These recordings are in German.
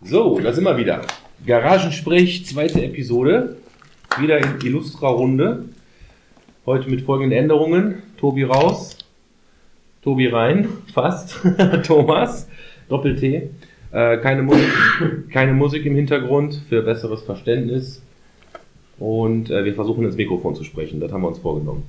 So, da sind wir wieder. Garagensprech, zweite Episode. Wieder in illustrer Runde. Heute mit folgenden Änderungen. Tobi raus. Tobi rein. Fast. Thomas. Doppel-T. Äh, keine, Musik, keine Musik im Hintergrund für besseres Verständnis. Und äh, wir versuchen ins Mikrofon zu sprechen. Das haben wir uns vorgenommen.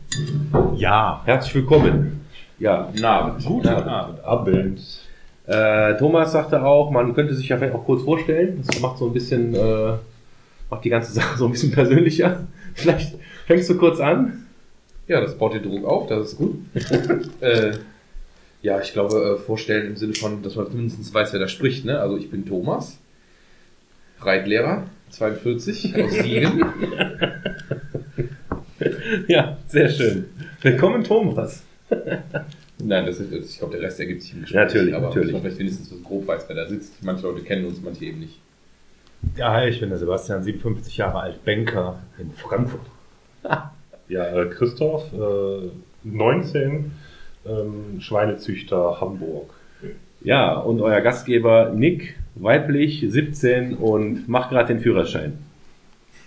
Ja. Herzlich willkommen. Ja, Guten Abend. Guten Abend. Abend. Äh, Thomas sagte auch, man könnte sich ja vielleicht auch kurz vorstellen. Das macht so ein bisschen, äh, macht die ganze Sache so ein bisschen persönlicher. Vielleicht fängst du kurz an. Ja, das baut den Druck auf, das ist gut. äh, ja, ich glaube, äh, vorstellen im Sinne von, dass man zumindest weiß, wer da spricht. Ne? Also ich bin Thomas, Reitlehrer, 42, aus Siegen. Ja, sehr schön. Willkommen, Thomas. Nein, das ist, ich glaube, der Rest ergibt sich im Gespräch. Natürlich, aber natürlich. man vielleicht wenigstens was grob weiß, wer da sitzt. Manche Leute kennen uns, manche eben nicht. Ja, hi, ich bin der Sebastian, 57 Jahre alt, Banker in Frankfurt. Ja, äh, Christoph, äh, 19, ähm, Schweinezüchter Hamburg. Ja, und euer Gastgeber Nick, weiblich, 17 und macht gerade den Führerschein.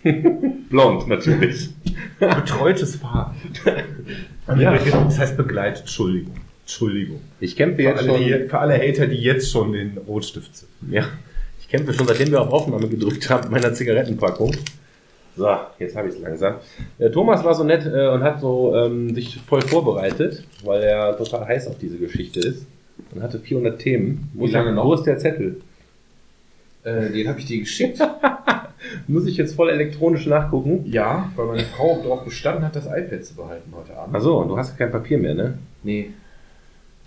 Blond, natürlich. Betreutes Fahren. Ja. Das heißt begleitet, Entschuldigung. Entschuldigung. Ich kämpfe jetzt schon. die, für alle Hater, die jetzt schon den Rotstift sind. Ja, ich kämpfe schon, seitdem wir auf Aufnahme gedrückt haben, meiner Zigarettenpackung. So, jetzt habe ich es langsam. Äh, Thomas war so nett äh, und hat so ähm, sich voll vorbereitet, weil er total heiß auf diese Geschichte ist und hatte 400 Themen. Wo Wie ist lange der- noch? Wo ist der Zettel? Äh, den habe ich dir geschickt. Muss ich jetzt voll elektronisch nachgucken? ja, weil meine Frau darauf bestanden hat, das iPad zu behalten heute Abend. Achso, du hast kein Papier mehr, ne? Nee,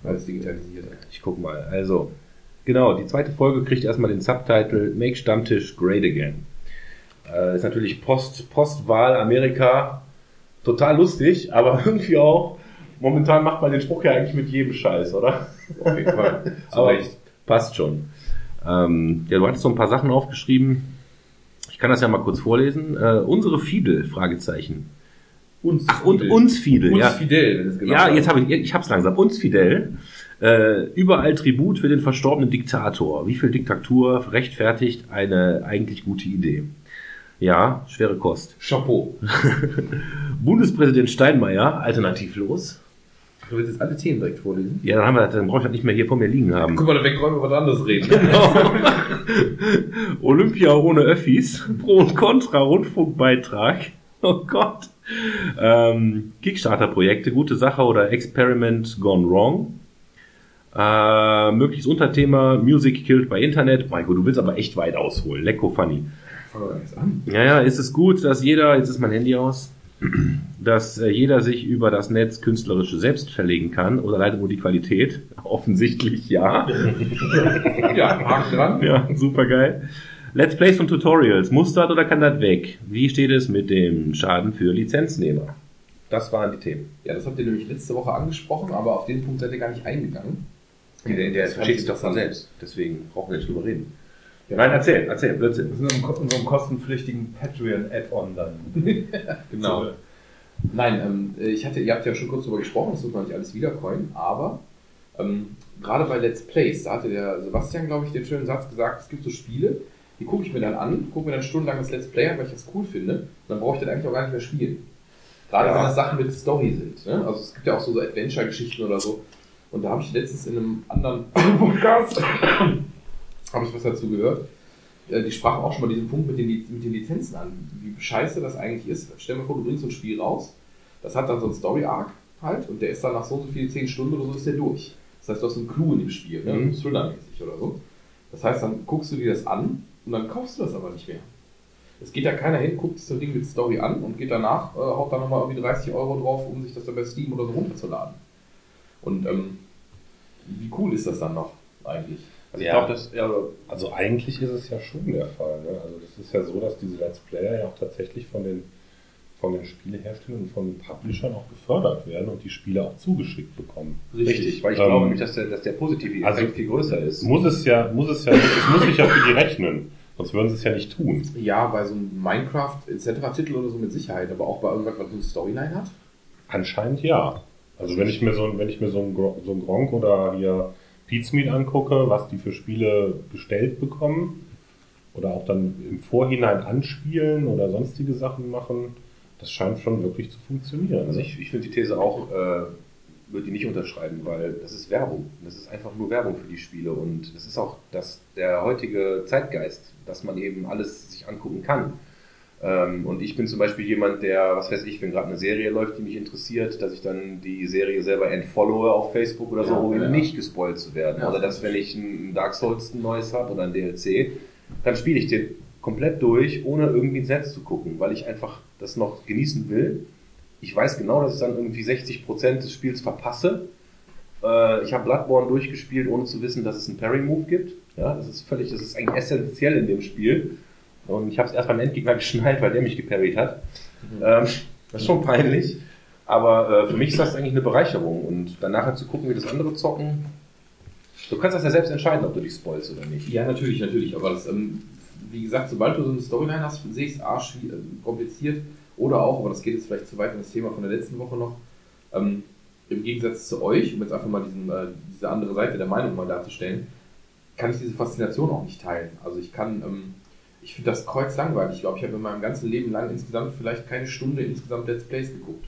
weil es digitalisiert. Ich guck mal. Also, genau, die zweite Folge kriegt erstmal den Subtitle Make Stammtisch Great Again. Äh, ist natürlich Post, Postwahl Amerika total lustig, aber irgendwie auch, momentan macht man den Spruch ja eigentlich mit jedem Scheiß, oder? Auf jeden Fall. Aber Recht. passt schon. Ähm, ja, du hattest so ein paar Sachen aufgeschrieben. Ich kann das ja mal kurz vorlesen. Äh, unsere Fidel, Fragezeichen. Uns Ach, und uns Fidel, Uns ja. Fidel, wenn es genau Ja, jetzt habe ich, ich hab's langsam. Uns Fidel. Äh, überall Tribut für den verstorbenen Diktator. Wie viel Diktatur rechtfertigt eine eigentlich gute Idee? Ja, schwere Kost. Chapeau. Bundespräsident Steinmeier, alternativlos. Du willst jetzt alle Themen direkt vorlesen? Ja, dann haben wir, dann brauche ich das nicht mehr hier vor mir liegen haben. Guck mal, da wegräumen wir was anderes reden. Olympia ohne Öffis. Pro und Contra Rundfunkbeitrag. Oh Gott. Ähm, Kickstarter-Projekte, gute Sache oder Experiment gone wrong. Äh, mögliches Unterthema Music killed by Internet. Gott, du willst aber echt weit ausholen. Lecko funny. Ja, ja, ist es gut, dass jeder, jetzt ist mein Handy aus, dass äh, jeder sich über das Netz künstlerische selbst verlegen kann oder leidet nur die Qualität? Offensichtlich ja. Ja, Haken dran. Ja, super geil. Let's Plays und Tutorials. Muss das oder kann das weg? Wie steht es mit dem Schaden für Lizenznehmer? Das waren die Themen. Ja, das habt ihr nämlich letzte Woche angesprochen, aber auf den Punkt seid ihr gar nicht eingegangen. Der, der Das versteht ich sich doch von selbst. Deswegen brauchen wir nicht drüber reden. Ja. Nein, erzähl, erzähl, Blödsinn. Wir sind in unserem kostenpflichtigen Patreon-Add-on dann. Genau. Nein, ähm, ich hatte, ihr habt ja schon kurz darüber gesprochen, das muss man nicht alles wiedercoin, aber ähm, gerade bei Let's Plays, da hatte der Sebastian, glaube ich, den schönen Satz gesagt, es gibt so Spiele, die gucke ich mir dann an, gucke mir dann stundenlang das Let's Play an, weil ich das cool finde, und dann brauche ich das eigentlich auch gar nicht mehr spielen. Gerade Ja. wenn das Sachen mit Story sind. Ne? Also es gibt ja auch so, so Adventure-Geschichten oder so. Und da habe ich letztens in einem anderen Podcast habe ich was dazu gehört. Äh, Die sprachen auch schon mal diesen Punkt mit den, mit den Lizenzen an. Wie scheiße das eigentlich ist. Stell dir mal vor, du bringst so ein Spiel raus. Das hat dann so einen Story-Arc halt und der ist dann nach so und so viel, 10 Stunden oder so ist der durch. Das heißt, du hast einen Clou in dem Spiel, ne? Mhm. Thriller-mäßig oder so. Das heißt, dann guckst du dir das an und dann kaufst du das aber nicht mehr. Es geht ja keiner hin, guckt sich so Ding mit Story an und geht danach, äh, haut dann nochmal irgendwie 30 Euro drauf, um sich das dann bei Steam oder so runterzuladen. Und ähm, wie cool ist das dann noch eigentlich? Also Ja. ich glaube, das, ja, also eigentlich ist es ja schon der Fall. Ne? Also das ist ja so, dass diese Let's Player ja auch tatsächlich von den, von den Spieleherstellern und von den Publishern auch gefördert werden und die Spiele auch zugeschickt bekommen. Richtig, weil ich Ähm, glaube nämlich, dass der, dass der positive Effekt also- viel größer ist. Muss es ja, muss es ja, es muss sich ja für die rechnen. Sonst würden sie es ja nicht tun. Ja, bei so einem Minecraft etc. Titel oder so mit Sicherheit, aber auch bei irgendwas, was eine Storyline hat. Anscheinend ja. Also wenn ich mir so, wenn ich mir so ein, so ein Gronk oder hier Pizmeet angucke, was die für Spiele gestellt bekommen, oder auch dann im Vorhinein anspielen oder sonstige Sachen machen, das scheint schon wirklich zu funktionieren. Also ich, ich finde die These auch, äh, würde die nicht unterschreiben, weil das ist Werbung. Das ist einfach nur Werbung für die Spiele und es ist auch das, der heutige Zeitgeist, dass man eben alles sich angucken kann. Ähm, und ich bin zum Beispiel jemand, der, was weiß ich, wenn gerade eine Serie läuft, die mich interessiert, dass ich dann die Serie selber entfollowe auf Facebook oder so, Ja, um eben ja. nicht gespoilt zu werden. Ja. Oder dass, wenn ich ein Dark Souls ein neues habe oder ein DLC, dann spiele ich den komplett durch, ohne irgendwie ins Netz zu gucken, weil ich einfach das noch genießen will. Ich weiß genau, dass ich dann irgendwie 60% des Spiels verpasse. Äh, ich habe Bloodborne durchgespielt, ohne zu wissen, dass es einen Parry-Move gibt. Ja, das ist völlig, das ist eigentlich essentiell in dem Spiel. Und ich habe es erst beim Endgegner geschnallt, weil der mich geparried hat. Ähm, das ist schon peinlich. Aber äh, für mich ist das eigentlich eine Bereicherung. Und dann nachher zu gucken, wie das andere zocken. Du kannst das ja selbst entscheiden, ob du dich spoilst oder nicht. Ja, natürlich, natürlich. Aber das, ähm, wie gesagt, sobald du so eine Storyline hast, sehe ich es A, schwi- äh, kompliziert oder auch, aber das geht jetzt vielleicht zu weit in das Thema von der letzten Woche noch, ähm, im Gegensatz zu euch, um jetzt einfach mal diesen, äh, diese andere Seite der Meinung mal darzustellen, kann ich diese Faszination auch nicht teilen. Also ich kann, ähm, ich finde das kreuz langweilig. Ich glaube, ich habe in meinem ganzen Leben lang insgesamt vielleicht keine Stunde insgesamt Let's Plays geguckt.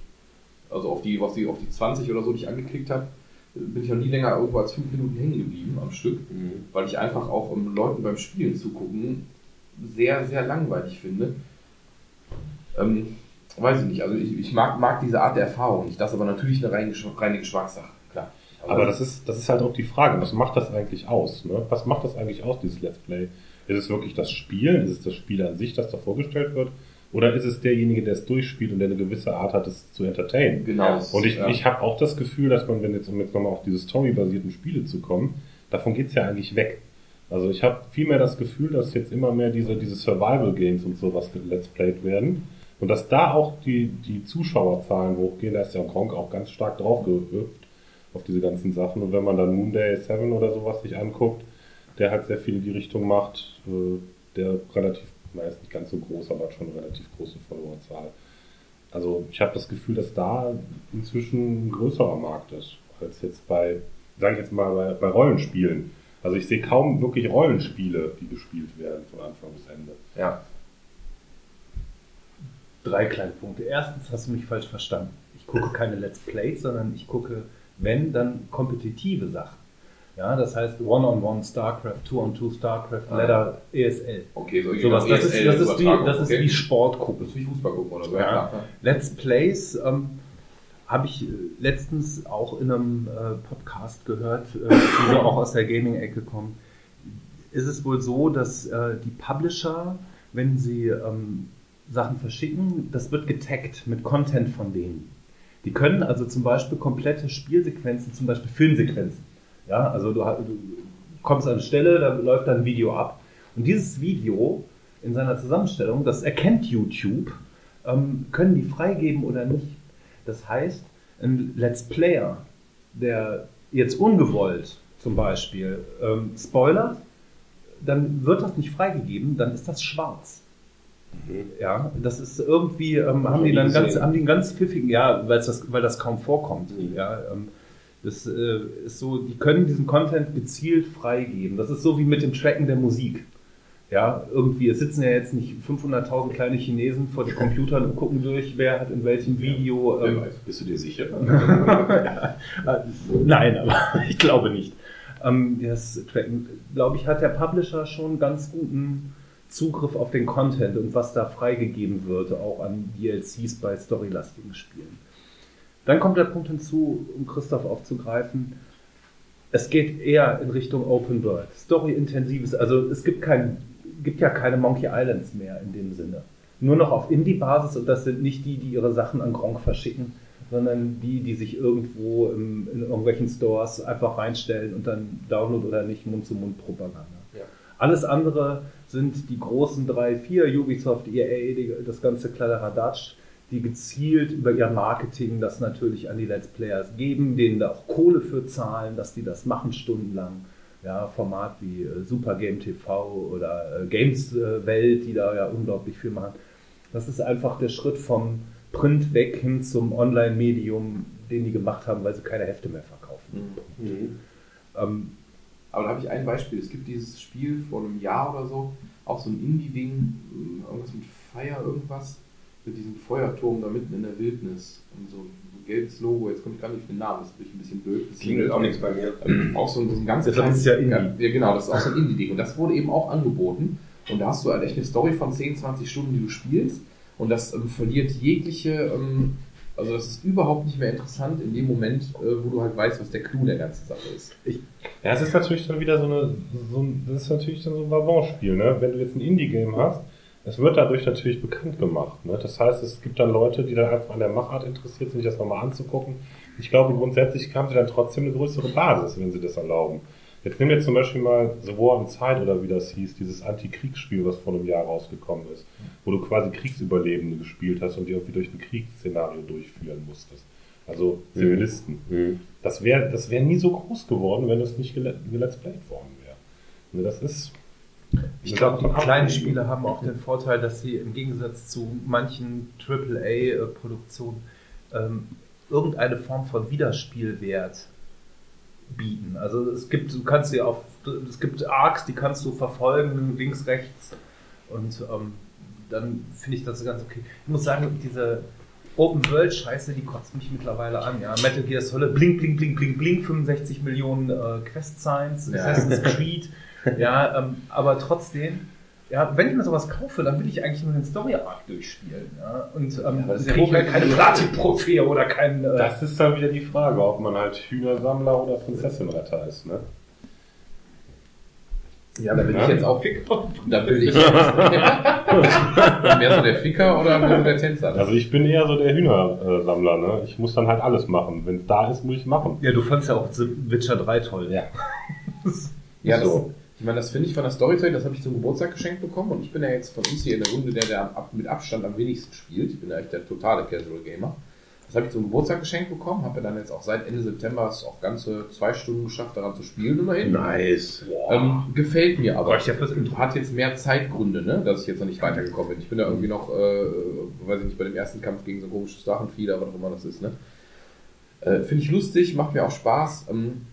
Also auf die, was die, auf die 20 oder so, die ich angeklickt habe, bin ich noch nie länger irgendwo als 5 Minuten hängen geblieben am Stück weil ich einfach auch um Leuten beim Spielen zugucken sehr, sehr langweilig finde. Ähm, weiß ich nicht, also ich, ich mag, mag diese Art der Erfahrung nicht. Das ist aber natürlich eine reine, reine Geschmackssache, klar. Aber das ist, das ist halt auch die Frage, was macht das eigentlich aus? Ne? Was macht das eigentlich aus, dieses Let's Play? Ist es wirklich das Spielen? Ist es das Spiel an sich, das da vorgestellt wird? Oder ist es derjenige, der es durchspielt und der eine gewisse Art hat, es zu entertainen? genau. Und ich, ja. ich habe auch das Gefühl, dass man, wenn jetzt, um jetzt nochmal auf diese storybasierten Spiele zu kommen, davon geht's ja eigentlich weg. Also ich habe vielmehr das Gefühl, dass jetzt immer mehr diese, diese Survival-Games und sowas let's played werden. Und dass da auch die, die Zuschauerzahlen hochgehen, da ist ja Gronk auch ganz stark draufgehüpft auf diese ganzen Sachen. Und wenn man dann Moonday 7 oder sowas sich anguckt, der halt sehr viel in die Richtung macht, äh, der relativ, na ist nicht ganz so groß, aber hat schon eine relativ große Followerzahl. Also ich habe das Gefühl, dass da inzwischen ein größerer Markt ist, als jetzt bei, sage ich jetzt mal, bei, bei Rollenspielen. Also ich sehe kaum wirklich Rollenspiele, die gespielt werden von Anfang bis Ende. Ja. Drei kleine Punkte. Erstens hast du mich falsch verstanden. Ich gucke keine Let's Plays, sondern ich gucke, wenn, dann kompetitive Sachen. Ja, das heißt One-on-One StarCraft, Two-on-Two StarCraft, Ah. Ladder, ESL. okay, so Sowas, das ist, das ist wie, das ist okay. wie Sport gucken. Das ist wie Fußball gucken oder so. Ja. klar. Let's Plays ähm, habe ich äh, letztens auch in einem äh, Podcast gehört, äh, die so auch aus der Gaming-Ecke kommen. Ist es wohl so, dass äh, die Publisher, wenn sie ähm, Sachen verschicken, das wird getaggt mit Content von denen. Die können also zum Beispiel komplette Spielsequenzen, zum Beispiel Filmsequenzen. Ja, also du, du kommst an eine Stelle, da läuft dann ein Video ab. Und dieses Video in seiner Zusammenstellung, das erkennt YouTube, ähm, können die freigeben oder nicht. Das heißt, ein Let's Player, der jetzt ungewollt zum Beispiel ähm, spoilert, dann wird das nicht freigegeben, dann ist das schwarz. Ja, das ist irgendwie, ähm, haben die dann ganz, haben die einen ganz pfiffigen, ja, weil's das, weil das kaum vorkommt. Mhm. Ja, ähm, das äh, ist so, die können diesen Content gezielt freigeben. Das ist so wie mit dem Tracken der Musik. Ja, irgendwie, es sitzen ja jetzt nicht 500.000 kleine Chinesen vor den Computern und gucken durch, wer hat in welchem Video. Wer Ähm. Bist du dir sicher? ja, nein, aber ich glaube nicht. Ähm, das Tracken, glaube ich, hat der Publisher schon ganz guten Zugriff auf den Content und was da freigegeben wird, auch an DLCs bei storylastigen Spielen. Dann kommt der Punkt hinzu, um Christoph aufzugreifen. Es geht eher in Richtung Open World. Story-intensives, also es gibt, kein, gibt ja keine Monkey Islands mehr in dem Sinne. Nur noch auf Indie-Basis und das sind nicht die, die ihre Sachen an Gronk verschicken, sondern die, die sich irgendwo im, in irgendwelchen Stores einfach reinstellen und dann Download oder nicht Mund-zu-Mund-Propaganda. Ja. Alles andere sind die großen drei, vier, Ubisoft, EA, die, das ganze Kladderadatsch, die gezielt über ihr Marketing das natürlich an die Let's Players geben, denen da auch Kohle für zahlen, dass die das machen stundenlang. Ja, Format wie äh, Super Game TV oder äh, Games äh, Welt, die da ja unglaublich viel machen. Das ist einfach der Schritt vom Print weg hin zum Online-Medium, den die gemacht haben, weil sie keine Hefte mehr verkaufen. Mhm. Ähm, Aber da habe ich ein Beispiel. Es gibt dieses Spiel vor einem Jahr oder so, auch so ein Indie-Ding, irgendwas mit Fire, irgendwas, mit diesem Feuerturm da mitten in der Wildnis und so ein gelbes Logo, jetzt komme ich gar nicht auf den Namen, das ist wirklich ein bisschen blöd. Das Klingelt auch nichts bei mir. ähm, auch so ein, so ein ganz Deshalb ist ja Indie. Ja, genau, das ist auch so ein Indie-Ding. Und das wurde eben auch angeboten. Und da hast du halt echt eine Story von 10, 20 Stunden, die du spielst. Und das ähm, verliert jegliche, ähm, also das ist überhaupt nicht mehr interessant in dem Moment, äh, wo du halt weißt, was der Clou der ganzen Sache ist. Ja, es ist natürlich dann wieder so eine, so ein, das ist natürlich dann so ein Balance-Spiel, ne? Wenn du jetzt ein Indie-Game hast, es wird dadurch natürlich bekannt gemacht, ne? Das heißt, es gibt dann Leute, die dann einfach an der Machart interessiert sind, sich das nochmal anzugucken. Ich glaube, grundsätzlich haben sie dann trotzdem eine größere Basis, wenn sie das erlauben. Jetzt nimm jetzt zum Beispiel mal The War in Zeit oder wie das hieß, dieses Antikriegsspiel, was vor einem Jahr rausgekommen ist, wo du quasi Kriegsüberlebende gespielt hast und die irgendwie durch ein Kriegsszenario durchführen musstest. Also Zivilisten. Mhm. Das wäre das wär nie so groß geworden, wenn es nicht gele- gelet's played worden wäre. Ne, Das ist. Ich glaube, die kleinen Spiele haben auch den Vorteil, dass sie im Gegensatz zu manchen AAA-Produktionen ähm, irgendeine Form von Wiederspielwert bieten. Also es gibt, du kannst sie auf, es gibt Arcs, die kannst du verfolgen, links, rechts. Und ähm, dann finde ich das ganz okay. Ich muss sagen, diese Open World Scheiße, die kotzt mich mittlerweile an. Ja, Metal Gear Solid, blink, blink, blink, blink, blink, 65 Millionen äh, Quest Signs, Ja. Assassin's Creed. Ja, ähm, aber trotzdem, ja, wenn ich mir sowas kaufe, dann will ich eigentlich nur den Story Arc durchspielen. Ja, und ähm, aber das ist ja kriege halt keine Platin-Trophäe oder kein. Äh, Das ist dann wieder die Frage, ob man halt Hühnersammler oder Prinzessinretter ist, ne? Ja, da bin Ja. ich jetzt auch Da bin ich jetzt. Mehr so der Ficker oder mehr so der Tänzer? Also ich bin eher so der Hühnersammler, ne? Ich muss dann halt alles machen. Wenn es da ist, muss ich machen. ja, du fandst ja auch The Witcher 3 toll. Ja. Ja, das, So. Ich meine, das finde ich von der Storytelling, das habe ich zum Geburtstag geschenkt bekommen und ich bin ja jetzt von uns hier in der Runde der, der ab, mit Abstand am wenigsten spielt. Ich bin ja echt der totale Casual Gamer. Das habe ich zum Geburtstag geschenkt bekommen, habe ja dann jetzt auch seit Ende September es auch ganze zwei Stunden geschafft, daran zu spielen immerhin. Nice. Ähm, gefällt mir aber. Ja fürs Intro. Hat jetzt mehr Zeitgründe, ne, dass ich jetzt noch nicht weitergekommen bin. Ich bin da irgendwie noch, äh, weiß ich nicht, bei dem ersten Kampf gegen so ein komisches Drachenvieh, oder was auch immer das ist, ne. Äh, Finde ich lustig, macht mir auch Spaß, ähm,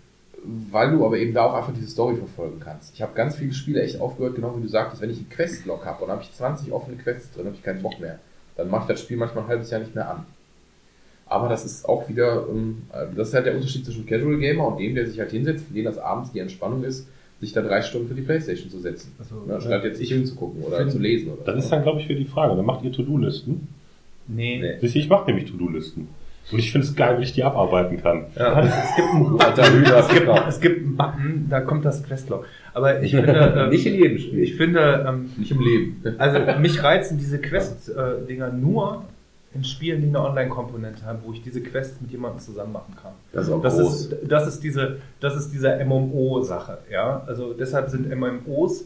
weil du aber eben da auch einfach diese Story verfolgen kannst. Ich habe ganz viele Spiele echt aufgehört, genau wie du sagtest, wenn ich einen Questlog habe und habe ich 20 offene Quests drin, habe ich keinen Bock mehr. Dann mache ich das Spiel manchmal ein halbes Jahr nicht mehr an. Aber das ist auch wieder, ähm, das ist halt der Unterschied zwischen Casual Gamer und dem, der sich halt hinsetzt, für den das abends die Entspannung ist, sich da drei Stunden für die Playstation zu setzen. Also, Ne, statt jetzt ich- Film zu gucken oder find- zu lesen oder Das ist dann, glaube ich, wieder die Frage. Dann macht ihr To-Do-Listen. Nee. Nee. Ich mache nämlich To-Do-Listen. Und ich finde es geil, wenn ich die abarbeiten kann. Ja, es, es gibt einen Alter Hühner. es gibt, es gibt einen Button, da kommt das Questlog. Aber ich finde, ähm, Nicht in jedem Spiel. ich finde, ähm, nicht im Leben. also mich reizen diese Quest-Dinger nur in Spielen, die eine Online-Komponente haben, wo ich diese Quests mit jemandem zusammen machen kann. Das ist auch Das groß. ist, das ist diese, das ist diese MMO-Sache, ja. Also deshalb sind MMOs,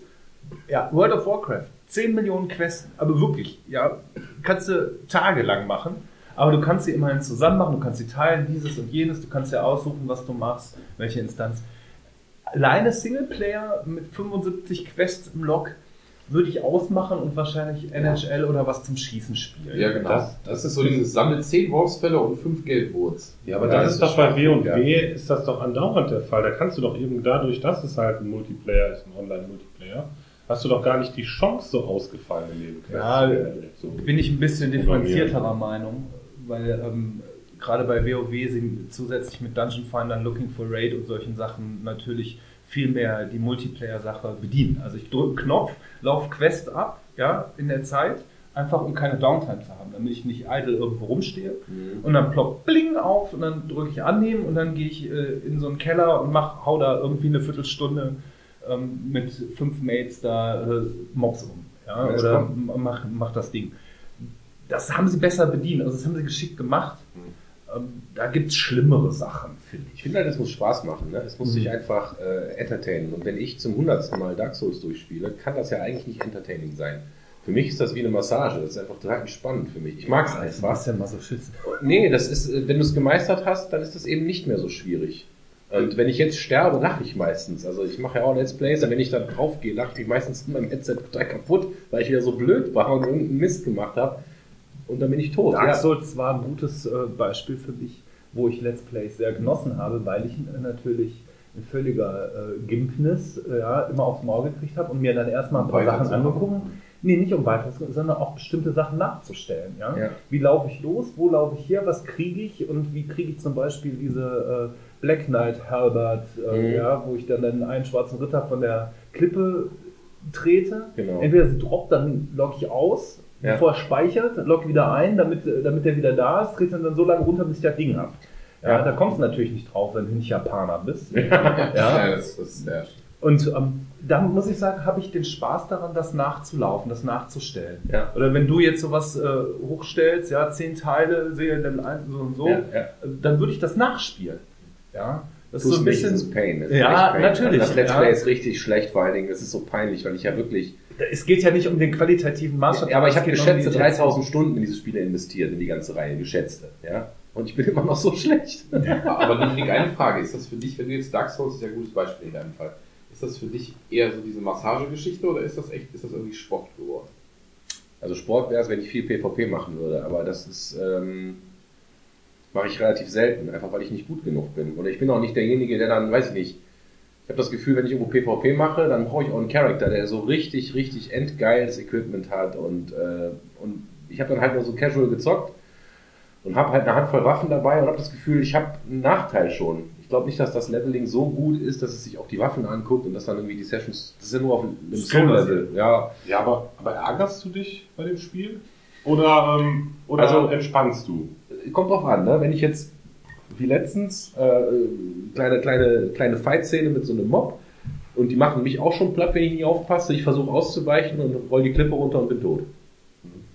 ja, World of Warcraft, 10 Millionen Quests, aber wirklich, ja, kannst du tagelang machen, aber du kannst sie immerhin zusammen machen, du kannst sie teilen, dieses und jenes, du kannst ja aussuchen, was du machst, welche Instanz. Alleine Singleplayer mit 75 Quests im Log würde ich ausmachen und wahrscheinlich NHL oder was zum Schießen spielen. Ja, genau. Das- Das, ist so dieses Sammel 10 Wolfsfälle und 5 Geldwurz. Ja, aber Ja, das, das ist ist doch bei stark, W und ja. W ist das doch andauernd der Fall. Da kannst du doch eben dadurch, dass es halt ein Multiplayer ist, ein Online-Multiplayer, hast du doch gar nicht die Chance, so ausgefallene Nebenquests Ja, zu direkt so. bin ich ein bisschen differenzierterer Meinung, weil ähm, gerade bei WoW sind zusätzlich mit Dungeon Finder, Looking for Raid und solchen Sachen natürlich viel mehr die Multiplayer-Sache bedienen. Also ich drücke einen Knopf, laufe Quest ab, ja, in der Zeit, einfach um keine Downtime zu haben, damit ich nicht idle irgendwo rumstehe. Und dann ploppt Bling auf und dann drücke ich annehmen und dann gehe ich äh, in so einen Keller und mach, hau da irgendwie eine Viertelstunde ähm, mit fünf Mates da äh, Mobs um. Ja, oder mach, mach das Ding. Das haben sie besser bedient, also das haben sie geschickt gemacht. Ähm, da gibt's schlimmere Sachen, finde Ich ich. finde halt, es muss Spaß machen. Ne? Es muss Mhm. sich einfach äh, entertainen. Und wenn ich zum hundertsten Mal Dark Souls durchspiele, kann das ja eigentlich nicht entertaining sein. Für mich ist das wie eine Massage. Das ist einfach total entspannend für mich. Ich mag es einfach. ja Masochist. Nee, das ist, äh, wenn du es gemeistert hast, dann ist das eben nicht mehr so schwierig. Und wenn ich jetzt sterbe, lache ich meistens. Also ich mache ja auch Let's Plays, und wenn ich da drauf gehe, lache ich mich meistens in meinem Headset total kaputt, weil ich wieder so blöd war und irgendeinen Mist gemacht habe. Und dann bin ich tot. Dark Ja. Souls war ein gutes äh, Beispiel für mich, wo ich Let's Plays sehr genossen habe, weil ich äh, natürlich in völliger äh, Gimpness äh, ja, immer aufs Maul gekriegt habe und mir dann erstmal ein paar Weiter Sachen angeguckt. Nee, nicht um weiter, sondern auch bestimmte Sachen nachzustellen. Ja? Ja. Wie laufe ich los? Wo laufe ich her? Was kriege ich? Und wie kriege ich zum Beispiel diese äh, Black Knight Halbert, äh, Mhm. ja, wo ich dann, dann einen schwarzen Ritter von der Klippe trete. Genau. Entweder sie droppt, dann logge ich aus, Ja. bevor er speichert, logge wieder ein, damit, äh, damit er wieder da ist, trete dann so lange runter, bis ich das Ding habe. Ja, Ja. Da kommst du natürlich nicht drauf, wenn du nicht Japaner bist. Ja, Ja. das, das, ja. Und ähm, da muss ich sagen, habe ich den Spaß daran, das nachzulaufen, das nachzustellen. Ja. Oder wenn du jetzt sowas äh, hochstellst, ja, zehn Teile, sehe dann ein, so und so, Ja, ja. dann würde ich das nachspielen. Ja, das ist Tust so ein bisschen. ist Pain. Das ist Ja, natürlich, Das Let's. Play ist richtig schlecht, vor allen Dingen. Das ist so peinlich, weil ich ja wirklich. Es geht ja nicht um den qualitativen Maßstab. Ja, aber ich habe geschätzte die- 3000 Stunden in diese Spiele investiert, in die ganze Reihe, geschätzte. Ja? Und ich bin immer noch so schlecht. Aber Nick, eine Frage, ist das für dich, wenn du jetzt Dark Souls ist ja ein gutes Beispiel in deinem Fall, ist das für dich eher so diese Massagegeschichte oder ist das echt, ist das irgendwie Sport geworden? Also Sport wäre es, wenn ich viel PvP machen würde, aber das ist ähm, mache ich relativ selten, einfach weil ich nicht gut genug bin. Oder ich bin auch nicht derjenige, der dann, weiß ich nicht, ich habe das Gefühl, wenn ich irgendwo PvP mache, dann brauche ich auch einen Charakter, der so richtig, richtig endgeiles Equipment hat und, äh, und ich habe dann halt nur so casual gezockt und habe halt eine Handvoll Waffen dabei und habe das Gefühl, ich habe einen Nachteil schon. Ich glaube nicht, dass das Leveling so gut ist, dass es sich auch die Waffen anguckt und dass dann irgendwie die Sessions, das ist ja nur auf einem Soul-Level. Ja, Ja, aber, aber ärgerst du dich bei dem Spiel? Oder, ähm, oder Also- entspannst du? kommt drauf an, ne? Wenn ich jetzt wie letztens äh, kleine kleine kleine Fight-Szene mit so einem Mob und die machen mich auch schon platt, wenn ich nicht aufpasse. Ich versuche auszuweichen und roll die Klippe runter und bin tot.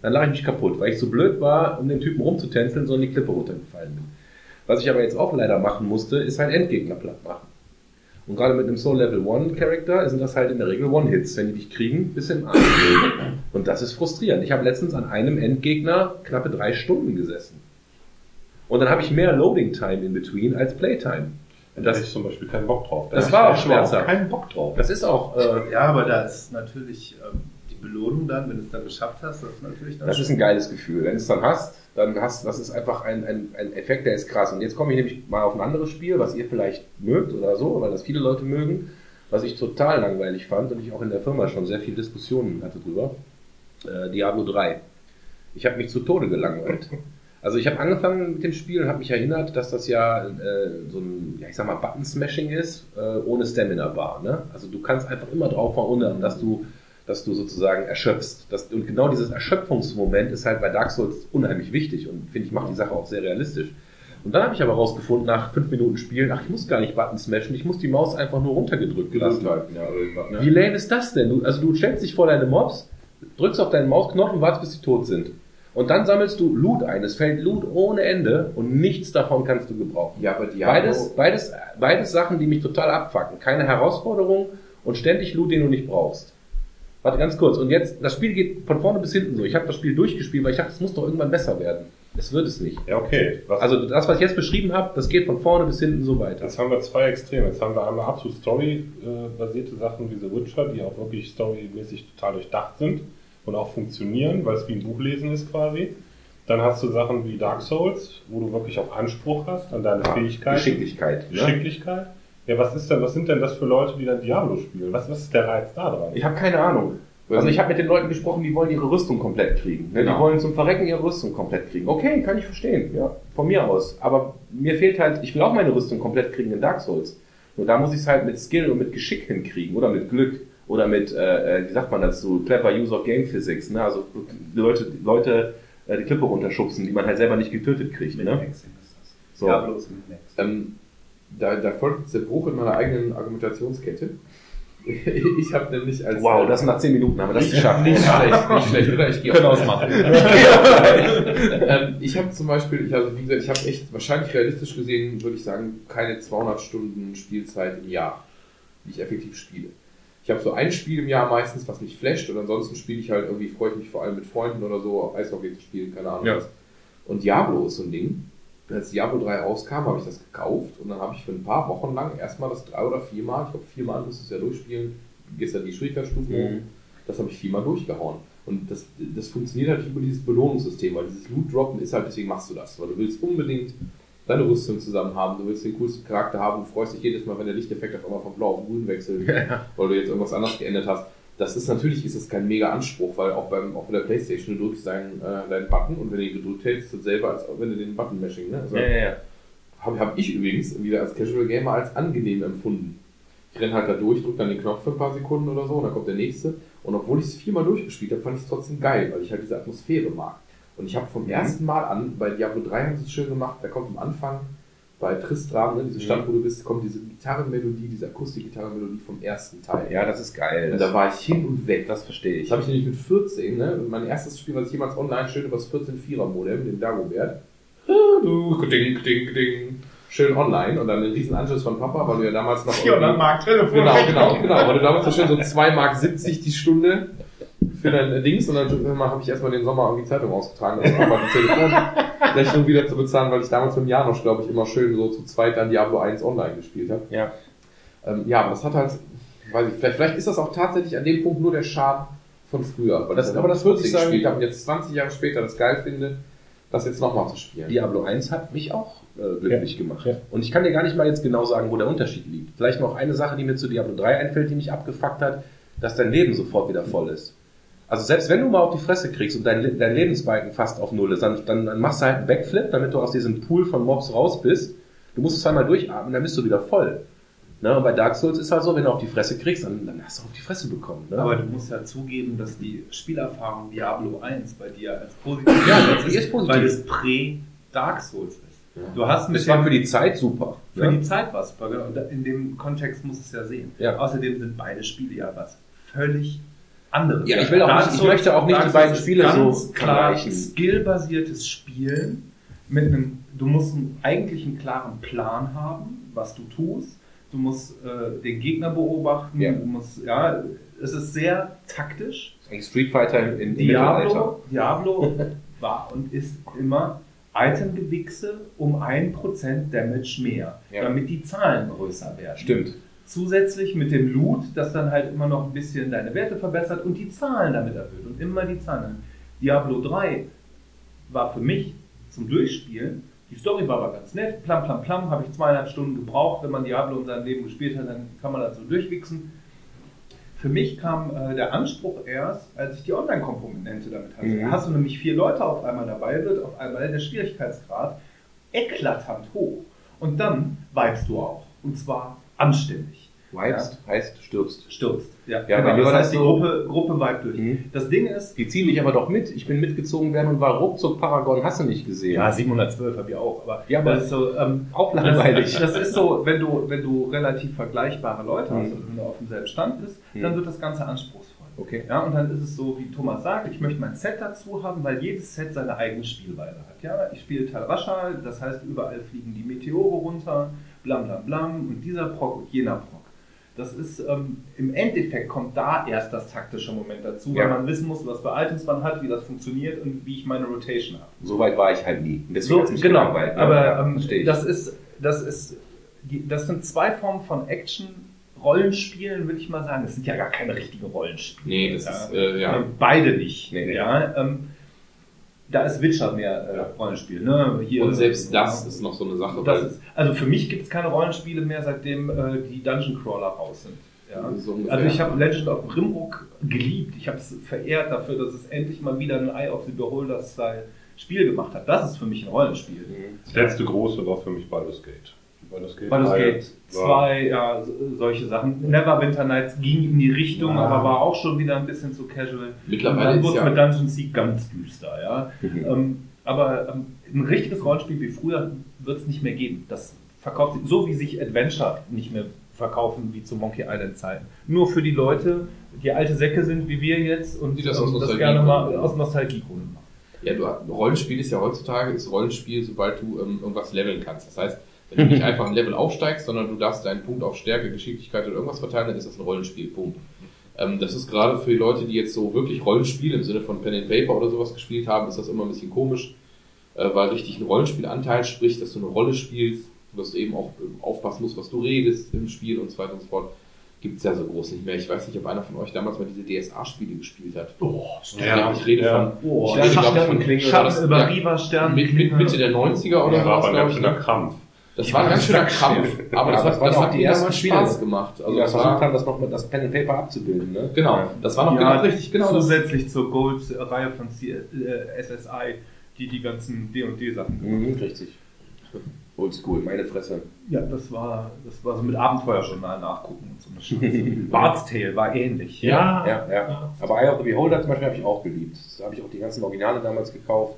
Dann lache ich mich kaputt, weil ich so blöd war, um den Typen rumzutänzeln, sondern die Klippe runtergefallen bin. Was ich aber jetzt auch leider machen musste, ist halt Endgegner platt machen. Und gerade mit einem Soul Level 1 Charakter sind das halt in der Regel One-Hits. Wenn die dich kriegen, bis im Arsch. Und das ist frustrierend. Ich habe letztens an einem Endgegner knappe drei Stunden gesessen. Und dann habe ich mehr Loading Time in between als Playtime. Und Da das, ich zum Beispiel keinen Bock drauf. Da Das war auch schmerzhaft. keinen Bock drauf. das ist auch, äh, Ja, aber da ist natürlich ähm, die Belohnung dann, wenn du es dann geschafft hast, das ist natürlich dann. das ist ein geiles Gefühl. Wenn du es dann hast, dann hast, das ist einfach ein, ein, ein Effekt, der ist krass. Und jetzt komme ich nämlich mal auf ein anderes Spiel, was ihr vielleicht mögt oder so, weil das viele Leute mögen, was ich total langweilig fand und ich auch in der Firma schon sehr viele Diskussionen hatte drüber. Äh, Diablo 3. Ich habe mich zu Tode gelangweilt. Also ich habe angefangen mit dem Spiel und habe mich erinnert, dass das ja äh, so ein, ja ich sag mal, Button-Smashing ist, äh, ohne Stamina-Bar. Ne? Also du kannst einfach immer draufhauen, ohne dass du, dass du sozusagen erschöpfst. Das, und genau dieses Erschöpfungsmoment ist halt bei Dark Souls unheimlich wichtig und finde ich, macht die Sache auch sehr realistisch. Und dann habe ich aber rausgefunden, nach fünf Minuten Spielen, ach, ich muss gar nicht Button smashen, ich muss die Maus einfach nur runtergedrückt lassen. halten, ja, ne? Wie lame ist das denn? Du, also du stellst dich vor deine Mobs, drückst auf deinen Mausknopf und wartest, bis sie tot sind. Und dann sammelst du Loot ein. Es fällt Loot ohne Ende und nichts davon kannst du gebrauchen. Ja, aber Diablo, Beides, beides, beides Sachen, die mich total abfacken. Keine Herausforderung und ständig Loot, den du nicht brauchst. Warte ganz kurz. Und jetzt, das Spiel geht von vorne bis hinten so. Ich habe das Spiel durchgespielt, weil ich dachte, es muss doch irgendwann besser werden. Es wird es nicht. Ja, okay. Was, Also das, was ich jetzt beschrieben habe, das geht von vorne bis hinten so weiter. Jetzt haben wir zwei Extreme. Jetzt haben wir einmal absolut Story-basierte Sachen wie The Witcher, die auch wirklich storymäßig total durchdacht sind und auch funktionieren, weil es wie ein Buch lesen ist quasi. Dann hast du Sachen wie Dark Souls, wo du wirklich auch Anspruch hast an deine Fähigkeiten. Geschicklichkeit. Ne? Geschicklichkeit. Ja, was ist denn, was sind denn das für Leute, die dann Diablo spielen? Was, was ist der Reiz da dran? Ich habe keine Ahnung. Also ich habe mit den Leuten gesprochen, die wollen ihre Rüstung komplett kriegen. Ne? Die Genau. wollen zum Verrecken ihre Rüstung komplett kriegen. Okay, kann ich verstehen, ja, von mir aus. Aber mir fehlt halt, ich will auch meine Rüstung komplett kriegen in Dark Souls. Nur da muss ich es halt mit Skill und mit Geschick hinkriegen oder mit Glück oder mit, äh, äh, wie sagt man dazu, clever Use of Game Physics. Ne? Also Leute, die Leute äh, die Klippe runterschubsen, die man halt selber nicht getötet kriegt. mit Ne? Hexing ist das. So. Ja, bloß mit ähm, da, da folgt jetzt der Bruch in meiner eigenen Argumentationskette. Ich habe nämlich als Wow, das nach 10 Minuten haben wir das geschafft. nicht schlecht, nicht schlecht, oder? Ich gehe Können ausmachen. ähm, ich habe zum Beispiel, ich, also wie gesagt, ich habe echt wahrscheinlich realistisch gesehen, würde ich sagen, keine 200 Stunden Spielzeit im Jahr, die ich effektiv spiele. Ich habe so ein Spiel im Jahr meistens, was mich flasht, und ansonsten spiele ich halt irgendwie, freue ich mich vor allem mit Freunden oder so, Eishockey zu spielen, keine Ahnung Ja. was. Und Diablo ist so ein Ding. Als Diablo 3 rauskam, habe ich das gekauft und dann habe ich für ein paar Wochen lang erstmal das drei oder viermal, ich glaube viermal musst du es ja durchspielen, gehst dann die Schwierigkeitsstufen hoch, Mhm. das habe ich viermal durchgehauen. Und das, das funktioniert halt über dieses Belohnungssystem, weil dieses Loot-Droppen ist halt, deswegen machst du das, weil du willst unbedingt deine Rüstung zusammen haben, du willst den coolsten Charakter haben, du freust dich jedes Mal, wenn der Lichteffekt auf einmal von blau auf grün wechselt, weil du jetzt irgendwas anderes geändert hast. Das ist natürlich ist das kein mega Anspruch, weil auch beim auch bei der Playstation du drückst deinen, äh, deinen Button und wenn du ihn gedrückt hältst, ist das selber als wenn du den Button mashing, ne? Also, ja. habe hab ich übrigens wieder als Casual Gamer als angenehm empfunden. Ich renne halt da durch, drücke dann den Knopf für ein paar Sekunden oder so und dann kommt der nächste. Und obwohl ich es viermal durchgespielt habe, fand ich es trotzdem geil, weil ich halt diese Atmosphäre mag. Und ich habe vom ersten Mal an, bei Diablo 3 haben sie es schön gemacht, da kommt am Anfang bei Tristram, ne, diese Stadt, wo du bist, kommt diese Gitarrenmelodie, diese Akustik-Gitarrenmelodie vom ersten Teil. Ja, das ist geil. Und da war ich hin und weg. das verstehe ich. Das habe ich nämlich mit 14, ne? Mein erstes Spiel, was ich jemals online schön das 14-4er-Modem, den Dagobert. Du, ding, ding, ding. Schön online und dann einen riesen Anschluss von Papa, weil du ja damals noch. irgendwie- Mark Telefon. Genau, genau, genau. Weil du damals so schön so 2,70 Mark die Stunde für dein Dings und dann habe ich erstmal den Sommer irgendwie Zeitung ausgetragen, um aber die Telefonrechnung wieder zu bezahlen, weil ich damals mit Janosch, glaube ich, immer schön so zu zweit dann Diablo 1 online gespielt habe. Ja. Ähm, ja, aber das hat halt, weiß ich, vielleicht, vielleicht ist das auch tatsächlich an dem Punkt nur der Charme von früher. Weil Das- ich aber das würde ich sagen- gespielt habe und jetzt 20 Jahre später das geil finde, das jetzt nochmal zu spielen. Diablo 1 hat mich auch äh, glücklich gemacht. Ja. Und ich kann dir gar nicht mal jetzt genau sagen, wo der Unterschied liegt. Vielleicht noch eine Sache, die mir zu Diablo 3 einfällt, die mich abgefuckt hat, dass dein Leben sofort wieder voll ist. Also selbst wenn du mal auf die Fresse kriegst und dein, dein Lebensbalken fast auf Null ist, dann, dann, dann machst du halt einen Backflip, damit du aus diesem Pool von Mobs raus bist. Du musst es zweimal durchatmen, dann bist du wieder voll. Ne? Und bei Dark Souls ist halt so, wenn du auf die Fresse kriegst, dann, dann hast du auf die Fresse bekommen. Ne? Aber du musst ja zugeben, dass die Spielerfahrung Diablo 1 bei dir als positiv Ja, gesetzt die ist positiv. weil es Prä-Dark Souls ist. Du hast mit das war für die Zeit super. Für ne? die Zeit was. super, genau. Und in dem Kontext muss es ja sehen. Ja. Außerdem sind beide Spiele ja was völlig anderes. Ja, ich will auch nicht- ich möchte auch nicht Dark die beiden Spiele so klar vergleichen. skillbasiertes Spielen mit einem, du musst einen, eigentlich einen klaren Plan haben, was du tust. Du musst äh, den Gegner beobachten. Ja. Du musst, ja, es ist sehr taktisch. Street Fighter im Mittelalter. Diablo, Diablo war und ist immer Itemgewichse um 1% Damage mehr, Ja. damit die Zahlen größer werden. Stimmt. Zusätzlich mit dem Loot, das dann halt immer noch ein bisschen deine Werte verbessert und die Zahlen damit erhöht und immer die Zahlen. Diablo 3 war für mich zum Durchspielen, die Story war aber ganz nett, plam plam plam, habe ich zweieinhalb Stunden gebraucht, wenn man Diablo in seinem Leben gespielt hat, dann kann man das so durchwichsen. Für mich kam äh, der Anspruch erst, als ich die Online-Komponente damit hatte. Mhm. Da hast du nämlich vier Leute auf einmal dabei, wird auf einmal der Schwierigkeitsgrad eklatant hoch. Und dann weibst du auch. Und zwar anständig. Vibes heißt stürzt. Stürzt. Ja, Ja, genau. das das heißt, die so- Gruppe, Gruppe weibt durch. Mhm. Das Ding ist, Die ziehen dich aber doch mit. Ich bin mitgezogen werden und war ruckzuck Paragon, hast du nicht gesehen. ja, 712 habe ich auch, aber, Ja, aber das ist so, ähm, auch das, langweilig. das ist so, wenn du, wenn du relativ vergleichbare Leute hast Mhm. und wenn du auf demselben Stand bist, Mhm. dann wird das Ganze anspruchsvoll. Okay. Ja, und dann ist es so, wie Thomas sagt, ich möchte mein Set dazu haben, weil jedes Set seine eigene Spielweise hat. Ja, ich spiele Talrashal, das heißt, überall fliegen die Meteore runter, blam blam blam, und dieser Proc und jener Proc. Das ist, ähm, im Endeffekt kommt da erst das taktische Moment dazu, Ja. weil man wissen muss, was für Items man hat, wie das funktioniert und wie ich meine Rotation habe. So weit war ich halt nie. Deswegen So, genau, ne? aber Ja, ähm, das ist, das ist, die, das sind zwei Formen von Action. Rollenspielen, will ich mal sagen. Das sind ja gar keine richtigen Rollenspiele. Nee, das ist, äh, ja. Beide nicht. Nee, nee. Ja, ähm, da ist Witcher mehr äh, Rollenspiel. Ne? Hier, Und selbst das ist noch so eine Sache, das weil ist, also für mich gibt es keine Rollenspiele mehr, seitdem äh, die Dungeon Crawler raus sind. Ja? So also ich habe Legend of Grimrock geliebt. Ich habe es verehrt dafür, dass es endlich mal wieder ein Eye of the Beholder-Style Spiel gemacht hat. Das ist für mich ein Rollenspiel. Das letzte große war für mich Baldur's Gate. Baldur's Gate, Baldur's Gate war- 2, ja, so- solche Sachen. Neverwinter Nights ging in die Richtung, Ja. aber war auch schon wieder ein bisschen zu casual. Mittlerweile dann wurde ja- mit Dungeon Sieg ganz düster, ja. Mhm. ähm, aber ähm, ein richtiges Rollenspiel wie früher wird es nicht mehr geben. Das verkauft sich, so wie sich Adventure nicht mehr verkaufen wie zu Monkey Island Zeiten. Nur für die Leute, die alte Säcke sind wie wir jetzt und Die das aus ähm, das gerne mal aus Nostalgiegründen machen. Ja, du, Rollenspiel ist ja heutzutage ist Rollenspiel, sobald du ähm, irgendwas leveln kannst. Das heißt, wenn du nicht einfach ein Level aufsteigst, sondern du darfst deinen Punkt auf Stärke, Geschicklichkeit oder irgendwas verteilen, dann ist das ein Rollenspiel. Punkt. Ähm, das ist gerade für die Leute, die jetzt so wirklich Rollenspiel im Sinne von Pen and Paper oder sowas gespielt haben, ist das immer ein bisschen komisch, äh, weil richtig ein Rollenspielanteil spricht, dass du eine Rolle spielst, dass du eben auch ähm, aufpassen musst, was du redest im Spiel und so weiter und so fort. gibt es ja so groß nicht mehr. Ich weiß nicht, ob einer von euch damals mal diese DSA-Spiele gespielt hat. Oh, Ja, ich rede Ja. von oh, Ich rede, glaub ich, von Schatten, war über ja, Riva, Stern. mit, mit Mitte der 90er oder Ja, war was, aber ein glaube ich. schöner Ne? Krampf. Das war ein ganz schöner Krampf, aber das, Ja, hat, das hat die ersten Spiele. Spaß gemacht. die Also ja das versucht haben, das noch mit das Pen and Paper abzubilden, ne? genau, das war noch genau richtig, genau das. zusätzlich zur Gold-Reihe von C äh, SSI, die die ganzen D&D-Sachen Mhm, richtig. Oldschool, meine Fresse. Ja, das war, das war so mit Abenteuerjournal nachgucken und so eine Scheiße. Bard's Tale war ähnlich. Ja, ja, ja. Aber Eye of the Beholder zum Beispiel habe ich auch geliebt. Da habe ich auch die ganzen Originale damals gekauft.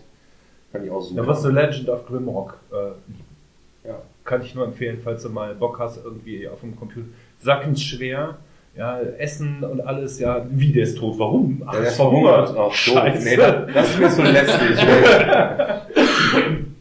Fand ich auch super. Ja, was so Legend of Grimrock, äh, Ja. Kann ich nur empfehlen, falls du mal Bock hast, irgendwie auf dem Computer. Sackend schwer, ja, Essen und alles, ja, wie der ist tot, warum? Ach, Ja, der ist verhungert. Ach. Scheiße. Nee, das, das ist mir zu lästig.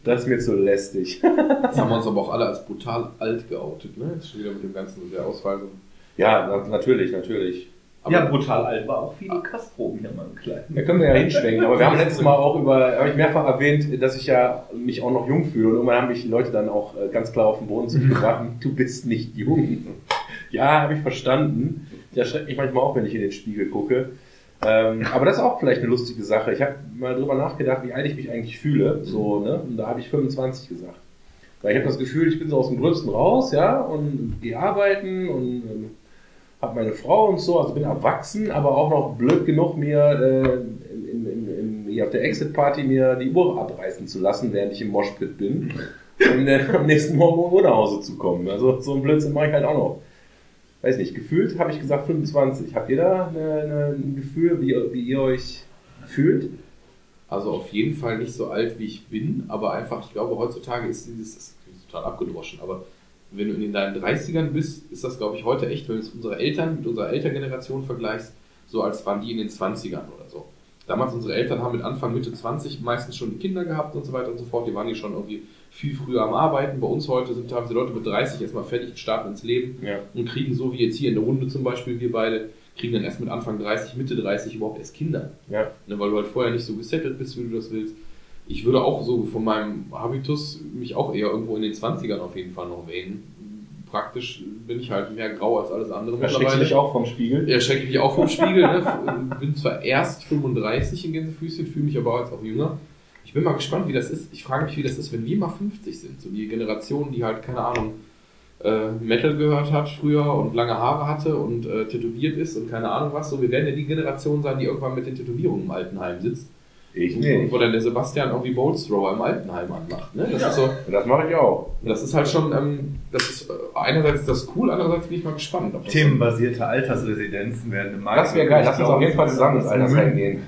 das ist mir zu lästig. Jetzt haben wir uns aber auch alle als brutal alt geoutet, ne? Jetzt schon wieder mit dem ganzen mit der so. Ja, na, natürlich, natürlich. Aber ja, brutal alt war auch Fidel Castro hier mal ein klein. Da können wir ja hinschwenken. Aber wir haben letztes Mal auch über, habe ich mehrfach erwähnt, dass ich ja mich auch noch jung fühle. Und irgendwann haben mich die Leute dann auch äh, ganz klar auf den Boden zu gefragt, du bist nicht jung. Ja, habe ich verstanden. Ich erschreckt mich manchmal auch, wenn ich in den Spiegel gucke. Ähm, aber das ist auch vielleicht eine lustige Sache. Ich habe mal drüber nachgedacht, wie alt ich mich eigentlich fühle. So, ne? Und da habe ich 25 gesagt. Weil ich habe das Gefühl, ich bin so aus dem Gröbsten raus, ja, und gehe arbeiten und ähm, habe meine Frau und so, also bin erwachsen, aber auch noch blöd genug, mir äh, in, in, in, hier auf der Exit-Party mir die Uhr abreißen zu lassen, während ich im Moshpit bin. Und äh, am nächsten Morgen um nach Hause zu kommen. Also so ein Blödsinn mache ich halt auch noch. Weiß nicht, gefühlt habe ich gesagt 25. Habt ihr da ein Gefühl, wie, wie ihr euch fühlt? Also auf jeden Fall nicht so alt wie ich bin, aber einfach, ich glaube, heutzutage ist dieses, das klingt total abgedroschen, aber wenn du in deinen 30ern bist, ist das, glaube ich, heute echt, wenn du es unsere Eltern mit unserer Elterngeneration vergleichst, so als waren die in den 20ern oder so. Damals unsere Eltern haben mit Anfang, Mitte 20 meistens schon Kinder gehabt und so weiter und so fort. Die waren die schon irgendwie viel früher am Arbeiten. Bei uns heute sind haben die Leute mit 30 erstmal fertig und starten ins Leben Ja. und kriegen so wie jetzt hier in der Runde zum Beispiel, wir beide, kriegen dann erst mit Anfang 30, Mitte 30 überhaupt erst Kinder. Ja. Ne, weil du halt vorher nicht so gesettelt bist, wie du das willst. Ich würde auch so von meinem Habitus mich auch eher irgendwo in den 20ern auf jeden Fall noch wählen. Praktisch bin ich halt mehr grau als alles andere du dich auch vom Spiegel? Erschrecke ich mich auch vom Spiegel. Ne? Bin zwar erst 35 in Gänsefüßchen, fühle mich aber jetzt auch jünger. Ich bin mal gespannt, wie das ist. Ich frage mich, wie das ist, wenn wir mal 50 sind. So die Generation, die halt, keine Ahnung, äh, Metal gehört hat früher und lange Haare hatte und äh, tätowiert ist und keine Ahnung was. So, wir werden ja die Generation sein, die irgendwann mit den Tätowierungen im Altenheim sitzt. Ich Und wo dann der Sebastian irgendwie Bolstrower im Altenheim anmacht. Ne? Das ist so, das mache ich auch. das ist halt schon, ähm, das ist äh, einerseits ist das cool, andererseits bin ich mal gespannt. Themenbasierte Altersresidenzen werden im Markt. Das wäre geil. Lass uns auf jeden Fall zusammen ins das Altersheim gehen.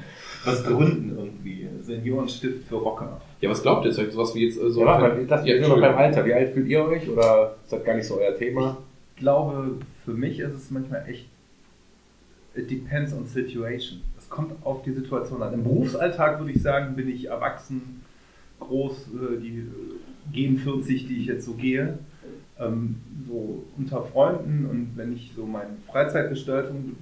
Was gründen irgendwie. Seniorenstift für Rocker. Ja, was glaubt ihr? Ist euch sowas wie jetzt äh, so. Ja, mal, das Ja, noch beim. Alter. Wie alt fühlt ihr euch? Oder ist das gar nicht so euer Thema? Ich glaube, für mich ist es manchmal echt. It depends on situation. Es kommt auf die Situation an. Im Berufsalltag würde ich sagen, bin ich erwachsen, groß, äh, die äh, gehen 40, die ich jetzt so gehe. Ähm, so unter Freunden und wenn ich so meine Freizeitgestaltung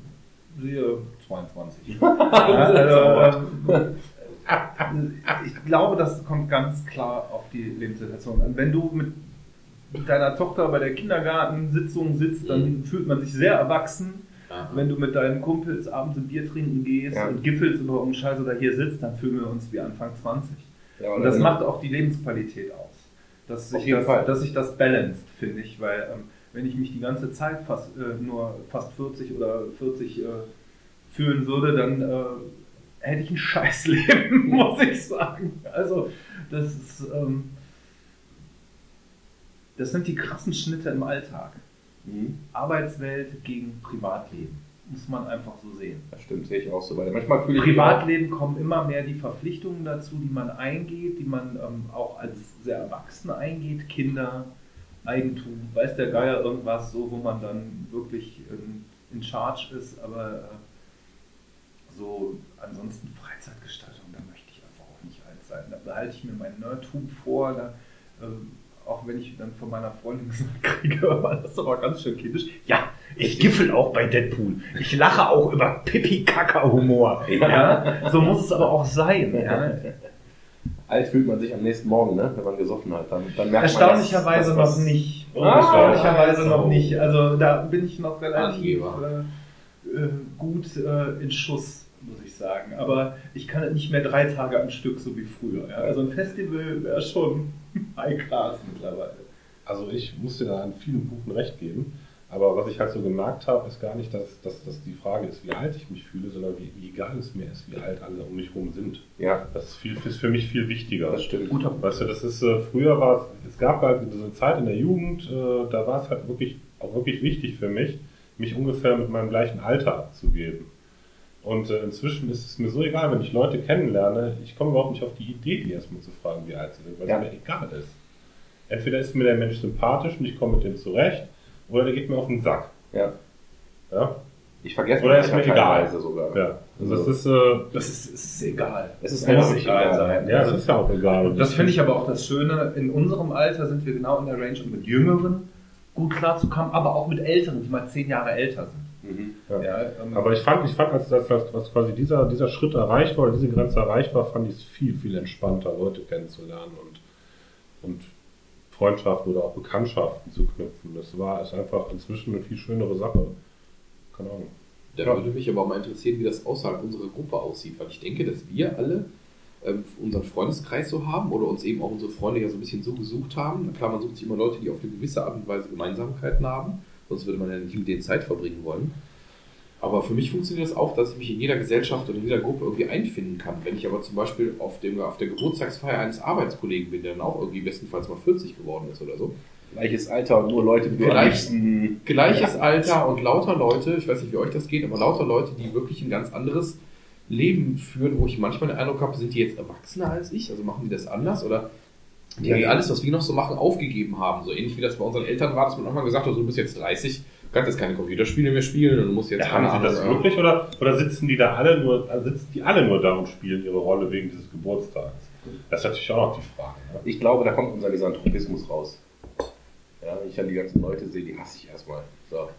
sehe, 22. ja, also, ähm, ich glaube, das kommt ganz klar auf die Lebenssituation an. Wenn du mit mit deiner Tochter bei der Kindergartensitzung sitzt, dann fühlt man sich sehr erwachsen. Ja. Wenn du mit deinen Kumpels abends ein Bier trinken gehst Ja. und giffelst über irgendeinen Scheiß oder hier sitzt, dann fühlen wir uns wie Anfang 20. Ja, Und das macht auch die Lebensqualität aus. Dass sich, das, Fall. dass sich das balanced, finde ich, weil ähm, wenn ich mich die ganze Zeit fast, äh, nur fast 40 oder 40 äh, fühlen würde, dann äh, hätte ich ein Scheißleben, muss ich sagen. Also, das ist, ähm, das sind die krassen Schnitte im Alltag. Mhm. Arbeitswelt gegen Privatleben. Muss man einfach so sehen. Das stimmt, sehe ich auch so. Weil manchmal fühle ich Privatleben kommen immer mehr die Verpflichtungen dazu, die man eingeht, die man ähm, auch als sehr Erwachsene eingeht. Kinder, Eigentum, weiß der Geier irgendwas, so wo man dann wirklich ähm, in Charge ist, aber äh, so ansonsten Freizeitgestaltung, da möchte ich einfach auch nicht alt sein. Da behalte ich mir mein Nerdtum vor, da, ähm, auch wenn ich dann von meiner Freundin gesagt kriege, aber das ist aber ganz schön kindisch. Ja, ich giffel auch bei Deadpool. Ich lache auch über Pipi-Kaka-Humor. Ja, so muss es aber auch sein. Ja. alt fühlt man sich am nächsten Morgen, ne? wenn man gesoffen hat. Dann, dann merkt Erstaunlicherweise man, dass- noch dass- nicht. Ah, Ehrlicherweise noch nicht. Also da bin ich noch relativ äh, äh, gut äh, in Schuss, ich sagen. Aber ich kann nicht mehr drei Tage am Stück, so wie früher. Ja? Also ein Festival wäre schon High Class mittlerweile. Also ich muss dir da an vielen Punkten recht geben. Aber was ich halt so gemerkt habe, ist gar nicht, dass, dass, dass die Frage ist, wie alt ich mich fühle, sondern wie, wie egal es mir ist, wie alt alle um mich herum sind. Ja, Das ist, viel, ist für mich viel wichtiger. das stimmt. Guter Weißt du, das ist, äh, früher war es, es gab halt so eine Zeit in der Jugend, äh, da war es halt wirklich, auch wirklich wichtig für mich, mich ungefähr mit meinem gleichen Alter abzugeben. Und äh, inzwischen ist es mir so egal, wenn ich Leute kennenlerne, ich komme überhaupt nicht auf die Idee, die erstmal zu fragen, wie alt sie sind, weil Ja. es mir egal ist. Entweder ist mir der Mensch sympathisch und ich komme mit dem zurecht, oder der geht mir auf den Sack. Ja. Ja, Ich vergesse Oder ist mir egal. sogar. ja. Also das ist, äh, Das ist, es ist egal. Es ist Muss egal. sein. ja, es ist ja auch egal. Und Das finde ich aber auch das Schöne. In unserem Alter sind wir genau in der Range, um mit Jüngeren gut klarzukommen, aber auch mit Älteren, die mal zehn Jahre älter sind. Mhm. Ja. Ja, ähm, Aber ich fand, ich fand, als, als, als quasi dieser, dieser Schritt erreicht war, oder diese Grenze erreicht war, fand ich es viel, viel entspannter, Leute kennenzulernen und, und Freundschaften oder auch Bekanntschaften zu knüpfen. Das war ist einfach inzwischen eine viel schönere Sache. Keine Ahnung. Da Ja. würde mich aber auch mal interessieren, wie das außerhalb unserer Gruppe aussieht, weil ich denke, dass wir alle ähm, unseren Freundeskreis so haben oder uns eben auch unsere Freunde ja so ein bisschen so gesucht haben. Na klar, man sucht sich immer Leute, die auf eine gewisse Art und Weise Gemeinsamkeiten haben, sonst würde man ja nicht mit denen Zeit verbringen wollen. Aber für mich funktioniert das auch, dass ich mich in jeder Gesellschaft oder in jeder Gruppe irgendwie einfinden kann. Wenn ich aber zum Beispiel auf, dem, auf der Geburtstagsfeier eines Arbeitskollegen bin, der dann auch irgendwie bestenfalls mal 40 geworden ist oder so, Gleiches Alter und nur Leute, die Vielleicht- liebsten gleiches Alter und lauter Leute, ich weiß nicht, wie euch das geht, aber lauter Leute, die wirklich ein ganz anderes Leben führen, wo ich manchmal den Eindruck habe, sind die jetzt erwachsener als ich? Also machen die das anders? Oder die Nee. alles, was wir noch so machen, aufgegeben haben. So ähnlich wie das bei unseren Eltern war, dass man irgendwann gesagt hat, so, du bist jetzt 30, du kannst jetzt keine Computerspiele mehr spielen und du musst jetzt Ja, haben keine sie das äh, wirklich oder, oder sitzen die da alle nur, also sitzen die alle nur da und spielen ihre Rolle wegen dieses Geburtstags? Das ist natürlich auch noch die Frage. Ne? Ich glaube, da kommt unser Misanthropismus raus. Ja, wenn ich dann die ganzen Leute sehe, die hasse ich erstmal. So.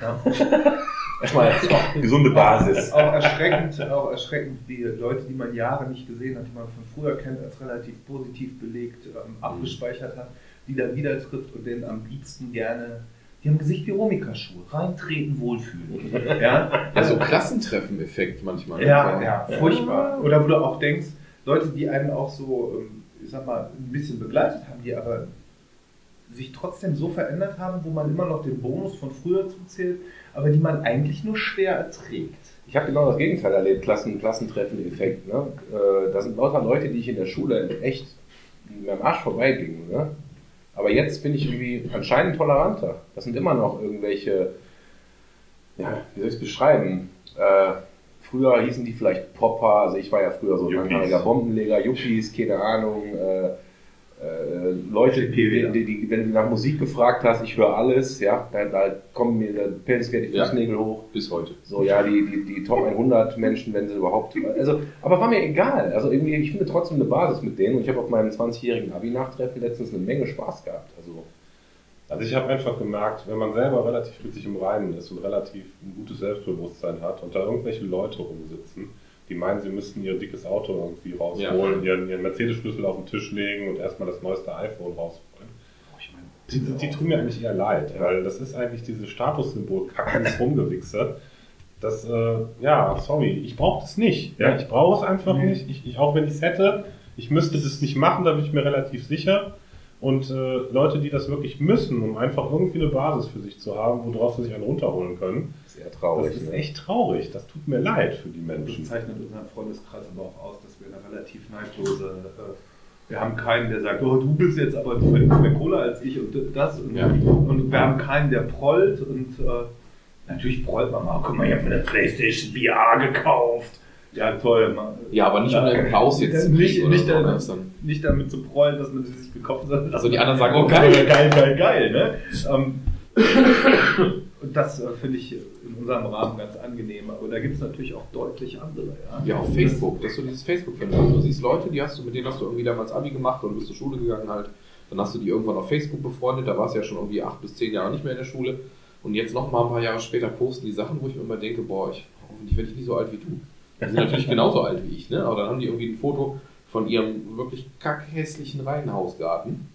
Ja. Erstmal gesunde Basis. auch erschreckend, auch erschreckend, die Leute, die man Jahre nicht gesehen hat, die man von früher kennt, als relativ positiv belegt, ähm, abgespeichert hat, die dann wieder trifft und denen am liebsten gerne, die haben Gesicht wie Romika-Schuhe, reintreten, wohlfühlen. Ja, Ja, so Klassentreffen-Effekt manchmal. ne? ja, ja, furchtbar. Oder wo du auch denkst, Leute, die einen auch so, ähm, ich sag mal, ein bisschen begleitet haben, die aber sich trotzdem so verändert haben, wo man immer noch den Bonus von früher zuzählt, aber die man eigentlich nur schwer erträgt. Ich habe genau das Gegenteil erlebt, Klassen, Klassentreffen-Effekt. Ne? Äh, da sind lauter Leute, die ich in der Schule echt mir am Arsch vorbeigingen. Ne? Aber jetzt bin ich irgendwie anscheinend toleranter. Das sind immer noch irgendwelche, ja, wie soll ich es beschreiben? Äh, früher hießen die vielleicht Popper, also ich war ja früher so ein Bombenleger, Yuppies, keine Ahnung, äh, äh, Leute, die, die, die, wenn du nach Musik gefragt hast, ich höre alles, ja, da, da kommen mir, mir die Ja. Fußnägel hoch. Bis heute. So, ja, die, die, die Top 100 Menschen, wenn sie überhaupt. Also, aber war mir egal. Also irgendwie, ich finde trotzdem eine Basis mit denen und ich habe auf meinem 20-jährigen Abi-Nachtreffen letztens eine Menge Spaß gehabt. Also, Also ich habe einfach gemerkt, wenn man selber relativ mit sich im Reinen ist und relativ ein gutes Selbstbewusstsein hat und da irgendwelche Leute rumsitzen, die meinen, sie müssten ihr dickes Auto irgendwie rausholen, ihren, ihren Mercedes-Schlüssel auf den Tisch legen und erstmal das neueste iPhone rausholen. Die, die, die tun mir eigentlich eher leid, weil das ist eigentlich diese Statussymbol-Kacke, das Rumgewichse. Das, äh, ja, sorry, ich brauche das nicht. Ja, ich brauche es einfach nicht. Ich, ich, auch wenn ich es hätte, ich müsste das nicht machen, da bin ich mir relativ sicher. Und äh, Leute, die das wirklich müssen, um einfach irgendwie eine Basis für sich zu haben, worauf sie sich einen runterholen können, sehr traurig. das ist ne? echt traurig. Das tut mir leid für die Das Menschen. zeichnet unseren Freundeskreis aber auch aus, dass wir eine relativ neitlose. Äh, wir haben keinen, der sagt, oh, du bist jetzt aber mehr Kohle als ich und das. Und, Ja. und wir haben keinen, der prollt. Und äh, natürlich prollt man mal. Guck mal, ich habe mir eine PlayStation VR gekauft. Ja, toll. Man, Ja, aber nicht um den Applaus jetzt zu nicht, nicht, so, damit, ne? Nicht damit zu prollen, dass man sich gekauft hat. sondern Also die anderen sagen, oh oh, geil. geil, geil, geil. Ne? Ähm, und das äh, finde ich in unserem Rahmen ganz angenehm. Aber da gibt es natürlich auch deutlich andere. Ja, Ja, auf Facebook. Das ist so dieses Facebook-Phänomen. Du siehst Leute, die hast du, mit denen hast du irgendwie damals Abi gemacht oder bist zur Schule gegangen halt. Dann hast du die irgendwann auf Facebook befreundet. Da warst du ja schon irgendwie acht bis zehn Jahre nicht mehr in der Schule. Und jetzt noch mal ein paar Jahre später posten die Sachen, wo ich mir immer denke, boah, ich, hoffentlich werde ich nicht so alt wie du. Die sind natürlich genauso alt wie ich, ne? Aber dann haben die irgendwie ein Foto von ihrem wirklich kackhässlichen Reihenhausgarten.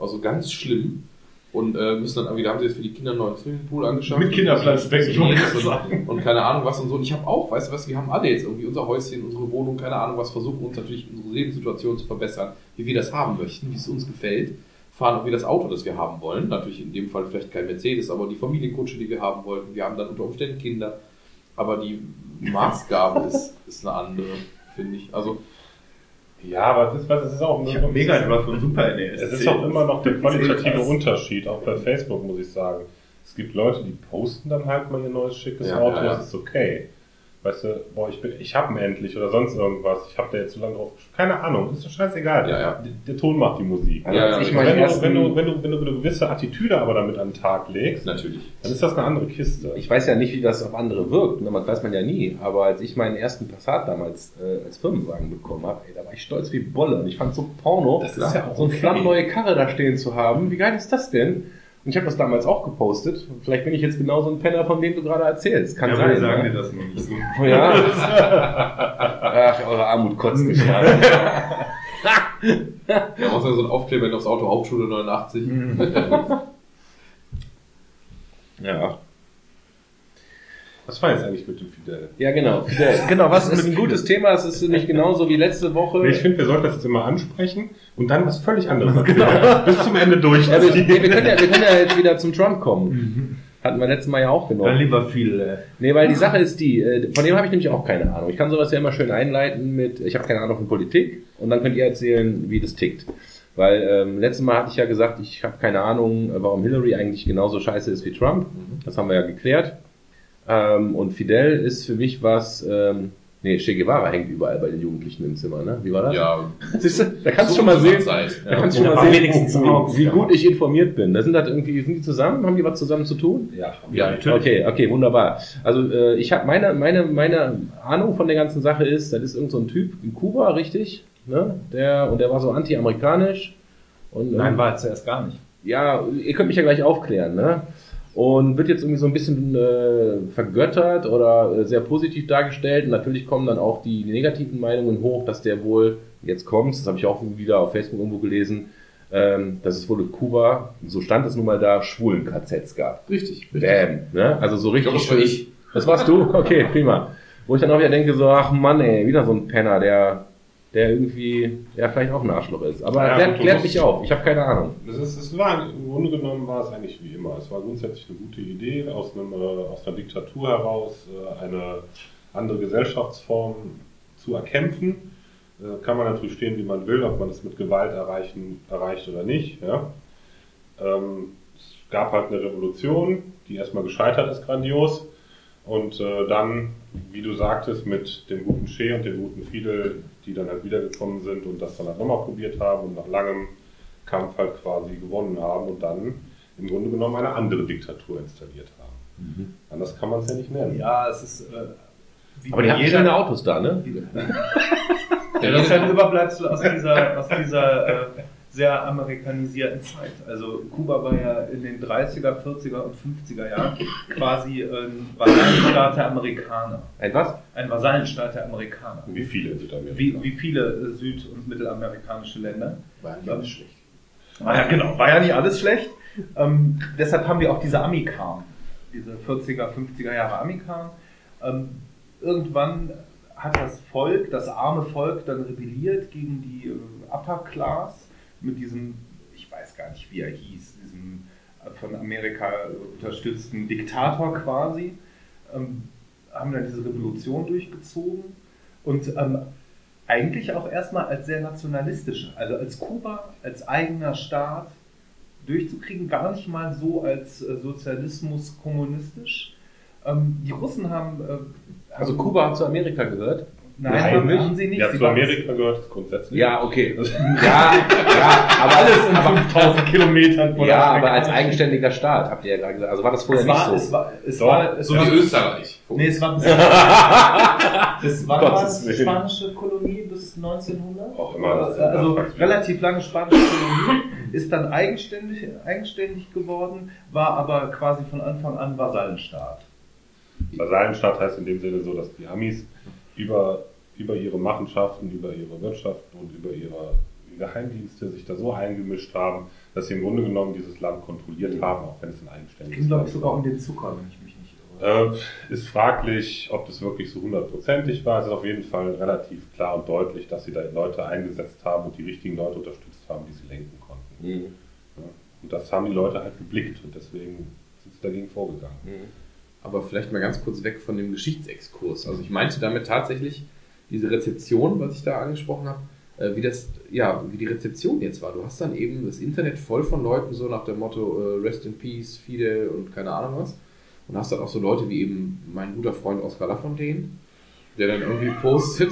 Also ganz schlimm. und äh, müssen dann wieder haben sie jetzt für die Kinder einen neuen Swimmingpool angeschafft. Mit Kinderplanschbecken. und, und keine Ahnung was und so. Und ich habe auch, weißt du was, wir haben alle jetzt irgendwie unser Häuschen, unsere Wohnung, keine Ahnung was, versuchen uns natürlich unsere Lebenssituation zu verbessern, wie wir das haben möchten, wie es uns gefällt. Fahren auch wie das Auto, das wir haben wollen. Natürlich in dem Fall vielleicht kein Mercedes, aber die Familienkutsche, die wir haben wollten. Wir haben dann unter Umständen Kinder. Aber die Maßgabe ist, ist eine andere, finde ich. Also Ja, aber es ist, was, es ist auch Ich habe mega etwas von Super NES. Es ist auch immer noch der qualitative Unterschied, auch bei Facebook muss ich sagen. Es gibt Leute, die posten dann halt mal ihr neues schickes Ja, Auto, ja, ja. das ist okay. Weißt du, boah, ich bin, ich hab ihn endlich oder sonst irgendwas. Ich hab da jetzt so lange drauf. Keine Ahnung, ist doch scheißegal. Ja, ja. Der, der Ton macht die Musik. Also Ja, ja, ich ja. meinen wenn, du, wenn, du, wenn, du, wenn du eine gewisse Attitüde aber damit an den Tag legst, natürlich. dann ist das eine andere Kiste. ich weiß ja nicht, wie das auf andere wirkt, ne? man weiß man ja nie, aber als ich meinen ersten Passat damals äh, als Firmenwagen bekommen habe, ey, da war ich stolz wie Bolle und ich fand so Porno, Das ist ja auch so eine okay. flammneue Karre da stehen zu haben. Wie geil ist das denn? Und ich habe das damals auch gepostet. Vielleicht bin ich jetzt genau so ein Penner, von dem du gerade erzählst. Kann Ja, sein. wir sagen ne? dir das noch nicht so. Ja. Ach, eure Armut kotzt mich gerade. Ja, außer so ein Aufkleber aufs Auto Hauptschule 89. ja. Was war jetzt eigentlich mit dem Fidel? Ja, genau. Fidel. Genau, was Das ist ein gutes Thema. Es ist nicht genauso wie letzte Woche. Ich finde, wir sollten das jetzt immer ansprechen und dann was völlig anderes erzählen. Bis zum Ende durch. ja, wir, wir, können ja, wir können ja jetzt wieder zum Trump kommen. Hatten wir letztes Mal ja auch Dann genommen. lieber viel. Äh, Nee, weil die Sache ist die, äh, von dem habe ich nämlich auch keine Ahnung. Ich kann sowas ja immer schön einleiten mit, ich habe keine Ahnung von Politik und dann könnt ihr erzählen, wie das tickt. Weil ähm, letztes Mal hatte ich ja gesagt, ich habe keine Ahnung, warum Hillary eigentlich genauso scheiße ist wie Trump. Das haben wir ja geklärt. Ähm, und Fidel ist für mich was, ähm, nee, Che Guevara hängt überall bei den Jugendlichen im Zimmer, ne? Wie war das? Ja, Siehst du, da kannst du so schon mal sehen, da kannst du schon Ja, mal sehen, wenigstens wie, wie gut ich informiert bin. Da sind halt irgendwie, sind die zusammen? Haben die was zusammen zu tun? ja, Ja, natürlich. Okay, okay, wunderbar. Also äh, ich habe meine, meine, meine Ahnung von der ganzen Sache ist, das ist irgend so ein Typ in Kuba, richtig? Ne? Der, und der war so anti-amerikanisch. Und, nein, ähm, war er zuerst gar nicht. ja, ihr könnt mich ja gleich aufklären, ne? Und wird jetzt irgendwie so ein bisschen äh, vergöttert oder äh, sehr positiv dargestellt. Und natürlich kommen dann auch die, negativen Meinungen hoch, dass der wohl, jetzt kommt, das habe ich auch wieder auf Facebook irgendwo gelesen, ähm, dass es wohl in Kuba, so stand es nun mal da, schwulen KZs gab. richtig. richtig. Bam, ne? Also so richtig. Das war ich. Das warst du? Okay, prima. Wo ich dann auch wieder denke, so, ach Mann, ey, wieder so ein Penner, der, der irgendwie, ja, vielleicht auch ein Arschloch ist. Aber Ja, klärt, klärt mich auf. Ich habe keine Ahnung. Das ist, es war, Im Grunde genommen war es eigentlich wie immer. Es war grundsätzlich eine gute Idee, aus, einem, äh, aus einer Diktatur heraus äh, eine andere Gesellschaftsform zu erkämpfen. Äh, Kann man natürlich stehen, wie man will, ob man es mit Gewalt erreichen, erreicht oder nicht. Ja? Ähm, es gab halt eine Revolution, die erstmal gescheitert ist, grandios. Und äh, dann, wie du sagtest, mit dem guten Che und dem guten Fidel, die dann halt wiedergekommen sind und das dann halt nochmal probiert haben und nach langem Kampf halt quasi gewonnen haben und dann im Grunde genommen eine andere Diktatur installiert haben. Anders kann man es ja nicht nennen. Ja, es ist. Äh, wie Aber die haben jeder- schöne Autos da, ne? Ja, das ist halt ein Überbleibsel aus dieser, aus dieser äh, sehr amerikanisierten Zeit. Also Kuba war ja in den 30er, 40er und 50er Jahren quasi ein Vasallenstaat der Amerikaner. Ein was? Ein Vasallenstaat der Amerikaner. Wie viele in Südamerika. Wie, wie viele äh, süd- und mittelamerikanische Länder. War nicht alles schlecht. War ja, genau, war ja nicht alles schlecht. Ähm, deshalb haben wir auch diese Amikam, diese 40er, 50er Jahre Amikam. Ähm, irgendwann hat das Volk, das arme Volk, dann rebelliert gegen die äh, Upper Class mit diesem, ich weiß gar nicht, wie er hieß, diesem äh, von Amerika unterstützten Diktator quasi, ähm, haben dann diese Revolution durchgezogen und ähm, eigentlich auch erstmal als sehr nationalistisch, also als Kuba, als eigener Staat durchzukriegen, gar nicht mal so als äh, Sozialismus kommunistisch. Ähm, die Russen haben. Äh, Also Kuba hat zu Amerika gehört? Nein, Nein, haben, nicht. haben sie nicht. Ja, Sie zu Amerika gehört es grundsätzlich. Ja, okay. Ja, ja, aber alles in 5000 Kilometern von Ja, aber als eigenständiger Staat, habt ihr ja gerade gesagt. Also war das vorher Es war, nicht es so. war, es Doch. war, es So war, wie Österreich. Nee, es war, das war Gottes eine spanische Kolonie bis 1900. Auch immer, ist also nachvollziehbar. relativ lange spanische Kolonie, ist dann eigenständig, eigenständig geworden, war aber quasi von Anfang an Vasallenstaat. Vasallenstaat heißt in dem Sinne so, dass die Amis über, über ihre Machenschaften, über ihre Wirtschaft und über ihre, Geheimdienste sich da so eingemischt haben, dass sie im Grunde genommen dieses Land kontrolliert haben, auch wenn es ein Es eigenständiges ging, glaube ich, Land sogar um den Zucker, wenn ich mich nicht irre. Äh, ist fraglich, ob das wirklich so hundertprozentig war. Es ist auf jeden Fall relativ klar und deutlich, dass sie da Leute eingesetzt haben und die richtigen Leute unterstützt haben, die sie lenken konnten. Mhm. Ja. Und das haben die Leute halt geblickt und deswegen sind sie dagegen vorgegangen. Aber vielleicht mal ganz kurz weg von dem Geschichtsexkurs. Also ich meinte damit tatsächlich diese Rezeption, was ich da angesprochen habe, äh, wie das, ja, wie die Rezeption jetzt war. Du hast dann eben das Internet voll von Leuten, so nach dem Motto äh, Rest in Peace, Fidel und keine Ahnung was. Und hast dann auch so Leute wie eben mein guter Freund Oskar Lafontaine, der dann irgendwie postet,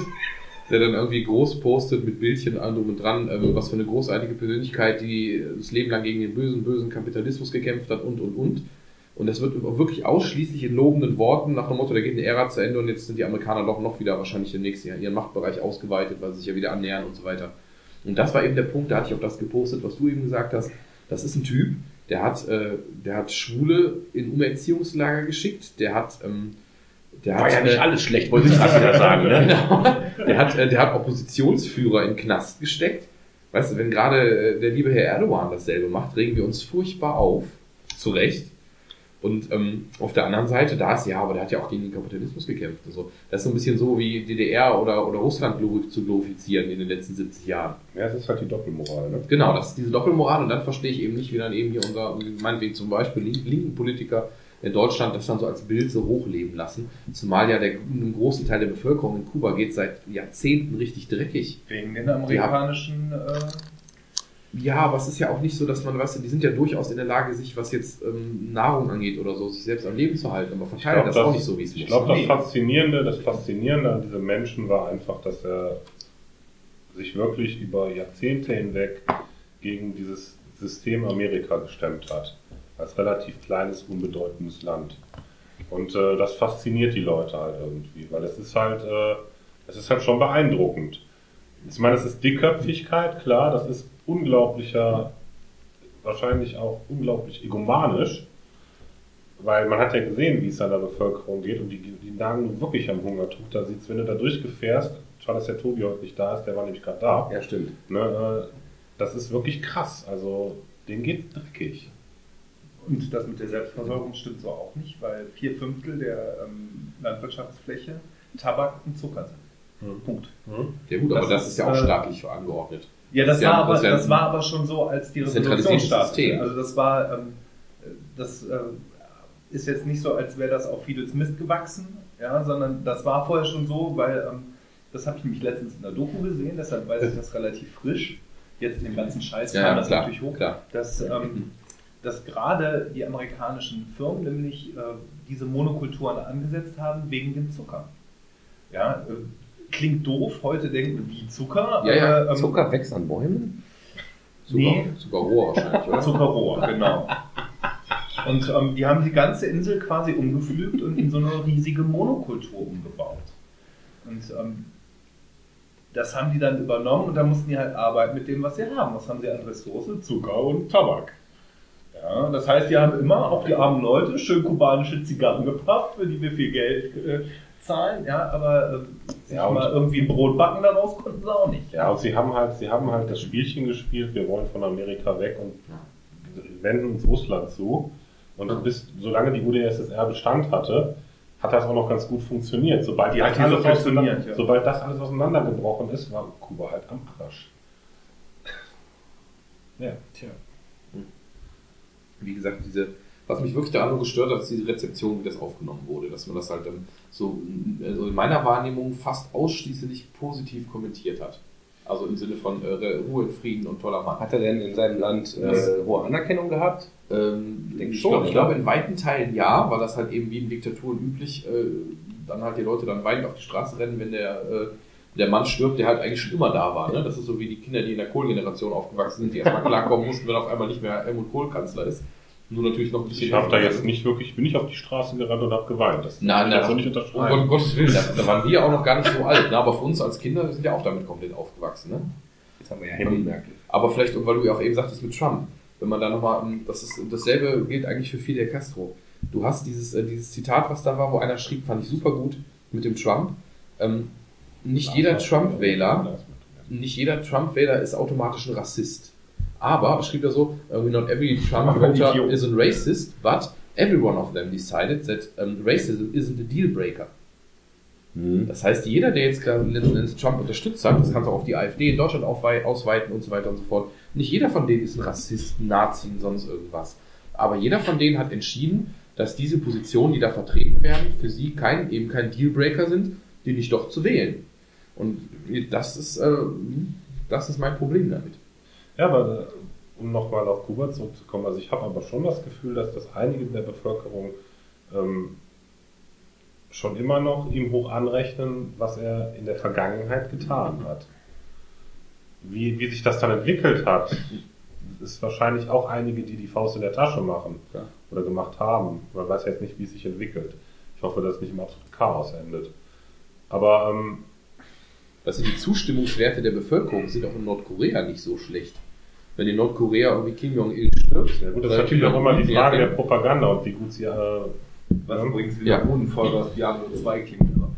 der dann irgendwie groß postet mit Bildchen drum und dran, ähm, was für eine großartige Persönlichkeit, die das Leben lang gegen den bösen, bösen Kapitalismus gekämpft hat und, und, und. Und das wird wirklich ausschließlich in lobenden Worten nach dem Motto, da geht eine Ära zu Ende und jetzt sind die Amerikaner doch noch wieder wahrscheinlich demnächst ihren Machtbereich ausgeweitet, weil sie sich ja wieder annähern und so weiter. Und das war eben der Punkt, da hatte ich auch das gepostet, was du eben gesagt hast. Das ist ein Typ, der hat, äh, der hat Schwule in Umerziehungslager geschickt, der hat, ähm, der War hat, ja nicht äh, alles schlecht, wollte ich gerade wieder sagen. Ne? Genau. Der hat, äh, der hat Oppositionsführer in Knast gesteckt. Weißt du, wenn gerade äh, der liebe Herr Erdogan dasselbe macht, regen wir uns furchtbar auf. Zu Recht. Und ähm, auf der anderen Seite, da ist ja, aber der hat ja auch gegen den Kapitalismus gekämpft. und so. das ist so ein bisschen so wie DDR oder, oder Russland zu glorifizieren in den letzten 70 Jahren. Ja, es ist halt die Doppelmoral. Ne? Genau, das ist diese Doppelmoral und dann verstehe ich eben nicht, wie dann eben hier unser, meinetwegen zum Beispiel link- linken Politiker in Deutschland das dann so als Bild so hochleben lassen. Zumal ja der, einem großen Teil der Bevölkerung in Kuba geht seit Jahrzehnten richtig dreckig. Wegen den amerikanischen. Äh, Ja, aber es ist ja auch nicht so, dass man, weißt du, die sind ja durchaus in der Lage, sich, was jetzt ähm, Nahrung angeht oder so, sich selbst am Leben zu halten, aber verteilen das, auch nicht so, wie es Ich glaube, das. Faszinierende, das Faszinierende an diesem Menschen war einfach, dass er sich wirklich über Jahrzehnte hinweg gegen dieses System Amerika gestemmt hat. Als relativ kleines, unbedeutendes Land. Und äh, das fasziniert die Leute halt irgendwie, weil es ist halt, äh, es ist halt schon beeindruckend. Ich meine, es ist Dickköpfigkeit, klar, das ist unglaublicher, wahrscheinlich auch unglaublich egomanisch, weil man hat ja gesehen, wie es an der Bevölkerung geht und die, die nagen nun wirklich am Hungertuch. Da sieht's, wenn du da durchgefährst, schade, dass der Tobi heute nicht da ist, der war nämlich gerade da. Ja, stimmt. Ne, äh, das ist wirklich krass. Also, denen geht's dreckig. und das mit der Selbstversorgung stimmt so auch nicht, weil vier Fünftel der ähm, Landwirtschaftsfläche Tabak und Zucker sind. Hm. Punkt. Ja gut, aber Das das, ist, ist ja auch äh, staatlich angeordnet. Ja, das, Ja, war, aber, das war aber schon so, als die Revolution startete. Also das war, ähm, das äh, ist jetzt nicht so, als wäre das auf Fidels Mist gewachsen, ja, sondern das war vorher schon so, weil ähm, das habe ich nämlich letztens in der Doku gesehen, deshalb weiß ich das relativ frisch. Jetzt in dem ganzen Scheiß Ja, kam ja, das klar, natürlich hoch, klar. dass, ähm, dass gerade die amerikanischen Firmen nämlich äh, diese Monokulturen angesetzt haben wegen dem Zucker. Ja, äh, klingt doof, heute denken wir wie Zucker. Ja, ja, aber, ähm, Zucker wächst an Bäumen? Zucker, Nee. Zuckerrohr wahrscheinlich, oder? Zuckerrohr, genau. Und ähm, die haben die ganze Insel quasi umgepflügt und in so eine riesige Monokultur umgebaut. Und ähm, das haben die dann übernommen und da mussten die halt arbeiten mit dem, was sie haben. Was haben sie an Ressourcen? Zucker und Tabak. Ja, das heißt, die haben immer, auch die armen Leute, schön kubanische Zigarren gepafft, für die wir viel Geld äh, zahlen. Ja, aber äh, Ja, mal irgendwie Brot backen daraus konnten sie auch nicht. Ja, und sie haben halt, sie haben halt das Spielchen gespielt, wir wollen von Amerika weg und wenden uns Russland zu. Und bis, solange die UdSSR Bestand hatte, hat das auch noch ganz gut funktioniert. Sobald, Die das so alles funktioniert, auseinander- ja. sobald das alles auseinandergebrochen ist, war Kuba halt am Arsch. Ja. Tja. wie gesagt, diese, was mich wirklich daran nur gestört hat, ist diese Rezeption, wie das aufgenommen wurde, dass man das halt dann so, also in meiner Wahrnehmung fast ausschließlich positiv kommentiert hat. Also im Sinne von äh, Ruhe Frieden und toller Mann. Hat er denn in seinem Land äh, hohe Anerkennung gehabt? Ähm, ich schon, glaube, ich glaube in weiten Teilen ja, weil das halt eben wie in Diktaturen üblich, äh, dann halt die Leute dann weinend auf die Straße rennen, wenn der, äh, der Mann stirbt, der halt eigentlich schon immer da war. Ne? Das ist so wie die Kinder, die in der Kohl-Generation aufgewachsen sind, die erstmal klarkommen mussten, wenn auf einmal nicht mehr Helmut Kohl Kanzler ist. Nur natürlich noch ein bisschen. Ich habe da jetzt nicht wirklich, ich bin nicht auf die Straße gerannt und habe geweint. Das Nein, ich nein, so nicht um unterschreiben. Gottes Willen, da, da waren wir auch noch gar nicht so alt. Ne? Aber für uns als Kinder wir sind ja auch damit komplett aufgewachsen. Ne? Jetzt haben wir ja Henry Merkel. Aber vielleicht, weil du ja auch eben sagtest mit Trump, wenn man da nochmal, das ist dasselbe gilt eigentlich für Fidel Castro. Du hast dieses, äh, dieses Zitat, was da war, wo einer schrieb, fand ich super gut, mit dem Trump. Ähm, nicht jeder Trump-Wähler, nicht jeder Trump-Wähler ist automatisch ein Rassist. Aber, schrieb er so, not every Trump voter is a racist, but every one of them decided that um, racism isn't a deal breaker. Das heißt, jeder, der jetzt letzten Endes Trump unterstützt hat, das kannst du auch auf die AfD in Deutschland ausweiten und so weiter und so fort, nicht jeder von denen ist ein Rassist, ein Nazi sonst irgendwas. Aber jeder von denen hat entschieden, dass diese Positionen, die da vertreten werden, für sie kein, eben kein Dealbreaker sind, die nicht doch zu wählen. Und das ist, äh, das ist mein Problem damit. Ja, aber äh, um nochmal auf Kuba zurückzukommen, also ich habe aber schon das Gefühl, dass das einige der Bevölkerung ähm, schon immer noch ihm hoch anrechnen, was er in der Vergangenheit getan hat. Wie, wie sich das dann entwickelt hat, ist wahrscheinlich auch einige, die die Faust in der Tasche machen Ja. oder gemacht haben. Man weiß jetzt nicht, wie es sich entwickelt. Ich hoffe, dass es nicht im absoluten Chaos endet. Aber ähm, Also die Zustimmungswerte der Bevölkerung sind auch in Nordkorea nicht so schlecht. Wenn in Nordkorea irgendwie Kim Jong-il stirbt. ja gut, das ist natürlich auch immer die Frage ja, der Propaganda und wie gut sie äh, Was Ja. übrigens wieder Ja. Bodenfolge aus Diablo 2 klingt. Aber.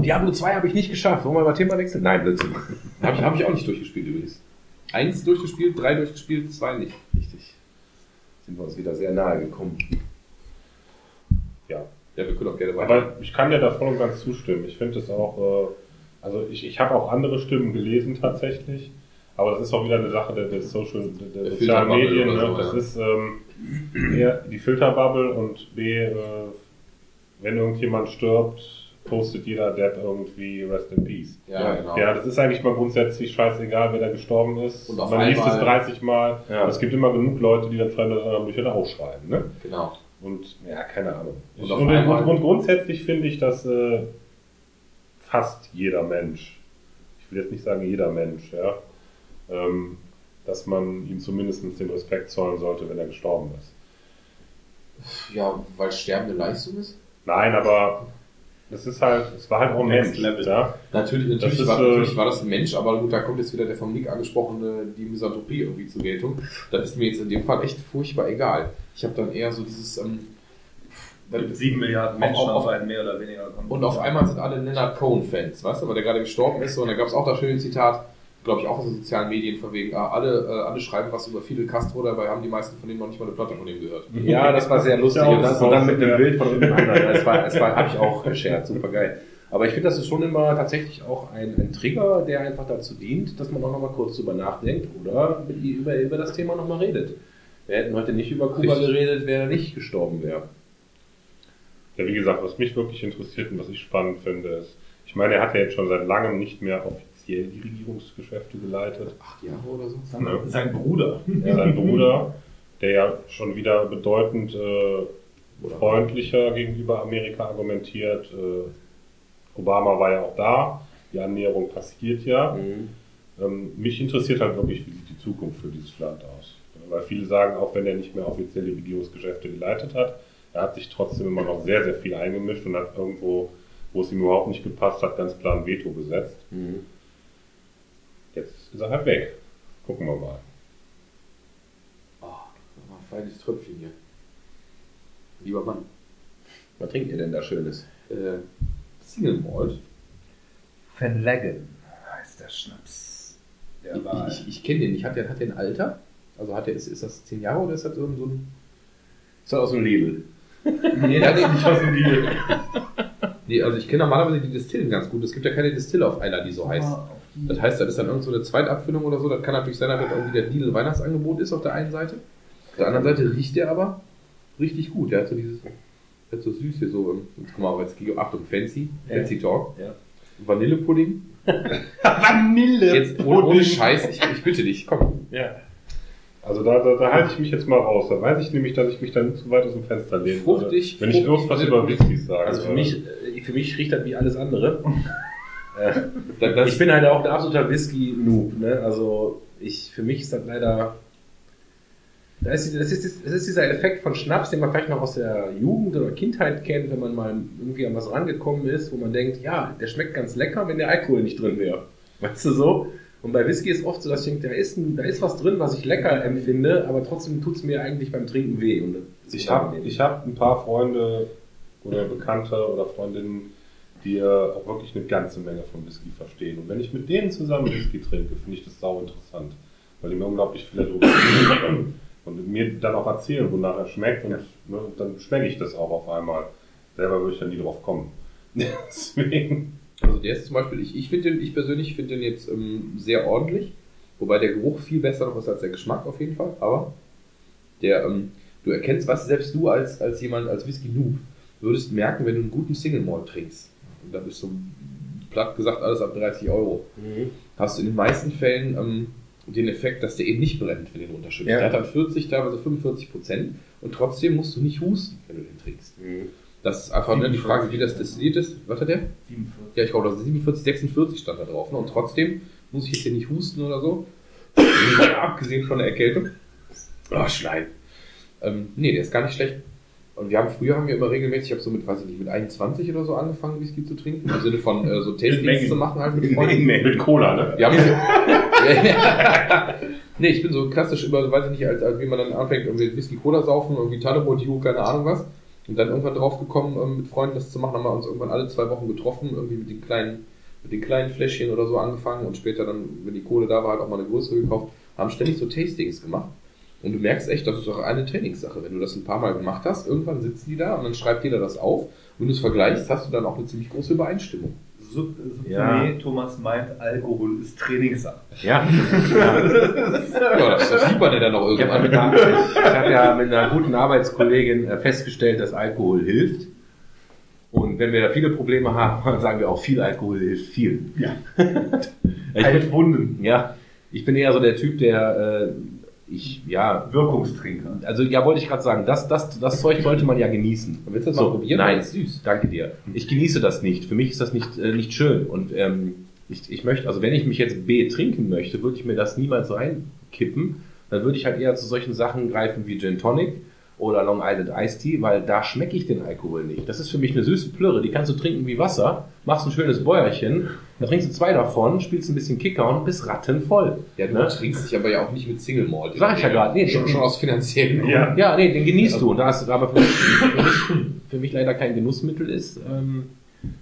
Diablo 2 habe ich nicht geschafft. Wollen wir mal Thema wechseln? Nein, Blödsinn. Habe ich, hab ich auch nicht durchgespielt übrigens. Eins durchgespielt, drei durchgespielt, zwei nicht. Richtig. Sind wir uns wieder sehr nahe gekommen. ja, Ja, wir können auch gerne weiter. Aber ich kann dir da voll und ganz zustimmen. Ich finde es auch, äh, also ich, ich habe auch andere Stimmen gelesen tatsächlich, aber das ist auch wieder eine Sache der, der Social, der, der Der sozialen Medien. Ne? so, das ja. ist ähm, eher die Filterbubble und B, äh, wenn irgendjemand stirbt, postet jeder Depp irgendwie Rest in Peace. ja, genau. Ja, das ist eigentlich mal grundsätzlich scheißegal, wer da gestorben ist. Und auf Man liest es einmal- 30 Mal. Ja. Es gibt immer genug Leute, die dann fremde Bücher da auch schreiben. Ne? genau. Und ja, keine Ahnung. Und und, und, und grundsätzlich finde ich, dass äh, fast jeder Mensch, ich will jetzt nicht sagen jeder Mensch, ja, ähm, dass man ihm zumindest den Respekt zollen sollte, wenn er gestorben ist. Ja, weil Sterben eine Leistung ist? Nein, aber das ist halt, es war halt auch ein Mensch. Level. Ja? Natürlich, natürlich, ist, war, äh, natürlich war das ein Mensch, aber gut, da kommt jetzt wieder der vom Nick angesprochene, die Misanthropie irgendwie zur Geltung. Das ist mir jetzt in dem Fall echt furchtbar egal. Ich habe dann eher so dieses, ähm, sieben Milliarden Menschen Auf- auf- auf einen mehr oder weniger. Und auf einmal sind alle Leonard Cohen-Fans, weißt du, weil der gerade gestorben ist. Und da gab es auch das schöne Zitat, glaube ich, auch aus den sozialen Medien von wegen, ah, alle, äh, alle schreiben was über Fidel Castro, dabei haben die meisten von denen noch nicht mal eine Platte von dem gehört. Ja, das war sehr lustig. Ja, und, dann, und dann mit einem Bild von irgendeinem anderen. Das war, das war, habe ich auch gescherzt. Super geil. Aber ich finde, das ist schon immer tatsächlich auch ein, ein Trigger, der einfach dazu dient, dass man auch nochmal kurz drüber nachdenkt oder über, über das Thema nochmal redet. Wir hätten heute nicht über Kuba Richtig. geredet, wer nicht gestorben wäre. ja, wie gesagt, was mich wirklich interessiert und was ich spannend finde, ist, ich meine, er hat ja jetzt schon seit langem nicht mehr offiziell die Regierungsgeschäfte geleitet. Acht Jahre oder so? Sein, sein Bruder. Sein Bruder, der ja schon wieder bedeutend äh, freundlicher gegenüber Amerika argumentiert. Äh, Obama war ja auch da, die Annäherung passiert ja. Ähm, mich interessiert halt wirklich, wie sieht die Zukunft für dieses Land aus. Weil viele sagen, auch wenn er nicht mehr offiziell die Regierungsgeschäfte geleitet hat, er hat sich trotzdem immer noch sehr, sehr viel eingemischt und hat irgendwo, wo es ihm überhaupt nicht gepasst hat, ganz klar ein Veto gesetzt. Mhm. Jetzt ist er halt weg. Gucken wir mal. Oh, ein feines Tröpfchen hier. Lieber Mann. Was trinkt ihr denn da Schönes? Äh, Single Malt. Van Leggen heißt der Schnaps. Der Ich, war ich, ich kenne den nicht. Hat der, hat der ein Alter? Also hat der, ist, ist das zehn Jahre oder ist das so ein, so ein Ist das aus dem Lidl? Nee, ja, nee, nicht aus dem Deal. Nee, also ich kenne normalerweise die Distillen ganz gut. Es gibt ja keine Distille auf einer, die so heißt. Das heißt, das ist dann irgend so eine Zweitabfüllung oder so. Das kann natürlich sein, dass das irgendwie der Lidl Weihnachtsangebot ist auf der einen Seite. Auf der anderen Seite riecht der aber richtig gut. Der hat so dieses, der hat so süß hier so, ähm, jetzt guck mal, jetzt gehe Achtung, fancy, fancy Talk. Ja. Vanillepudding. Vanille. Jetzt ohne, ohne Scheiß, ich, ich bitte dich, komm. Ja. Also da, da, da halte ich mich jetzt mal raus. Da weiß ich nämlich, dass ich mich dann zu weit aus dem Fenster lehnen Fruchtig, würde, wenn ich fruchtig, irgendwas über Whiskys sage. Also für mich, äh, für mich riecht das wie alles andere. äh, Das, das, ich bin halt auch ein absoluter Whisky-Noob. Ne? Also ich, für mich ist das leider. Da ist, das, ist, das ist dieser Effekt von Schnaps, den man vielleicht noch aus der Jugend oder Kindheit kennt, wenn man mal irgendwie an was rangekommen ist, wo man denkt, ja, der schmeckt ganz lecker, wenn der Alkohol nicht drin wäre. Weißt du so? Und bei Whisky ist oft so, dass ich denke, da ist, ein, da ist was drin, was ich lecker empfinde, aber trotzdem tut es mir eigentlich beim Trinken weh. Und ich habe ich hab ein paar Freunde oder Bekannte oder Freundinnen, die äh, auch wirklich eine ganze Menge von Whisky verstehen. Und wenn ich mit denen zusammen Whisky trinke, finde ich das sau interessant. Weil die mir unglaublich viel darüber erzählen. Und mir dann auch erzählen, wonach er schmeckt. Und ne, dann schmecke ich das auch auf einmal. Selber würde ich dann nie drauf kommen. Deswegen. Also der ist zum Beispiel, ich, ich finde den, ich persönlich finde den jetzt ähm, sehr ordentlich. Wobei der Geruch viel besser noch ist als der Geschmack auf jeden Fall. Aber der, ähm, du erkennst, was selbst du als, als jemand, als Whisky-Noob, würdest merken, wenn du einen guten Single Malt trinkst. Da bist du platt gesagt alles ab 30 Euro. Hast du in den meisten Fällen ähm, den Effekt, dass der eben nicht brennt, wenn du ihn runterschüttest. Ja. Der hat dann 40, teilweise 45 Prozent und trotzdem musst du nicht husten, wenn du den trinkst. Das ist einfach ne, die Frage, wie das destilliert ist. Was hat der? 47. Ja, ich glaube, das ist 47, 46 stand da drauf. Ne? Und trotzdem muss ich jetzt hier nicht husten oder so. Abgesehen von der Erkältung. Oh, Schleim. Ähm, nee, der ist gar nicht schlecht. Und wir haben früher haben wir immer regelmäßig, ich habe so mit, weiß ich nicht, mit 21 oder so angefangen, Whisky zu trinken. Im Sinne von äh, so Tastings zu machen halt mit Freunden. Mit Cola, ne? Wir haben so, nee, ich bin so klassisch immer, weiß ich nicht, als, als wie man dann anfängt, irgendwie Whisky Cola saufen, irgendwie Tanebo, Dio, keine Ahnung was. Und dann irgendwann drauf gekommen, ähm, mit Freunden das zu machen, haben wir uns irgendwann alle zwei Wochen getroffen, irgendwie mit den kleinen, mit den kleinen Fläschchen oder so angefangen und später dann, wenn die Kohle da war, halt auch mal eine größere gekauft, haben ständig so Tastings gemacht. Und du merkst echt, das ist auch eine Trainingssache. Wenn du das ein paar Mal gemacht hast, irgendwann sitzen die da und dann schreibt jeder das auf. Wenn du es vergleichst, hast du dann auch eine ziemlich große Übereinstimmung. Sub Ja. ja. Thomas meint, Alkohol ist Trainingssache. Ja. Ja, das, das sieht man ja dann auch Ich habe irgendwann. ich hab ja mit einer guten Arbeitskollegin äh, festgestellt, dass Alkohol hilft. Und wenn wir da viele Probleme haben, dann sagen wir auch, viel Alkohol hilft viel. Ja. Bin, Wunden. ja, ich bin eher so der Typ, der äh, ich, ja, Wirkungstrinker. also ja, wollte ich gerade sagen, das, das, das Zeug sollte man ja genießen. Willst du das So, mal probieren? nein. Ist süß. Danke dir. Ich genieße das nicht. Für mich ist das nicht, äh, nicht schön. Und ähm, ich, ich möchte, also wenn ich mich jetzt B trinken möchte, würde ich mir das niemals reinkippen. Dann würde ich halt eher zu solchen Sachen greifen wie Gin Tonic oder Long Island Iced Tea, weil da schmecke ich den Alkohol nicht. Das ist für mich eine süße Plörre, die kannst du trinken wie Wasser, machst ein schönes Bäuerchen, dann trinkst du zwei davon, spielst ein bisschen Kicker und bist rattenvoll. Ja, du Ne? trinkst dich aber ja auch nicht mit Single Malt. Sag ich ja gerade. Nee, schon, schon aus finanziellen Gründen. Ja. Ja, nee, den genießt du. Und da es aber für mich, für, mich, für mich leider kein Genussmittel ist, ähm,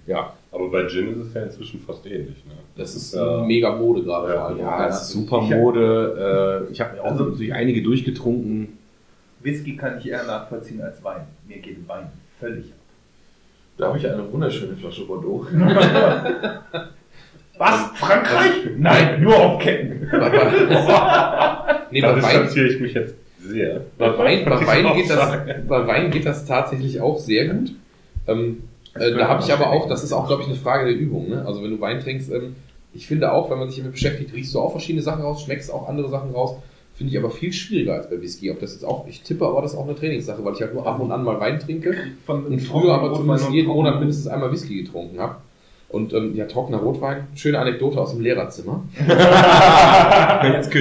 ja, Aber bei Gin ist es ja inzwischen fast ähnlich, ne? Das ist Ja. mega Mode gerade Ja. vor allem. Ja, es ist super Mode. Äh, ich habe auch Also- natürlich einige durchgetrunken. Whisky kann ich eher nachvollziehen als Wein. Mir geht Wein völlig ab. Da habe ich eine wunderschöne Flasche Bordeaux. Was? Frankreich? Nein, nur auf Ketten. nee, Da bei Wein, distanziere ich mich jetzt sehr. bei Wein, bei Wein, auch geht das, bei Wein geht das tatsächlich auch sehr gut. Ähm, äh, da habe ich aber auch, das ist auch, glaube ich, eine Frage der Übung. Ne? Also wenn du Wein trinkst, ähm, ich finde auch, wenn man sich damit beschäftigt, riechst du auch verschiedene Sachen raus, schmeckst auch andere Sachen raus. Finde ich aber viel schwieriger als bei Whisky. Ob das jetzt auch, ich tippe aber, das ist auch eine Trainingssache, weil ich halt nur ab und an mal Wein trinke. Und früher aber zumindest jeden Monat mindestens einmal Whisky getrunken habe. Und ähm, ja, trockener Rotwein. Schöne Anekdote aus dem Lehrerzimmer. Jetzt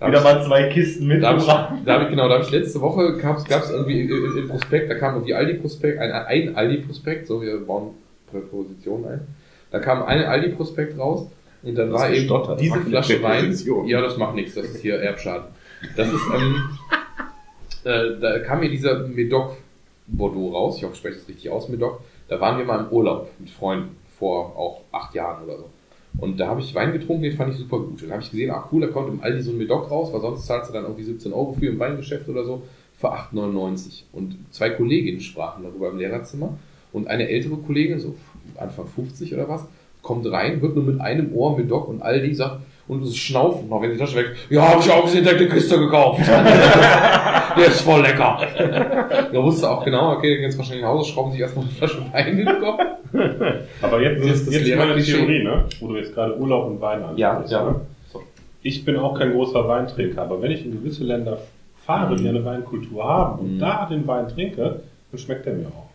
hab Wieder mal zwei Kisten Da habe mitgebracht. ich, da hab ich, genau, da habe ich letzte Woche, gab es irgendwie im, im Prospekt, da kam irgendwie Aldi-Prospekt, ein, ein Aldi-Prospekt, so wir bauen Präpositionen ein. Da kam ein Aldi-Prospekt raus und dann Das war eben gestottert, diese Flasche Wein. Ja, das macht nichts, das ist hier Erbschaden. Das ist, ähm, äh, da kam mir dieser Medoc Bordeaux raus, ich hoffe, ich spreche das richtig aus, Medoc. Da waren wir mal im Urlaub mit Freunden vor auch acht Jahren oder so. Und da habe ich Wein getrunken, den fand ich super gut. Dann habe ich gesehen, ach cool, da kommt im Aldi so ein Medoc raus, weil sonst zahlst du dann irgendwie 17 Euro für im Weingeschäft oder so, für 8,99. Und zwei Kolleginnen sprachen darüber im Lehrerzimmer. Und eine ältere Kollegin, so Anfang 50 oder was, kommt rein, wird nur mit einem Ohr Medoc und Aldi sagt, und es schnaufen noch, wenn die Tasche weg, ja, habe ich auch gesehen, der Kiste gekauft. der ist voll lecker. da wusste auch genau, okay, jetzt wahrscheinlich nach Hause, schrauben sich erstmal eine Flasche Wein in den Kopf. Aber jetzt, Das ist das jetzt meine. Theorie, ne? Wo du jetzt gerade Urlaub und Wein ansprichst. Ja, ja. Ne? Ich bin auch kein großer Weintrinker, aber wenn ich in gewisse Länder fahre, die eine Weinkultur haben und Mhm. da den Wein trinke, dann schmeckt der mir auch.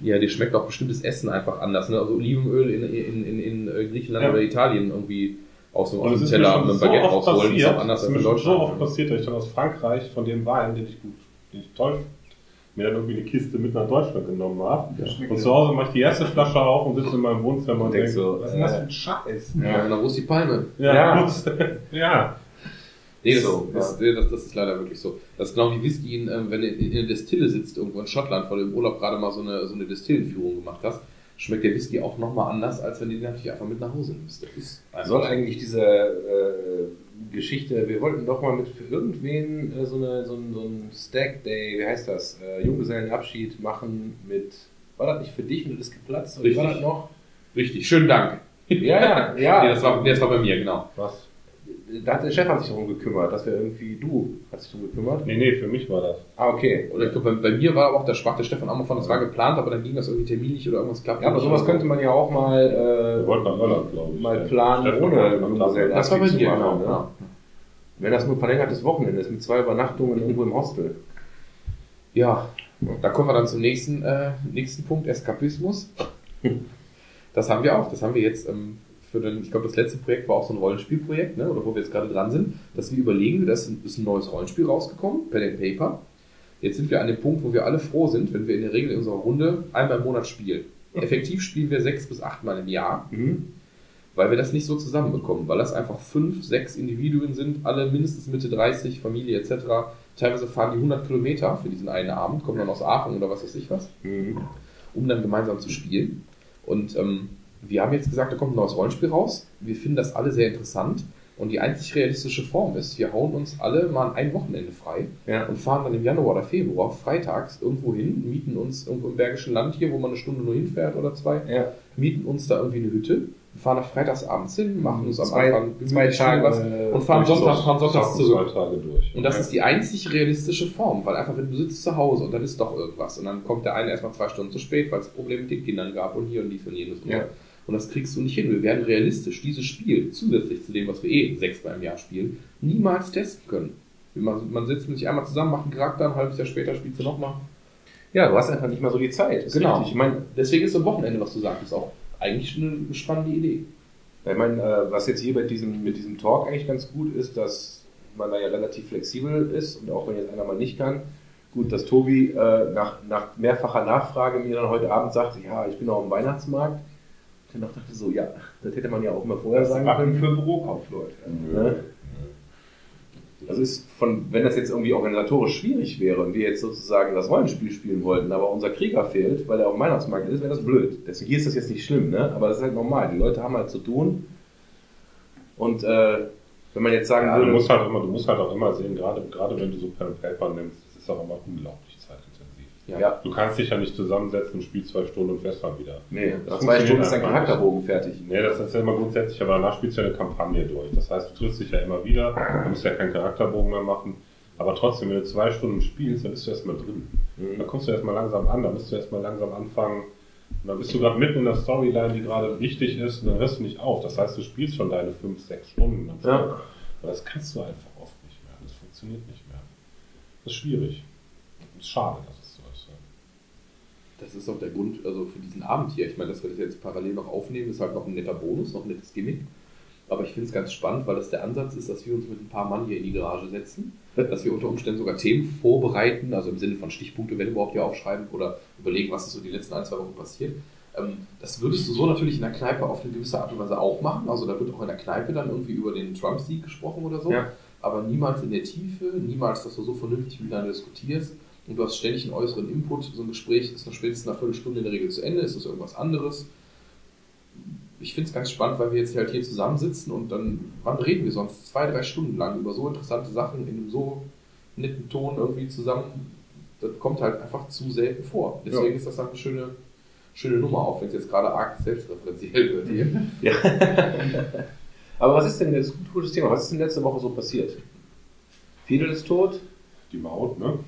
Ja, dir schmeckt auch bestimmtes Essen einfach anders. Ne? Also Olivenöl in, in, in, in äh, Griechenland Ja. oder Italien irgendwie aus dem, Und ist mir Teller schon mit einem so Baguette oft rausholen, ist passiert, auch anders es als ist in schon so Deutschland. oft passiert, dass ich dann aus Frankreich von dem Wein, den ich gut, den ich toll mir dann irgendwie eine Kiste mit nach Deutschland genommen habe. Und zu Hause mache ich die erste Flasche auf und sitze in meinem Wohnzimmer und Denkst denke, so, was ist denn das äh, für ein Scheiß? Ja, na, wo ist die Palme? Ja, Ja. gut. ja. Nee, das, So, das, das, das ist leider wirklich so. Das ist genau wie Whisky, in, ähm, wenn du in der Destille sitzt, irgendwo in Schottland, weil du im Urlaub gerade mal so eine, so eine Distillenführung gemacht hast, schmeckt der Whisky auch nochmal anders, als wenn du den natürlich einfach mit nach Hause nimmst. Soll eigentlich diese äh, Geschichte, wir wollten doch mal mit für irgendwen äh, so, eine, so, ein, so ein Stack Day, wie heißt das, äh, Junggesellenabschied machen mit, war das nicht für dich und das ist geplatzt? Oder wie war Richtig. das noch? Richtig, schönen Dank. Ja, ja, ja. Nee, das, war, das war bei mir, genau. Was? Da hat der Chef hat sich darum gekümmert, dass wir irgendwie, du hast dich darum gekümmert? Nee, nee, für mich war das. Ah, okay. Oder ich glaube, bei, bei mir war aber auch, da sprach der Stefan auch mal von, das war geplant, aber dann ging das irgendwie terminlich oder irgendwas klappt. Ja, aber sowas könnte man ja auch mal, äh, Irland, glaube ich. mal Ja. planen, Steffen ohne Junggesellen. Das war bei machen, genau. ne? genau. wenn das nur ein verlängertes Wochenende ist mit zwei Übernachtungen irgendwo im Hostel. Ja, da kommen wir dann zum nächsten, äh, nächsten Punkt, Eskapismus. Das haben wir auch. Das haben wir jetzt ähm, für den, ich glaube, das letzte Projekt war auch so ein Rollenspielprojekt, ne, oder wo wir jetzt gerade dran sind, dass wir überlegen, da ist ein, ist ein neues Rollenspiel rausgekommen, Pen and Paper. Jetzt sind wir an dem Punkt, wo wir alle froh sind, wenn wir in der Regel in unserer Runde einmal im Monat spielen. Effektiv spielen wir sechs bis acht Mal im Jahr, weil wir das nicht so zusammenbekommen, weil das einfach fünf, sechs Individuen sind, alle mindestens Mitte 30, Familie etc. Teilweise fahren die 100 Kilometer für diesen einen Abend, kommen dann aus Aachen oder was weiß ich was, um dann gemeinsam zu spielen. Und ähm, wir haben jetzt gesagt, da kommt ein neues Rollenspiel raus. Wir finden das alle sehr interessant. Und die einzig realistische Form ist, wir hauen uns alle mal ein Wochenende frei Ja. und fahren dann im Januar oder Februar freitags irgendwo hin, mieten uns irgendwo im Bergischen Land hier, wo man eine Stunde nur hinfährt oder zwei, Ja. mieten uns da irgendwie eine Hütte, fahren da freitags abends hin, machen uns am Zwei- Anfang zwei Tage, was äh, und fahren Sonntag, so- fahren sonntags zurück. durch. Und das ist die einzig realistische Form, weil einfach, wenn du sitzt zu Hause und dann ist doch irgendwas und dann kommt der eine erstmal zwei Stunden zu spät, weil es Probleme mit den Kindern gab und hier und dies und jenes und, Ja. Und das kriegst du nicht hin. Wir werden realistisch dieses Spiel zusätzlich zu dem, was wir eh sechsmal im Jahr spielen, niemals testen können. Man, man sitzt mit sich einmal zusammen, macht einen Charakter, ein halbes Jahr später spielst du nochmal. Ja, du hast einfach nicht mal so die Zeit. Genau. Richtig. Ich meine, Deswegen ist so ein Wochenende, was du sagst, auch eigentlich eine, spannende Idee. ich meine äh, was jetzt hier bei diesem, mit diesem Talk eigentlich ganz gut ist, dass man da ja relativ flexibel ist und auch wenn jetzt einer mal nicht kann, gut, dass Tobi äh, nach, nach mehrfacher Nachfrage mir dann heute Abend sagt, ja, ich bin auch am Weihnachtsmarkt. Ich dann auch dachte so, ja, das hätte man ja auch mal vorher sagen können. für Bürokaufleute. Ne? Das ist von, wenn das jetzt irgendwie organisatorisch schwierig wäre und wir jetzt sozusagen das Rollenspiel spielen wollten, aber unser Krieger fehlt, weil er auf dem Weihnachtsmarkt ist, wäre das blöd. Deswegen hier ist das jetzt nicht schlimm, ne? Aber das ist halt normal. Die Leute haben halt zu tun. Und äh, wenn man jetzt sagen Ja, du würde, musst halt immer, du musst halt auch immer sehen, gerade, gerade wenn du so Pen Paper nimmst, das ist auch immer unglaublich zeitintensiv. Ja, Du kannst dich ja nicht zusammensetzen und spielst zwei Stunden und fährst dann wieder. nee, nach Das zwei Stunden ist dein Charakterbogen fertig. Nee, das ist ja immer grundsätzlich, aber danach spielst du ja eine Kampagne durch. Das heißt, du triffst dich ja immer wieder, du musst ja keinen Charakterbogen mehr machen. Aber trotzdem, wenn du zwei Stunden spielst, dann bist du erstmal drin. Dann kommst du erstmal langsam an, dann musst du erstmal langsam anfangen. Und dann bist du gerade mitten in der Storyline, die gerade wichtig ist, und dann hörst du nicht auf. Das heißt, du spielst schon deine fünf, sechs Stunden am Stück. Ja. Aber das kannst du einfach oft nicht mehr. Das funktioniert nicht mehr. Das ist schwierig. Das ist schade, dass es so ist. ja. Das ist auch der Grund, also für diesen Abend hier. Ich meine, dass wir das jetzt parallel noch aufnehmen, ist halt noch ein netter Bonus, noch ein nettes Gimmick. Aber ich finde es ganz spannend, weil das der Ansatz ist, dass wir uns mit ein paar Mann hier in die Garage setzen, dass wir unter Umständen sogar Themen vorbereiten, also im Sinne von Stichpunkte, wenn überhaupt hier aufschreiben oder überlegen, was ist so die letzten ein, zwei Wochen passiert. Ähm, Das würdest du so natürlich in der Kneipe auf eine gewisse Art und Weise auch machen. Also da wird auch in der Kneipe dann irgendwie über den Trump-Sieg gesprochen oder so. Ja. Aber niemals in der Tiefe, niemals, dass du so vernünftig miteinander diskutierst. Und du hast ständig einen äußeren Input. So ein Gespräch ist nach spätestens einer Viertelstunde in der Regel zu Ende. Ist das irgendwas anderes? Ich finde es ganz spannend, weil wir jetzt halt hier zusammensitzen und dann, wann reden wir sonst? Zwei, drei Stunden lang über so interessante Sachen in einem so netten Ton irgendwie zusammen. Das kommt halt einfach zu selten vor. Deswegen Ja. ist das halt eine schöne, schöne Nummer, auch wenn es jetzt gerade arg selbstreferenziell wird hier. Ja. Aber was ist denn, das ist ein gutes Thema, was ist denn letzte Woche so passiert? Fidel ist tot? Die Maut, ne?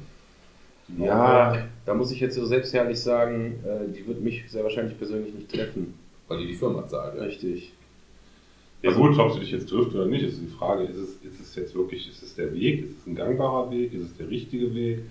Die Ja, da muss ich jetzt so selbstherrlich sagen, äh, die wird mich sehr wahrscheinlich persönlich nicht treffen. Weil die die Firma zahlt. Ja. Richtig. Ja gut, ob sie dich jetzt trifft oder nicht, ist die Frage, ist es, ist es jetzt wirklich, ist es der Weg, ist es ein gangbarer Weg, ist es der richtige Weg?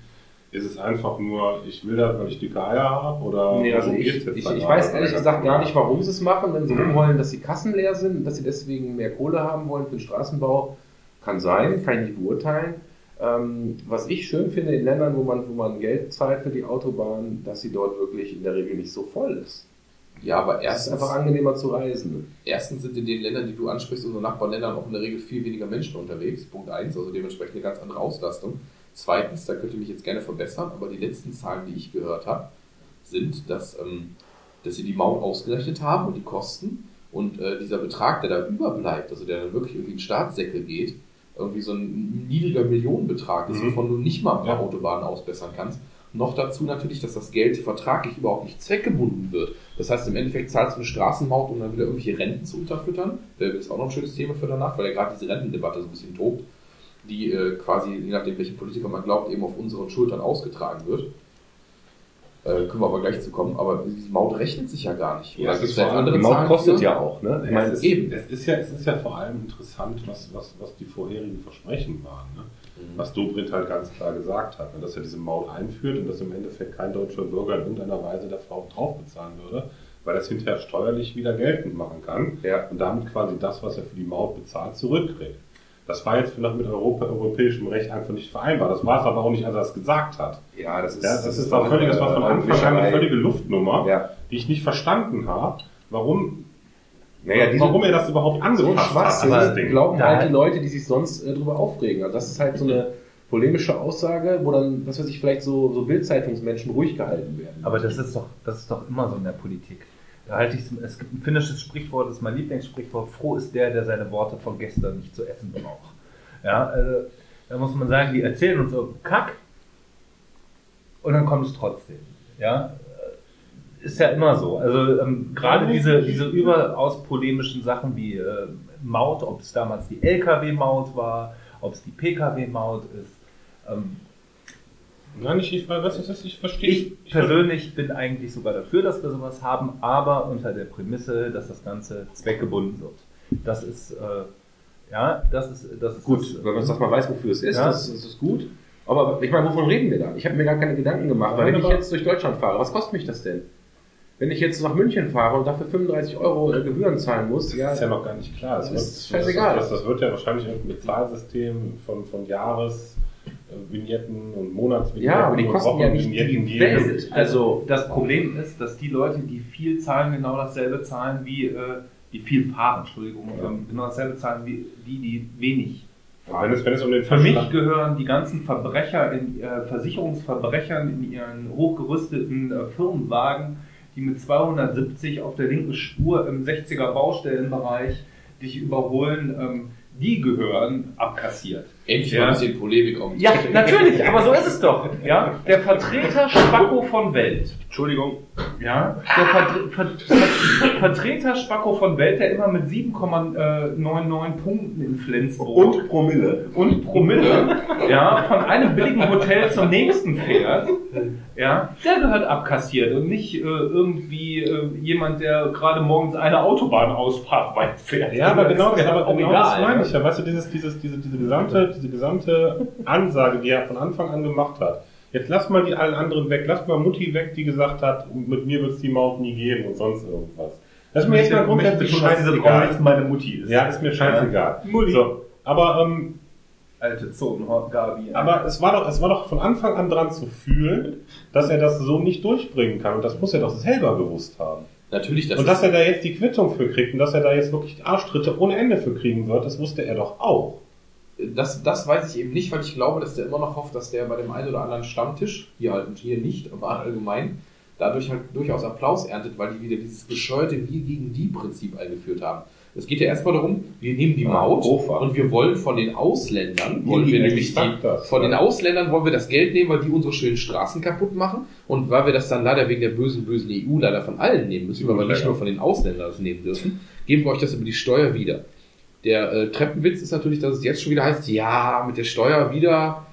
Ist es einfach nur, ich will das, weil ich dicke Eier habe? Oder Nee, also ich, geht's jetzt ich, ich weiß ehrlich gesagt gar nicht, warum sie es machen, wenn sie rumheulen, dass die Kassen leer sind, dass sie deswegen mehr Kohle haben wollen für den Straßenbau. Kann sein, kann ich nicht beurteilen. Ähm, was ich schön finde in Ländern, wo man, wo man Geld zahlt für die Autobahn, dass sie dort wirklich in der Regel nicht so voll ist. Ja, aber Es ist erstens, einfach angenehmer zu reisen. erstens sind in den Ländern, die du ansprichst, unsere Nachbarländern auch in der Regel viel weniger Menschen unterwegs. Punkt eins, also dementsprechend eine ganz andere Auslastung. Zweitens, da könnt ihr mich jetzt gerne verbessern, aber die letzten Zahlen, die ich gehört habe, sind, dass ähm, dass sie die Maut ausgerechnet haben und die Kosten und äh, dieser Betrag, der da überbleibt, also der dann wirklich irgendwie in den Staatssäckel geht, irgendwie so ein niedriger Millionenbetrag ist, Mhm. wovon du nicht mal ein paar Ja. Autobahnen ausbessern kannst. Noch dazu natürlich, dass das Geld vertraglich überhaupt nicht zweckgebunden wird. Das heißt, im Endeffekt zahlst du eine Straßenmaut, um dann wieder irgendwelche Renten zu unterfüttern. Das ist auch noch ein schönes Thema für danach, weil ja gerade diese Rentendebatte so ein bisschen tobt, die äh, quasi, je nachdem, welchen Politiker man glaubt, eben auf unseren Schultern ausgetragen wird. Äh, können wir aber gleich zu kommen, aber diese Maut rechnet sich ja gar nicht. Ja, es allem- andere Die Maut Zahlen kostet für? ja auch, ne? Ich meine, es, ist, eben. es, ist ja, es ist ja vor allem interessant, was, was, was die vorherigen Versprechen waren. Ne? Mhm. Was Dobrindt halt ganz klar gesagt hat, ne? dass er diese Maut einführt und dass im Endeffekt kein deutscher Bürger in irgendeiner Weise dafür drauf bezahlen würde, weil er es hinterher steuerlich wieder geltend machen kann Ja. und damit quasi das, was er für die Maut bezahlt, zurückkriegt. Das war jetzt vielleicht mit Europa, europäischem Recht einfach nicht vereinbar. Das war es aber auch nicht, als er es gesagt hat. Ja, das ist, Ja, das, ist war völlig, das war von Anfang an eine völlige Luftnummer, Ja. die ich nicht verstanden habe, warum, Naja, diese, warum er das überhaupt So angepasst hat. Schwachsinn dieses Ding. glauben Da- halt die Leute, die sich sonst äh, drüber aufregen. Also das ist halt so eine polemische Aussage, wo dann, was weiß ich, vielleicht so, so Bildzeitungsmenschen ruhig gehalten werden. Aber das ist doch, das ist doch immer so in der Politik. Da halte ich, es gibt ein finnisches Sprichwort, das ist mein Lieblingssprichwort, froh ist der, der seine Worte von gestern nicht zu essen braucht. Ja, äh, da muss man sagen, die erzählen uns so Kack und dann kommt es trotzdem. Ja, ist ja immer so. Also ähm, gerade diese, diese überaus polemischen Sachen wie äh, Maut, ob es damals die LKW-Maut war, ob es die PKW-Maut ist. Ähm, Nein, ich, ich, was ist das? Ich verstehe. ich persönlich bin eigentlich sogar dafür, dass wir sowas haben, aber unter der Prämisse, dass das Ganze zweckgebunden wird. Das ist, äh, ja, das ist, das ist Gut, das, wenn man das mal weiß, wofür es ist, Ja. das, das ist gut. Aber ich meine, wovon reden wir da? Ich habe mir gar keine Gedanken gemacht, weil wenn ich jetzt durch Deutschland fahre, was kostet mich das denn? Wenn ich jetzt nach München fahre und dafür 35 Euro äh, Gebühren zahlen muss, Das ja, ist ja noch gar nicht klar. Das wird- ist scheißegal. Das, das wird ja wahrscheinlich irgendein Bezahlsystem von, von Jahres, äh, Vignetten und Monatsvignetten Ja, aber die und kosten ja nicht Wochenvignetten die geben. Welt. Also das Problem ist, dass die Leute, die viel zahlen, genau dasselbe zahlen wie äh, die viel fahren, Entschuldigung, Ja. ähm, genau dasselbe zahlen wie die, die wenig Wenn es, wenn es um den Für mich gehören die ganzen Verbrecher, in, äh, Versicherungsverbrechern in ihren hochgerüsteten äh, Firmenwagen, die mit 270 auf der linken Spur im 60er Baustellenbereich dich überholen, ähm, die gehören abkassiert. Endlich Ja. mal ein bisschen Polemik um. Ja, natürlich, aber so ist es doch. Ja, der Vertreter Spacko von Welt. Entschuldigung. Ja, der Vertre Ver Ver Vertreter Spacko von Welt, der immer mit 7,99 Punkten in Flensburg Und Promille. und Promille, ja, von einem billigen Hotel zum nächsten fährt, ja, der gehört abkassiert und nicht äh, irgendwie äh, jemand, der gerade morgens eine Autobahn ausfahrt, weit fährt. Ja, aber genau, aber auch genau egal, das meine ne? ich ja. Weißt du, dieses, dieses, diese, diese, gesamte, diese gesamte Ansage, die er von Anfang an gemacht hat. Jetzt lass mal die allen anderen weg. Lass mal Mutti weg, die gesagt hat, mit mir wird es die Maut nie geben und sonst irgendwas. Das ist mir jetzt mal grundsätzlich dass scheißegal. nicht meine Mutti ist. Ja, ist mir scheißegal. Mutti. So, aber, ähm, Alte Zonenhorn-Gabi. aber es war doch, es war doch von Anfang an dran zu fühlen, dass er das so nicht durchbringen kann. Und das muss er doch selber gewusst haben. Natürlich, das Und dass er da jetzt die Quittung für kriegt und dass er da jetzt wirklich Arschtritte ohne Ende für kriegen wird, das wusste er doch auch. Das, das weiß ich eben nicht, weil ich glaube, dass der immer noch hofft, dass der bei dem einen oder anderen Stammtisch, hier halt und hier nicht, aber allgemein, dadurch halt durchaus Applaus erntet, weil die wieder dieses bescheuerte Wir gegen die Prinzip eingeführt haben. Es geht ja erstmal darum, wir nehmen die Ah, Maut Hofer. und wir wollen von den Ausländern, wollen wir nämlich die, das, von ja. den Ausländern wollen wir das Geld nehmen, weil die unsere schönen Straßen kaputt machen und weil wir das dann leider wegen der bösen, bösen EU leider von allen nehmen müssen, weil wir nicht Ja. nur von den Ausländern das nehmen dürfen, geben wir euch das über die Steuer wieder. Der äh, Treppenwitz ist natürlich, dass es jetzt schon wieder heißt, ja, mit der Steuer wieder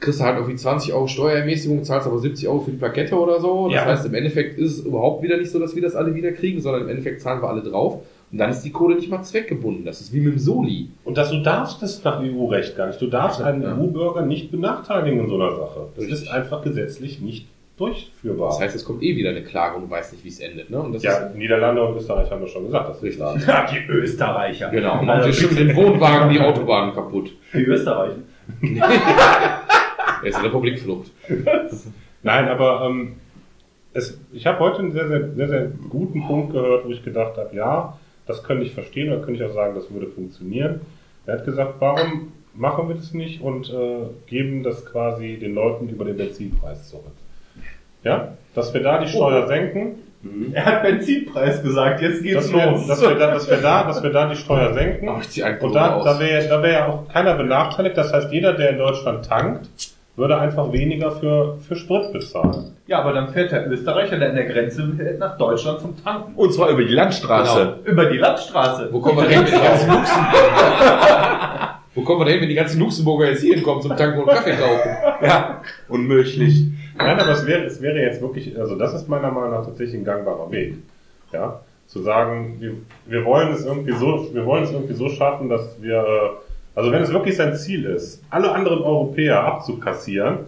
kriegst du halt irgendwie 20 Euro Steuerermäßigung, zahlst aber 70 Euro für die Plakette oder so. Das Ja. heißt, im Endeffekt ist es überhaupt wieder nicht so, dass wir das alle wieder kriegen, sondern im Endeffekt zahlen wir alle drauf. Und dann ist die Kohle nicht mal zweckgebunden. Das ist wie mit dem Soli. Und dass du darfst das nach EU-Recht gar nicht. Du darfst einen Ja. EU-Bürger nicht benachteiligen in so einer Sache. Das Richtig. ist einfach gesetzlich nicht durchführbar. Das heißt, es kommt eh wieder eine Klage und du weißt nicht, wie es endet. Ne? Und das ja, Niederlande und Österreich haben wir schon gesagt, das ist Richtig. klar. Ja, die Österreicher. ist genau. Und Also, schieben den Wohnwagen die Autobahnen kaputt. die Österreicher. Er ist Republikflucht. Nein, aber ähm, es, ich habe heute einen sehr, sehr, sehr, sehr guten Punkt gehört, wo ich gedacht habe, ja, das könnte ich verstehen, oder könnte ich auch sagen, das würde funktionieren. Er hat gesagt, warum machen wir das nicht und äh, geben das quasi den Leuten über den Benzinpreis zurück. Ja, dass wir da die Steuer senken Er hat Benzinpreis gesagt, jetzt geht's Dass wir, los. dass, wir da, dass, wir da, dass wir da die Steuer senken. Ach, ich Und da, aus. da wäre da wär ja auch keiner benachteiligt. Das heißt, jeder, der in Deutschland tankt, würde einfach weniger für, für Sprit bezahlen. Ja, aber dann fährt der Österreicher, der an der Grenze hält, nach Deutschland zum Tanken. Und zwar über die Landstraße. Über die Landstraße. Wo kommen wir denn hin, wenn die ganzen Luxemburger... Wo kommen wir denn hin, wenn die ganzen Luxemburger jetzt hier hinkommen zum Tanken und Kaffee kaufen? Ja, unmöglich. Nein, aber es wäre, es wäre jetzt wirklich, also das ist meiner Meinung nach tatsächlich ein gangbarer Weg. Ja, zu sagen, wir, wir wollen es irgendwie so, wir wollen es irgendwie so schaffen, dass wir, äh, also wenn es wirklich sein Ziel ist, alle anderen Europäer abzukassieren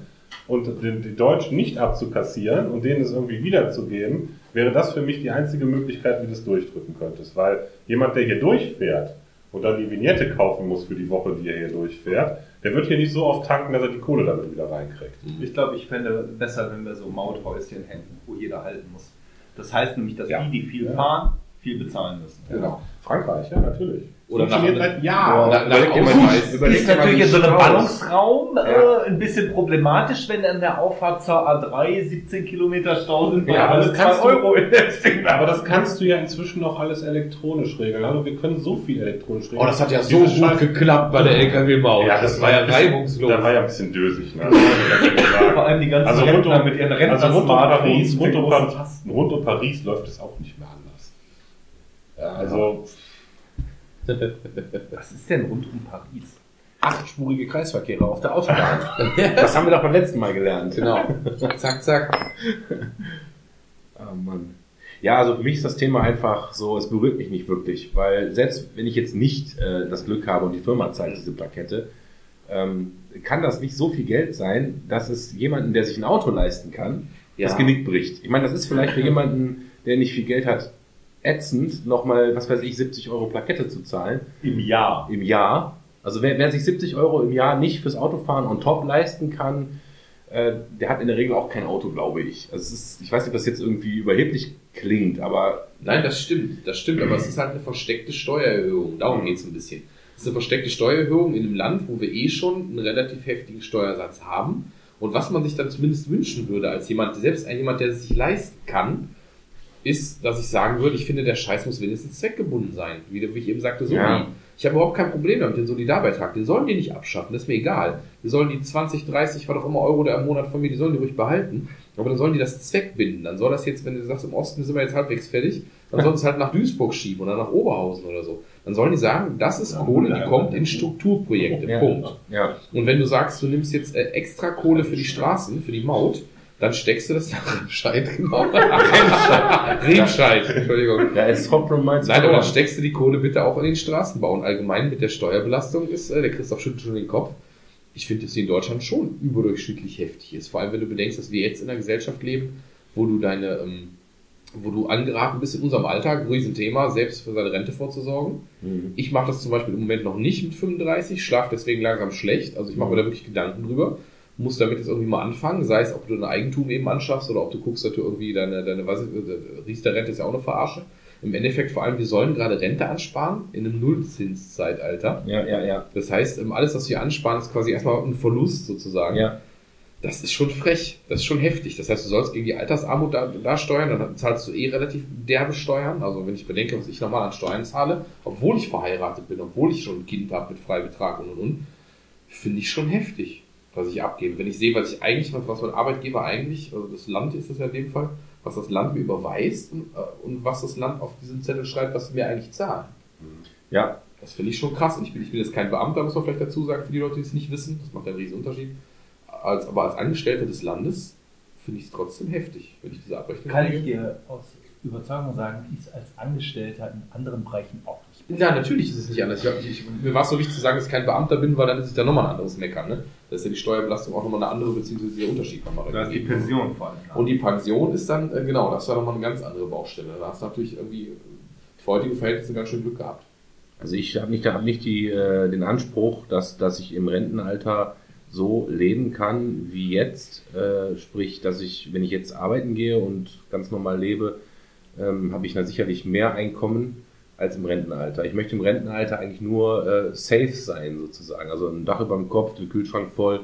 und den, die Deutschen nicht abzukassieren und denen es irgendwie wiederzugeben, wäre das für mich die einzige Möglichkeit, wie du es durchdrücken könntest. Weil jemand, der hier durchfährt und dann die Vignette kaufen muss für die Woche, die er hier durchfährt, der wird hier nicht so oft tanken, dass er die Kohle damit wieder reinkriegt. Ich glaube, ich fände besser, wenn wir so Mauthäuschen hätten, wo jeder halten muss. Das heißt nämlich, dass Ja. die, die viel fahren, viel bezahlen müssen. Genau. Frankreich, ja, natürlich. Oder nach- seit Jahren. Na, nach die- überleg ist natürlich in so einem. Ballungsraum Ja. äh, ein bisschen problematisch, wenn an der Auffahrt zur A3 17 Kilometer Stau sind, Ja, aber das kannst 2 du- Euro in das Aber das kannst du ja inzwischen noch alles elektronisch regeln. Hallo, wir können so viel elektronisch regeln. Oh, das hat ja so Diese gut Scheiß- geklappt bei der LKW-Maut. Ja, das war ja reibungslos. Da war ja ein bisschen dösig, ne? Das. Vor allem die ganzen also rund um, Rentner mit ihren also rund um Paris, rund um, rund um Paris läuft es auch nicht mehr anders. Ja, also, Was ist denn rund um Paris? Achtspurige Kreisverkehre auf der Autobahn. Das haben wir doch beim letzten Mal gelernt. Genau. Zack, zack. Oh Mann. Ja, also für mich ist das Thema einfach so, es berührt mich nicht wirklich, weil selbst wenn ich jetzt nicht äh, das Glück habe und die Firma zahlt diese Plakette, ähm, kann das nicht so viel Geld sein, dass es jemanden, der sich ein Auto leisten kann, Ja. das Genick bricht. Ich meine, das ist vielleicht für jemanden, der nicht viel Geld hat, ätzend, nochmal, was weiß ich, 70 Euro Plakette zu zahlen Im Jahr. im Jahr. Also wer, wer sich 70 Euro im Jahr nicht fürs Autofahren on top leisten kann, äh, der hat in der Regel auch kein Auto, glaube ich. Also es ist, ich weiß nicht, ob das jetzt irgendwie überheblich klingt, aber Nein, das stimmt, das stimmt, aber es ist halt eine versteckte Steuererhöhung. Darum geht's ein bisschen. Es ist eine versteckte Steuererhöhung in einem Land, wo wir eh schon einen relativ heftigen Steuersatz haben. Und was man sich dann zumindest wünschen würde, als jemand, selbst ein jemand, der es sich leisten kann, ist, dass ich sagen würde, ich finde, der Scheiß muss wenigstens zweckgebunden sein. Wie, wie ich eben sagte, so Ja. wie. Ich habe überhaupt kein Problem damit, den Solidarbeitrag. Den sollen die nicht abschaffen, das ist mir egal. Die sollen die 20, 30, was auch immer Euro der im Monat von mir, die sollen die ruhig behalten. Aber dann sollen die das zweckbinden. Dann soll das jetzt, wenn du sagst, im Osten sind wir jetzt halbwegs fertig, dann sollen sie es halt nach Duisburg schieben oder nach Oberhausen oder so. Dann sollen die sagen, das ist Kohle, die kommt in Strukturprojekte. Ja. Punkt. ja. Und wenn du sagst, du nimmst jetzt äh, extra Kohle für die Straßen, für die Maut, dann steckst du das nach Remscheid, genau. Remscheid. Entschuldigung. Ja, es kommt from Nein, aber dann steckst du die Kohle bitte auch in den Straßenbau. Und allgemein mit der Steuerbelastung ist, äh, der Christoph schüttelt schon den Kopf. Ich finde, dass sie in Deutschland schon überdurchschnittlich heftig ist. Vor allem, wenn du bedenkst, dass wir jetzt in einer Gesellschaft leben, wo du deine, ähm, wo du angeraten bist in unserem Alltag, ein Riesenthema, selbst für seine Rente vorzusorgen. Mhm. Ich mache das zum Beispiel im Moment noch nicht mit 35, schlafe deswegen langsam schlecht. Also ich mache mir da wirklich Gedanken drüber. Muss damit jetzt irgendwie mal anfangen, sei es, ob du dein Eigentum eben anschaffst oder ob du guckst, dass du irgendwie deine, deine was, Riester-Rente ist ja auch eine Verarsche. Im Endeffekt vor allem, wir sollen gerade Rente ansparen in einem Nullzinszeitalter. Ja, ja, ja. Das heißt, ähm, alles, was wir ansparen, ist quasi erstmal ein Verlust sozusagen. Ja. Das ist schon frech, das ist schon heftig. Das heißt, du sollst gegen die Altersarmut da, da steuern, dann zahlst du eh relativ derbe Steuern. Also wenn ich bedenke, was ich normal an Steuern zahle, obwohl ich verheiratet bin, obwohl ich schon ein Kind habe mit Freibetrag und und und, finde ich schon heftig, was ich abgebe. Wenn ich sehe, was ich eigentlich, was mein Arbeitgeber eigentlich, also das Land ist es ja in dem Fall, was das Land mir überweist und, äh, und was das Land auf diesem Zettel schreibt, was sie mir eigentlich zahlen. Ja. Das finde ich schon krass. Und ich bin, ich bin jetzt kein Beamter, muss man vielleicht dazu sagen, für die Leute, die es nicht wissen. Das macht einen riesen Unterschied. Als, aber als Angestellter des Landes finde ich es trotzdem heftig, wenn ich diese Abrechnung Kann ich kriege. dir aus Überzeugung sagen, ist als Angestellter in anderen Bereichen auch Ja, natürlich ist es nicht anders. Ich, ich, mir war es so wichtig zu sagen, dass ich kein Beamter bin, weil dann ist es ja nochmal ein anderes Meckern. Ne? Da ist ja die Steuerbelastung auch nochmal eine andere, beziehungsweise der Unterschied nochmal. Da ist die. Pension vor allem. Und die Pension ist dann, äh, genau, das war nochmal eine ganz andere Baustelle. Da hast du natürlich irgendwie für heutige Verhältnisse ganz schön Glück gehabt. Also ich habe nicht, hab nicht die, äh, den Anspruch, dass, dass ich im Rentenalter so leben kann wie jetzt. Äh, sprich, dass ich, wenn ich jetzt arbeiten gehe und ganz normal lebe, ähm, habe ich da sicherlich mehr Einkommen als im Rentenalter. Ich möchte im Rentenalter eigentlich nur äh, safe sein sozusagen. Also ein Dach über dem Kopf, den Kühlschrank voll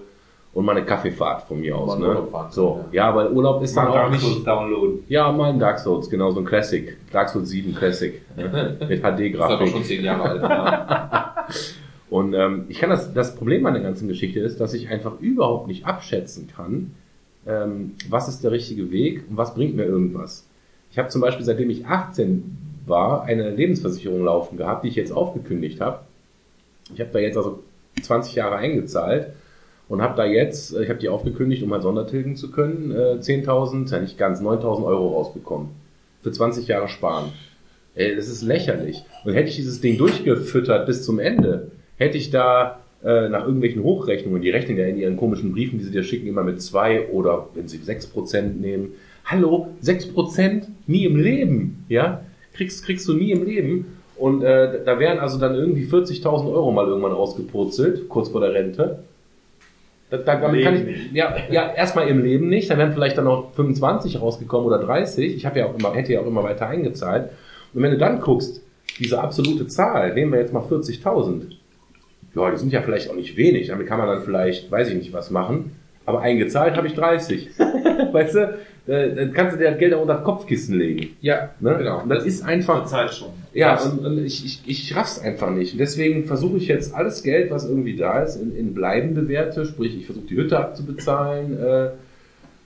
Und mal eine Kaffeefahrt von mir aus. Ne? So, ja, aber Urlaub ist dann Mal auch Dark nicht. Souls downloaden. Ja, mal ein Dark Souls, genau, so ein Classic. Dark Souls 7 Classic. Ne? Mit Das ist HD-Grafik. schon zehn Jahre alt. Ja. Und ähm, ich kann das, das Problem an der ganzen Geschichte ist, dass ich einfach überhaupt nicht abschätzen kann, ähm, was ist der richtige Weg und was bringt mir irgendwas. Ich habe zum Beispiel, seitdem ich 18 war, eine Lebensversicherung laufen gehabt, die ich jetzt aufgekündigt habe. Ich habe da jetzt also 20 Jahre eingezahlt und habe da jetzt, äh, ich habe die aufgekündigt, um halt Sondertilgen zu können, äh, 10.000, ja nicht ganz, 9.000 Euro rausbekommen. Für 20 Jahre sparen. Ey, das ist lächerlich. Und hätte ich dieses Ding durchgefüttert bis zum Ende, hätte ich da äh, nach irgendwelchen Hochrechnungen, die rechnen ja in ihren komischen Briefen, die sie dir schicken, immer mit zwei oder wenn sie sechs Prozent nehmen. Hallo, sechs Prozent nie im Leben, ja? Kriegst, kriegst du nie im Leben. Und äh, da wären also dann irgendwie 40.000 Euro mal irgendwann rausgepurzelt, kurz vor der Rente. Da, da, damit kann ich, ja, ja, erstmal im Leben nicht, da wären vielleicht dann noch 25 rausgekommen oder 30. Ich habe ja auch immer, hätte ja auch immer weiter eingezahlt. Und wenn du dann guckst, diese absolute Zahl, nehmen wir jetzt mal 40.000. Ja, die sind ja vielleicht auch nicht wenig. Damit kann man dann vielleicht, weiß ich nicht, was machen. Aber eingezahlt habe ich 30. weißt du, dann kannst du dir das Geld auch unter das Kopfkissen legen. ja, Ne? genau. Und das ist einfach, Zeit schon. ja, und, und ich, ich, ich raff's einfach nicht. Und deswegen versuche ich jetzt alles Geld, was irgendwie da ist, in, in bleibende Werte, sprich ich versuche die Hütte abzubezahlen äh,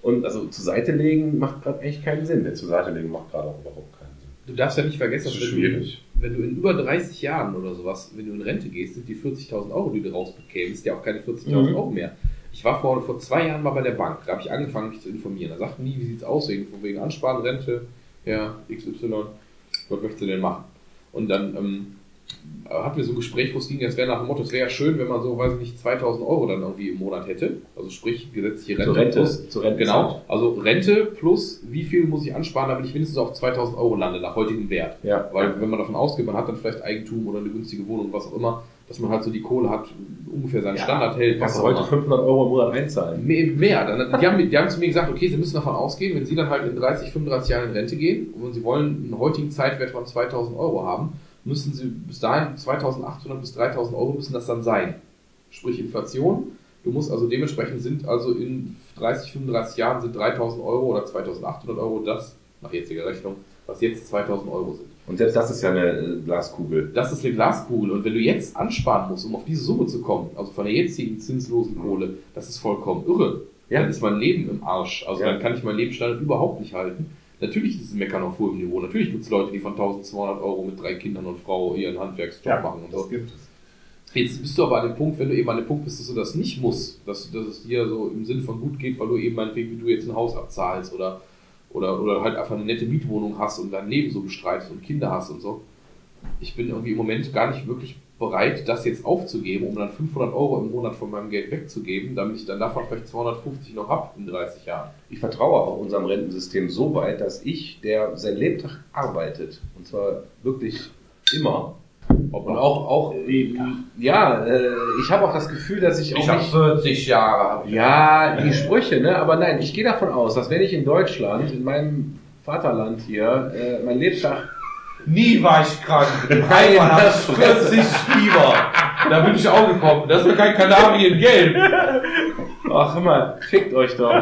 und also zur Seite legen macht gerade echt keinen Sinn. Zur Seite legen macht gerade auch überhaupt keinen Sinn. Du darfst ja nicht vergessen, Das dass ist wenn du, schwierig. wenn du in über 30 Jahren oder sowas, wenn du in Rente gehst, sind die 40.000 Euro, die du rausbekämst, ja auch keine 40.000 Mhm. Euro mehr. Ich war vor, vor zwei Jahren mal bei der Bank, da habe ich angefangen, mich zu informieren. Da sagten die, wie sieht's aus, wegen, von wegen Ansparen, Rente, ja, XY, was möchtest du denn machen? Und dann ähm, hatten wir so ein Gespräch, wo es ging, es wäre nach dem Motto, es wäre ja schön, wenn man so, weiß ich nicht, 2000 Euro dann irgendwie im Monat hätte. Also sprich, gesetzliche Rente. Zur Rente, plus- zur Rente. Genau, also Rente plus wie viel muss ich ansparen, damit ich mindestens auf 2000 Euro lande, nach heutigem Wert. Ja. Weil wenn man davon ausgeht, man hat dann vielleicht Eigentum oder eine günstige Wohnung, was auch immer, dass man halt so die Kohle hat, ungefähr seinen Standard hält. Kannst was du heute immer. 500 Euro im Monat einzahlen. Mehr, mehr. Dann, die, haben, die haben zu mir gesagt, okay, sie müssen davon ausgehen, wenn sie dann halt in 30, 35 Jahren in Rente gehen und sie wollen einen heutigen Zeitwert von 2000 Euro haben, müssen sie bis dahin 2800 bis 3000 Euro müssen das dann sein. Sprich Inflation. Du musst also dementsprechend sind also in 30, 35 Jahren sind 3000 Euro oder 2800 Euro das, nach jetziger Rechnung, was jetzt 2000 Euro sind. Und selbst das ist ja eine äh, Glaskugel. Das ist eine Glaskugel. Und wenn du jetzt ansparen musst, um auf diese Summe zu kommen, also von der jetzigen zinslosen Kohle, das ist vollkommen irre. Ja. Dann ist mein Leben im Arsch. Also Ja. dann kann ich meinen Lebensstandard überhaupt nicht halten. Natürlich ist es ein Meckern auf hohem Niveau. Natürlich gibt es Leute, die von 1200 Euro mit drei Kindern und Frau ihren Handwerksjob machen und so. gibt es. Jetzt bist du aber an dem Punkt, wenn du eben an dem Punkt bist, dass du das nicht musst, dass, dass es dir so im Sinne von gut geht, weil du eben meinetwegen, wie du jetzt ein Haus abzahlst oder, oder, oder halt einfach eine nette Mietwohnung hast und dein Leben so bestreitest und Kinder hast und so. Ich bin irgendwie im Moment gar nicht wirklich bereit, das jetzt aufzugeben, um dann 500 Euro im Monat von meinem Geld wegzugeben, damit ich dann davon vielleicht 250 noch hab in 30 Jahren. Ich vertraue auch unserem Rentensystem so weit, dass ich, der sein Lebtag arbeitet, und zwar wirklich immer, und auch, auch ja, äh, ich habe auch das Gefühl, dass ich auch nicht... 40 Jahre. ich. Ja, die Sprüche, ne? Aber nein, ich gehe davon aus, dass wenn ich in Deutschland, in meinem Vaterland hier, äh, mein Lebtag Nie war ich krank. Einmal hatte ich 40 Fieber. Da bin ich auch gekommen. Das ist kein Kanarien gelb. Ach, mal, fickt euch doch.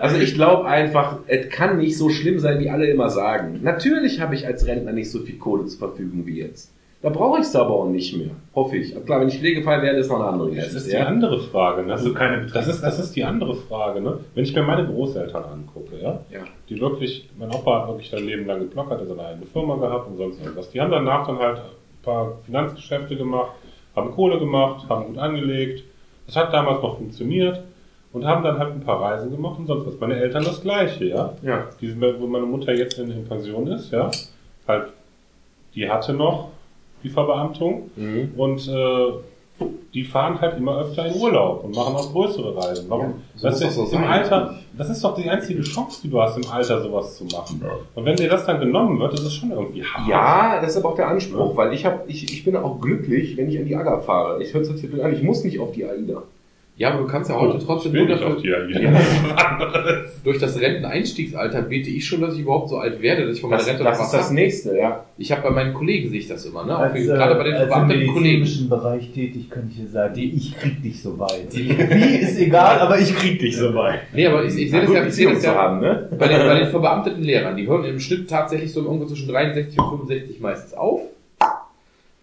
Also ich glaube einfach, es kann nicht so schlimm sein, wie alle immer sagen. Natürlich habe ich als Rentner nicht so viel Kohle zur Verfügung wie jetzt. Da brauche ich es aber auch nicht mehr. Hoffe ich. Aber klar, wenn ich Pflegefall werde, ist noch eine andere Das Geschichte. ist die ja? andere Frage. Ne? Also keine das ist, das ist die andere Frage. Ne? Wenn ich mir meine Großeltern angucke, ja? Ja. die wirklich, mein Opa hat wirklich sein Leben lang geblockert, hat seine eigene Firma gehabt und sonst irgendwas. Die haben danach dann halt ein paar Finanzgeschäfte gemacht, haben Kohle gemacht, haben gut angelegt. Das hat damals noch funktioniert und haben dann halt ein paar Reisen gemacht und sonst was. Meine Eltern das Gleiche, ja. Ja. Die, wo meine Mutter jetzt in, in Pension ist, ja. Halt, die hatte noch die Verbeamtung Mhm. und äh, die fahren halt immer öfter in Urlaub und machen auch größere Reisen. Warum? so das ist so im. Alter, das ist doch die einzige Chance, die du hast, im Alter sowas zu machen. Und wenn dir das dann genommen wird, ist es schon irgendwie hart. Ja, das ist aber auch der Anspruch, weil ich, hab, ich, ich bin auch glücklich, wenn ich an die AGA fahre. Ich höre es jetzt an, ich muss nicht auf die AIDA. Ja, aber du kannst ja heute trotzdem will nur dafür, die anderes. durch das Renteneinstiegsalter bete ich schon, dass ich überhaupt so alt werde, dass ich von meiner Das, Rente das ist das hab. nächste, ja. Ich habe bei meinen Kollegen sehe ich das immer, ne? Auch Als, wie- äh, gerade bei den im verbeamteten Kollegen. medizinischen Bereich tätig, könnte ich dir sagen, ich krieg dich so weit. Wie ist egal, aber ich krieg dich so weit. Nee, aber ich, ich sehe das ja, ich sehe das ja haben, ne? bei den, bei den verbeamteten Lehrern. Die hören im Schnitt tatsächlich so irgendwo zwischen 63 und 65 meistens auf.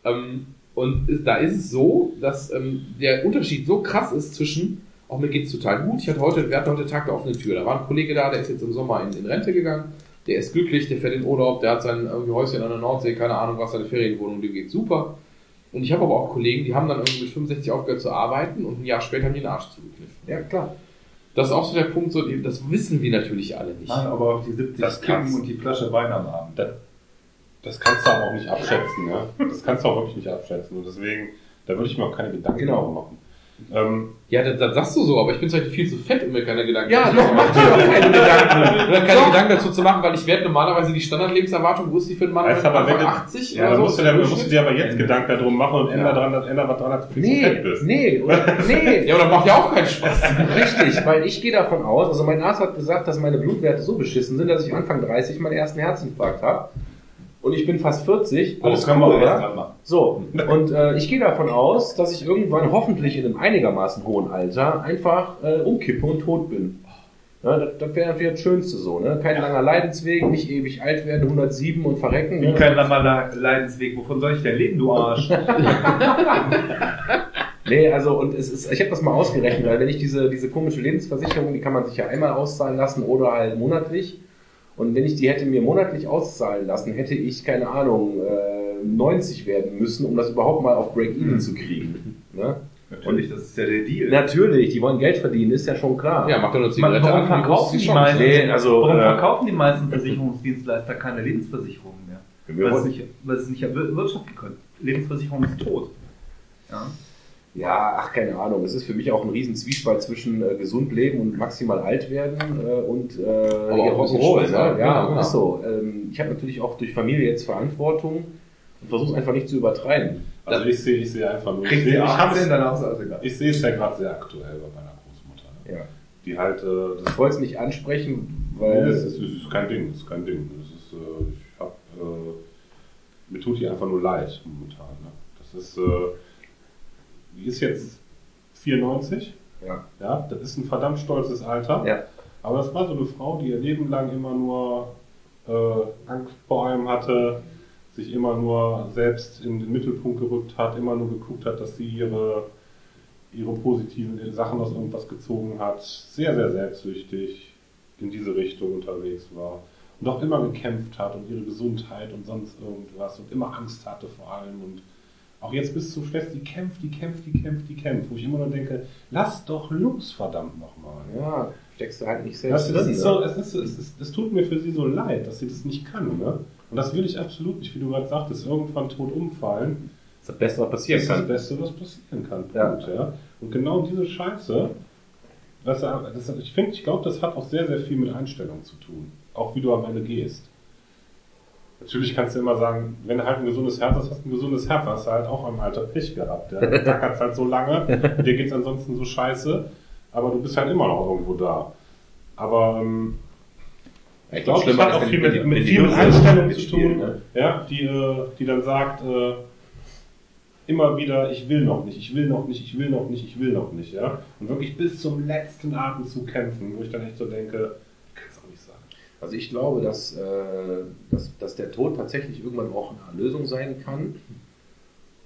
Ähm, und ist, da ist es so, dass ähm, der Unterschied so krass ist zwischen, auch mir geht's total gut. Ich hatte heute, wir hatten heute Tag der offenen Tür. Da war ein Kollege da, der ist jetzt im Sommer in, in Rente gegangen. Der ist glücklich, der fährt in Urlaub, der hat sein irgendwie Häuschen an der Nordsee, keine Ahnung was, seine Ferienwohnung, dem geht super. Und ich habe aber auch Kollegen, die haben dann irgendwie mit 65 aufgehört zu arbeiten und ein Jahr später haben die den Arsch zugekniffen. Ja, klar. Das ist auch so der Punkt, so, das wissen wir natürlich alle nicht. Nein, aber auch die 70 Das Kippen und die Flasche Wein am Abend. Das kannst du aber auch nicht abschätzen, ne? Das kannst du auch wirklich nicht abschätzen. Und deswegen, da würde ich mir auch keine Gedanken Genau. machen. Ähm, Ja, das, das sagst du so, aber ich bin vielleicht viel zu fett, um mir keine Gedanken Ja, zu doch, mach dir doch keine Gedanken. Oder keine Gedanken dazu zu machen, weil ich werde normalerweise die Standardlebenserwartung, wo ist die für einen Mann? Heißt aber, wenn du- 80 ja, dann oder musst so? du, dir, musst du dir aber jetzt Gedanken darum machen und ändern, Ja. dran, ändern was dran, dass du viel zu Nee, fett bist. nee, oder, nee. Ja, aber das macht ja auch keinen Spaß. Richtig, weil ich gehe davon aus, also mein Arzt hat gesagt, dass meine Blutwerte so beschissen sind, dass ich Anfang 30 meinen ersten Herzinfarkt habe. Und ich bin fast 40. Alles wir cool, machen. So, und äh, ich gehe davon aus, dass ich irgendwann hoffentlich in einem einigermaßen hohen Alter einfach äh, umkippe und tot bin. Ja, das das wäre natürlich das Schönste so, ne? Kein langer Leidensweg, nicht ewig alt werden, 107 und verrecken. Wie Ne? kein langer Leidensweg. Wovon soll ich denn leben, du Arsch? Nee, also und es ist, ich habe das mal ausgerechnet, weil wenn ich diese, diese komische Lebensversicherung, die kann man sich ja einmal auszahlen lassen oder halt monatlich. Und wenn ich die hätte mir monatlich auszahlen lassen, hätte ich, keine Ahnung, äh, 90 werden müssen, um das überhaupt mal auf Break-Even zu kriegen. Ne? Natürlich, das ist ja der Deal. Natürlich, die wollen Geld verdienen, ist ja schon klar. Ja, macht doch eine Zigarette warum an, verkaufen die meisten, Nee, also, warum äh, verkaufen die meisten Versicherungsdienstleister keine Lebensversicherungen mehr? Weil sie wollen- nicht, weil sie nicht erwirtschaften können. Lebensversicherung ist tot. Ja. Ja, ach, keine Ahnung. Es ist für mich auch ein riesen Zwiespalt zwischen äh, gesund leben und maximal alt werden äh, und äh, Rock'n'Roll, Spaß ne? Ja, Ja, ja. ist so. Ähm, ich habe natürlich auch durch Familie jetzt Verantwortung und versuche es einfach nicht zu übertreiben. Also ich sehe, ich sehe einfach nur. Ich sehe, ich, hab's- 18, danach ist alles egal. ich sehe es ja gerade sehr aktuell bei meiner Großmutter. Ne? Ja. Die halt, äh, das Ich wollte es nicht ansprechen, Nee, weil das ist, das ist kein Ding, das ist kein Ding. Das ist, äh, ich hab, äh, mir tut die einfach nur leid momentan. Ne? Das ist, äh, die ist jetzt 94, ja, ja, das ist ein verdammt stolzes Alter. ja, Aber das war so eine Frau, die ihr Leben lang immer nur äh, Angst vor allem hatte, sich immer nur selbst in den Mittelpunkt gerückt hat, immer nur geguckt hat, dass sie ihre, ihre positiven Sachen aus irgendwas gezogen hat, sehr, sehr selbstsüchtig in diese Richtung unterwegs war und auch immer gekämpft hat um ihre Gesundheit und sonst irgendwas und immer Angst hatte vor allem und auch jetzt bis zum Schluss, die kämpft, die kämpft, die kämpft, die kämpft, wo ich immer nur denke, lass doch los, verdammt nochmal. ja, steckst du halt nicht Das selbst ist drin. so, ne? es, ist, es, ist, es tut mir für sie so leid, dass sie das nicht kann. Ne? Und das will ich absolut nicht, wie du gerade sagtest, irgendwann tot umfallen. Das ist das Beste, was Das passieren ist das kann. Beste, was passieren kann. Ja. Punkt, ja. Und genau diese Scheiße, das, das, ich ich glaube, das hat auch sehr, sehr viel mit Einstellung zu tun. Auch wie du am Ende gehst. Natürlich kannst du immer sagen, wenn du halt ein gesundes Herz hast, hast du ein gesundes Herz, hast du halt auch am Alter Pech gehabt. Ja? Du tackerst halt so lange, dir geht's ansonsten so scheiße, aber du bist halt immer noch irgendwo da. Aber ähm, ich glaube, das hat auch viel mit, mit, viel mit Einstellung zu tun, Ne? ja, die, äh, die dann sagt, äh, immer wieder, ich will noch nicht, ich will noch nicht, ich will noch nicht, ich will noch nicht, ja. Und wirklich bis zum letzten Atemzug kämpfen, wo ich dann echt so denke, ich kann es auch nicht sagen. Also ich glaube, dass, äh, dass, dass der Tod tatsächlich irgendwann auch eine Lösung sein kann.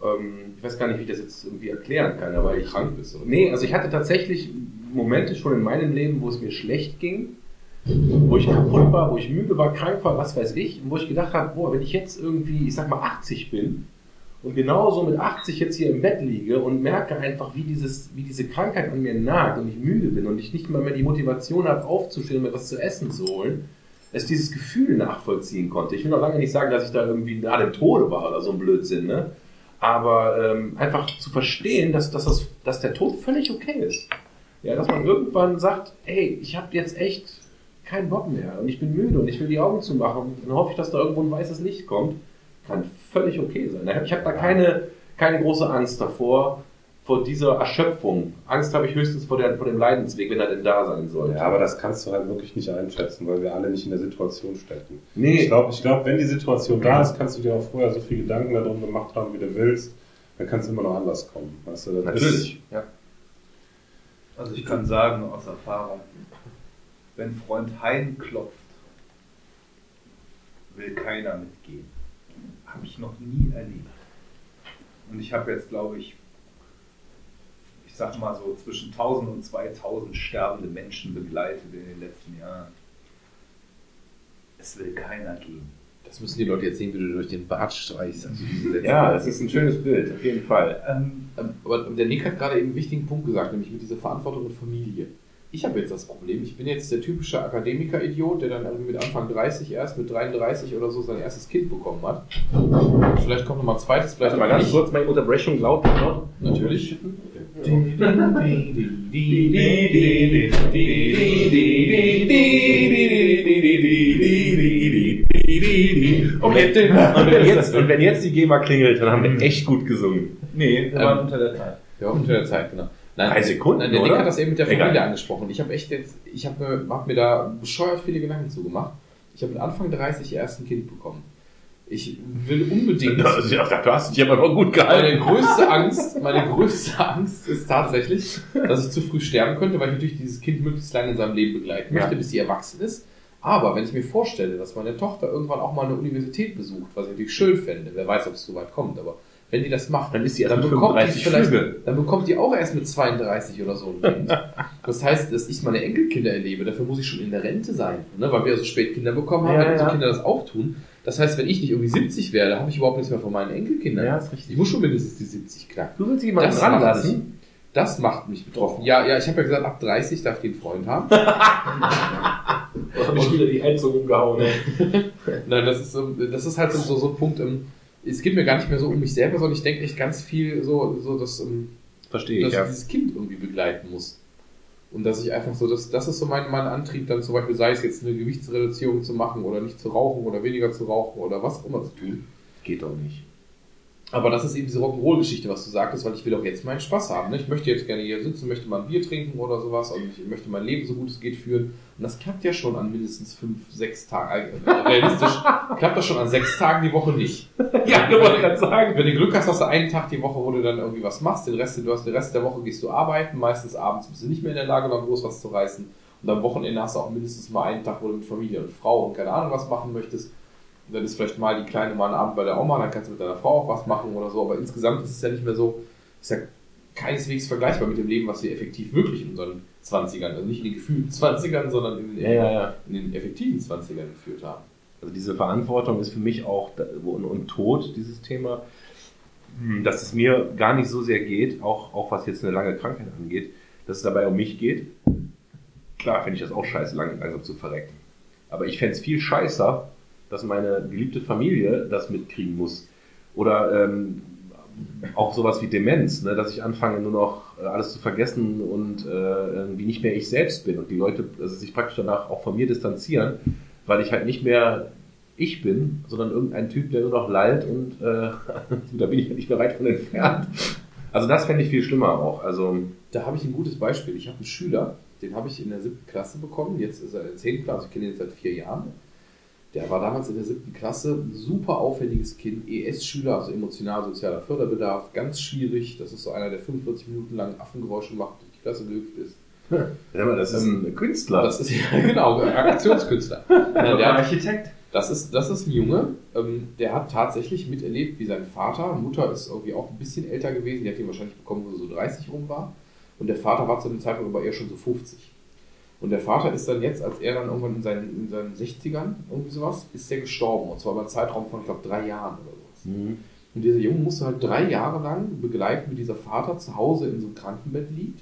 Ähm, ich weiß gar nicht, wie ich das jetzt irgendwie erklären kann, aber ich krank bist, oder? Nee, also ich hatte tatsächlich Momente schon in meinem Leben, wo es mir schlecht ging, wo ich kaputt war, wo ich müde war, krank war, was weiß ich, und wo ich gedacht habe, boah, wenn ich jetzt irgendwie, ich sag mal 80 bin und genauso mit 80 jetzt hier im Bett liege und merke einfach, wie, dieses, wie diese Krankheit an mir nagt und ich müde bin und ich nicht mal mehr die Motivation habe, aufzustehen und mir was zu essen zu holen, ich dieses Gefühl nachvollziehen konnte. Ich will noch lange nicht sagen, dass ich da irgendwie nahe dem Tode war oder so ein Blödsinn, ne? Aber ähm, einfach zu verstehen, dass, dass, das, dass der Tod völlig okay ist. Ja, dass man irgendwann sagt, ey, ich habe jetzt echt keinen Bock mehr und ich bin müde und ich will die Augen zumachen und dann hoffe ich, dass da irgendwo ein weißes Licht kommt. Kann völlig okay sein. Ich habe da keine, keine große Angst davor, vor dieser Erschöpfung. Angst habe ich höchstens vor, der, vor dem Leidensweg, wenn er denn da sein sollte. Ja, aber das kannst du halt wirklich nicht einschätzen, weil wir alle nicht in der Situation stecken. Nee. Ich glaube, ich glaub, wenn die Situation da ist, kannst du dir auch vorher so viel Gedanken darum gemacht haben, wie du willst. Dann kannst du immer noch anders kommen. Weißt du, das Natürlich. Ja. Also ich kann sagen aus Erfahrung, wenn Freund Hein klopft, will keiner mitgehen. Habe ich noch nie erlebt. Und ich habe jetzt, glaube ich, ich sag mal so zwischen 1000 und 2000 sterbende Menschen begleitet in den letzten Jahren. Es will keiner gehen. Das müssen die Leute jetzt sehen, wie du durch den Bart streichst. Also ja, das ist ein schönes Bild, auf jeden Fall. Ähm, Ähm, Aber der Nick hat gerade eben einen wichtigen Punkt gesagt, nämlich mit dieser Verantwortung und Familie. Ich habe jetzt das Problem, ich bin jetzt der typische Akademiker-Idiot, der dann irgendwie mit Anfang 30 erst, mit 33 oder so sein erstes Kind bekommen hat. Und vielleicht kommt noch mal ein zweites, vielleicht Warte mal ganz nicht. kurz, meine Unterbrechung laut. Natürlich. Und wenn, und, wenn jetzt, und wenn jetzt die GEMA klingelt, dann haben wir echt gut gesungen. nee, wir Ähm, waren unter der Zeit. Ja, unter der Zeit, genau. Nein, Drei Sekunden, Nein, der Nick hat das eben mit der Egal. Familie angesprochen. Ich habe echt jetzt, ich habe mir, hab mir da bescheuert viele Gedanken zugemacht. Ich habe mit Anfang 30 erst ein Kind bekommen. Ich will unbedingt. Ja, dafür hast du dich aber gut Meine gehalten. größte Angst, meine größte Angst ist tatsächlich, dass ich zu früh sterben könnte, weil ich natürlich dieses Kind möglichst lange in seinem Leben begleiten möchte, Ja. bis sie erwachsen ist. Aber wenn ich mir vorstelle, dass meine Tochter irgendwann auch mal eine Universität besucht, was ich natürlich schön fände, wer weiß, ob es so weit kommt, aber wenn die das macht, Dann ist sie erst mit bekommt die 35 vielleicht, Flügel. dann bekommt die auch erst mit 32 oder so ein Kind. Das heißt, dass ich meine Enkelkinder erlebe, dafür muss ich schon in der Rente sein, ne? weil wir so spät Kinder bekommen haben, Ja, wenn unsere ja. Kinder das auch tun. Das heißt, wenn ich nicht irgendwie 70 werde, habe ich überhaupt nichts mehr von meinen Enkelkindern. Ja, ist richtig. Ich muss schon mindestens die 70 knacken. Du willst jemanden Das ranlassen? macht Das macht mich betroffen. Ja, ja, ich habe ja gesagt, ab 30 darf die einen Freund haben. Hab ich wieder die Heizung umgehauen. Nein, das ist, so, das ist halt so, so, ein Punkt, ähm, es geht mir gar nicht mehr so um mich selber, sondern ich denke echt ganz viel so, so dass, ähm, Verstehe dass ich, ich ja. dieses Kind irgendwie begleiten muss. Und dass ich einfach so, das, das ist so mein, mein Antrieb, dann zum Beispiel, sei es jetzt eine Gewichtsreduzierung zu machen oder nicht zu rauchen oder weniger zu rauchen oder was auch immer zu tun. Geht doch nicht. Aber das ist eben diese Rock'n'Roll-Geschichte, was du sagtest, weil ich will auch jetzt meinen Spaß haben. Ne? Ich möchte jetzt gerne hier sitzen, möchte mal ein Bier trinken oder sowas und ich möchte mein Leben so gut es geht führen. Und das klappt ja schon an mindestens fünf, sechs Tagen. Äh, realistisch klappt das schon an sechs Tagen die Woche nicht. Ja, du wolltest gerade sagen. Wenn du Glück hast, hast du einen Tag die Woche, wo du dann irgendwie was machst. Den Rest, du hast den Rest der Woche gehst du arbeiten. Meistens abends bist du nicht mehr in der Lage, noch groß was zu reißen. Und am Wochenende hast du auch mindestens mal einen Tag, wo du mit Familie und Frau und keine Ahnung was machen möchtest. Und dann ist vielleicht mal die Kleine mal einen Abend bei der Oma, dann kannst du mit deiner Frau auch was machen oder so. Aber insgesamt ist es ja nicht mehr so, ist ja keineswegs vergleichbar mit dem Leben, was wir effektiv wirklich in unseren 20ern, also nicht in den gefühlten 20ern, sondern in den, Ja, ja, ja. in den effektiven 20ern geführt haben. Also diese Verantwortung ist für mich auch und, und Tod dieses Thema, hm, dass es mir gar nicht so sehr geht, auch, auch was jetzt eine lange Krankheit angeht, dass es dabei um mich geht. Klar finde ich das auch scheiße, lang, langsam zu verrecken. Aber ich fände es viel scheißer, dass meine geliebte Familie das mitkriegen muss. Oder ähm, auch sowas wie Demenz, ne, dass ich anfange nur noch äh, alles zu vergessen und äh, irgendwie nicht mehr ich selbst bin und die Leute also sich praktisch danach auch von mir distanzieren, weil ich halt nicht mehr ich bin, sondern irgendein Typ, der nur noch lallt und äh, da bin ich halt nicht mehr weit von entfernt. Also das fände ich viel schlimmer auch. Also Da habe ich ein gutes Beispiel. Ich habe einen Schüler, den habe ich in der siebten Klasse bekommen. Jetzt ist er in der zehnten Klasse. Ich kenne ihn seit vier Jahren. Der war damals in der siebten Klasse ein super aufwendiges Kind, ES-Schüler, also emotional-sozialer Förderbedarf, ganz schwierig. Das ist so einer, der 45 Minuten lang Affengeräusche macht, durch die Klasse gehüpft ist. sag mal, das ist ein Künstler. Das ist ja genau, Aktionskünstler. Nein, der Architekt. das ist, das ist ein Junge, ähm, der hat tatsächlich miterlebt, wie sein Vater, Mutter ist irgendwie auch ein bisschen älter gewesen, die hat ihn wahrscheinlich bekommen, wo sie so 30 rum war. Und der Vater war zu dem Zeitpunkt aber eher schon so 50. Und der Vater ist dann jetzt, als er dann irgendwann in seinen, in seinen 60ern, irgendwie sowas, ist der gestorben. Und zwar über einen Zeitraum von, ich glaube, drei Jahren oder sowas. Mhm. Und dieser Junge musste halt drei Jahre lang begleiten, wie dieser Vater zu Hause in so einem Krankenbett liegt,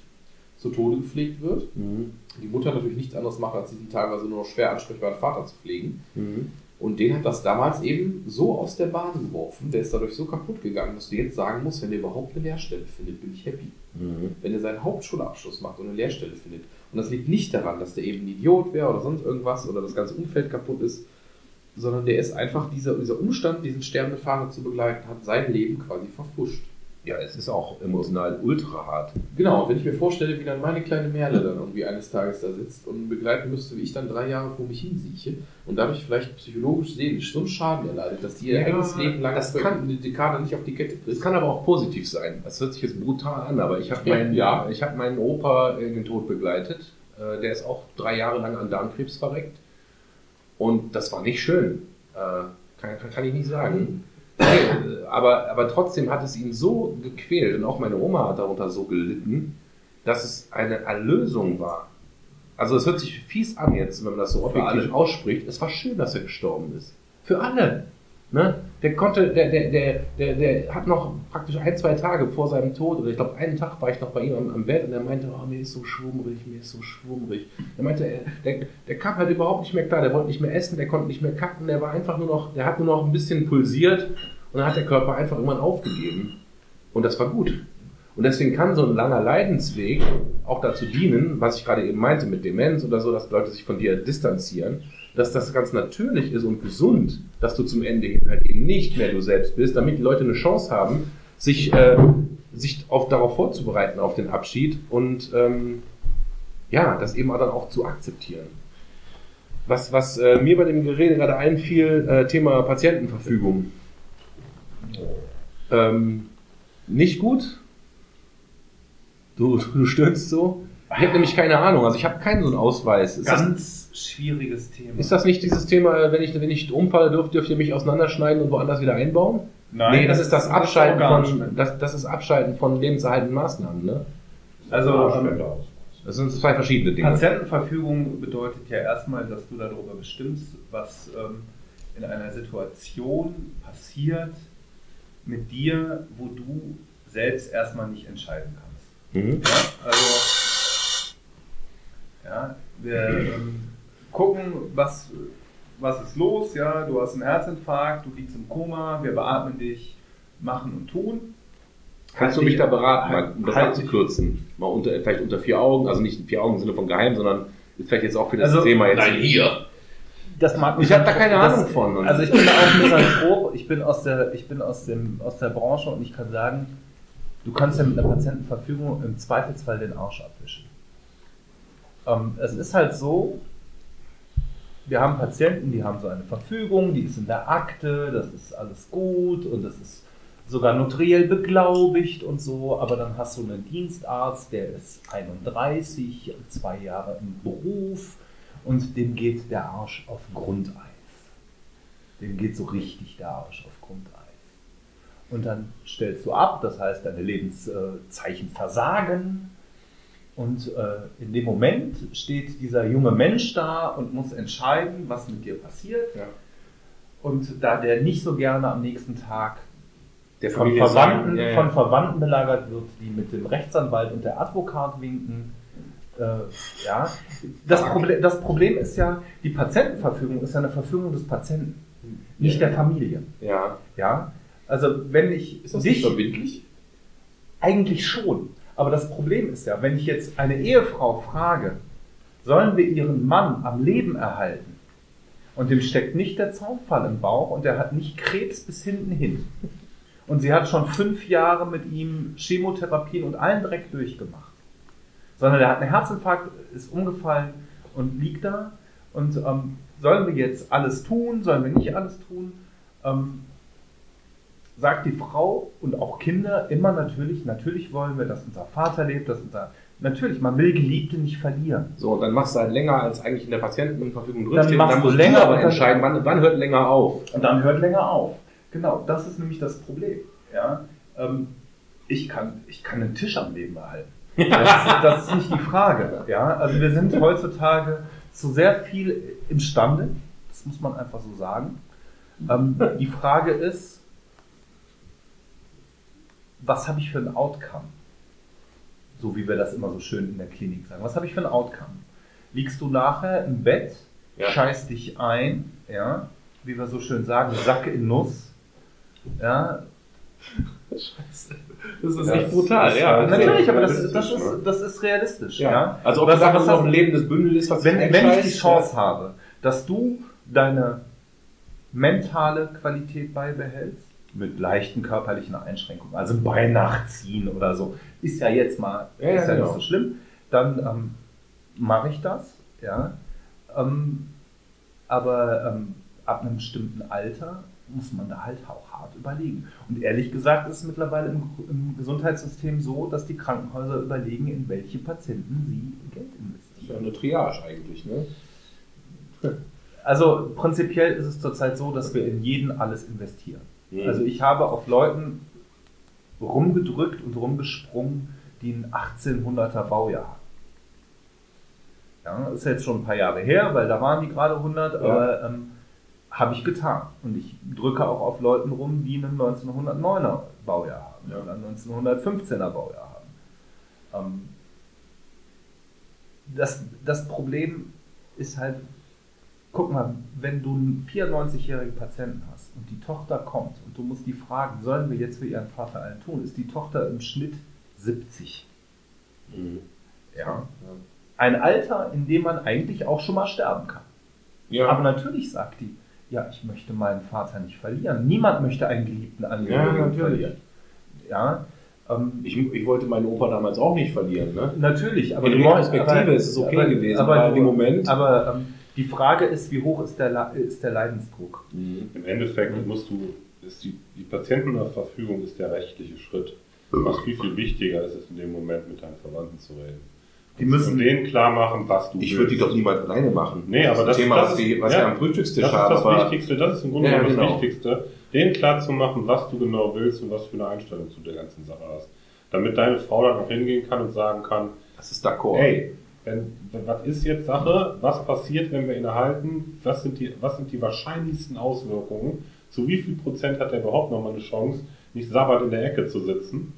zu Tode gepflegt wird. Mhm. Die Mutter natürlich nichts anderes macht, als diesen teilweise nur noch schwer ansprechbaren Vater zu pflegen. Mhm. Und den hat das damals eben so aus der Bahn geworfen, der ist dadurch so kaputt gegangen, dass du jetzt sagen musst, wenn der überhaupt eine Lehrstelle findet, bin ich happy. Mhm. Wenn er seinen Hauptschulabschluss macht und eine Lehrstelle findet. Und das liegt nicht daran, dass der eben ein Idiot wäre oder sonst irgendwas oder das ganze Umfeld kaputt ist, sondern der ist einfach, dieser, dieser Umstand, diesen sterbenden Vater zu begleiten, hat sein Leben quasi verfuscht. Ja, es ist auch emotional ultra hart. Genau, und wenn ich mir vorstelle, wie dann meine kleine Merle dann irgendwie eines Tages da sitzt und begleiten müsste, wie ich dann drei Jahre vor mich hinsieche und dadurch vielleicht psychologisch, seelisch so einen Schaden erleidet, dass die ihr Ja, eigenes Leben lang das kann- eine Dekade nicht auf die Kette Es kriegt. kann aber auch positiv sein. Das hört sich jetzt brutal an, aber ich habe Ja, meinen, ja. ich habe meinen Opa in den Tod begleitet. Äh, Der ist auch drei Jahre lang an Darmkrebs verreckt. Und das war nicht schön. Äh, Kann, kann, kann ich nicht sagen. Aber, aber trotzdem hat es ihn so gequält und auch meine Oma hat darunter so gelitten, dass es eine Erlösung war. Also es hört sich fies an jetzt, wenn man das so objektiv ausspricht. Es war schön, dass er gestorben ist. Für alle. Ne? Der konnte, der, der, der, der, der hat noch praktisch ein, zwei Tage vor seinem Tod, oder ich glaube einen Tag war ich noch bei ihm am, am Bett und er meinte, oh, mir ist so schwummrig, mir ist so schwummrig. Er meinte, er, der, der kam halt überhaupt nicht mehr klar, der wollte nicht mehr essen, der konnte nicht mehr kacken, der war einfach nur noch, der hat nur noch ein bisschen pulsiert und dann hat der Körper einfach irgendwann aufgegeben. Und das war gut. Und deswegen kann so ein langer Leidensweg auch dazu dienen, was ich gerade eben meinte mit Demenz oder so, dass Leute sich von dir distanzieren, dass das ganz natürlich ist und gesund, dass du zum Ende hin halt eben nicht mehr du selbst bist, damit die Leute eine Chance haben, sich, äh, sich auf, darauf vorzubereiten, auf den Abschied und ähm, ja, das eben dann auch zu akzeptieren. Was, was äh, mir bei dem Gerede gerade einfiel, äh, Thema Patientenverfügung. Ähm, nicht gut. Du, du stöhnst so. Ich habe nämlich keine Ahnung. Also ich habe keinen so einen Ausweis. Ist das, Ganz schwieriges Thema. ist das nicht dieses Thema, äh, wenn ich, wenn ich umfalle, dürft, dürft ihr mich auseinanderschneiden und woanders wieder einbauen? nee, das, ist das Abschalten von, das, das ist Abschalten von lebenserhaltenden Maßnahmen, ne? Also ähm. Das sind zwei verschiedene Dinge. Patientenverfügung bedeutet ja erstmal, dass du darüber bestimmst, was ähm, in einer Situation passiert mit dir, wo du selbst erstmal nicht entscheiden kannst. Mhm. Ja, also ja, wir ähm, gucken, was, was ist los, ja, du hast einen Herzinfarkt, du liegst im Koma, wir beatmen dich, machen und tun. Kannst du mich da beraten, mal, Halt- um das halt abzukürzen? Mal unter, vielleicht unter vier Augen, also nicht vier Augen im Sinne von geheim, sondern ist vielleicht jetzt auch für das Also- Thema jetzt. Nein, hier. Das mag Ich hab da keine Ahnung von. Und- Also ich bin da auch Misanthrop, ich bin aus der, ich bin aus dem, aus der Branche und ich kann sagen, du kannst ja mit einer Patientenverfügung im Zweifelsfall den Arsch abwischen. Ähm, es ist halt so, wir haben Patienten, die haben so eine Verfügung, die ist in der Akte, das ist alles gut und das ist sogar notariell beglaubigt und so, aber dann hast du einen Dienstarzt, der ist 31, zwei Jahre im Beruf und dem geht der Arsch auf Grundeis. Dem geht so richtig der Arsch auf Grundeis. Und dann stellst du ab, das heißt, deine Lebenszeichen versagen. Und äh, in dem Moment steht dieser junge Mensch da und muss entscheiden, was mit dir passiert. Ja. Und da der nicht so gerne am nächsten Tag von Verwandten, ja, ja. von Verwandten belagert wird, die mit dem Rechtsanwalt und der Advokat winken. Äh, ja. das, Proble das Problem ist ja, die Patientenverfügung ist ja eine Verfügung des Patienten, nicht der Familie. ja. Ja. Also wenn ich Ist das dich nicht verbindlich? eigentlich schon. Aber das Problem ist ja, wenn ich jetzt eine Ehefrau frage, sollen wir ihren Mann am Leben erhalten? Und dem steckt nicht der Zaunfall im Bauch und der hat nicht Krebs bis hinten hin. Und sie hat schon fünf Jahre mit ihm Chemotherapien und allen Dreck durchgemacht. Sondern er hat einen Herzinfarkt, ist umgefallen und liegt da. Und ähm, sollen wir jetzt alles tun? Sollen wir nicht alles tun? Ähm, sagt die Frau und auch Kinder immer natürlich, natürlich wollen wir, dass unser Vater lebt, dass unser, natürlich, man will Geliebte nicht verlieren. So, und dann machst du halt länger, als eigentlich in der Patientenverfügung Dann drinsteht. machst dann du musst länger du aber und dann- entscheiden, wann, wann hört länger auf. Und dann hört länger auf. Genau, das ist nämlich das Problem. Ja? Ähm, ich, kann, ich kann einen Tisch am Leben erhalten. Das ist, das ist nicht die Frage. Ja? Also wir sind heutzutage zu sehr viel imstande, das muss man einfach so sagen. Ähm, die Frage ist, was habe ich für ein Outcome? So wie wir das immer so schön in der Klinik sagen. Was habe ich für ein Outcome? Liegst du nachher im Bett, Ja. scheißt dich ein, ja, wie wir so schön sagen, Sack in Nuss, ja, Das ist Ja, echt brutal, das- ja. Natürlich, aber das, ist das, realistisch, ist, das ist realistisch. Ja. Ja. Also ob Was- das noch ein lebendes Bündel ist, was wenn, wenn ich die Chance habe, dass du deine mentale Qualität beibehältst, mit leichten körperlichen Einschränkungen, also ein Bein nachziehen oder so, ist ja jetzt mal Ja, ja, ist ja genau. nicht so schlimm, dann ähm, mache ich das, ja. Ähm, aber ähm, ab einem bestimmten Alter muss man da halt auch hart überlegen. Und ehrlich gesagt ist es mittlerweile im, im Gesundheitssystem so, dass die Krankenhäuser überlegen, in welche Patienten sie Geld Das investieren. ist ja eine Triage eigentlich, ne? Also prinzipiell ist es zurzeit so, dass wir in jeden alles investieren. Mhm. Also ich habe auf Leuten rumgedrückt und rumgesprungen, die ein 1800er Baujahr haben. Ja, ist jetzt schon ein paar Jahre her, weil da waren die gerade 100, aber ähm, habe ich getan. Und ich drücke auch auf Leuten rum, die einen 1909er Baujahr haben Ja. oder einen 1915er Baujahr haben. Ähm, das, das Problem ist halt, guck mal, wenn du einen 94-jährigen Patienten hast und die Tochter kommt und du musst die fragen, sollen wir jetzt für ihren Vater allen tun, ist die Tochter im Schnitt 70. Mhm. Ja. Ein Alter, in dem man eigentlich auch schon mal sterben kann. Ja, Aber natürlich sagt die, ja, ich möchte meinen Vater nicht verlieren. Niemand möchte einen geliebten Angehörigen Ja, verlieren. Ja, ähm, ich, ich wollte meinen Opa damals auch nicht verlieren, ne? natürlich. Aber In du- Retrospektive aber- ist es okay gewesen, aber du- im Moment- Aber ähm, die Frage ist, wie hoch ist der, ist der Leidensdruck? Mhm. Im Endeffekt musst du, ist die, die Patientenverfügung ist der rechtliche Schritt. Was viel, viel wichtiger ist, ist in dem Moment mit deinen Verwandten zu reden. Die müssen- und denen klar machen, was du Ich würde die doch niemals alleine machen. Nee, aber das, ein Thema, das was, ist, die, was ja, wir am Frühstückstisch das ist haben. das aber Wichtigste, das ist im Grunde Ja, genommen genau. das Wichtigste, denen klar zu machen, was du genau willst und was für eine Einstellung zu der ganzen Sache hast. Damit deine Frau dann auch hingehen kann und sagen kann, das ist d'accord. Hey, wenn, was ist jetzt Sache? Was passiert, wenn wir ihn erhalten? Was sind die, was sind die wahrscheinlichsten Auswirkungen? Zu wie viel Prozent hat er überhaupt noch mal eine Chance, nicht sabbernd in der Ecke zu sitzen?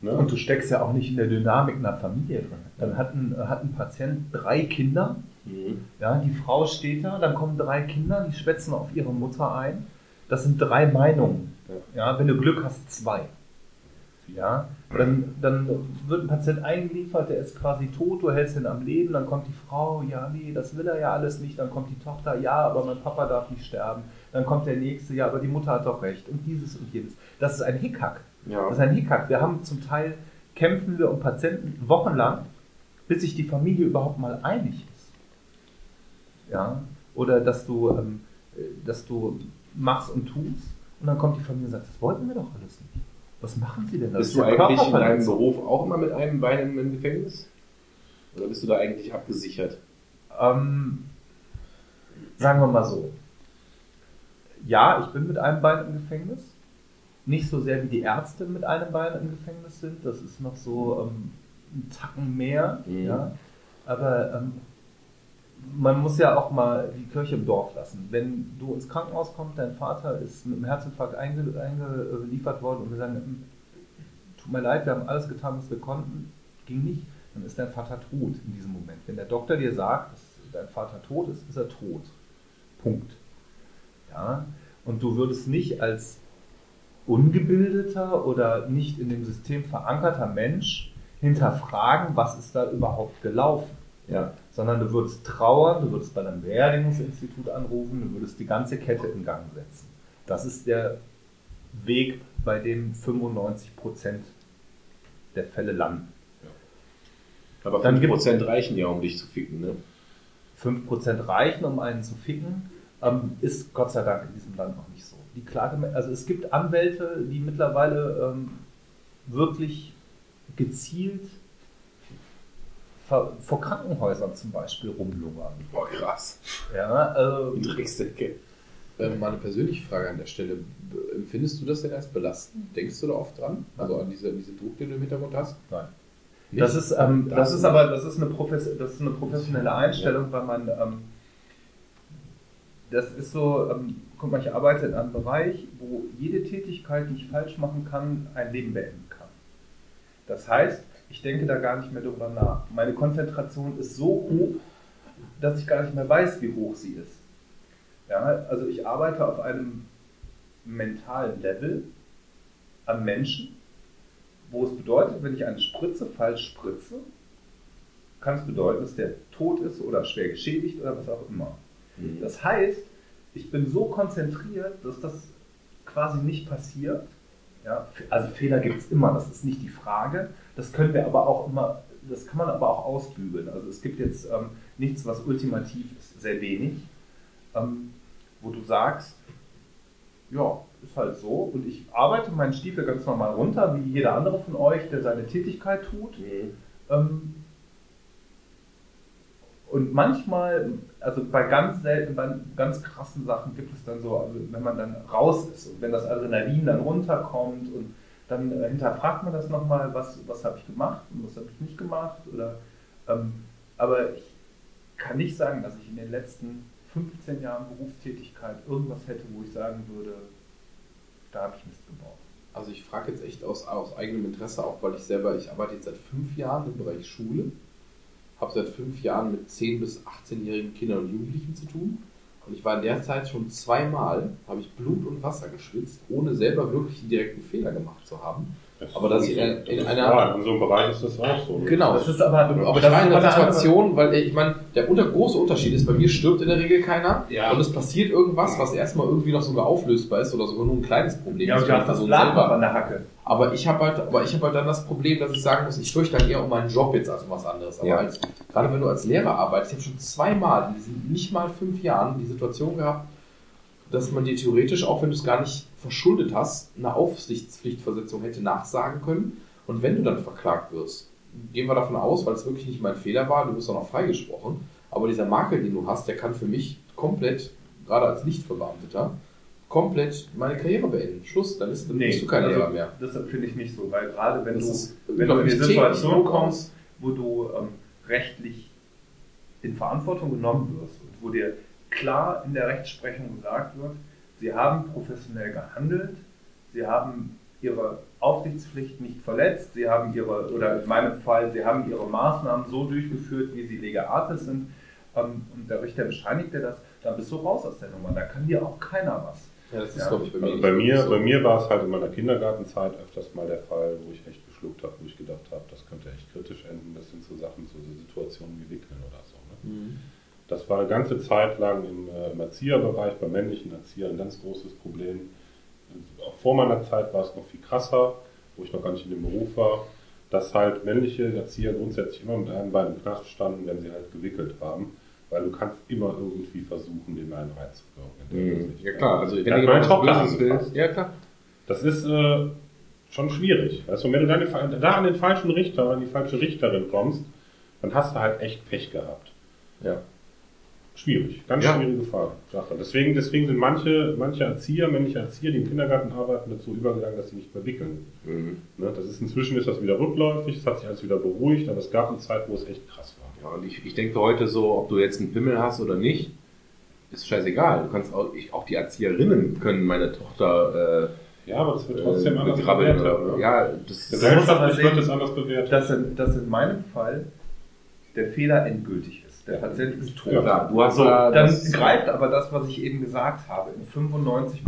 Ne? Und du steckst ja auch nicht in der Dynamik einer Familie drin. Dann hat ein, hat ein Patient drei Kinder, Mhm. ja, die Frau steht da, dann kommen drei Kinder, die schwätzen auf ihre Mutter ein. Das sind drei Meinungen. Ja, wenn du Glück hast, zwei. Ja, dann, dann wird ein Patient eingeliefert, der ist quasi tot, du hältst ihn am Leben, dann kommt die Frau, ja, nee, das will er ja alles nicht, dann kommt die Tochter, ja, aber mein Papa darf nicht sterben, dann kommt der nächste, ja, aber die Mutter hat doch recht und dieses und jenes. Das ist ein Hickhack. Ja. Das ist ein Hickhack. Wir haben zum Teil, kämpfen wir um Patienten wochenlang, bis sich die Familie überhaupt mal einig ist. Ja, oder dass du, ähm, äh, dass du machst und tust und dann kommt die Familie und sagt, das wollten wir doch alles nicht. Was machen sie denn? Das Bist ist du eigentlich in deinem. Beruf auch immer mit einem Bein im Gefängnis? Oder bist du da eigentlich abgesichert? Ähm, sagen wir mal so. Ja, ich bin mit einem Bein im Gefängnis. Nicht so sehr wie die Ärzte mit einem Bein im Gefängnis sind. Das ist noch so ähm, ein Tacken mehr. Mhm. Ja. Aber ähm, man muss ja auch mal die Kirche im Dorf lassen. Wenn du ins Krankenhaus kommst, dein Vater ist mit einem Herzinfarkt einge eingeliefert worden und wir sagen, "Hm, tut mir leid, wir haben alles getan, was wir konnten, ging nicht, dann ist dein Vater tot in diesem Moment. Wenn der Doktor dir sagt, dass dein Vater tot ist, ist er tot. Punkt. Ja? Und du würdest nicht als ungebildeter oder nicht in dem System verankerter Mensch hinterfragen, was ist da überhaupt gelaufen. Ja. Sondern du würdest trauern, du würdest bei einem Beerdigungsinstitut anrufen, du würdest die ganze Kette in Gang setzen. Das ist der Weg, bei dem 95% der Fälle landen. Aber Dann 5% reichen ja, um dich zu ficken, ne? 5% reichen, um einen zu ficken, ähm, ist Gott sei Dank in diesem Land noch nicht so. Die Klage, also es gibt Anwälte, die mittlerweile ähm, wirklich gezielt vor, vor Krankenhäusern zum Beispiel rumlungern. Boah, krass. Ja, also, Die Drecksdecke. Ähm, mal eine persönliche Frage an der Stelle. Empfindest du das denn als belastend? Denkst du da oft dran? Also an diese, diesen Druck, den du im Hintergrund hast? nein. Nicht? Das ist, ähm, das Das ist aber das ist eine, Profes das ist eine professionelle Einstellung, weil man ähm, das ist so, ähm, guck mal, ich arbeite in einem Bereich, wo jede Tätigkeit, die ich falsch machen kann, ein Leben beenden kann. Das heißt, ich denke da gar nicht mehr drüber nach. Meine Konzentration ist so hoch, dass ich gar nicht mehr weiß, wie hoch sie ist. Ja, also ich arbeite auf einem mentalen Level am Menschen, wo es bedeutet, wenn ich eine Spritze falsch spritze, kann es bedeuten, dass der tot ist oder schwer geschädigt oder was auch immer. Mhm. Das heißt, ich bin so konzentriert, dass das quasi nicht passiert. Ja, also Fehler gibt es immer, das ist nicht die Frage. Das können wir aber auch immer, das kann man aber auch ausbügeln. Also es gibt jetzt ähm, nichts, was ultimativ ist, sehr wenig, ähm, wo du sagst, ja, ist halt so und ich arbeite meinen Stiefel ganz normal runter, wie jeder andere von euch, der seine Tätigkeit tut. Ähm, und manchmal, also bei ganz selten, bei ganz krassen Sachen gibt es dann so, also wenn man dann raus ist und wenn das Adrenalin dann runterkommt und dann äh, hinterfragt man das nochmal, was, was habe ich gemacht und was habe ich nicht gemacht. Oder, ähm, aber ich kann nicht sagen, dass ich in den letzten 15 Jahren Berufstätigkeit irgendwas hätte, wo ich sagen würde, da habe ich Mist gebaut. Also ich frage jetzt echt aus, aus eigenem Interesse, auch weil ich selber, ich arbeite jetzt seit fünf Jahren im Bereich Schule, habe seit fünf Jahren mit 10- bis 18-jährigen Kindern und Jugendlichen zu tun. Und ich war in der Zeit schon zweimal, habe ich Blut und Wasser geschwitzt, ohne selber wirklich einen direkten Fehler gemacht zu haben. Aber dass ich in, in einer... Ja, in so einem Bereich ist das auch so. Genau. Das ist aber, Aber das das ist aber eine Situation, weil ich meine, der unter, große Unterschied ist, bei mir stirbt in der Regel keiner Ja. und es passiert irgendwas, was erstmal irgendwie noch sogar auflösbar ist oder sogar nur ein kleines Problem Ja, ist hast das selber. an der Hacke. Aber ich habe halt, aber ich habe halt dann das Problem, dass ich sagen muss, ich fürchte dann eher um meinen Job jetzt als um was anderes. Aber Ja. als, gerade wenn du als Lehrer arbeitest, ich habe schon zweimal in diesen nicht mal fünf Jahren die Situation gehabt, dass man dir theoretisch, auch wenn du es gar nicht verschuldet hast, eine Aufsichtspflichtversetzung hätte nachsagen können. Und wenn du dann verklagt wirst, gehen wir davon aus, weil es wirklich nicht mein Fehler war, du wirst dann auch freigesprochen. Aber dieser Makel, den du hast, der kann für mich komplett, gerade als Nichtverbeamteter, komplett meine Karriere beenden. Schluss, dann, ist, dann bist du kein also, Lehrer mehr. Das finde ich nicht so, weil gerade wenn Das du, wenn du in unglaublich Situation kommst, wo du ähm, rechtlich in Verantwortung genommen wirst und wo dir klar in der Rechtsprechung gesagt wird, sie haben professionell gehandelt, sie haben ihre Aufsichtspflicht nicht verletzt, sie haben ihre, oder in meinem Fall, sie haben ihre Maßnahmen so durchgeführt, wie sie lege artis sind, ähm, und der Richter bescheinigt dir das, dann bist du raus aus der Nummer. Da kann dir auch keiner was. Ja, das ist, Ja. glaube ich, bei mir Also bei mir, so. bei mir war es halt in meiner Kindergartenzeit öfters mal der Fall, wo ich echt geschluckt habe, wo ich gedacht habe, das könnte echt kritisch enden. Das sind so Sachen, so Situationen wie Wickeln oder so. Ne? Mhm. Das war eine ganze Zeit lang im, äh, im Erzieherbereich, beim männlichen Erzieher ein ganz großes Problem. Auch vor meiner Zeit war es noch viel krasser, wo ich noch gar nicht in dem Beruf war, dass halt männliche Erzieher grundsätzlich immer mit einem Bein im Knast standen, wenn sie halt gewickelt haben. Weil du kannst immer irgendwie versuchen, den einen reinzuwirken. Mhm. Ja klar, also wenn du hat meine jemand Tochter was Böses angefasst. willst. Ja klar. Das ist äh, schon schwierig. Weißt du, wenn du dann da an den falschen Richter, an die falsche Richterin kommst, dann hast du halt echt Pech gehabt. Ja. Schwierig, ganz Ja. schwierige Frage. Deswegen, deswegen sind manche, manche Erzieher, männliche Erzieher, die im Kindergarten arbeiten, dazu übergegangen, dass sie nicht mehr wickeln. Mhm. Ne? Das ist inzwischen ist das wieder rückläufig, es hat sich alles wieder beruhigt, aber es gab eine Zeit, wo es echt krass war. Ja, und ich, ich denke heute so, ob du jetzt einen Pimmel hast oder nicht, ist scheißegal. Du kannst auch, ich, auch die Erzieherinnen können meine Tochter Ja, aber das wird äh, trotzdem anders begrabbeln. bewertet. oder- Ne? Ja, das ist Gesellschaftlich sehen, wird es anders bewertet. Dass in, dass in meinem Fall der Fehler endgültig. Der Ja. Patient ist tot. Ja. Du hast So, da dann das- greift aber das, was ich eben gesagt habe, in 95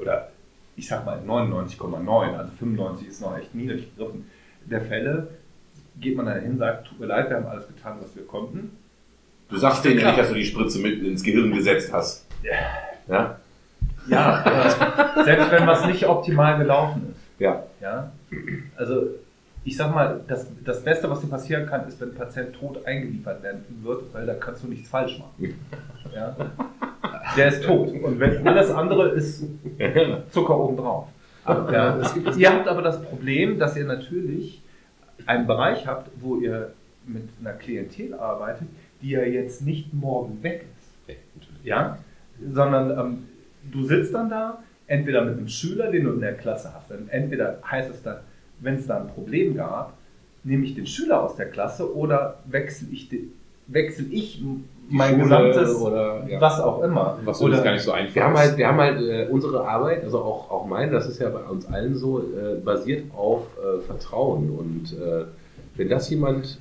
oder ich sag mal 99,9, also 95 ist noch echt niedrig gegriffen, der Fälle geht man dahin, sagt, tut mir leid, wir haben alles getan, was wir konnten. Du sagst denen ja nicht, dass du die Spritze mit ins Gehirn gesetzt hast. Ja? Ja, äh, selbst wenn was nicht optimal gelaufen ist. Ja. Ja, also ich sag mal, das, das Beste, was dir passieren kann, ist, wenn ein Patient tot eingeliefert werden wird, weil da kannst du nichts falsch machen. Ja? Der ist tot. Und wenn alles andere ist Zucker obendrauf. Ja, es gibt, ihr habt aber das Problem, dass ihr natürlich einen Bereich habt, wo ihr mit einer Klientel arbeitet, die ja jetzt nicht morgen weg ist. Ja? Sondern ähm, du sitzt dann da, entweder mit einem Schüler, den du in der Klasse hast. Dann entweder heißt es dann, wenn es da ein Problem gab, nehme ich den Schüler aus der Klasse oder wechsle ich, die, wechsle ich mein Schule gesamtes, oder- ja. was auch immer. Was oder, das gar nicht so einfach Wir haben halt, wir haben halt äh, unsere Arbeit, also auch, auch meine, das ist ja bei uns allen so, äh, basiert auf äh, Vertrauen. Und äh, wenn das jemand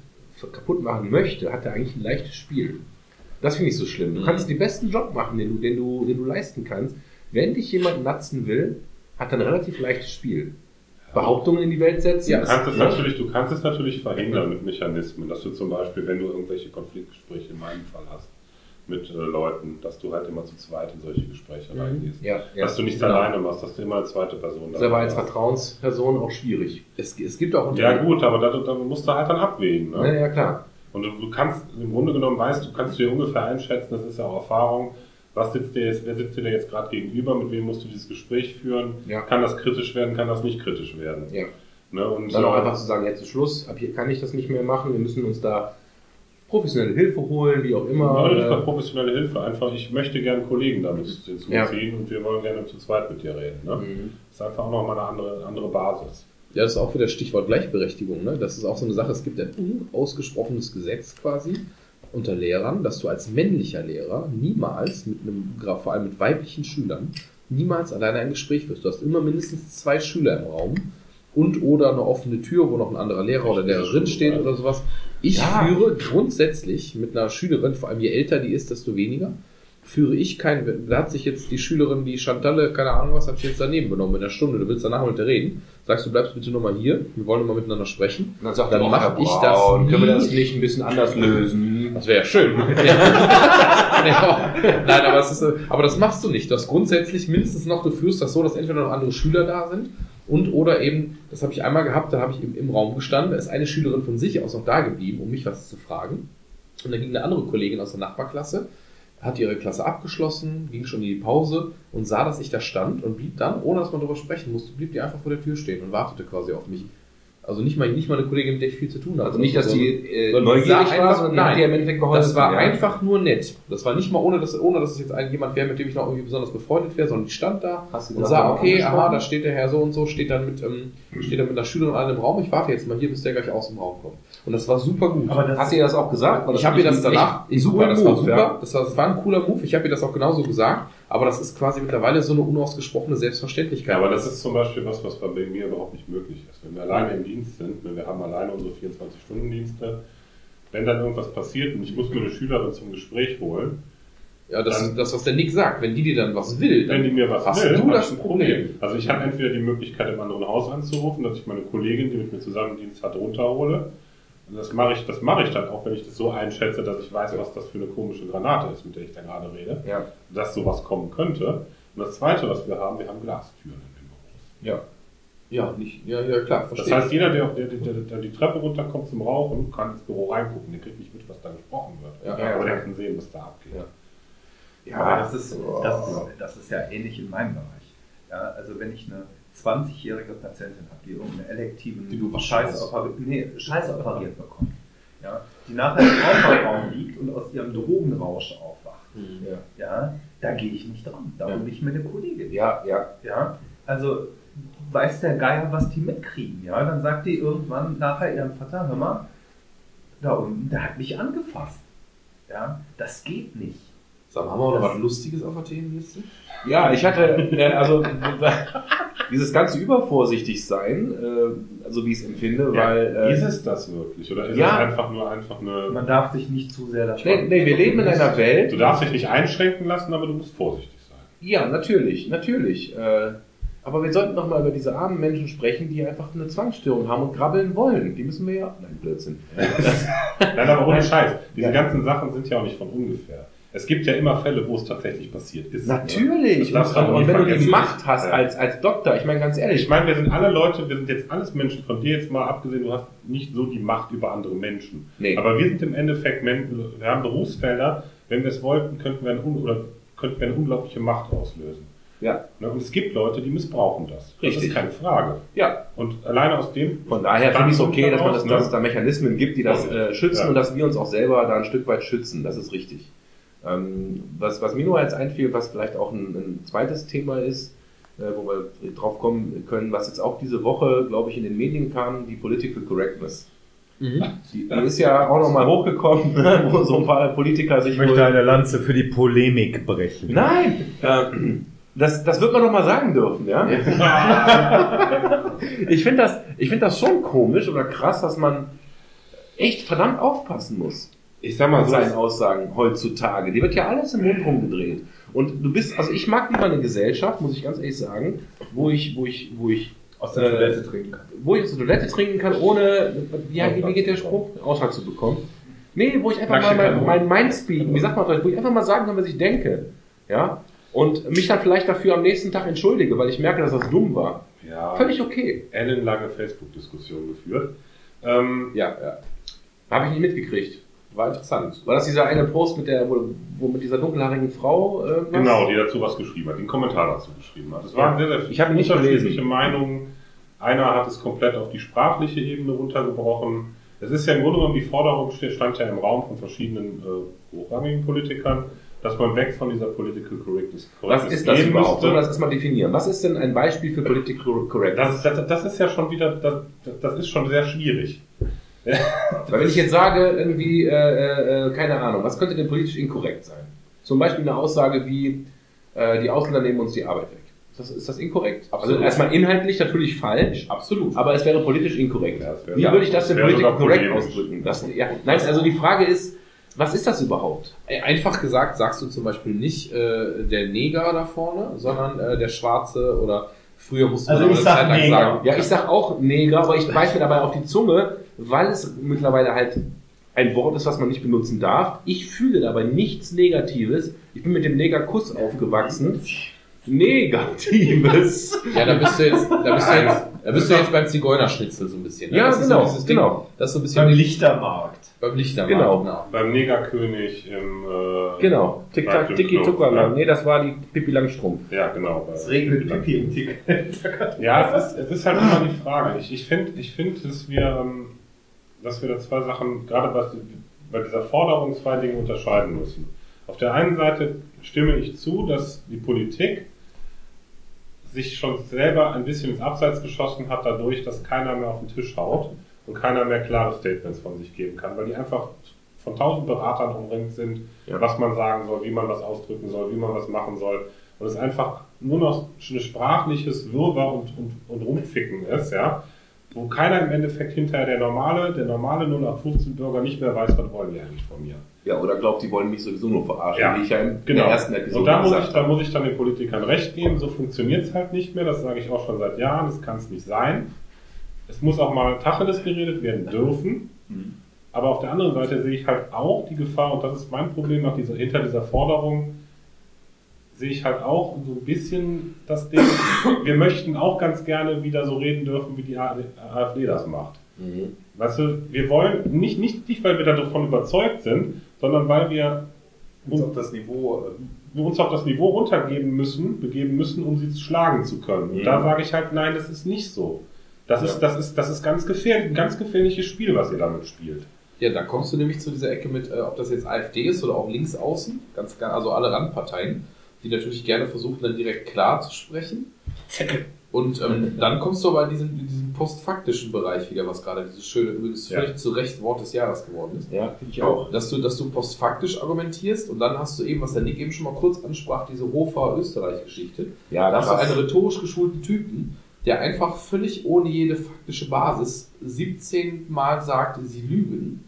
kaputt machen möchte, hat er eigentlich ein leichtes Spiel. Das finde ich so schlimm. Du Mhm. kannst den besten Job machen, den du, den du, den du leisten kannst. Wenn dich jemand natzen will, hat er ein relativ leichtes Spiel. Behauptungen in die Welt setzen. Ja, Du kannst, es ne? natürlich, du kannst es natürlich verhindern mit Mechanismen, dass du zum Beispiel, wenn du irgendwelche Konfliktgespräche in meinem Fall hast, mit äh, Leuten, dass du halt immer zu zweit in solche Gespräche Mhm. reingehst. Ja, Dass du nicht genau. alleine machst, dass du immer eine zweite Person Das ist aber als hast. Vertrauensperson auch schwierig. Es, es gibt auch Ja gut, aber da, da musst du halt dann abwägen. Ne? Ja, ja, klar. Und du, du kannst, im Grunde genommen weißt du, kannst du dir ungefähr einschätzen, das ist ja auch Erfahrung, was sitzt dir jetzt, wer sitzt dir da jetzt gerade gegenüber, mit wem musst du dieses Gespräch führen, Ja. kann das kritisch werden, kann das nicht kritisch werden. Ja. Ne? Und Dann auch einfach zu sagen, jetzt ist Schluss, ab hier kann ich das nicht mehr machen, wir müssen uns da professionelle Hilfe holen, wie auch immer. Ja, nicht mal professionelle Hilfe, einfach ich möchte gerne Kollegen damit hinzuziehen Ja. und wir wollen gerne zu zweit mit dir reden. Ne? Mhm. Das ist einfach auch nochmal eine andere, andere Basis. Ja, das ist auch wieder Stichwort Gleichberechtigung. Ne? Das ist auch so eine Sache. Es gibt ein unausgesprochenes Gesetz quasi unter Lehrern, dass du als männlicher Lehrer niemals mit einem, vor allem mit weiblichen Schülern, niemals alleine ein Gespräch führst. Du hast immer mindestens zwei Schüler im Raum und oder eine offene Tür, wo noch ein anderer Lehrer oder Lehrerin steht oder sowas. Ich Ja. führe grundsätzlich mit einer Schülerin, vor allem je älter die ist, desto weniger, führe ich kein, da hat sich jetzt die Schülerin, die Chantalle, keine Ahnung was, hat sich jetzt daneben benommen in der Stunde, du willst danach mit der reden, sagst du, bleibst bitte nochmal hier, wir wollen nochmal miteinander sprechen. Und dann sagt Dann mach Herr ich das Können wir das nicht ein bisschen anders lösen? Das wäre ja schön. nein, aber, es ist, aber das machst du nicht. Du hast grundsätzlich mindestens noch, du führst das so, dass entweder noch andere Schüler da sind und oder eben, das habe ich einmal gehabt, da habe ich im, im Raum gestanden, da ist eine Schülerin von sich aus noch da geblieben, um mich was zu fragen. Und dann ging eine andere Kollegin aus der Nachbarklasse, hat ihre Klasse abgeschlossen, ging schon in die Pause und sah, dass ich da stand und blieb dann, ohne dass man darüber sprechen musste, blieb die einfach vor der Tür stehen und wartete quasi auf mich. Also nicht mal, nicht mal eine Kollegin, mit der ich viel zu tun hatte. Also nicht, dass So- die äh, neugierig war, einfach- sondern nein. die im Endeffekt geholfen. Das war ja. einfach nur nett. Das war nicht mal ohne, dass, ohne dass es jetzt ein, jemand wäre, mit dem ich noch irgendwie besonders befreundet wäre, sondern ich stand da und sah, okay, aha, da steht der Herr so und so, steht dann mit, ähm, steht dann mit einer Schülerin an im Raum. Ich warte jetzt mal hier, bis der gleich aus dem Raum kommt. Und das war super gut. Aber das Hast du ihr das auch gesagt? Ich habe ihr das danach, super, cooler das war Move, super, ja. das, war, das war ein cooler Move. Ich habe ihr das auch genauso gesagt, aber das ist quasi mittlerweile so eine unausgesprochene Selbstverständlichkeit. Aber das ist zum Beispiel was, was bei mir überhaupt nicht möglich ist. Wenn wir alleine im Dienst sind, ne, wir haben alleine unsere 24-Stunden-Dienste, wenn dann irgendwas passiert und ich muss mir eine Schülerin zum Gespräch holen, ja, das, dann- das, was der Nick sagt, wenn die dir dann was will, dann wenn die mir was hast will, du das ein Problem. Also ich habe entweder die Möglichkeit, im anderen Haus anzurufen, dass ich meine Kollegin, die mit mir zusammen Dienst hat, runterhole. Und das mache ich, das mache ich dann auch, wenn ich das so einschätze, dass ich weiß, was das für eine komische Granate ist, mit der ich da gerade rede, Ja. dass sowas kommen könnte. Und das Zweite, was wir haben, wir haben Glastüren in den Büros. Ja. Ja, nicht, ja, ja, klar, Das verstehe. heißt, jeder, der, der, der, der die Treppe runterkommt zum Rauchen, kann ins Büro reingucken. Der kriegt nicht mit, was da gesprochen wird. Ja, ja, aber der kann sehen, was da abgeht. Ja. Aber das ist, das, ist, das ist ja ähnlich in meinem Bereich. Ja, also wenn ich eine 20-jährige Patientin habe, die irgendeinen elektiven Die du Scheiß, operi nee, Scheiß operiert bekommt, ja, die nachher im Aufwachraum liegt und aus ihrem Drogenrausch aufwacht, Ja. ja, da gehe ich nicht dran. Da Ja. hole ich mir eine Kollegin. Ja, ja. Ja, also weiß der Geier, was die mitkriegen. Ja, dann sagt die irgendwann nachher ihrem Vater, hör mal, da unten, der hat mich angefasst. Ja, das geht nicht. Sag mal, haben wir noch was Lustiges auf der Themenliste? Ja, ich hatte, also dieses ganze übervorsichtig sein, äh, also wie ich es empfinde, weil äh, ist es das wirklich? Oder ist ja. es einfach nur einfach eine. Man darf sich nicht zu sehr davon. nee, nee, wir leben in einer Welt. Du darfst dich nicht einschränken lassen, aber du musst vorsichtig sein. Ja, natürlich, natürlich. Äh, aber wir sollten noch mal über diese armen Menschen sprechen, die einfach eine Zwangsstörung haben und grabbeln wollen. Die müssen wir ja. Nein, Blödsinn. Nein, aber ohne Scheiß. Diese Ja. ganzen Sachen sind ja auch nicht von ungefähr. Es gibt ja immer Fälle, wo es tatsächlich passiert ist. Natürlich. Das darfst du aber und nie wenn du die. Macht hast Ja. als, als Doktor, ich meine ganz ehrlich, Ich meine, wir sind alle Leute, wir sind jetzt alles Menschen, von dir jetzt mal abgesehen, du hast nicht so die Macht über andere Menschen. Nee. Aber wir sind im Endeffekt, Men- wir haben Berufsfelder, wenn wir es wollten, könnten wir eine, oder könnten wir eine unglaubliche Macht auslösen. ja, Ne, Und es gibt Leute, die missbrauchen das. Das Richtig. ist keine Frage. ja. Und alleine aus dem. Von daher finde ich es okay, dass, man das, ne? dass es da Mechanismen gibt, die das äh, schützen Ja. und dass wir uns auch selber da ein Stück weit schützen. Das ist richtig. Ähm, was, was mir nur jetzt einfiel, was vielleicht auch ein, ein zweites Thema ist, äh, wo wir drauf kommen können, was jetzt auch diese Woche, glaube ich, in den Medien kam, die Political Correctness. Die, die ist ja auch nochmal hochgekommen, ne, wo so ein paar Politiker sich Ich möchte eine Lanze für die Polemik brechen. Nein! Äh, das, das wird man doch mal sagen dürfen, ja? ich finde das, ich finde das schon komisch oder krass, dass man echt verdammt aufpassen muss Ich sag mal so, seinen Aussagen heutzutage. Die wird ja alles im Mund rumgedreht. Und du bist, also ich mag lieber eine Gesellschaft, muss ich ganz ehrlich sagen, wo ich, wo ich, wo ich Aus der Äh, Toilette trinken kann. wo ich aus der Toilette trinken kann, ohne, ja, wie, geht der Spruch? Ausschlag zu bekommen. Nee, wo ich einfach mal mein, mein Mindspeed, wie sagt man das, wo ich einfach mal sagen kann, was ich denke. Ja? Und mich dann vielleicht dafür am nächsten Tag entschuldige, weil ich merke, dass das dumm war. Ja, Völlig okay. ellenlange Facebook-Diskussion geführt. Ähm, Ja, ja. Habe ich nicht mitgekriegt. War interessant. War das dieser eine Post mit der, wo, wo mit dieser dunkelhaarigen Frau äh? Genau, die dazu was geschrieben hat, den Kommentar dazu geschrieben hat. Es waren sehr, sehr Ich habe nicht unterschiedliche. Meinungen. Einer hat es komplett auf die sprachliche Ebene runtergebrochen. Es ist ja im Grunde genommen die Forderung, stand ja im Raum von verschiedenen äh, hochrangigen Politikern, dass man weg von dieser Political Correctness, Was ist das überhaupt? müsste. Das erstmal definieren? Was ist denn ein Beispiel für Political Correctness? Das, das, das ist ja schon wieder, das, das ist schon sehr schwierig. Weil wenn ich jetzt sage, irgendwie, äh, äh, äh, keine Ahnung, was könnte denn politisch inkorrekt sein? Zum Beispiel eine Aussage wie, äh, die Ausländer nehmen uns die Arbeit weg. Ist das, ist das inkorrekt? Absolut. Also erstmal inhaltlich natürlich falsch, Absolut. aber es wäre politisch inkorrekt. Ja, wäre- Wie würde ich das denn politisch korrekt ausdrücken? Das, ja, nein, also die Frage ist, was ist das überhaupt? Einfach gesagt sagst du zum Beispiel nicht äh, der Neger da vorne, sondern äh, der Schwarze oder früher musste Also man ich eine sag Zeit lang Neger. sagen. Ja, ich sag auch Neger, aber ich beiß mir dabei auf die Zunge, weil es mittlerweile halt ein Wort ist, was man nicht benutzen darf. Ich fühle dabei nichts Negatives. Ich bin mit dem Negerkuss aufgewachsen. Negatives. Ja, da bist du jetzt, da bist du jetzt, da bist du jetzt beim Zigeunerschnitzel so ein bisschen. Ne? Ja, das ist genau, so Ding, genau. Das ist so ein bisschen Beim Lichtermarkt. beim Lichtermarkt. Genau. Beim Negerkönig im äh, Genau. Tick tack, dem tiki ne? Nee, das war die Pippi Langstrumpf. Ja, genau. Es regnet Pipi im Tick. Ja, es ist, es ist halt immer die Frage. Ich, ich finde, ich find, dass wir, ähm, dass wir da zwei Sachen, gerade was, bei dieser Forderung zwei Dinge unterscheiden müssen. Auf der einen Seite stimme ich zu, dass die Politik sich schon selber ein bisschen ins Abseits geschossen hat, dadurch, dass keiner mehr auf den Tisch haut und keiner mehr klare Statements von sich geben kann, weil die einfach von tausend Beratern umringt sind, Ja. was man sagen soll, wie man was ausdrücken soll, wie man was machen soll. Und es einfach nur noch ein sprachliches Wirrwarr und, und, und Rumficken ist, ja, wo keiner im Endeffekt hinterher der normale, der normale 0815-Bürger nicht mehr weiß, was wollen die eigentlich von mir. Ja, oder glaubt, die wollen mich sowieso nur verarschen, Ja, wie ich ja in Genau. der ersten Episode und da muss, ich, da muss ich dann den Politikern recht geben, so funktioniert es halt nicht mehr, das sage ich auch schon seit Jahren, das kann es nicht sein. Es muss auch mal Tacheles geredet werden dürfen. Aber auf der anderen Seite sehe ich halt auch die Gefahr, und das ist mein Problem nach dieser, hinter dieser Forderung, sehe ich halt auch so ein bisschen das Ding, wir möchten auch ganz gerne wieder so reden dürfen, wie die AfD das macht. Mhm. Weißt du, wir wollen nicht, nicht, nicht weil wir davon überzeugt sind, sondern weil wir Uns auf das Niveau. äh, wir uns auf das Niveau runtergeben müssen, begeben müssen, um sie schlagen zu können. Und Mhm. da sage ich halt, nein, das ist nicht so. Das ist, das ist, das ist ganz gefährlich, ein ganz gefährliches Spiel, was ihr damit spielt. Ja, da kommst du nämlich zu dieser Ecke mit, äh, ob das jetzt AfD ist oder auch links außen, ganz also alle Randparteien, die natürlich gerne versuchen, dann direkt klar zu sprechen. Und ähm, dann kommst du aber in diesen, in diesen postfaktischen Bereich wieder, was gerade dieses schöne, übrigens Ja. völlig zu Recht Wort des Jahres geworden ist. Ja, finde ich auch. Dass du, dass du postfaktisch argumentierst und dann hast du eben, was der Nick eben schon mal kurz ansprach, diese Hofer-Österreich-Geschichte. Ja, Da hast du einen rhetorisch geschulten Typen, der einfach völlig ohne jede faktische Basis 17 Mal sagte, sie lügen.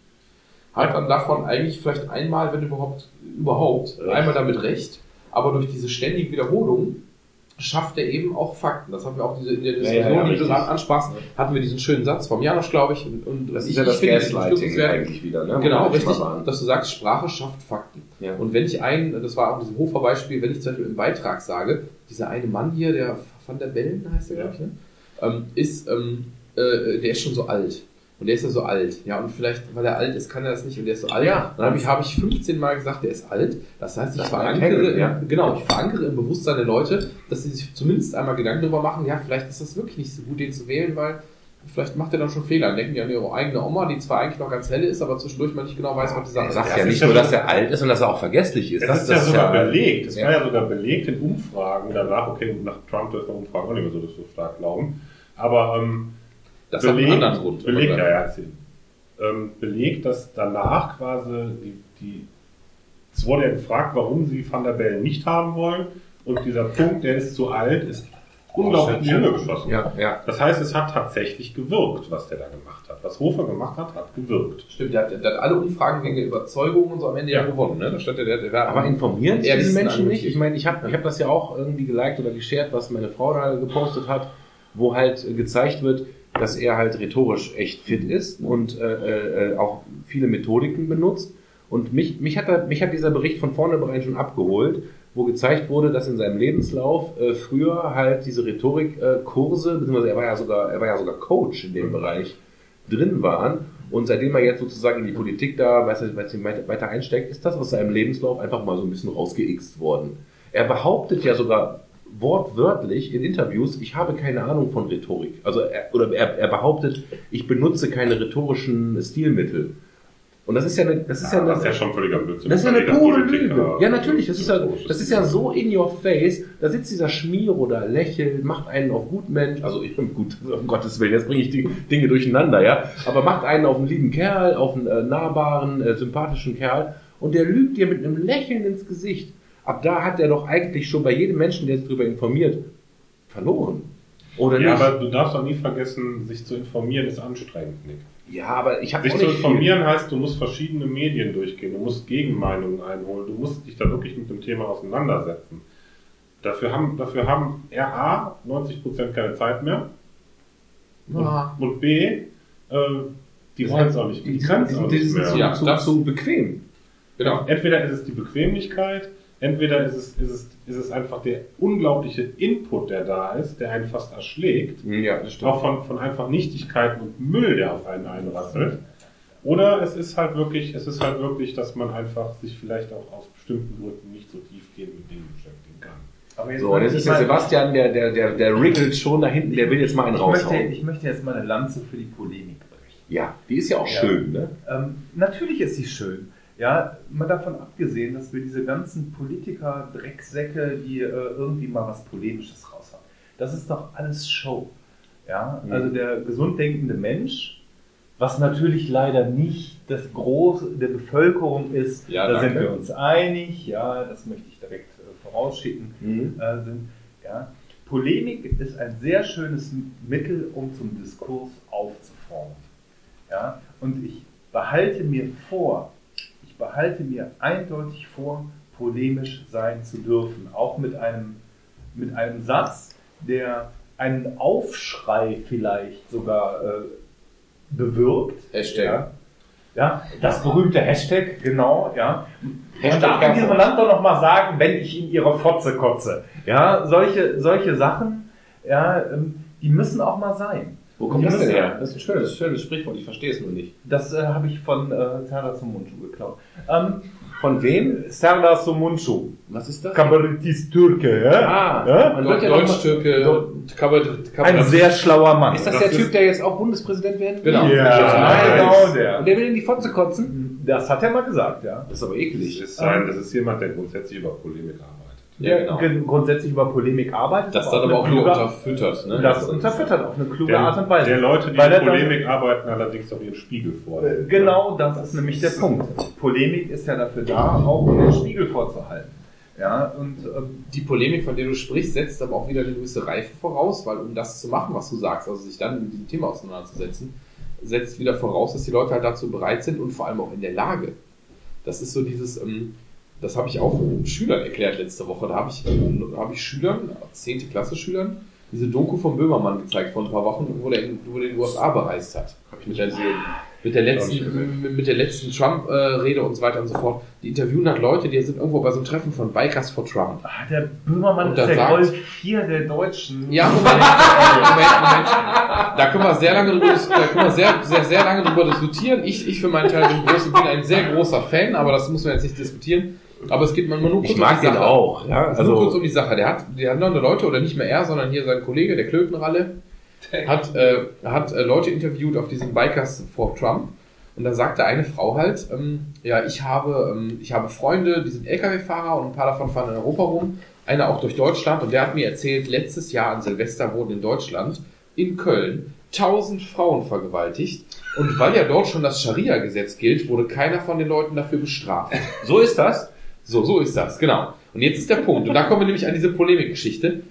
Hat dann davon eigentlich vielleicht einmal, wenn überhaupt, überhaupt, Recht. einmal damit recht. Aber durch diese ständige Wiederholung schafft er eben auch Fakten. Das haben wir auch diese, in der Diskussion, ja, ja, die du ansprachst, hatten wir diesen schönen Satz vom Janosch, glaube ich. Und, und Das ich- ist ja das Gaslighting eigentlich wieder, ne? Genau, richtig, dass du sagst, Sprache schafft Fakten. Ja. Und wenn ich einen, das war auch diesem Hofer-Beispiel, wenn ich zum Beispiel im Beitrag sage, dieser eine Mann hier, der Van der Bellen heißt der, Ja. glaube ich, ne? ähm, ist, ähm, äh, der ist schon so alt. Und der ist ja so alt. Ja, und vielleicht, weil er alt ist, kann er das nicht und der ist so alt. Ja. Dann habe ich, hab ich 15 Mal gesagt, der ist alt. Das heißt, ich Das verankere, ja. genau, ich verankere im Bewusstsein der Leute, dass sie sich zumindest einmal Gedanken darüber machen, ja, vielleicht ist das wirklich nicht so gut, den zu wählen, weil vielleicht macht er dann schon Fehler. Dann denken die an ihre eigene Oma, die zwar eigentlich noch ganz helle ist, aber zwischendurch man nicht genau weiß, was die Sache Er ist. sagt Ja, ja nicht ja nur, so- dass er alt ist und dass er auch vergesslich ist. Das, ist ja das sogar belegt. Es ja. war ja sogar belegt in Umfragen danach. Okay, nach Trump dürfen wir Umfragen auch nicht mehr so, so stark glauben. Aber ähm, Das hat einen anderen Grund. Belegt, ja, ja, ähm, belegt, dass danach quasi die, die es wurde ja gefragt, warum sie Van der Bellen nicht haben wollen. Und dieser Punkt, der ist zu alt, ist unglaublich in die Höhe geschossen. Ja, ja. Das heißt, es hat tatsächlich gewirkt, was der da gemacht hat. Was Hofer gemacht hat, hat gewirkt. Stimmt, der hat, der hat alle Umfragen wegen der Überzeugung und so am Ende ja, Ja. gewonnen. Ne? Da stand der, der, der Aber informieren Ja, diese Menschen nicht? Ich meine, ich habe ich hab das ja auch irgendwie geliked oder geshared, was meine Frau da gepostet hat, wo halt äh, gezeigt wird, dass er halt rhetorisch echt fit ist und äh, äh, auch viele Methodiken benutzt. Und mich, mich, hat, er, mich hat dieser Bericht von vornherein schon abgeholt, wo gezeigt wurde, dass in seinem Lebenslauf äh, früher halt diese Rhetorikkurse, äh, beziehungsweise er war ja sogar, er war ja sogar Coach in dem Bereich, drin waren. Und seitdem er jetzt sozusagen in die Politik da weiß, weiß, weiter einsteckt, ist das aus seinem Lebenslauf einfach mal so ein bisschen rausgeixt worden. Er behauptet ja sogar wortwörtlich in Interviews, ich habe keine Ahnung von Rhetorik. Also er, oder er, er behauptet, ich benutze keine rhetorischen Stilmittel. Und das ist ja eine, das ist ja, Ja, eine, das ist ja schon völliger Blödsinn. das ist ja eine pure Lüge. Ja, natürlich. Das ist ja, das ist ja so in your face. Da sitzt dieser Schmiero da, lächelt, macht einen auf Gutmensch. Also ich bin gut, um Gottes Willen, jetzt bringe ich die Dinge durcheinander, ja. Aber macht einen auf einen lieben Kerl, auf einen äh, nahbaren, äh, sympathischen Kerl. Und der lügt dir mit einem Lächeln ins Gesicht. Ab da hat er doch eigentlich schon bei jedem Menschen, der sich darüber informiert, verloren. Oder Ja, nicht? aber du darfst auch nie vergessen, sich zu informieren ist anstrengend, Nick. ja, aber ich habe Sich auch zu nicht viel. informieren heißt, du musst verschiedene Medien durchgehen, du musst Gegenmeinungen einholen, du musst dich da wirklich mit dem Thema auseinandersetzen. Dafür haben, dafür haben RA 90% keine Zeit mehr und, und B, äh, die wollen es auch nicht, Die, die, die, die sind Ja, zu, zu bequem. Genau. Entweder ist es die Bequemlichkeit, entweder ist es, ist es, ist es einfach der unglaubliche Input, der da ist, der einen fast erschlägt. Ja, das stimmt. auch von, von einfach Nichtigkeiten und Müll, der auf einen einrasselt. Oder es ist halt wirklich, es ist halt wirklich, dass man einfach sich vielleicht auch aus bestimmten Gründen nicht so tiefgehend mit Dingen beschäftigen kann. Aber jetzt So, und jetzt möchte ist der Sebastian, der, der, der, der riggelt schon da hinten, der will jetzt mal einen ich möchte, raushauen. ich möchte jetzt mal eine Lanze für die Polemik brechen. Ja, die ist ja auch Ja. schön, ne? Ähm, natürlich ist sie schön. Ja, mal davon abgesehen, dass wir diese ganzen Politiker, Drecksäcke, die äh, irgendwie mal was Polemisches raushauen. Das ist doch alles Show. Ja, Mhm. also der gesund denkende Mensch, was natürlich leider nicht das Große der Bevölkerung ist, Ja, da danke. sind wir uns einig, ja, das möchte ich direkt äh, vorausschicken. Mhm. Äh, sind, ja. Polemik ist ein sehr schönes Mittel, um zum Diskurs aufzuformen. Ja? Und ich behalte mir vor, ich behalte mir eindeutig vor, polemisch sein zu dürfen. Auch mit einem, mit einem Satz, der einen Aufschrei vielleicht sogar äh, bewirkt. Hashtag. Ja. Ja, das berühmte Hashtag, genau, ja. Man darf in diesem. Land doch noch mal sagen, wenn ich in ihre Fotze kotze. Ja, solche, solche Sachen, ja, ähm, die müssen auch mal sein. Wo kommt das denn her? Das ist ein schönes, schönes Sprichwort, ich verstehe es nur nicht. Das äh, habe ich von äh, Serdar Somuncu geklaut. Ähm, Von wem? Serdar Somuncu, Was ist das? Kabarettist Türke, ja? Ah, Ja? Deutsch-Türke, Kabarett- Ein sehr schlauer Mann. Ist das der Typ, der jetzt auch Bundespräsident werden will? Genau. Ja, genau der. Und der will in die Fotze kotzen? Das hat er mal gesagt, ja. Das ist aber Das eklig. ist, ein, das ist jemand, der grundsätzlich über Polemik arbeitet. Ja, genau. Grund- grundsätzlich über Polemik arbeitet. Das dann aber auch wieder kluge- unterfüttert. Ne? Das unterfüttert auf eine kluge Der, Art und Weise. der Leute, die Weil in dann- Polemik arbeiten, allerdings auch ihren Spiegel vor. Äh, Genau, das ist nämlich der Punkt. Polemik ist ja dafür da, auch um den Spiegel vorzuhalten. Ja, und ähm, die Polemik, von der du sprichst, setzt aber auch wieder eine gewisse Reife voraus, weil um das zu machen, was du sagst, also sich dann mit diesem Thema auseinanderzusetzen, setzt wieder voraus, dass die Leute halt dazu bereit sind und vor allem auch in der Lage. Das ist so dieses, ähm, das habe ich auch Schülern erklärt letzte Woche. Da habe ich, habe ich Schülern, 10. Klasse Schülern, diese Doku von Böhmermann gezeigt vor ein paar Wochen, wo der in, wo der den USA bereist hat. Ich mit der, mit der letzten, mit- der letzten Trump-Rede und so weiter und so fort. Die interviewen halt Leute, die sind irgendwo bei so einem Treffen von Bikers for Trump. ah, der Böhmermann Und ist der sagt- Golf 4 der Deutschen. Ja, Moment, Moment, Moment. Da können wir sehr lange drüber, da können wir sehr, sehr, sehr lange drüber diskutieren. Ich, ich für meinen Teil bin, groß, bin ein sehr großer Fan, aber das muss man jetzt nicht diskutieren. Aber es geht mal nur kurz Ich mag um die den Sache. auch, ja. Also, nur kurz um die Sache. Der hat, der hat andere Leute, oder nicht mehr er, sondern hier sein Kollege, der Klötenralle, hat, äh, hat äh, Leute interviewt auf diesen Bikers for Trump. Und da sagte eine Frau halt, ähm, ja, ich habe, ähm, ich habe Freunde, die sind Lkw-Fahrer und ein paar davon fahren in Europa rum. Einer auch durch Deutschland und der hat mir erzählt, letztes Jahr an Silvester wurden in Deutschland, in Köln, 1000 Frauen vergewaltigt. Und weil ja dort schon das Scharia-Gesetz gilt, wurde keiner von den Leuten dafür bestraft. so ist das. So, so ist das, genau. Und jetzt ist der Punkt. Und da kommen wir nämlich an diese Polemikgeschichte.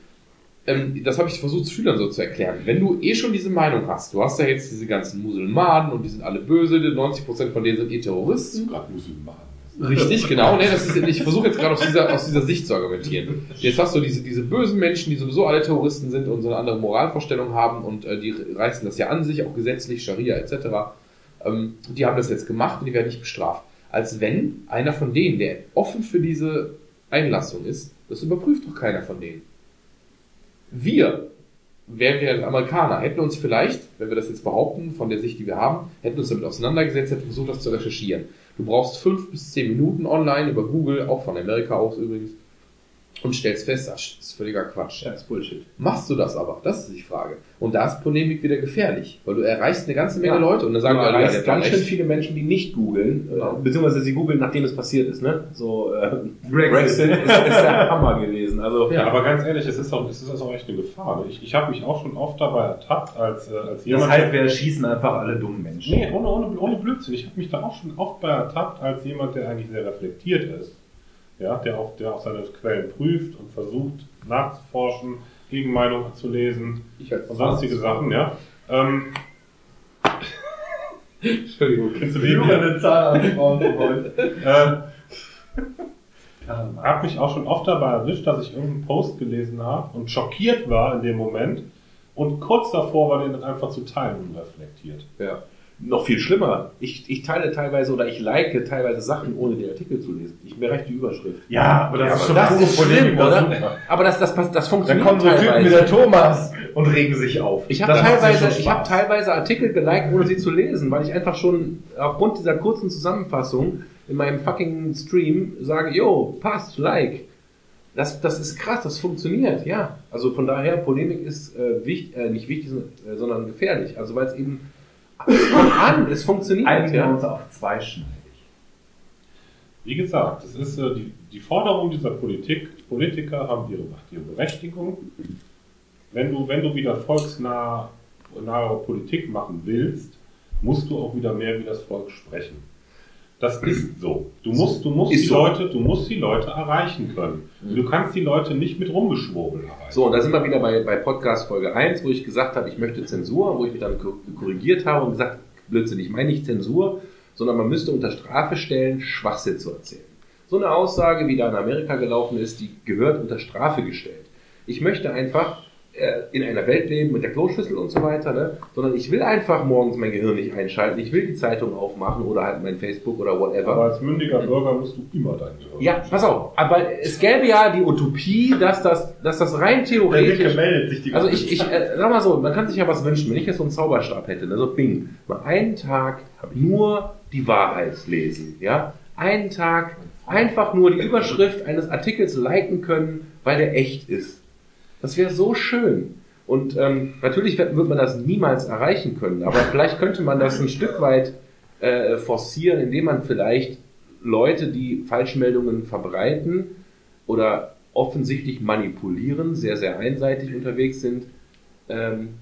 Ähm, das habe ich versucht, Schülern so zu erklären. Wenn du eh schon diese Meinung hast, du hast ja jetzt diese ganzen Musulmanen und die sind alle böse, 90% von denen sind eh Terroristen. gerade Musulmanen. Richtig, genau. Nee, das ist, ich versuche jetzt gerade aus dieser, aus dieser Sicht zu argumentieren. Jetzt hast du diese, diese bösen Menschen, die sowieso alle Terroristen sind und so eine andere Moralvorstellung haben und äh, die reißen das ja an sich, auch gesetzlich, Scharia etc. Ähm, die haben das jetzt gemacht und die werden nicht bestraft. Als wenn einer von denen, der offen für diese Einlassung ist, das überprüft doch keiner von denen. Wir, wären wir Amerikaner, hätten uns vielleicht, wenn wir das jetzt behaupten, von der Sicht, die wir haben, hätten uns damit auseinandergesetzt, hätten versucht, das zu recherchieren. Du brauchst fünf bis zehn Minuten online über Google, auch von Amerika aus übrigens, und stellst fest, das ist völliger Quatsch. Das ist Bullshit. Machst du das aber? Das ist die Frage. Und da ist Polemik wieder gefährlich, weil du erreichst eine ganze Menge Ja. Leute und dann sagen du alle, ja, erreichst ganz schön viele Menschen, die nicht googeln, Genau. äh, beziehungsweise sie googeln, nachdem es passiert ist, ne? So, äh, Brexit. Brexit ist, ist der Hammer gewesen. Also, Ja. Aber ganz ehrlich, es ist auch, es ist auch echt eine Gefahr. Ich, ich habe mich auch schon oft dabei ertappt, als, äh, als jemand. heißt, wir schießen einfach alle dummen Menschen. Nee, ohne, ohne, ohne Blödsinn. Ich habe mich da auch schon oft bei ertappt, als jemand, der eigentlich sehr reflektiert ist. Ja, der auch, der auch seine Quellen prüft und versucht nachzuforschen, Gegenmeinungen zu lesen Ich und sonstige Sachen, ja. Ähm, Entschuldigung. kennst du den? eine Zahnarztfrau gewollt. Äh, habe mich auch schon oft dabei erwischt, dass ich irgendeinen Post gelesen habe und schockiert war in dem Moment und kurz davor war, den dann einfach zu teilen unreflektiert. Ja. Noch viel schlimmer. Ich, ich teile teilweise oder ich like teilweise Sachen, ohne den Artikel zu lesen. Ich mir reicht die Überschrift. Ja, aber das Ja, ist schon das ist schlimm, oder? super. Aber das, das, das, das Dann funktioniert kommen so Typen wie der Thomas und regen sich auf. Ich habe teilweise, ich Spaß. teilweise Artikel geliked, ohne sie zu lesen, weil ich einfach schon aufgrund dieser kurzen Zusammenfassung in meinem fucking Stream sage, yo, passt, like. Das, das ist krass, das funktioniert, ja. Also von daher, Polemik ist äh, wichtig, äh, nicht wichtig, äh, sondern gefährlich. Also weil es eben es kommt an, es funktioniert, Einigen wir ja. uns auf zweischneidig. Wie gesagt, es ist äh, die, die Forderung dieser Politik, Politiker haben ihre, ihre Berechtigung. Wenn du, wenn du wieder volksnahe nahe Politik machen willst, musst du auch wieder mehr wie das Volk sprechen. Das ist so. Du musst, du musst Ist die so. Leute, du musst die Leute erreichen können. Du kannst die Leute nicht mit Rumgeschwurbel erreichen. So, und da sind wir wieder bei, bei Podcast Folge 1, wo ich gesagt habe, ich möchte Zensur, wo ich mich dann ko- korrigiert habe und gesagt, Blödsinn, ich meine nicht Zensur, sondern man müsste unter Strafe stellen, Schwachsinn zu erzählen. So eine Aussage, wie da in Amerika gelaufen ist, die gehört unter Strafe gestellt. Ich möchte einfach in einer Welt leben mit der Kloschüssel und so weiter, ne? sondern ich will einfach morgens mein Gehirn nicht einschalten, ich will die Zeitung aufmachen oder halt mein Facebook oder whatever. Aber als mündiger Bürger musst du immer dein Gehirn. ja, pass auf, aber es gäbe ja die Utopie, dass das, dass das rein theoretisch meldet sich die also ich, ich äh, sag mal so, man kann sich ja was wünschen, wenn ich jetzt so einen Zauberstab hätte, ne, so Bing, mal einen Tag nur die Wahrheit lesen, ja, einen Tag einfach nur die Überschrift eines Artikels liken können, weil der echt ist. Das wäre so schön. Und ähm, natürlich wird, wird man das niemals erreichen können, aber vielleicht könnte man das ein Stück weit äh, forcieren, indem man vielleicht Leute, die Falschmeldungen verbreiten oder offensichtlich manipulieren, sehr, sehr einseitig unterwegs sind, ähm,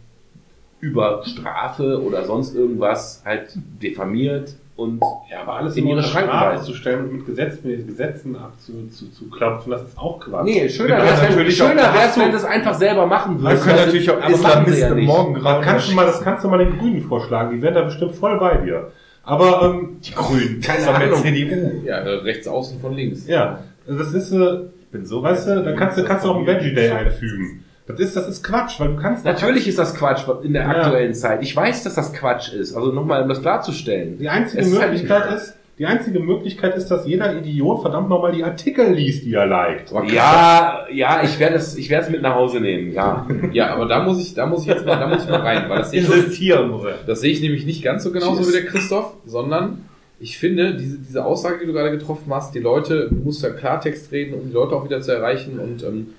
über Strafe oder sonst irgendwas halt diffamiert und Ja, aber alles In ihre Schranken zu stellen und mit, Gesetz, mit Gesetzen abzu, zu, zu klopfen, das ist auch Quatsch. Nee, schöner wäre es, wenn, natürlich auch schöner wär's, wenn das einfach selber machen würden. Wir können natürlich auch aber machen sie Islamisten ja nicht. morgen Das grauen kannst, du mal, das kannst du mal den Grünen vorschlagen, die wären da bestimmt voll bei dir. Aber, ähm, Die Grünen. Keine Ahnung. CDU. Ja, äh, rechts außen von links. ja, das ist, äh, Ich bin so weißt du, da kannst du, kannst du auch einen Veggie Day einfügen. Das ist, das ist Quatsch, weil du kannst... Natürlich ist das Quatsch in der Ja. aktuellen Zeit. Ich weiß, dass das Quatsch ist. Also nochmal, um das klarzustellen. Die einzige Es ist halt Möglichkeit ist, die einzige Möglichkeit ist, dass jeder Idiot verdammt nochmal die Artikel liest, die er liked. Ja, ja, ich werde es, ich werde es mit nach Hause nehmen. Ja. Ja, aber da muss ich, da muss ich jetzt mal, da muss ich mal rein, weil das sehe ich, muss er. das sehe ich nämlich nicht ganz so genauso wie der Christoph, sondern ich finde, diese, diese Aussage, die du gerade getroffen hast, die Leute, du musst ja Klartext reden, um die Leute auch wieder zu erreichen und ähm,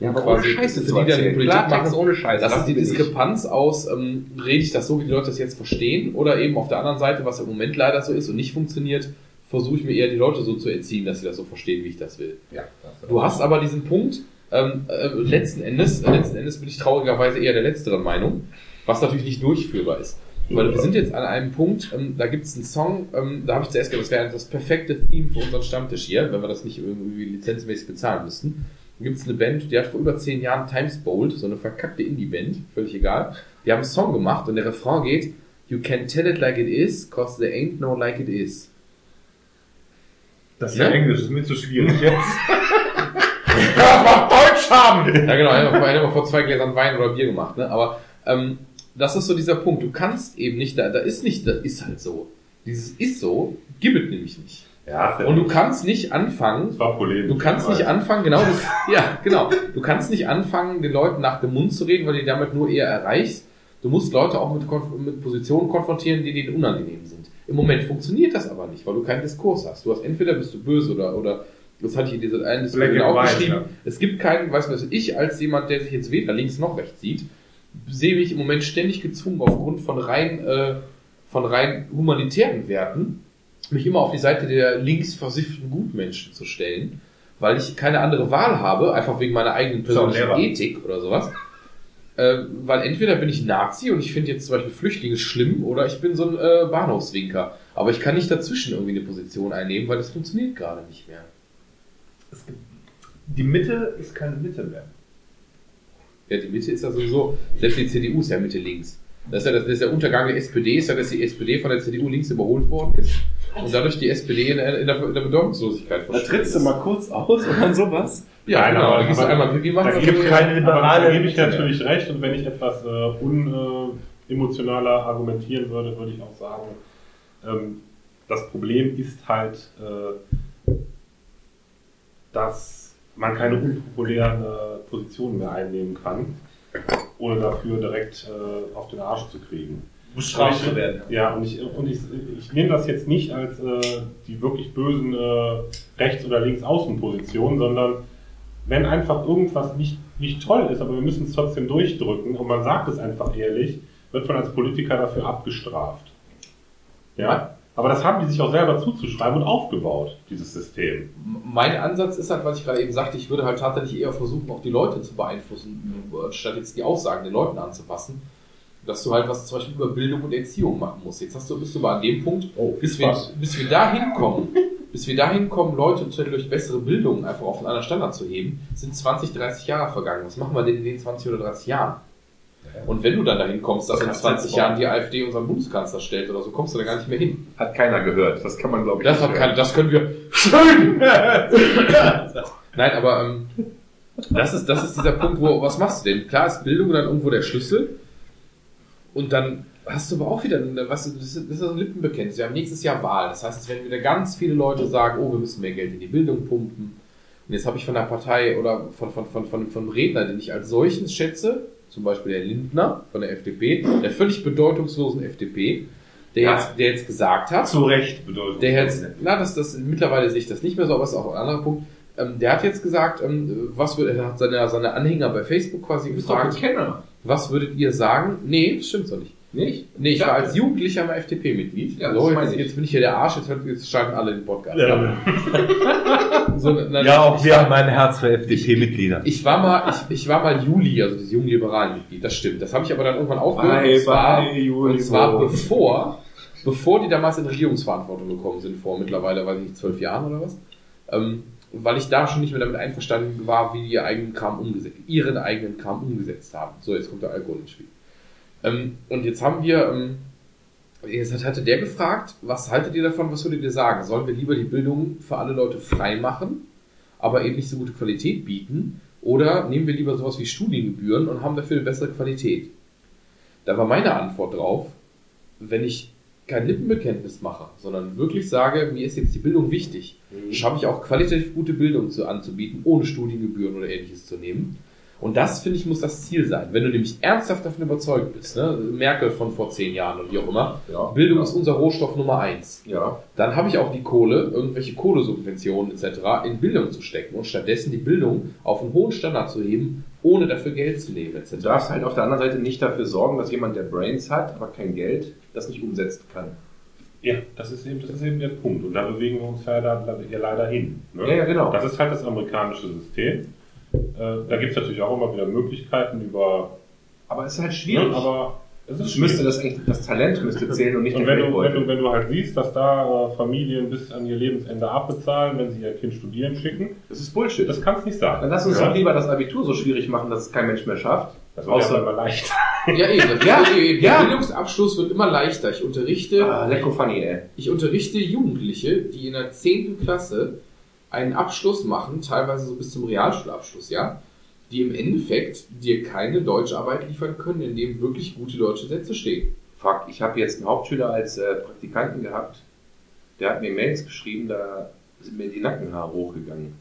Ja, aber quasi ohne Scheiße zu erzählen. Politik Klartext machen. ohne Scheiße. Das ist die. Diskrepanz aus, ähm, rede ich das so, wie die Leute das jetzt verstehen, oder eben auf der anderen Seite, was im Moment leider so ist und nicht funktioniert, versuche ich mir eher die Leute so zu erziehen, dass sie das so verstehen, wie ich das will. Ja, Du hast aber diesen Punkt, ähm, äh, letzten Endes, äh, letzten Endes bin ich traurigerweise eher der letzteren Meinung, was natürlich nicht durchführbar ist. Weil wir sind jetzt an einem Punkt, ähm, da gibt es einen Song, ähm, da habe ich zuerst gedacht, das wäre das perfekte Theme für unseren Stammtisch hier, wenn wir das nicht irgendwie lizenzmäßig bezahlen müssten. Da gibt es eine Band, die hat vor über zehn Jahren Times Bold, so eine verkackte Indie-Band, völlig egal. Die haben einen Song gemacht und der Refrain geht, You can tell it like it is, cause there ain't no like it is. Das ist ja Ne? Englisch, das ist mir zu schwierig jetzt. Das macht Deutsch haben! Ja, genau, er hat immer vor zwei Gläsern Wein oder Bier gemacht, ne? Aber ähm, das ist so dieser Punkt. Du kannst eben nicht, da, da ist nicht, das ist halt so. Dieses ist so, gibt es nämlich nicht. Ja, Und du kannst nicht anfangen, das war polemisch. Du kannst nicht anfangen, genau, das, ja, genau. Du kannst nicht anfangen, den Leuten nach dem Mund zu reden, weil du die damit nur eher erreichst. Du musst Leute auch mit, mit Positionen konfrontieren, die denen unangenehm sind. Im Moment funktioniert das aber nicht, weil du keinen Diskurs hast. Du hast entweder bist du böse oder, oder das hatte ich in dieser einen Diskussion auch geschrieben. ja. Es gibt keinen, weißt du was, ich als jemand, der sich jetzt weder links noch rechts sieht, sehe mich im Moment ständig gezwungen, aufgrund von rein, äh, von rein humanitären Werten, mich immer auf die Seite der links versifften Gutmenschen zu stellen, weil ich keine andere Wahl habe, einfach wegen meiner eigenen persönlichen. Ethik oder sowas. Äh, weil entweder bin ich Nazi und ich finde jetzt zum Beispiel Flüchtlinge schlimm oder ich bin so ein äh, Bahnhofswinker. Aber ich kann nicht dazwischen irgendwie eine Position einnehmen, weil das funktioniert gerade nicht mehr. Die Mitte ist keine Mitte mehr. Ja, die Mitte ist ja sowieso, selbst die CDU ist ja Mitte links. Das ist ja das, das ist der Untergang der SPD, ist ja, dass die SPD von der CDU links überholt worden ist und dadurch die SPD in, der- in, der, in der Bedeutungslosigkeit Da verschwunden trittst du mal kurz aus und dann sowas. Ja, Nein, genau. aber- Da gehst du einmal, wie machen Da gibt keine liberale da gebe ich natürlich recht und wenn ich etwas äh, unemotionaler argumentieren würde, würde ich auch sagen, ähm, das Problem ist halt, äh, dass man keine unpopulären äh, Positionen mehr einnehmen kann, ohne dafür direkt äh, auf den Arsch zu kriegen. Bestraft zu werden. Ja, und ich, und ich, ich nehme das jetzt nicht als äh, die wirklich bösen äh, Rechts- oder Links-Außen-Positionen, sondern wenn einfach irgendwas nicht, nicht toll ist, aber wir müssen es trotzdem durchdrücken und man sagt es einfach ehrlich, wird man als Politiker dafür abgestraft. Ja? Aber das haben die sich auch selber zuzuschreiben und aufgebaut, dieses System. Mein Ansatz ist halt, was ich gerade eben sagte, ich würde halt tatsächlich eher versuchen, auch die Leute zu beeinflussen, statt jetzt die Aussagen den Leuten anzupassen. Dass du halt was zum Beispiel über Bildung und Erziehung machen musst. Jetzt hast du, bist du mal an dem Punkt, bis, wir, bis wir dahin kommen, bis wir dahin kommen, Leute durch bessere Bildung einfach auf einen anderen Standard zu heben, sind 20, 30 Jahre vergangen. Was machen wir denn in den 20 oder 30 Jahren? Und wenn du dann dahin kommst, dass in 20 Jahren die AfD unseren Bundeskanzler stellt oder so, kommst du da gar nicht mehr hin. Hat keiner gehört. Das kann man, glaube ich, Das, hat keine, das können wir. Schön! Nein, aber ähm, das, ist, das ist dieser Punkt, wo, was machst du denn? Klar ist Bildung dann irgendwo der Schlüssel. Und dann hast du aber auch wieder, was, das ist, das ein Lippenbekenntnis. Wir haben nächstes Jahr Wahl. Das heißt, es werden wieder ganz viele Leute sagen, oh, wir müssen mehr Geld in die Bildung pumpen. Und jetzt habe ich von der Partei oder von, von, von, von, von einem Redner, den ich als solchen schätze, zum Beispiel der Lindner von der FDP, der völlig bedeutungslosen FDP, der, Ja. jetzt, der jetzt gesagt hat, Zu Recht bedeutet der jetzt, na, das, das, mittlerweile sehe ich das nicht mehr so, aber das ist auch ein anderer Punkt. Ähm, der hat jetzt gesagt, ähm, was würde, er hat seine, seine Anhänger bei Facebook quasi gefragt, Kenner. Was würdet ihr sagen? Nee, das stimmt so nicht. Nicht? Nee, ich Ja. war als Jugendlicher mal FDP-Mitglied. Ja, so, das jetzt, ich. jetzt bin ich hier der Arsch, jetzt, jetzt schalten alle den Podcast. Ja. ab. So, na, Ja, auch ich, wir haben ein Herz für FDP-Mitglieder. ich war mal, ich, ich war mal Juli, also dieses jungliberalen Mitglied, das stimmt. Das habe ich aber dann irgendwann aufgehört. Bye, und zwar, bye, Juli, und zwar bevor, bevor die damals in Regierungsverantwortung gekommen sind, vor mittlerweile, weiß ich nicht, zwölf Jahren oder was. Ähm, weil ich da schon nicht mehr damit einverstanden war, wie die ihr eigenen Kram umgesetzt, ihren eigenen Kram umgesetzt haben. So, jetzt kommt der Alkohol ins Spiel. Ähm, und jetzt haben wir, ähm, jetzt hat- hatte der gefragt, was haltet ihr davon, was würdet ihr sagen? Sollen wir lieber die Bildung für alle Leute frei machen, aber eben nicht so gute Qualität bieten? Oder nehmen wir lieber sowas wie Studiengebühren und haben dafür eine bessere Qualität? Da war meine Antwort drauf, wenn ich kein Lippenbekenntnis mache, sondern wirklich sage, mir ist jetzt die Bildung wichtig, schaffe ich auch qualitativ gute Bildung zu, anzubieten, ohne Studiengebühren oder ähnliches zu nehmen. Und das, finde ich, muss das Ziel sein. Wenn du nämlich ernsthaft davon überzeugt bist, ne? Merkel von vor zehn Jahren und wie auch immer, Ja. Bildung ist unser Rohstoff Nummer eins. Ja. Dann habe ich auch die Kohle, irgendwelche Kohlesubventionen etc. in Bildung zu stecken und stattdessen die Bildung auf einen hohen Standard zu heben, ohne dafür Geld zu nehmen etc. Du darfst halt auf der anderen Seite nicht dafür sorgen, dass jemand, der Brains hat, aber kein Geld, das nicht umsetzen kann. Ja, das ist eben, das ist eben der Punkt. Und da bewegen wir uns ja, da, ja leider hin. Ne? Ja, ja, genau. Das ist halt das amerikanische System. Äh, da gibt es natürlich auch immer wieder Möglichkeiten über. Aber es ist halt Ne? schwierig. Aber es ist es müsste das eigentlich, das Talent müsste zählen und nicht Und der wenn du, wenn, du, wenn du halt siehst, dass da äh, Familien bis an ihr Lebensende abbezahlen, wenn sie ihr Kind studieren schicken, Das ist Bullshit. das kann es nicht sein. Dann lass uns ja? doch lieber das Abitur so schwierig machen, dass es kein Mensch mehr schafft. Das wird Außer- ja immer leicht. Ja, eben. Das Ja, ja, der ja. Bildungsabschluss wird immer leichter. Ich unterrichte, Ah, lecko funny, ey. ich unterrichte Jugendliche, die in der 10. Klasse einen Abschluss machen, teilweise so bis zum Realschulabschluss, ja, die im Endeffekt dir keine Deutscharbeit liefern können, in dem wirklich gute deutsche Sätze stehen. Fuck, ich habe jetzt einen Hauptschüler als äh, Praktikanten gehabt. Der hat mir Mails geschrieben, da sind mir die Nackenhaare hochgegangen.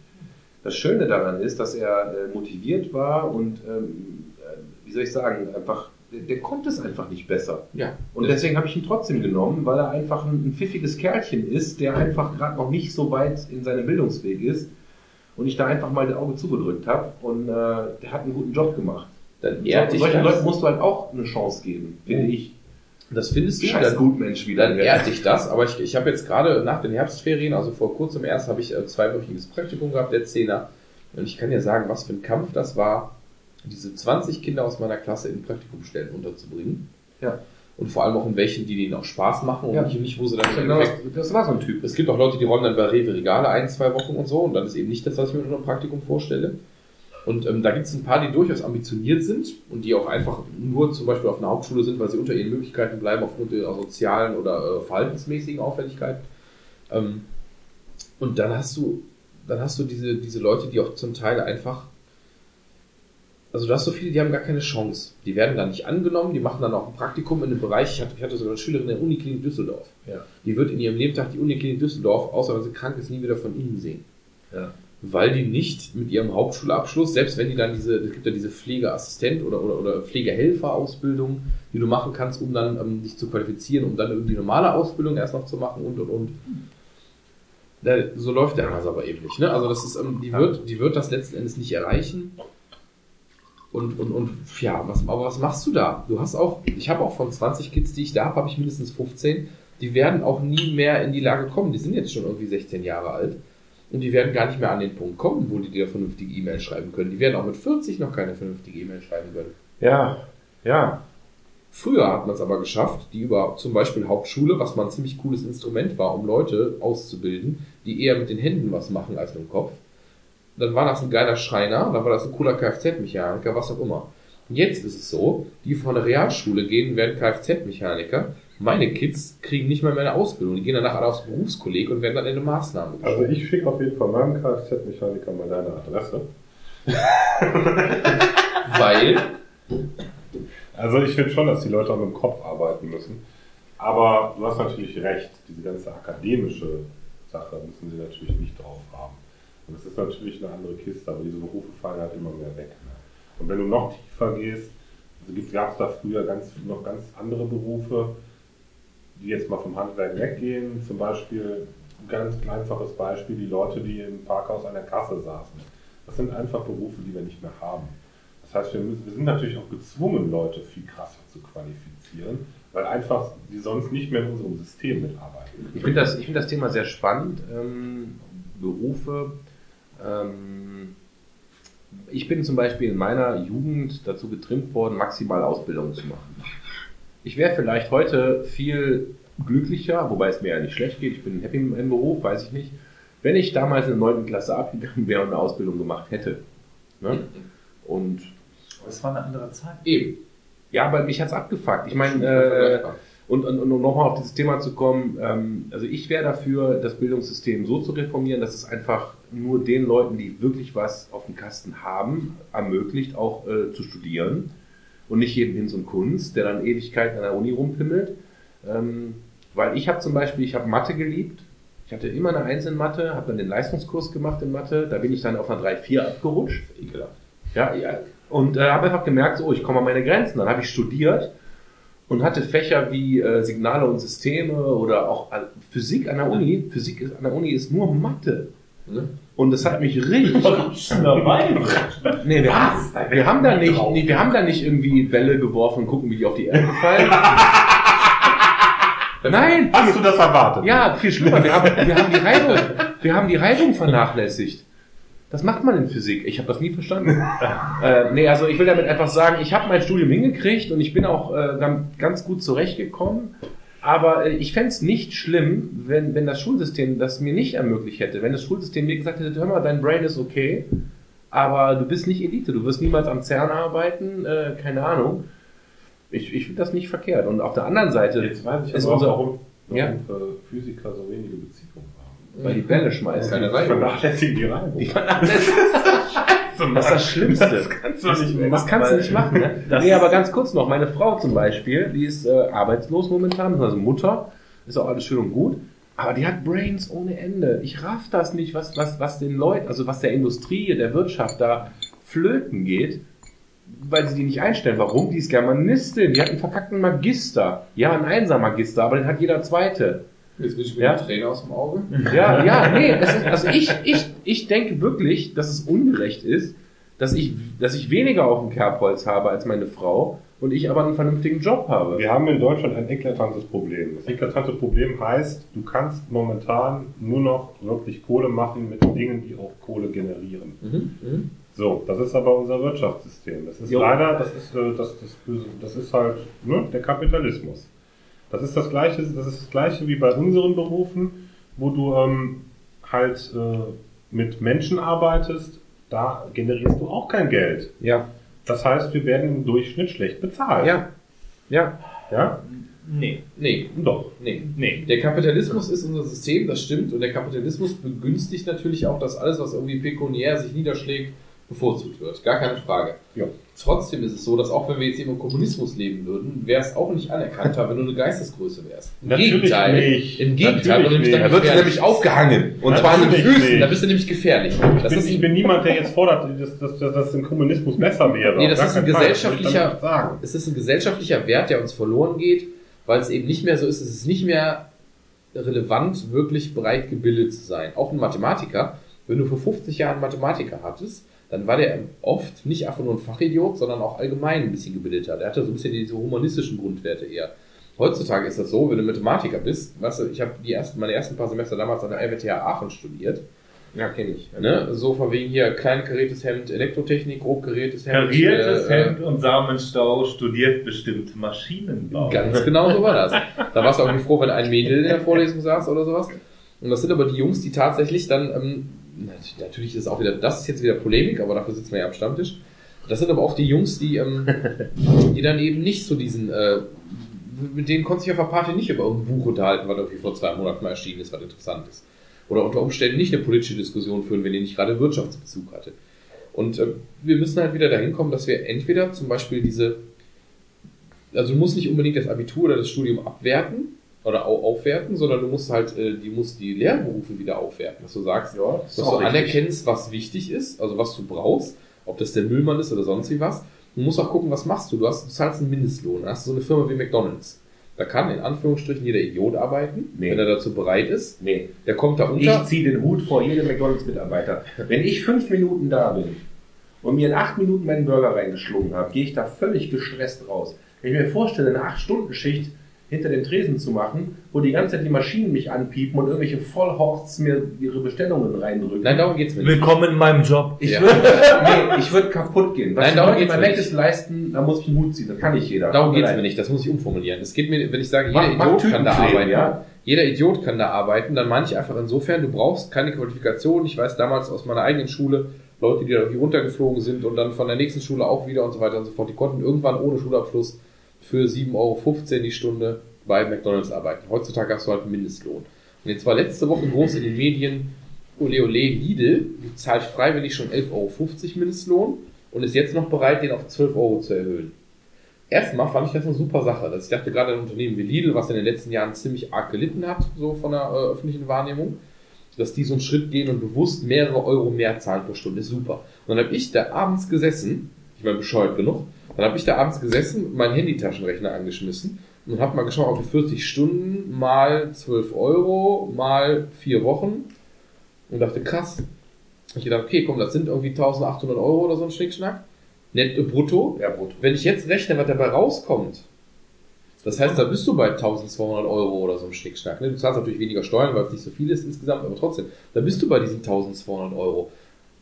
Das Schöne daran ist, dass er äh, motiviert war und, ähm, äh, wie soll ich sagen, einfach, der, der konnte es einfach nicht besser. Ja. Und deswegen habe ich ihn trotzdem genommen, weil er einfach ein, ein pfiffiges Kerlchen ist, der einfach gerade noch nicht so weit in seinem Bildungsweg ist. Und ich da einfach mal das Auge zugedrückt habe und äh, der hat einen guten Job gemacht. Dann ehrt dich solchen das. Leuten musst du halt auch eine Chance geben, finde ich. Das findest du, Scheiß dann, Gutmensch wieder. dann ehrt dich das. Aber ich, ich habe jetzt gerade nach den Herbstferien, also vor kurzem erst, habe ich äh, zweiwöchiges Praktikum gehabt, der Zehner. Und ich kann ja sagen, was für ein Kampf das war, diese 20 Kinder aus meiner Klasse in Praktikumstellen unterzubringen. Ja. Und vor allem auch in welchen, die denen auch Spaß machen und Ja. nicht, nicht wo sie dann im Genau, das war so ein Typ. Es gibt auch Leute, die räumen dann bei Rewe Regale ein, zwei Wochen und so. Und dann ist eben nicht das, was ich mir unter einem Praktikum vorstelle. Und ähm, da gibt es ein paar, die durchaus ambitioniert sind und die auch einfach nur zum Beispiel auf einer Hauptschule sind, weil sie unter ihren Möglichkeiten bleiben aufgrund ihrer sozialen oder äh, verhaltensmäßigen Auffälligkeiten. Ähm, und dann hast du, dann hast du diese, diese Leute, die auch zum Teil einfach, also du hast so viele, die haben gar keine Chance. Die werden dann nicht angenommen, die machen dann auch ein Praktikum in einem Bereich. Ich hatte, ich hatte sogar eine Schülerin in der Uniklinik Düsseldorf. Ja. Die wird in ihrem Lebtag die Uniklinik Düsseldorf, außer wenn sie krank ist, nie wieder von innen sehen. Ja. Weil die nicht mit ihrem Hauptschulabschluss, selbst wenn die dann diese, es gibt ja diese Pflegeassistent oder, oder, oder Pflegehelfer-Ausbildung, die du machen kannst, um dann ähm, dich zu qualifizieren, um dann irgendwie normale Ausbildung erst noch zu machen und und und. Da, so läuft der Hase aber eben nicht. Ne? Also das ist, ähm, die wird, die wird das letzten Endes nicht erreichen. Und, und, und ja, was, aber was machst du da? Du hast auch, ich habe auch von 20 Kids, die ich da habe, habe ich mindestens 15. Die werden auch nie mehr in die Lage kommen. Die sind jetzt schon irgendwie 16 Jahre alt. Und die werden gar nicht mehr an den Punkt kommen, wo die dir vernünftige E-Mail schreiben können. Die werden auch mit 40 noch keine vernünftige E-Mail schreiben können. Ja, ja. Früher hat man es aber geschafft, die über zum Beispiel Hauptschule, was mal ein ziemlich cooles Instrument war, um Leute auszubilden, die eher mit den Händen was machen als mit dem Kopf. Dann war das ein geiler Schreiner, dann war das ein cooler Kfz-Mechaniker, was auch immer. Und jetzt ist es so, die von der Realschule gehen, werden Kfz-Mechaniker. Meine Kids kriegen nicht mal mehr eine Ausbildung. Die gehen danach alle aufs Berufskolleg und werden dann in eine Maßnahme Also ich schicke auf jeden Fall meinem Kfz-Mechaniker mal deine Adresse. Weil, Also ich finde schon, dass die Leute auch mit dem Kopf arbeiten müssen. Aber du hast natürlich recht, diese ganze akademische Sache müssen sie natürlich nicht drauf haben. Und das ist natürlich eine andere Kiste, aber diese Berufe fallen halt immer mehr weg. Ne? Und wenn du noch tiefer gehst, also gab es da früher ganz, noch ganz andere Berufe, die jetzt mal vom Handwerk weggehen. Zum Beispiel, ein ganz einfaches Beispiel, die Leute, die im Parkhaus an der Kasse saßen. Das sind einfach Berufe, die wir nicht mehr haben. Das heißt, wir, müssen, wir sind natürlich auch gezwungen, Leute viel krasser zu qualifizieren, weil einfach die sonst nicht mehr in unserem System mitarbeiten. Ich finde das, ich finde das Thema sehr spannend. Ähm, Berufe. Ähm, ich bin zum Beispiel in meiner Jugend dazu getrimmt worden, maximal Ausbildung zu machen. Ich wäre vielleicht heute viel glücklicher, wobei es mir ja nicht schlecht geht. Ich bin happy mit meinem Beruf, weiß ich nicht. Wenn ich damals in der 9. Klasse abgegangen wäre und eine Ausbildung gemacht hätte. Ne? Und Das war eine andere Zeit. eben. ja, aber mich hat's abgefuckt. Ich meine, äh, und, und, und um nochmal auf dieses Thema zu kommen, ähm, also ich wäre dafür, das Bildungssystem so zu reformieren, dass es einfach nur den Leuten, die wirklich was auf dem Kasten haben, ermöglicht, auch äh, zu studieren. Und nicht jedem Hinz und Kunst, der dann Ewigkeiten an der Uni rumpimmelt. Ähm, weil ich habe zum Beispiel, ich habe Mathe geliebt. Ich hatte immer eine Eins in Mathe, habe dann den Leistungskurs gemacht in Mathe. Da bin ich dann auf einer 3-4 abgerutscht. Ekelhaft. Ja, ja. Und äh, habe einfach gemerkt, so, ich komme an meine Grenzen. Dann habe ich studiert und hatte Fächer wie äh, Signale und Systeme oder auch äh, Physik an der Uni. Physik ist, an der Uni ist nur Mathe. Ne? Und das hat mich richtig. nee, wir, haben, wir haben da nicht, nee, wir haben da nicht irgendwie Bälle geworfen und gucken, wie die auf die Erde fallen. Nein, Hast du das erwartet? ja, viel schlimmer. Wir haben, wir haben die Reibung, wir haben die Reibung vernachlässigt. Das macht man in Physik. Ich habe das nie verstanden. äh, nee, also ich will damit einfach sagen, ich habe mein Studium hingekriegt und ich bin auch äh, dann ganz gut zurechtgekommen. Aber äh, ich fänd's nicht schlimm, wenn, wenn das Schulsystem das mir nicht ermöglicht hätte. Wenn das Schulsystem mir gesagt hätte, hör mal, dein Brain ist okay, aber du bist nicht Elite, du wirst niemals am CERN arbeiten, äh, keine Ahnung. Ich, ich finde das nicht verkehrt. Und auf der anderen Seite Jetzt weiß ich ist aber auch, unser, warum, warum Ja. äh, Physiker so wenige. Weil die Bälle schmeißen. Keine Reibung. vernachlässigen die Reibung. Die vernachlässigen. Das ist das Schlimmste. Das kannst du nicht machen. Das kannst du nicht machen, ne? Das nee, aber ganz kurz noch. Meine Frau zum Beispiel, die ist äh, arbeitslos momentan, also Mutter, ist auch alles schön und gut. Aber die hat Brains ohne Ende. Ich raff das nicht, was, was, was den Leuten, also was der Industrie, der Wirtschaft da flöten geht, weil sie die nicht einstellen. Warum? Die ist Germanistin, die hat einen verkackten Magister. Ja, einen Einser-Magister, aber den hat jeder zweite. Jetzt bin ich mit Ja. Trainer aus dem Auge. Ja, ja, nee, ist, also ich, ich, ich denke wirklich, dass es ungerecht ist, dass ich, dass ich weniger auf dem Kerbholz habe als meine Frau und ich aber einen vernünftigen Job habe. Wir haben in Deutschland ein eklatantes Problem. Das eklatante Problem heißt, du kannst momentan nur noch wirklich Kohle machen mit Dingen, die auch Kohle generieren. Mhm. So, das ist aber unser Wirtschaftssystem. Das ist Jo. leider, das ist, äh, das, das, das ist halt ne, der Kapitalismus. Das ist das gleiche, das ist das gleiche wie bei unseren Berufen, wo du ähm, halt äh, mit Menschen arbeitest, da generierst du auch kein Geld. Ja, Das heißt, wir werden im Durchschnitt schlecht bezahlt. ja, ja. Ja? Nee, Nee, Doch. nee. nee. Der Kapitalismus ist unser System, das stimmt. Und der Kapitalismus begünstigt natürlich auch, dass alles, was irgendwie pekuniär sich niederschlägt, bevorzugt wird. Gar keine Frage. Ja. Trotzdem ist es so, dass auch wenn wir jetzt eben im Kommunismus leben würden, wäre es auch nicht anerkannter, wenn du eine Geistesgröße wärst. Im Natürlich Gegenteil. nicht. Im Gegenteil. Natürlich dann wird du nämlich aufgehangen. Und zwar an den Natürlich Füßen. nicht. Da bist du nämlich gefährlich. Ich Das bin, ist ich bin niemand, der jetzt fordert, dass, dass, dass, dass im Kommunismus besser wäre. Nee, das ist ein gesellschaftlicher- es ist ein gesellschaftlicher Wert, der uns verloren geht, weil es eben nicht mehr so ist, es ist nicht mehr relevant, wirklich breit gebildet zu sein. Auch ein Mathematiker, wenn du vor 50 Jahren Mathematiker hattest, dann war der oft nicht einfach nur ein Fachidiot, sondern auch allgemein ein bisschen gebildeter. Der hatte so ein bisschen diese humanistischen Grundwerte eher. Heutzutage ist das so, wenn du Mathematiker bist, weißt du, ich habe die ersten, meine ersten paar Semester damals an der RWTH Aachen studiert, Ja, kenne ich. ne? so von wegen hier klein kariertes Hemd, Elektrotechnik, grob kariertes Hemd. Kariertes äh, Hemd und Samenstau studiert bestimmt Maschinenbau. Ganz genau so war das. Da warst du auch nicht froh, wenn ein Mädel in der Vorlesung saß oder sowas. Und das sind aber die Jungs, die tatsächlich dann, ähm, natürlich ist es auch wieder, das ist jetzt wieder Polemik, aber dafür sitzen wir ja am Stammtisch. Das sind aber auch die Jungs, die, ähm, die dann eben nicht so diesen, äh, mit denen konnte sich auf der Party nicht über ein Buch unterhalten, was irgendwie vor zwei Monaten mal erschienen ist, was interessant ist. Oder unter Umständen nicht eine politische Diskussion führen, wenn die nicht gerade Wirtschaftsbezug hatte. Und äh, wir müssen halt wieder dahin kommen, dass wir entweder zum Beispiel diese also du musst nicht unbedingt das Abitur oder das Studium abwerten oder au aufwerten, sondern du musst halt, äh, die musst die Lehrberufe wieder aufwerten, dass du sagst, Ja, dass du anerkennst, was wichtig ist, also was du brauchst, ob das der Müllmann ist oder sonst wie was. Du musst auch gucken, was machst du. Du hast, du zahlst einen Mindestlohn. Dann hast du so eine Firma wie McDonalds. Da kann in Anführungsstrichen jeder Idiot arbeiten, Nee. wenn er dazu bereit ist. Nee. Der kommt da Ich unter. ziehe den Hut vor jedem McDonalds-Mitarbeiter. Wenn ich fünf Minuten da bin und mir in acht Minuten meinen Burger reingeschlungen habe, gehe ich da völlig gestresst raus. Wenn ich mir vorstelle, eine acht Stunden Schicht hinter dem Tresen zu machen, wo die ganze Zeit die Maschinen mich anpiepen und irgendwelche Vollhorsts mir ihre Bestellungen reindrücken. Nein, darum geht's mir nicht. Willkommen in meinem Job. ich Ja. würde nee, ich würd kaputt gehen. Was Nein, darum geht's mir nicht. ist leisten, da muss ich einen Hut ziehen. Das kann nicht jeder. Darum geht's mir nicht, das muss ich umformulieren. Es geht mir, wenn ich sage, Mach- jeder mach Idiot kann da arbeiten, ja? jeder Idiot kann da arbeiten, dann meine ich einfach insofern, du brauchst keine Qualifikation. Ich weiß damals aus meiner eigenen Schule, Leute, die da irgendwie runtergeflogen sind und dann von der nächsten Schule auch wieder und so weiter und so fort, die konnten irgendwann ohne Schulabschluss für 7,15 Euro die Stunde bei McDonalds arbeiten. Heutzutage hast du halt einen Mindestlohn. Und jetzt war letzte Woche groß in den Medien, ole ole Lidl zahlt freiwillig schon 11,50 Euro Mindestlohn und ist jetzt noch bereit, den auf 12 Euro zu erhöhen. Erstmal fand ich das eine super Sache. Dass ich dachte, gerade ein Unternehmen wie Lidl, was in den letzten Jahren ziemlich arg gelitten hat, so von der äh, öffentlichen Wahrnehmung, dass die so einen Schritt gehen und bewusst mehrere Euro mehr zahlen pro Stunde, ist super. Und dann habe ich da abends gesessen, ich war bescheuert genug, dann habe ich da abends gesessen, meinen Handytaschenrechner angeschmissen und habe mal geschaut, auf die 40 Stunden mal 12 Euro mal 4 Wochen und dachte, krass. Ich gedacht, okay, komm, das sind irgendwie 1800 Euro oder so ein Schnickschnack. Netto brutto. Ja, brutto. Wenn ich jetzt rechne, was dabei rauskommt, das heißt, da bist du bei 1200 Euro oder so ein Schnickschnack. Ne? Du zahlst natürlich weniger Steuern, weil es nicht so viel ist insgesamt, aber trotzdem, da bist du bei diesen 1200 Euro.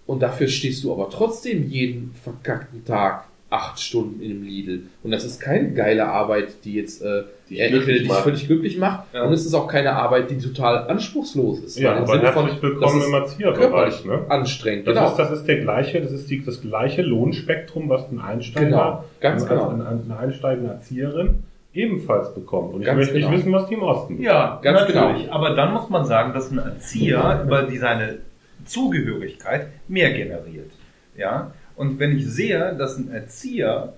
Und dafür stehst du aber trotzdem jeden verkackten Tag acht Stunden in einem Lidl. Und das ist keine geile Arbeit, die jetzt äh, Die er- glücklich völlig glücklich macht. Ja. Und es ist auch keine Arbeit, die total anspruchslos ist. Ja, aber Sinne von, herzlich willkommen das im ist Erzieherbereich. Ne? anstrengend. Das, genau. ist, das ist der gleiche, das ist die, das gleiche Lohnspektrum, was ein Einsteiger, Genau, ganz eine, genau. eine, eine einsteigende Erzieherin ebenfalls bekommt. Und ich Ganz möchte genau. nicht wissen, was die im Osten Ja, Ganz natürlich. Aber dann muss man sagen, dass ein Erzieher über die seine Zugehörigkeit mehr generiert. Ja. Und wenn ich sehe, dass ein Erzieher,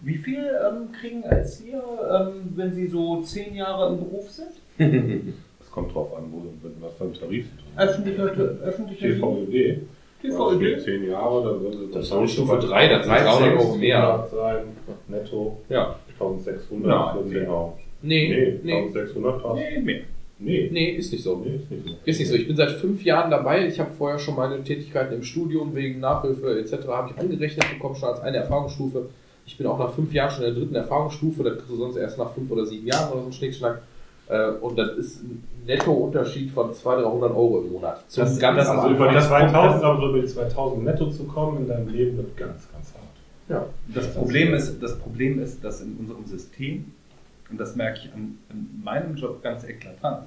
wie viel ähm, kriegen Erzieher, ähm, wenn sie so zehn Jahre im Beruf sind? Das kommt drauf an, wo, was für ein Tarif drin ist. Öffentlicher, öffentlicher? TVÖD. TVÖD? Zehn Jahre, dann sind es Das ist auch Stufe drei, das sind 300 Euro mehr. sein, netto ja. 1600. Nein, genau. Nee, Nee, nee, 1600 fast. Nee, mehr. Nee. nee, ist nicht so. Nee, ist nicht so. Ist nicht so. Ich bin seit fünf Jahren dabei. Ich habe vorher schon meine Tätigkeiten im Studium wegen Nachhilfe etc. habe ich angerechnet bekommen, schon als eine Erfahrungsstufe. Ich bin auch nach fünf Jahren schon in der dritten Erfahrungsstufe. Das kriegst du sonst erst nach fünf oder sieben Jahren oder so ein Schnickschnack. Äh, Und das ist ein Nettounterschied von 200, 300 Euro im Monat. Zum Das- ganz das- Also über die Anfang. das- 2000, aber so über die 2000 netto zu kommen in deinem Leben wird ganz, ganz hart. Ja. Das Problem ist, das Problem ist, dass in unserem System, und das merke ich an, an meinem Job ganz eklatant,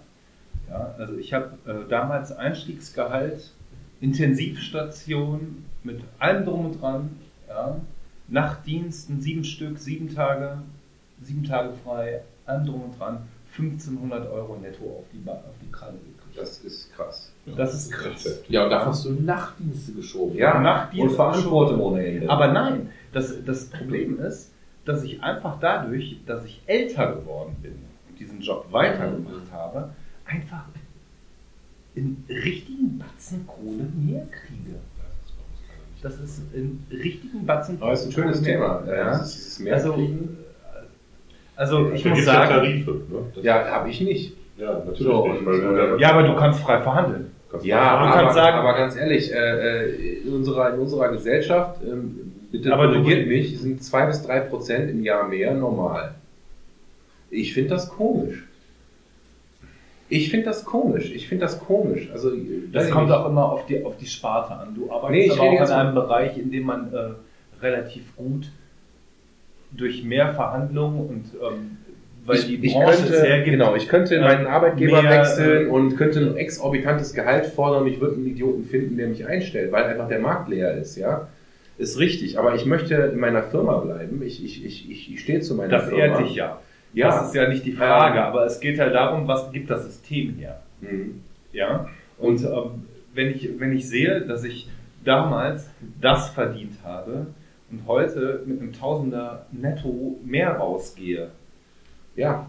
ja, also ich habe äh, damals Einstiegsgehalt, Intensivstation mit allem drum und dran, ja, Nachtdiensten, sieben Stück, sieben Tage, sieben Tage frei, allem drum und dran, 1500 Euro netto auf die, Ba- auf die Kralle gekriegt. Das ist krass. Das ist krass. Ja, und da hast du Nachtdienste geschoben. Ja, Nachtdienst und Verantwortung ohne Ende. Aber nein, das, das Problem ist, dass ich einfach dadurch, dass ich älter geworden bin und diesen Job weitergemacht habe, einfach in richtigen Batzen Kohle mehr kriege. Das ist in richtigen Batzen Aber es ist ein schönes Kohle Thema. Ja, das ist mehr Also, kriegen. also ich muss sagen, Tarife. Ne? Das- Ja, habe ich nicht. ja, natürlich. So, nicht, weil ja, aber du kannst frei verhandeln. kannst Ja, aber, kannst sagen- aber ganz ehrlich, äh, äh, in, unserer, in unserer Gesellschaft, ähm, Aber du- korrigiert mich, sind zwei bis drei Prozent im Jahr mehr normal. Ich finde das komisch. Ich finde das komisch. Ich finde das komisch. Also, Das weiß kommt ich auch immer auf die, auf die Sparte an. Du arbeitest Nee, aber auch in einem Bereich, in dem man äh, relativ gut durch mehr Verhandlungen und ähm, weil ich, die Branche könnte, hergibt, genau, ich könnte äh, meinen Arbeitgeber mehr, wechseln äh, und könnte ein exorbitantes Gehalt fordern ich würde einen Idioten finden, der mich einstellt, weil einfach der Markt leer ist, ja. Ist richtig, aber ich möchte in meiner Firma bleiben. Ich, ich, ich, ich, stehe zu meiner das Firma. ehrt dich ja. Ja. Das ist ja nicht die Frage, Ähm. aber es geht halt darum, was gibt das System her. Mhm. Ja? Und ähm, wenn, ich, wenn ich sehe, dass ich damals das verdient habe und heute mit einem Tausender netto mehr rausgehe, Ja.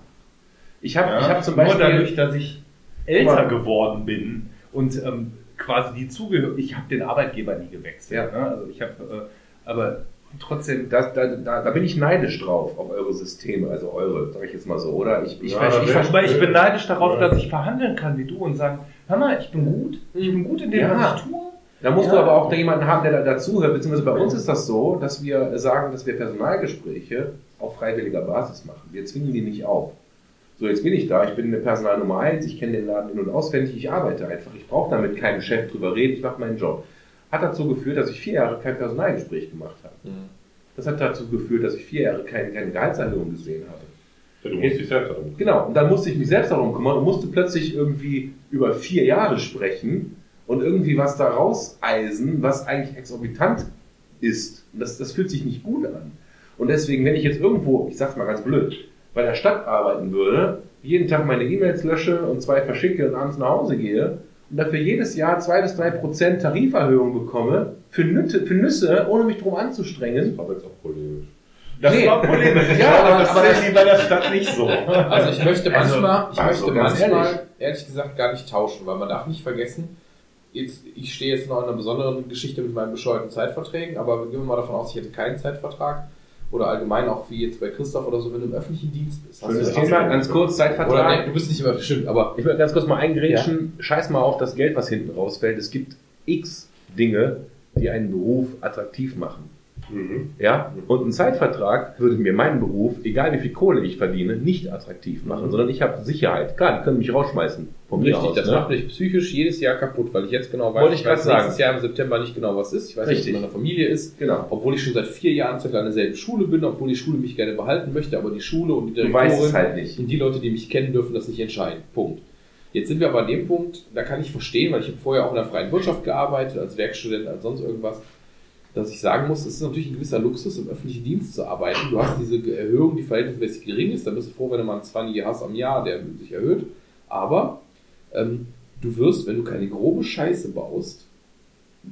Ich habe Ja, ich hab zum Beispiel. Nur dadurch, dass ich älter geworden bin und ähm, quasi die Zugehörigkeit, ich habe den Arbeitgeber nie gewechselt. Ja. Ne? Also ich habe, äh, aber trotzdem, da, da, da, da bin ich neidisch drauf auf eure Systeme, also eure, sage ich jetzt mal so, oder? Ich, ich, Ja, ich, bin ich, aber ich bin neidisch darauf, Ja. dass ich verhandeln kann wie du und sagen, hör mal, ich bin gut, ich bin gut in dem, Ja. was ich tue. Da musst Ja. du aber auch da jemanden haben, der da dazuhört, beziehungsweise bei uns ist das so, dass wir sagen, dass wir Personalgespräche auf freiwilliger Basis machen. Wir zwingen die nicht auf. So, jetzt bin ich da, ich bin eine Personal Nummer eins, ich kenne den Laden in- und auswendig, ich arbeite einfach. Ich brauche damit keinen Chef drüber reden, ich mache meinen Job. Hat dazu geführt, dass ich vier Jahre kein Personalgespräch gemacht habe. Das hat dazu geführt, dass ich vier Jahre keine, keine Gehaltserhöhung gesehen habe. Ja, du musst dich selbst darum kümmern. Genau, und dann musste ich mich selbst darum kümmern und musste plötzlich irgendwie über vier Jahre sprechen und irgendwie was da rauseisen, was eigentlich exorbitant ist. Und das, das fühlt sich nicht gut an. Und deswegen, wenn ich jetzt irgendwo, ich sag's mal ganz blöd, bei der Stadt arbeiten würde, jeden Tag meine E-Mails lösche und zwei verschicke und abends nach Hause gehe und dafür jedes Jahr zwei bis drei Prozent Tariferhöhung bekomme, für, Nütte, für Nüsse, ohne mich drum anzustrengen, Das war jetzt auch polemisch. Das Nee. war polemisch. Ja, aber- das aber sehen das- bei der Stadt nicht so. Also ich möchte Also, manchmal, ich also möchte manchmal ehrlich. ehrlich. gesagt gar nicht tauschen, weil man darf nicht vergessen, jetzt, ich stehe jetzt noch in einer besonderen Geschichte mit meinen bescheuerten Zeitverträgen, aber gehen wir mal davon aus, ich hätte keinen Zeitvertrag oder allgemein auch wie jetzt bei Christoph oder so, wenn du im öffentlichen Dienst bist. Schönes ja Thema, ganz kurz, Oder Zeitvertrag. nee, du bist nicht immer bestimmt, aber Ich will ganz kurz mal eingrätschen. Scheiß mal auf das Geld, was hinten rausfällt. Es gibt x Dinge, die einen Beruf attraktiv machen. Mhm. Ja, und ein Zeitvertrag würde mir meinen Beruf, egal wie viel Kohle ich verdiene, nicht attraktiv machen, sondern ich habe Sicherheit. Klar, die können mich rausschmeißen. Von mir Richtig, aus, das ne? macht mich psychisch jedes Jahr kaputt, weil ich jetzt genau weiß, Wollte ich grad weiß sagen. nächstes Jahr im September nicht genau was ist. Ich weiß nicht, Richtig. was in meiner Familie ist. Genau. Obwohl ich schon seit vier Jahren circa an derselben Schule bin, obwohl die Schule mich gerne behalten möchte, aber die Schule und die Direktorin halt nicht. und die Leute, die mich kennen, dürfen das nicht entscheiden. Punkt. Jetzt sind wir aber an dem Punkt, da kann ich verstehen, weil ich habe vorher auch in der freien Wirtschaft gearbeitet, als Werkstudent, als sonst irgendwas, dass ich sagen muss, es ist natürlich ein gewisser Luxus, im öffentlichen Dienst zu arbeiten. Du hast diese Erhöhung, die verhältnismäßig gering ist, dann bist du froh, wenn du mal einen 20 hast am Jahr, der sich erhöht. Aber ähm, du wirst, wenn du keine grobe Scheiße baust,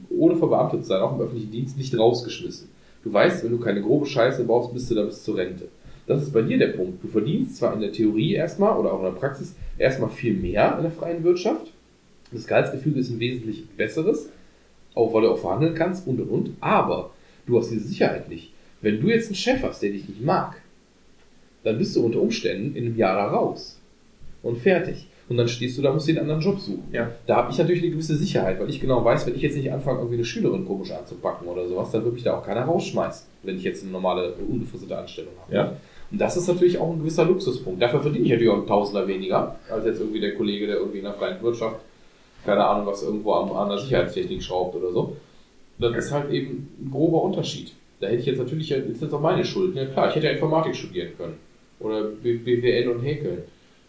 ohne verbeamtet zu sein, auch im öffentlichen Dienst, nicht rausgeschmissen. Du weißt, wenn du keine grobe Scheiße baust, bist du da bis zur Rente. Das ist bei dir der Punkt. Du verdienst zwar in der Theorie erstmal oder auch in der Praxis erstmal viel mehr in der freien Wirtschaft. Das Gehaltsgefüge ist ein wesentlich besseres, auch weil du auch verhandeln kannst und und und. Aber du hast diese Sicherheit nicht. Wenn du jetzt einen Chef hast, der dich nicht mag, dann bist du unter Umständen in einem Jahr da raus. Und fertig. Und dann stehst du da, musst dir einen anderen Job suchen. Ja. Da habe ich natürlich eine gewisse Sicherheit, weil ich genau weiß, wenn ich jetzt nicht anfange, irgendwie eine Schülerin komisch anzupacken oder sowas, dann wird mich da auch keiner rausschmeißen, wenn ich jetzt eine normale, unbefristete Anstellung habe. Ja. Und das ist natürlich auch ein gewisser Luxuspunkt. Dafür verdiene ich natürlich auch einen Tausender weniger, als jetzt irgendwie der Kollege, der irgendwie in der freien Wirtschaft, keine Ahnung, was irgendwo an, an der Sicherheitstechnik schraubt oder so. Das ist halt eben ein grober Unterschied. Da hätte ich jetzt natürlich, jetzt ist das auch meine Schuld. Ja klar, ich hätte ja Informatik studieren können. Oder BWL und Häkeln.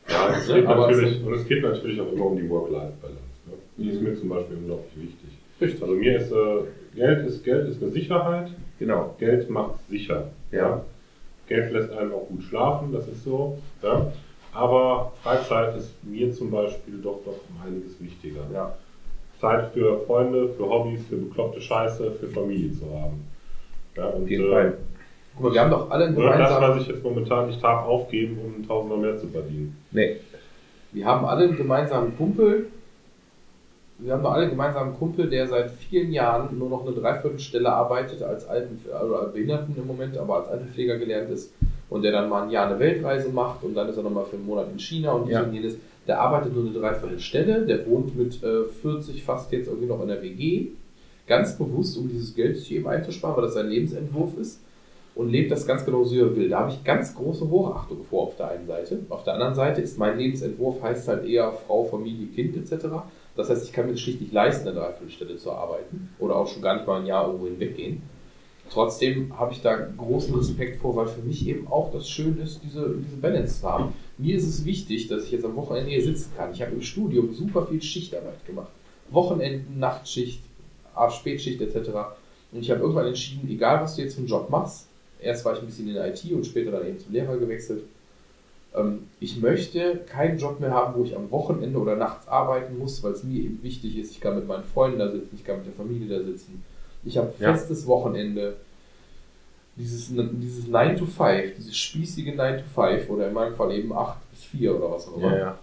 Ja, es Ja, geht aber natürlich, und es geht natürlich auch immer um die Work-Life-Balance. Ne? Die ist mir zum Beispiel unglaublich wichtig. Richtig. Also mir ist äh, Geld ist Geld ist eine Sicherheit. Genau. Geld macht sicher. Ja. Geld lässt einen auch gut schlafen, das ist so. Ja. Aber Freizeit ist mir zum Beispiel doch doch um einiges wichtiger. Ja. Zeit für Freunde, für Hobbys, für bekloppte Scheiße, für Familie zu haben. Ja, und, Auf jeden äh, Fall. Guck mal, wir haben doch alle einen ne, das, gemeinsamen, was ich jetzt momentan nicht darf, aufgeben, um einen Tausender mehr zu verdienen. Nee. wir haben alle einen gemeinsamen Kumpel. Wir haben doch alle einen gemeinsamen Kumpel, der seit vielen Jahren nur noch eine Dreiviertelstelle arbeitet, als Alten, also als Behinderten im Moment, aber als Altenpfleger gelernt ist und der dann mal ein Jahr eine Weltreise macht und dann ist er nochmal für einen Monat in China und dies Ja. und jenes. Der arbeitet nur eine Dreiviertelstelle, der wohnt mit äh, 40 fast jetzt irgendwie noch in der WG. Ganz bewusst, um dieses Geld sich eben einzusparen, weil das sein Lebensentwurf ist und lebt das ganz genau so, wie er will. Da habe ich ganz große Hochachtung vor auf der einen Seite. Auf der anderen Seite ist mein Lebensentwurf heißt halt eher Frau, Familie, Kind etc. Das heißt, ich kann mir das schlicht nicht leisten, eine Dreiviertelstelle zu arbeiten oder auch schon gar nicht mal ein Jahr irgendwo hinweggehen. Trotzdem habe ich da großen Respekt vor, weil für mich eben auch das schön ist, diese, diese Balance zu haben. Mir ist es wichtig, dass ich jetzt am Wochenende hier sitzen kann. Ich habe im Studium super viel Schichtarbeit gemacht. Wochenenden, Nachtschicht, Spätschicht etc. Und ich habe irgendwann entschieden, egal was du jetzt für einen Job machst, erst war ich ein bisschen in der IT und später dann eben zum Lehrer gewechselt, ähm, ich möchte keinen Job mehr haben, wo ich am Wochenende oder nachts arbeiten muss, weil es mir eben wichtig ist, ich kann mit meinen Freunden da sitzen, ich kann mit der Familie da sitzen. Ich habe Ja. festes Wochenende. Dieses, dieses 9 to 5, dieses spießige 9 to 5 oder in meinem Fall eben 8 bis 4 oder was auch immer, Ja, ja.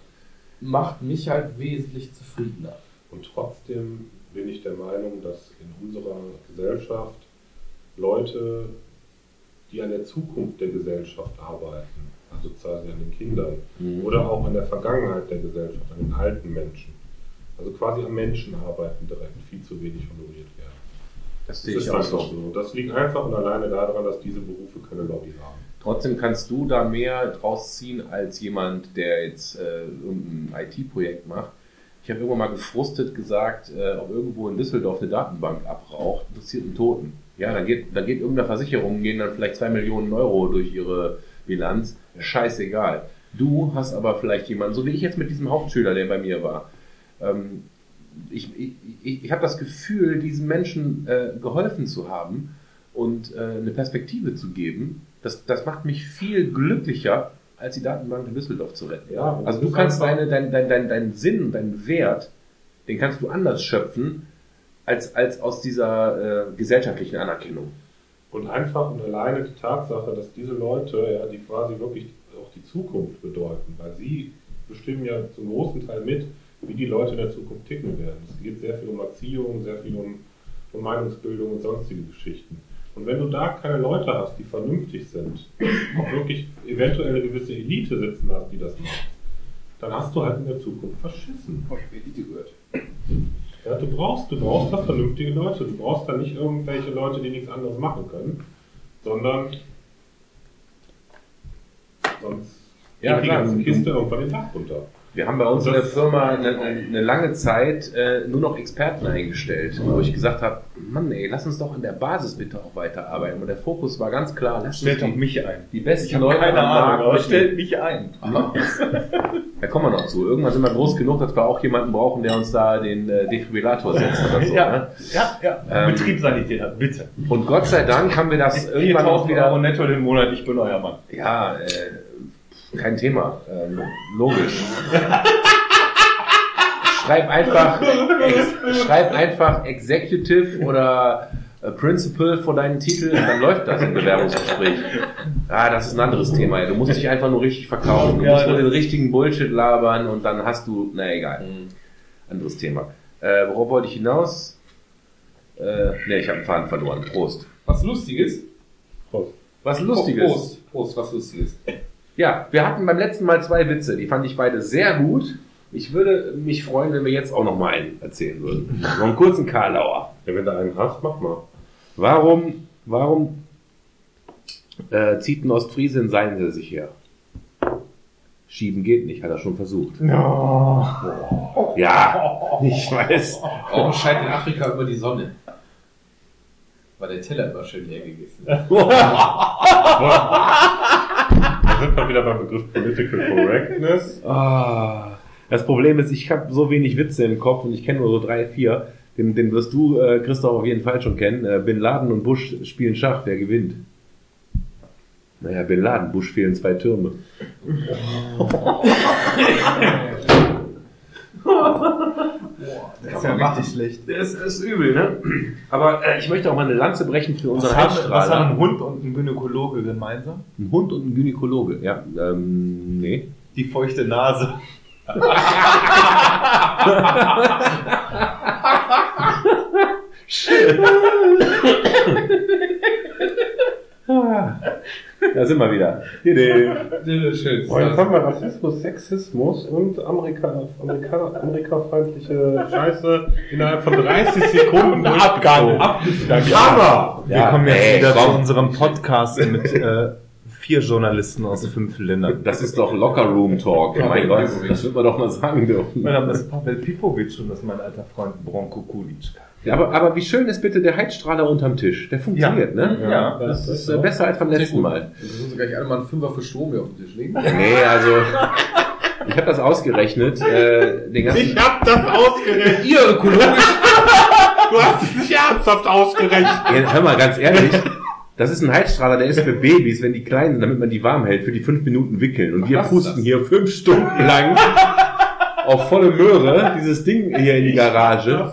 macht mich halt wesentlich zufriedener. Und trotzdem bin ich der Meinung, dass in unserer Gesellschaft Leute, die an der Zukunft der Gesellschaft arbeiten, also quasi an den Kindern Mhm. oder auch an der Vergangenheit der Gesellschaft, an den alten Menschen, also quasi am Menschen arbeiten direkt, viel zu wenig honoriert werden. Das Das sehe ist ich auch so. so. Das liegt einfach und alleine daran, dass diese Berufe keine Lobby haben. Trotzdem kannst du da mehr draus ziehen als jemand, der jetzt äh, irgendein IT-Projekt macht. Ich habe irgendwann mal gefrustet gesagt, äh, ob irgendwo in Düsseldorf eine Datenbank abraucht, interessiert einen Toten. Ja, dann geht, dann geht irgendeine Versicherung, gehen dann vielleicht zwei Millionen Euro durch ihre Bilanz. Scheißegal. Du hast aber vielleicht jemanden, so wie ich jetzt mit diesem Hauptschüler, der bei mir war. Ähm, ich ich, ich, habe das Gefühl, diesen Menschen äh, geholfen zu haben und äh, eine Perspektive zu geben. Das, das macht mich viel glücklicher, als die Datenbank in Düsseldorf zu retten. Ja, also du kannst deine, dein, dein, dein, deinen Sinn, deinen Wert, den kannst du anders schöpfen, als, als aus dieser äh, gesellschaftlichen Anerkennung. Und einfach und alleine die Tatsache, dass diese Leute, ja, die quasi wirklich auch die Zukunft bedeuten, weil sie bestimmen ja zum großen Teil mit, wie die Leute in der Zukunft ticken werden. Es geht sehr viel um Erziehung, sehr viel um, um Meinungsbildung und sonstige Geschichten. Und wenn du da keine Leute hast, die vernünftig sind, auch wirklich eventuell eine gewisse Elite sitzen hast, die das macht, dann hast du halt in der Zukunft verschissen. Oh, ich habe Elite gehört. Ja? du brauchst, du brauchst da vernünftige Leute. Du brauchst da nicht irgendwelche Leute, die nichts anderes machen können, sondern sonst Ja, die klar. ganze Kiste irgendwann den Dach runter. Wir haben bei uns in der Firma eine, eine lange Zeit äh, nur noch Experten eingestellt, wo ich gesagt habe, Mann ey, lass uns doch in der Basis bitte auch weiterarbeiten. Und der Fokus war ganz klar, lass uns Stellt doch die, mich ein. die besten Leute keine am Ahnung, Markt aber stellt mich ein. Da kommen wir noch zu. Irgendwann sind wir groß genug, dass wir auch jemanden brauchen, der uns da den äh, Defibrillator setzt oder so. Ja, Ne? ja, ja. Ähm, Betriebssanitäter, bitte. Und Gott sei Dank haben wir das irgendwann auch 4000 wieder... Euro netto den Monat, ich bin euer Mann. Ja, äh, kein Thema. Ähm, logisch. schreib einfach, ex, schreib einfach Executive oder äh, Principal vor deinen Titel und dann läuft das im Bewerbungsgespräch. Ah, das ist ein anderes Thema. Du musst dich einfach nur richtig verkaufen. Du musst nur den richtigen Bullshit labern und dann hast du, na egal. Anderes Thema. Äh, worauf wollte ich hinaus? Äh, ne, ich habe einen Faden verloren. Prost. Was Lustiges? Prost. Was Lustiges. Prost, Prost, was Lustiges. Ja, wir hatten beim letzten Mal zwei Witze, die fand ich beide sehr gut. Ich würde mich freuen, wenn wir jetzt auch noch mal einen erzählen würden. Noch einen kurzen Karlauer. Ja, wenn du einen hast, mach mal. Warum, warum äh, zieht ein Ostfriese in Seinse sich her? Schieben geht nicht, hat er schon versucht. Ja, ich weiß. Warum scheint in Afrika immer die Sonne? Weil der Teller immer schön leer gegessen ist. Da sind wir wieder beim Begriff Political Correctness. Ah, das Problem ist, ich habe so wenig Witze im Kopf und ich kenne nur so drei, vier. Den, den wirst du, äh, Christoph, auf jeden Fall schon kennen. Äh, Bin Laden und Bush spielen Schach, wer gewinnt? Naja, Bin Laden, Bush fehlen zwei Türme. Das ist ja richtig schlecht. Das ist übel, ne? Aber äh, ich möchte auch mal eine Lanze brechen für unseren Was haben, was haben ein Hund und ein Gynäkologe gemeinsam? Ein Hund und ein Gynäkologe, ja. Ähm, nee. Die feuchte Nase. Da sind wir wieder. Schön. Oh, jetzt haben wir Rassismus, Sexismus und Amerika, Amerika, amerikafeindliche Scheiße innerhalb von 30 Sekunden Abgang. Abgeschlagen. Aber wir Ja, kommen jetzt ey, wieder zu komm. unserem Podcast mit äh, vier Journalisten aus fünf Ländern. Das ist doch Locker Room Talk. mein Gott, das wird man doch mal sagen dürfen. Wir haben das Pavel Pipovic und das ist mein alter Freund Bronko Kulic. Ja, aber, aber wie schön ist bitte der Heizstrahler unterm Tisch? Der funktioniert, ne? Ja, Das ist äh, besser als beim letzten Mal. Wir müssen gleich alle mal einen Fünfer für Strom hier auf den Tisch legen. Nee, also ich habe das ausgerechnet. Äh, den ganzen hab das ausgerechnet. ihr ökologisch. Du hast es nicht ernsthaft ausgerechnet. Ja, hör mal, ganz ehrlich. Das ist ein Heizstrahler, der ist für Babys, wenn die klein sind, damit man die warm hält, für die fünf Minuten wickeln. Und wir was ist pusten das? hier fünf Stunden lang auf volle Möhre dieses Ding hier in die Garage.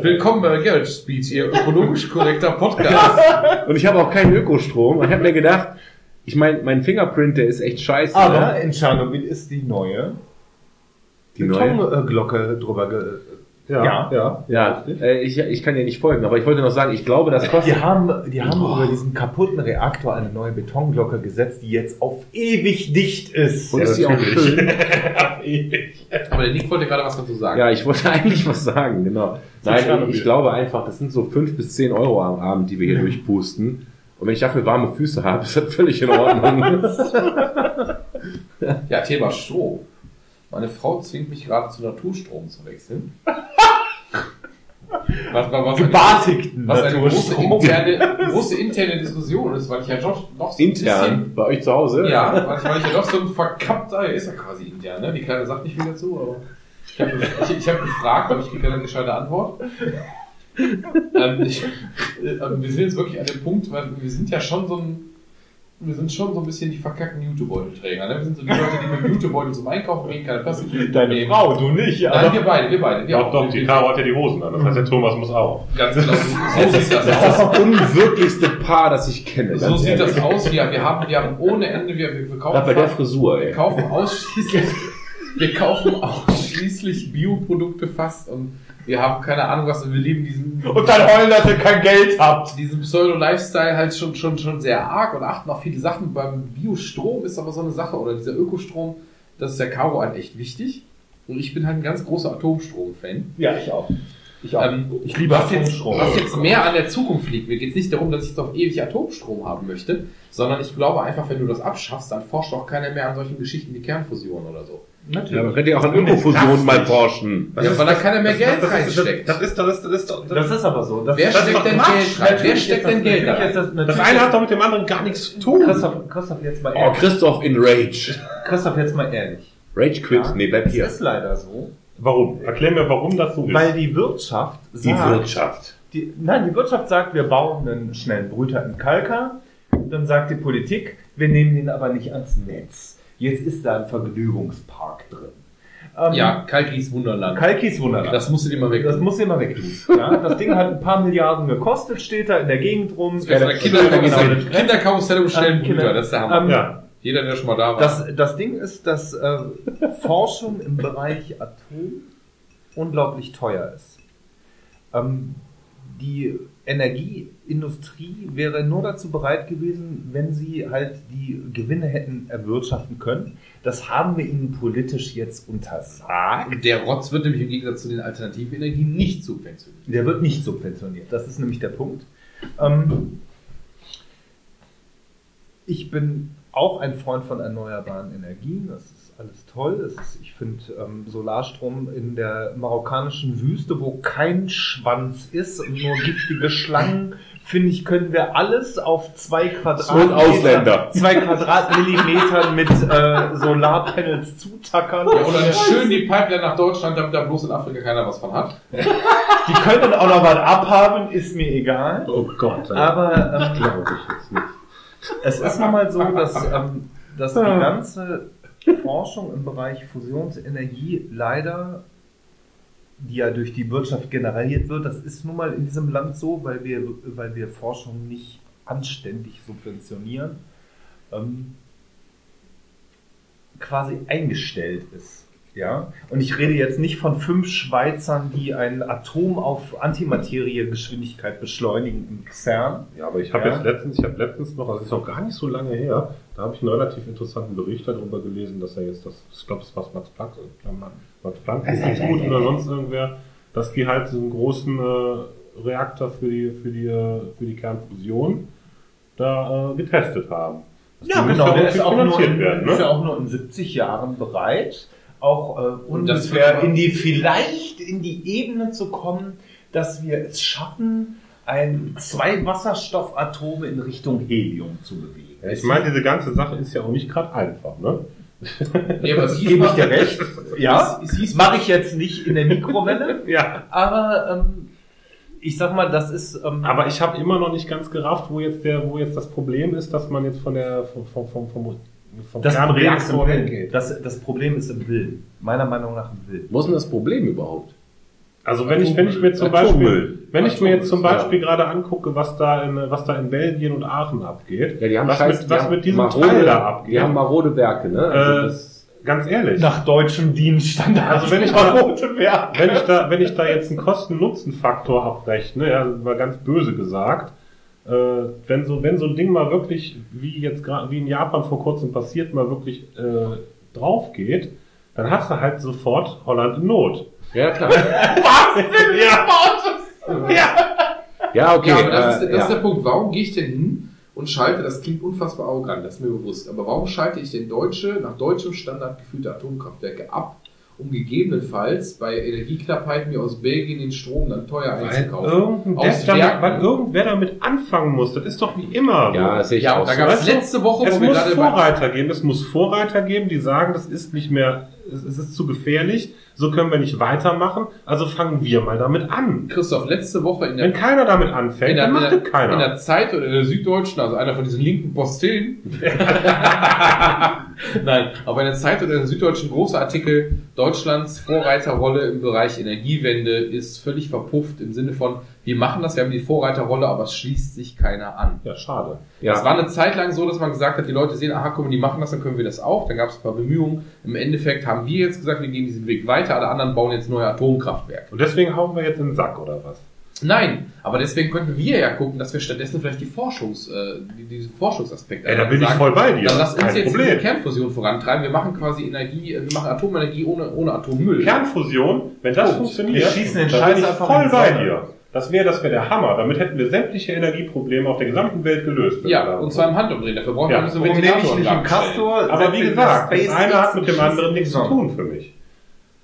Willkommen bei Garage Speech, Ihr ökologisch korrekter Podcast. Und ich habe auch keinen Ökostrom. Und ich habe mir gedacht, ich meine, mein Fingerprint, der ist echt scheiße. Aber ne? in Tschernobyl ist die neue die neue. Betonglocke drüber ge Ja, Ja. ja. Ja, äh, ich, ich kann dir nicht folgen, aber ich wollte noch sagen, ich glaube, das kostet. Die haben, die haben über diesen kaputten Reaktor eine neue Betonglocke gesetzt, die jetzt auf ewig dicht ist. Und ist die auch schön? Aber der Nick wollte gerade was dazu sagen. Ja, ich wollte eigentlich was sagen, genau. Nein, ich, ich glaube einfach, das sind so fünf bis zehn Euro am Abend, die wir hier durchpusten. Und wenn ich dafür warme Füße habe, ist das völlig in Ordnung. Ja, Thema Strom. Meine Frau zwingt mich gerade zu Naturstrom zu wechseln. Was, was, was, Gebartigten was eine große interne, große interne Diskussion ist, weil ich ja doch noch so ein Intern, bei euch zu Hause? Bisschen, ja, weil ich, weil ich ja doch so ein verkappter, ist ja quasi intern, ne? Die Kleine sagt nicht viel dazu, aber ich habe ich, ich hab gefragt, aber ich kriege keine gescheite Antwort. ähm, ich, äh, wir sind jetzt wirklich an dem Punkt, weil wir sind ja schon so ein, wir sind schon so ein bisschen die verkackten Jutebeutelträger, ne? Wir sind so die Leute, die mit dem Jutebeutel zum Einkaufen gehen, keine Plastik Deine Frau, du nicht, Nein, aber wir beide, wir beide. Wir Doch, auch. doch, die Caro hat ja die Hosen an. Das heißt, der Thomas muss auch. Ganz genau, so, sieht das Das ist aus. das unwirklichste Paar, das ich kenne. So sieht ehrlich. das aus. Wir, wir haben, wir haben ohne Ende, wir, wir kaufen, bei der Frisur, wir ey. kaufen ausschließlich, wir kaufen ausschließlich Bioprodukte fast und wir haben keine Ahnung was und wir lieben diesen, und dann heulen, dass ihr kein Geld habt. diesen Pseudo-Lifestyle halt schon, schon, schon sehr arg und achten auf viele Sachen. Beim Biostrom ist aber so eine Sache oder dieser Ökostrom, das ist der Caro halt echt wichtig. Und ich bin halt ein ganz großer Atomstrom-Fan. Ja, ich auch. Ich auch. Ähm, Ich liebe was jetzt, Atomstrom. was jetzt mehr an der Zukunft liegt. Mir geht es nicht darum, dass ich jetzt auf ewig Atomstrom haben möchte, sondern ich glaube einfach, wenn du das abschaffst, dann forscht auch keiner mehr an solchen Geschichten wie Kernfusion oder so. Ja, man könnte ja auch an Ökofusion mal forschen. ja, weil da keiner mehr Geld das, reinsteckt. Das ist, das ist, das ist, das ist, Das ist aber so. Das Wer das steckt ist denn Geld rein? Wer Natürlich steckt ist das- denn Geld natürlich ist das- das natürlich eine ist- hat doch mit dem anderen gar nichts zu tun. Christoph, Christoph, jetzt mal Oh, ehrlich. Christoph in Rage. Christoph, jetzt mal ehrlich. Rage quit. Ja, Nee, bleib hier. ist leider so, Warum? Erklär mir, warum das so ist. weil die Wirtschaft Die sagt, Wirtschaft. Die, nein, die Wirtschaft sagt, wir bauen einen schnellen Brüter in Kalka. Dann sagt die Politik, wir nehmen den aber nicht ans Netz. Jetzt ist da ein Vergnügungspark drin. Ähm, Ja, Kalkis Wunderland. Kalkis Wunderland. Das musst du dir mal weg. Das muss immer weg tun. Ja, das Ding hat ein paar Milliarden gekostet, steht da in der Gegend rum. Ja, Genau, Kinderkarussell, das- und schnellen Ähm, Kinder- das ist der Hammer. Ähm, ja. Jeder, der schon mal da war. Das, das Ding ist, dass äh, Forschung im Bereich Atom unglaublich teuer ist. Ähm, die Energieindustrie wäre nur dazu bereit gewesen, wenn sie halt die Gewinne hätten erwirtschaften können. Das haben wir ihnen politisch jetzt untersagt. der Rotz wird nämlich im Gegensatz zu den alternativen Energien nicht subventioniert. Der wird nicht subventioniert. Das ist nämlich der Punkt. Ähm, ich bin auch ein Freund von erneuerbaren Energien. Das ist alles toll. Es ist, ich finde ähm, Solarstrom in der marokkanischen Wüste, wo kein Schwanz ist und nur giftige Schlangen, finde ich, können wir alles auf zwei Quadratmeter, Ausländer. zwei Quadratmillimetern mit äh, Solarpanels zutackern. Ja, und dann schön die Pipeline nach Deutschland, damit da bloß in Afrika keiner was von hat. Die können auch noch was abhaben, ist mir egal. Oh Gott. Aber ähm, glaube ich jetzt nicht. Es ist nun mal so, dass, ähm, dass die ganze Forschung im Bereich Fusionsenergie leider, die ja durch die Wirtschaft generiert wird, das ist nun mal in diesem Land so, weil wir, weil wir Forschung nicht anständig subventionieren, ähm, quasi eingestellt ist. Ja, und ich rede jetzt nicht von fünf Schweizern, die ein Atom auf Antimateriegeschwindigkeit beschleunigen im CERN. Ja, aber ich habe Ja. jetzt letztens, ich habe letztens noch, also das ist noch gar nicht so lange her, da habe ich einen relativ interessanten Bericht darüber gelesen, dass er jetzt das, ich glaube, das war Max Planck, äh, Max Planck Institut oder sonst irgendwer, dass die halt so einen großen äh, Reaktor für die, für die, äh, für die Kernfusion da äh, getestet haben. Das Ja, genau, der ist auch, nur in, werden, ist ja ne? auch nur in 70 Jahren bereit, auch äh, Und das ungefähr in die, vielleicht in die Ebene zu kommen, dass wir es schaffen, ein, zwei Wasserstoffatome in Richtung Helium zu bewegen. Ja, ich meine, diese ganze Sache ist ja auch nicht gerade einfach, ne? Nee, aber es hieß Gebe ich dir recht. Ja, mache ich jetzt nicht in der Mikrowelle, Ja. aber ähm, ich sag mal, das ist... Ähm, Aber ich habe immer noch nicht ganz gerafft, wo jetzt der, wo jetzt das Problem ist, dass man jetzt von der, vom, vom, vom, vom, vom das Problem, ist im Willen. Das, das Problem ist im Willen. Meiner Meinung nach im Willen. Wo ist denn das Problem überhaupt? Also wenn ich, wenn ich mir zum. Beispiel, wenn ich mir jetzt zum Beispiel gerade angucke, was da in, was da in Belgien und Aachen abgeht, Ja, die haben was, scheiß- mit, die was haben mit diesem marode, Teil da abgeht, Die haben marode Werke, ne? Also Äh, das, ganz ehrlich, Nach deutschem Dienststandard. Also wenn ich da- rote Werke. wenn ich da, wenn ich da jetzt einen Kosten-Nutzen-Faktor abrechne, ja, mal ganz böse gesagt, äh, wenn so, wenn so ein Ding mal wirklich, wie jetzt gerade, wie in Japan vor kurzem passiert, mal wirklich äh, drauf geht, dann hast du halt sofort Holland in Not. Ja, klar. ja. Ja, okay. Ja, aber das, äh, ist, das ist ja. der Punkt. Warum gehe ich denn hin und schalte, das klingt unfassbar arrogant, das ist mir bewusst, aber warum schalte ich denn deutsche, nach deutschem Standard geführte Atomkraftwerke ab, um gegebenenfalls bei Energieknappheit mir aus Belgien den Strom dann teuer Weil, einzukaufen? Aus damit, weil irgendwer damit anfangen muss. Das ist doch wie immer. Ja, das sehe ich Ja, auch. da so. gab es letzte Woche, Es wo wir muss Vorreiter geben, es muss Vorreiter geben, die sagen, das ist nicht mehr, es es ist zu gefährlich, so können wir nicht weitermachen, also fangen wir mal damit an. Christoph, letzte Woche in der Wenn keiner damit anfängt, in der, dann macht keiner. in der Zeit oder in der Süddeutschen, also einer von diesen linken Postillen. Nein, aber in der Zeit oder in der Süddeutschen großer Artikel, Deutschlands Vorreiterrolle im Bereich Energiewende ist völlig verpufft im Sinne von, wir machen das, wir haben die Vorreiterrolle, aber es schließt sich keiner an. ja, schade. ja. Es war eine Zeit lang so, dass man gesagt hat, die Leute sehen, aha, guck mal, die machen das, dann können wir das auch. Dann gab es ein paar Bemühungen. Im Endeffekt haben wir jetzt gesagt, wir gehen diesen Weg weiter, alle anderen bauen jetzt neue Atomkraftwerke. Und deswegen hauen wir jetzt in den Sack, oder was? Nein, aber deswegen könnten wir ja gucken, dass wir stattdessen vielleicht die Forschungs, äh, die, diesen Forschungsaspekt Ey, da bin ich sagen, voll bei dir. Dann lass uns Kein jetzt Problem. diese Kernfusion vorantreiben. Wir machen quasi Energie, äh, wir machen Atomenergie ohne, ohne Atommüll. Kernfusion, wenn das Punkt. funktioniert, Wir schießen den dann Scheiß bin ich einfach voll bei dir. Das wäre das wär der Hammer. Damit hätten wir sämtliche Energieprobleme auf der gesamten Welt gelöst. Ja, und zwar im Handumdrehen. Dafür brauchen Ja, wir nicht so ich Ventilator nicht einen. Castor? Aber wie gesagt, das eine hat mit dem anderen nichts zu tun für mich.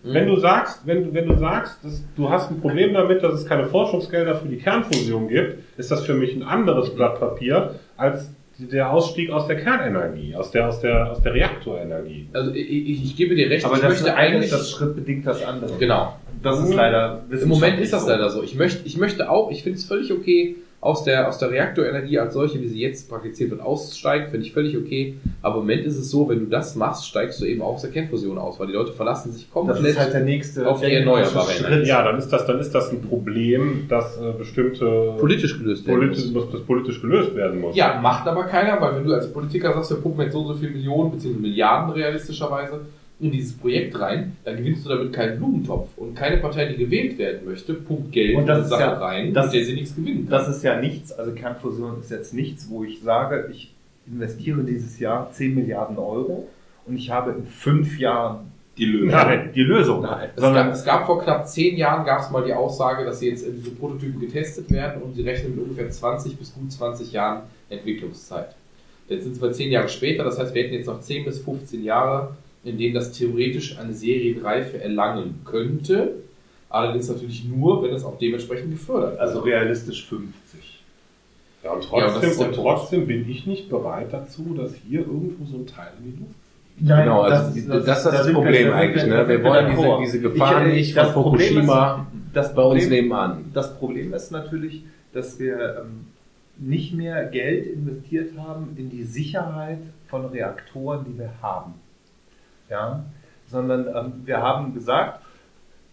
Mhm. Wenn du sagst, wenn, du- wenn du sagst, dass du hast ein Problem damit, dass es keine Forschungsgelder für die Kernfusion gibt, ist das für mich ein anderes Blatt Papier als der Ausstieg aus der Kernenergie, aus der, aus der, aus der Reaktorenergie. Also ich, ich, ich gebe dir recht, Aber ich das möchte eigentlich... das Schritt bedingt das andere. Genau. Das ist leider Im Moment ist das leider so. Ich möchte, ich möchte auch, ich finde es völlig okay, aus der, aus der Reaktorenergie als solche, wie sie jetzt praktiziert wird, aussteigen, finde ich völlig okay. Aber im Moment ist es so, wenn du das machst, steigst du eben auch aus der Kernfusion aus, weil die Leute verlassen sich Das komplett ist halt der nächste auf die erneuerbare Schritt. Ja, dann ist das, dann ist das ein Problem, das äh, bestimmte politisch gelöst werden politisch, muss. das politisch gelöst werden muss. Ja, macht aber keiner, weil wenn du als Politiker sagst, wir pumpen jetzt so und so viele Millionen bzw. Milliarden realistischerweise in dieses Projekt rein, dann gewinnst du damit keinen Blumentopf. Und keine Partei, die gewählt werden möchte, pumpt Geld Und das in ist Sachen ja- rein, das- mit der sie nichts gewinnen kann. Das ist ja nichts, also Kernfusion ist jetzt nichts, wo ich sage, ich investiere dieses Jahr 10 Milliarden Euro und ich habe in fünf Jahren die Lösung. Nein. Die Lösung. Nein, es, Sondern gab, es gab vor knapp zehn Jahren gab es mal die Aussage, dass sie jetzt in diese Prototypen getestet werden und sie rechnen mit ungefähr 20 bis gut 20 Jahren Entwicklungszeit. Jetzt sind es mal zehn Jahre später, das heißt, wir hätten jetzt noch 10 bis 15 Jahre, in denen das theoretisch eine Serienreife erlangen könnte. Allerdings natürlich nur, wenn es auch dementsprechend gefördert wird. also realistisch 50. Ja, und Ja, das trotzdem, der und trotzdem bin ich nicht bereit dazu, dass hier irgendwo so ein Teil in die Luft Nein, Genau, also die- das ist das Problem eigentlich, ne? Wir wollen diese- diese Gefahren nicht von das Problem Fukushima ist, das bei uns Problem- nebenan. Das Problem ist natürlich, dass wir ähm, nicht mehr Geld investiert haben in die Sicherheit von Reaktoren, die wir haben. Ja? Sondern ähm, wir haben gesagt,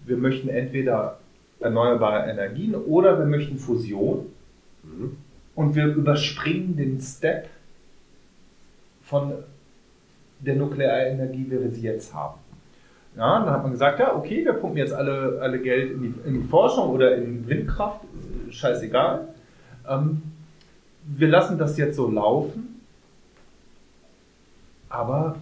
wir möchten entweder erneuerbare Energien oder wir möchten Fusion. Und wir überspringen den Step von der Nuklearenergie, wie wir sie jetzt haben. Ja, dann hat man gesagt, ja, okay, wir pumpen jetzt alle, alle Geld in die, in die Forschung oder in Windkraft, scheißegal. Ähm, wir lassen das jetzt so laufen, aber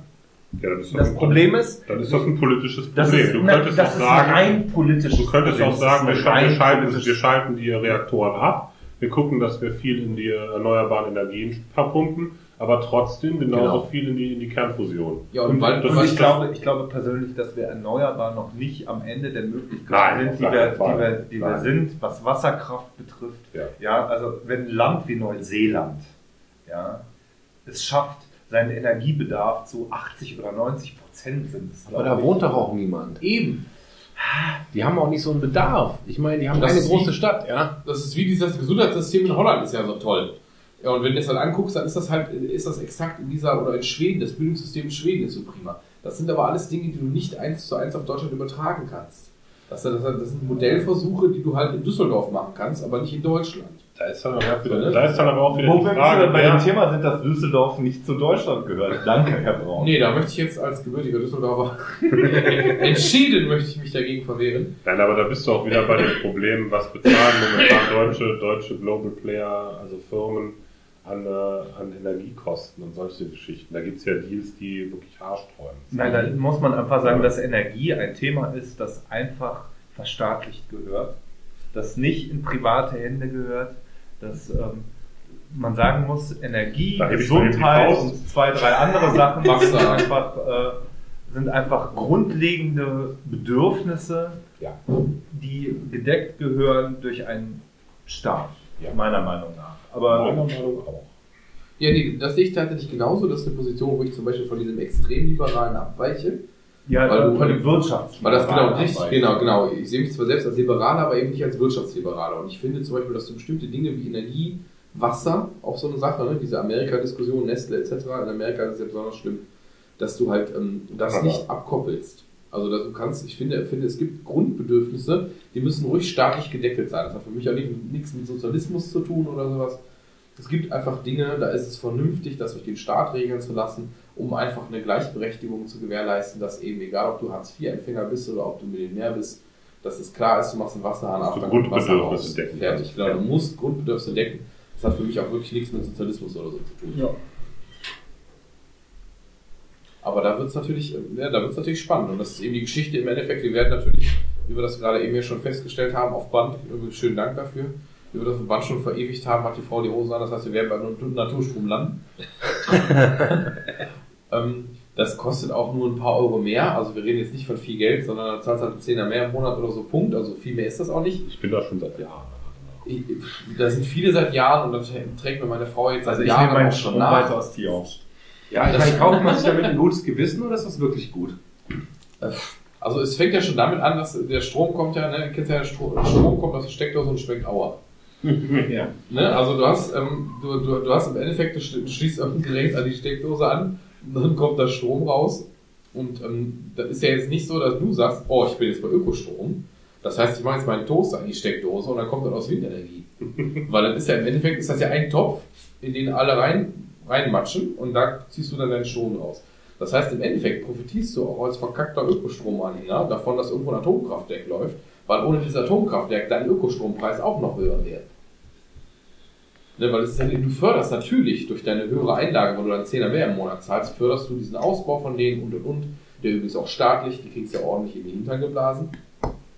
Ja, dann ist das ein- Problem ist, Dann ist das ein politisches das Problem. ist, du könntest das auch sagen, rein politisches du könntest Problem. auch sagen, wir, Das schalten, wir, schalten, die Reaktoren ab. Wir gucken, dass wir viel in die erneuerbaren Energien verpumpen, aber trotzdem genauso Genau. viel in die, in die Kernfusion. Ja, und weil- das Und ich das- glaube, ich glaube persönlich, dass wir erneuerbar noch nicht am Ende der Möglichkeiten Nein, sind, die wir, die wir, die wir sind, was Wasserkraft betrifft. Ja. Ja, also wenn ein Land wie Neuseeland ja, es schafft, seinen Energiebedarf zu 80 oder 90 Prozent sind. es, Aber da ich. wohnt doch auch niemand. Eben. Die haben auch nicht so einen Bedarf. Ich meine, die haben Das eine große wie- Stadt, ja. Das ist wie dieses Gesundheitssystem in Holland ist ja so toll. Ja, und wenn du das dann anguckst, dann ist das halt, ist das exakt in dieser, oder in Schweden, das Bildungssystem in Schweden ist so prima. Das sind aber alles Dinge, die du nicht eins zu eins auf Deutschland übertragen kannst. Das, das, das sind Modellversuche, die du halt in Düsseldorf machen kannst, aber nicht in Deutschland. Da ist dann aber auch wieder, ne? da ist dann aber auch wieder Wo die wir Frage, wieder bei dem Thema sind, dass Düsseldorf nicht zu Deutschland gehört. Danke, Herr Braun. Nee, da möchte ich jetzt als gebürtiger Düsseldorfer entschieden möchte ich mich dagegen verwehren. Nein, aber da bist du auch wieder bei dem Problem, was bezahlen momentan deutsche, deutsche Global Player, also Firmen, an, äh, an Energiekosten und solche Geschichten. Da gibt es ja Deals, die wirklich haarsträubend sind. Nein, da muss man einfach sagen, dass Energie ein Thema ist, das einfach verstaatlicht gehört, das nicht in private Hände gehört, dass ähm, man sagen muss, Energie, Gesundheit und zwei, drei andere Sachen sind einfach, äh, sind einfach grundlegende Bedürfnisse, Ja. die gedeckt gehören durch einen Staat, Ja. meiner Meinung nach. Aber Meiner Meinung auch. Ja, nee, das sehe ich tatsächlich genauso. Das ist eine Position, wo ich zum Beispiel von diesem extremliberalen abweiche. Ja, Weil du- von dem Wirtschafts. Weil das genau richtig, genau, genau. Ich sehe mich zwar selbst als Liberaler, aber eben nicht als Wirtschaftsliberaler. Und ich finde zum Beispiel, dass du bestimmte Dinge wie Energie, Wasser, auch so eine Sache, ne? diese Amerika-Diskussion, Nestle etc. In Amerika ist es ja besonders schlimm, dass du halt ähm, das Ja. nicht abkoppelst. Also dass du kannst, ich finde, finde, es gibt Grundbedürfnisse, die müssen ruhig staatlich gedeckelt sein. Das hat für mich auch nicht, nichts mit Sozialismus zu tun oder sowas. Es gibt einfach Dinge, da ist es vernünftig, das durch den Staat regeln zu lassen, um einfach eine Gleichberechtigung zu gewährleisten, dass eben, egal ob du Hartz-IV-Empfänger bist oder ob du Millionär bist, dass es klar ist, du machst einen Wasserhahn ab, du dann kommt Wasser raus. decken Fertig. kannst. Genau, Ja. du musst Grundbedürfnisse decken. Das hat für mich auch wirklich nichts mit Sozialismus oder so zu tun. Ja. Aber da wird es natürlich, äh, ja, da wird's natürlich spannend. Und das ist eben die Geschichte im Endeffekt. Wir werden natürlich, wie wir das gerade eben hier schon festgestellt haben, auf Band, übrigens schönen Dank dafür, wie wir das auf Band schon verewigt haben, hat die Frau die Hose an. Das heißt, wir werden bei einem Naturstrom landen. ähm, das kostet auch nur ein paar Euro mehr. Also wir reden jetzt nicht von viel Geld, sondern da zahlst halt einen Zehner mehr im Monat oder so, Punkt. Also viel mehr ist das auch nicht. Ich bin da schon seit Jahren. Ich- Da sind viele seit Jahren und das trägt mir meine Frau jetzt seit Also ich Jahren nehme auch schon nach. weiter aus Tier aus. Ja, Das- kauft man sich damit ein gutes Gewissen oder ist das wirklich gut? Also es fängt ja schon damit an, dass der Strom kommt ja, ne, kennt ja, der Strom, Strom kommt aus der Steckdose und schmeckt Aua. Ja. Ne? Also du hast, ähm, du, du, du hast im Endeffekt, du sch- du schließt irgendein Gerät an die Steckdose an, dann kommt da Strom raus. Und ähm, das ist ja jetzt nicht so, dass du sagst, oh, ich bin jetzt bei Ökostrom. Das heißt, ich mache jetzt meinen Toaster an die Steckdose und dann kommt dann aus Windenergie. Weil das ist ja im Endeffekt ist das ja ein Topf, in den alle rein, reinmatschen und da ziehst du dann deinen Strom raus. Das heißt, im Endeffekt profitierst du auch als verkackter Ökostromanhänger davon, dass irgendwo ein Atomkraftwerk läuft, weil ohne dieses Atomkraftwerk dein Ökostrompreis auch noch höher wäre. Ne, weil ist ja, du förderst natürlich durch deine höhere Einlage, weil du dann 10er mehr im Monat zahlst, förderst du diesen Ausbau von denen und und und. Der übrigens auch staatlich, die kriegst ja ordentlich in die Hintern geblasen.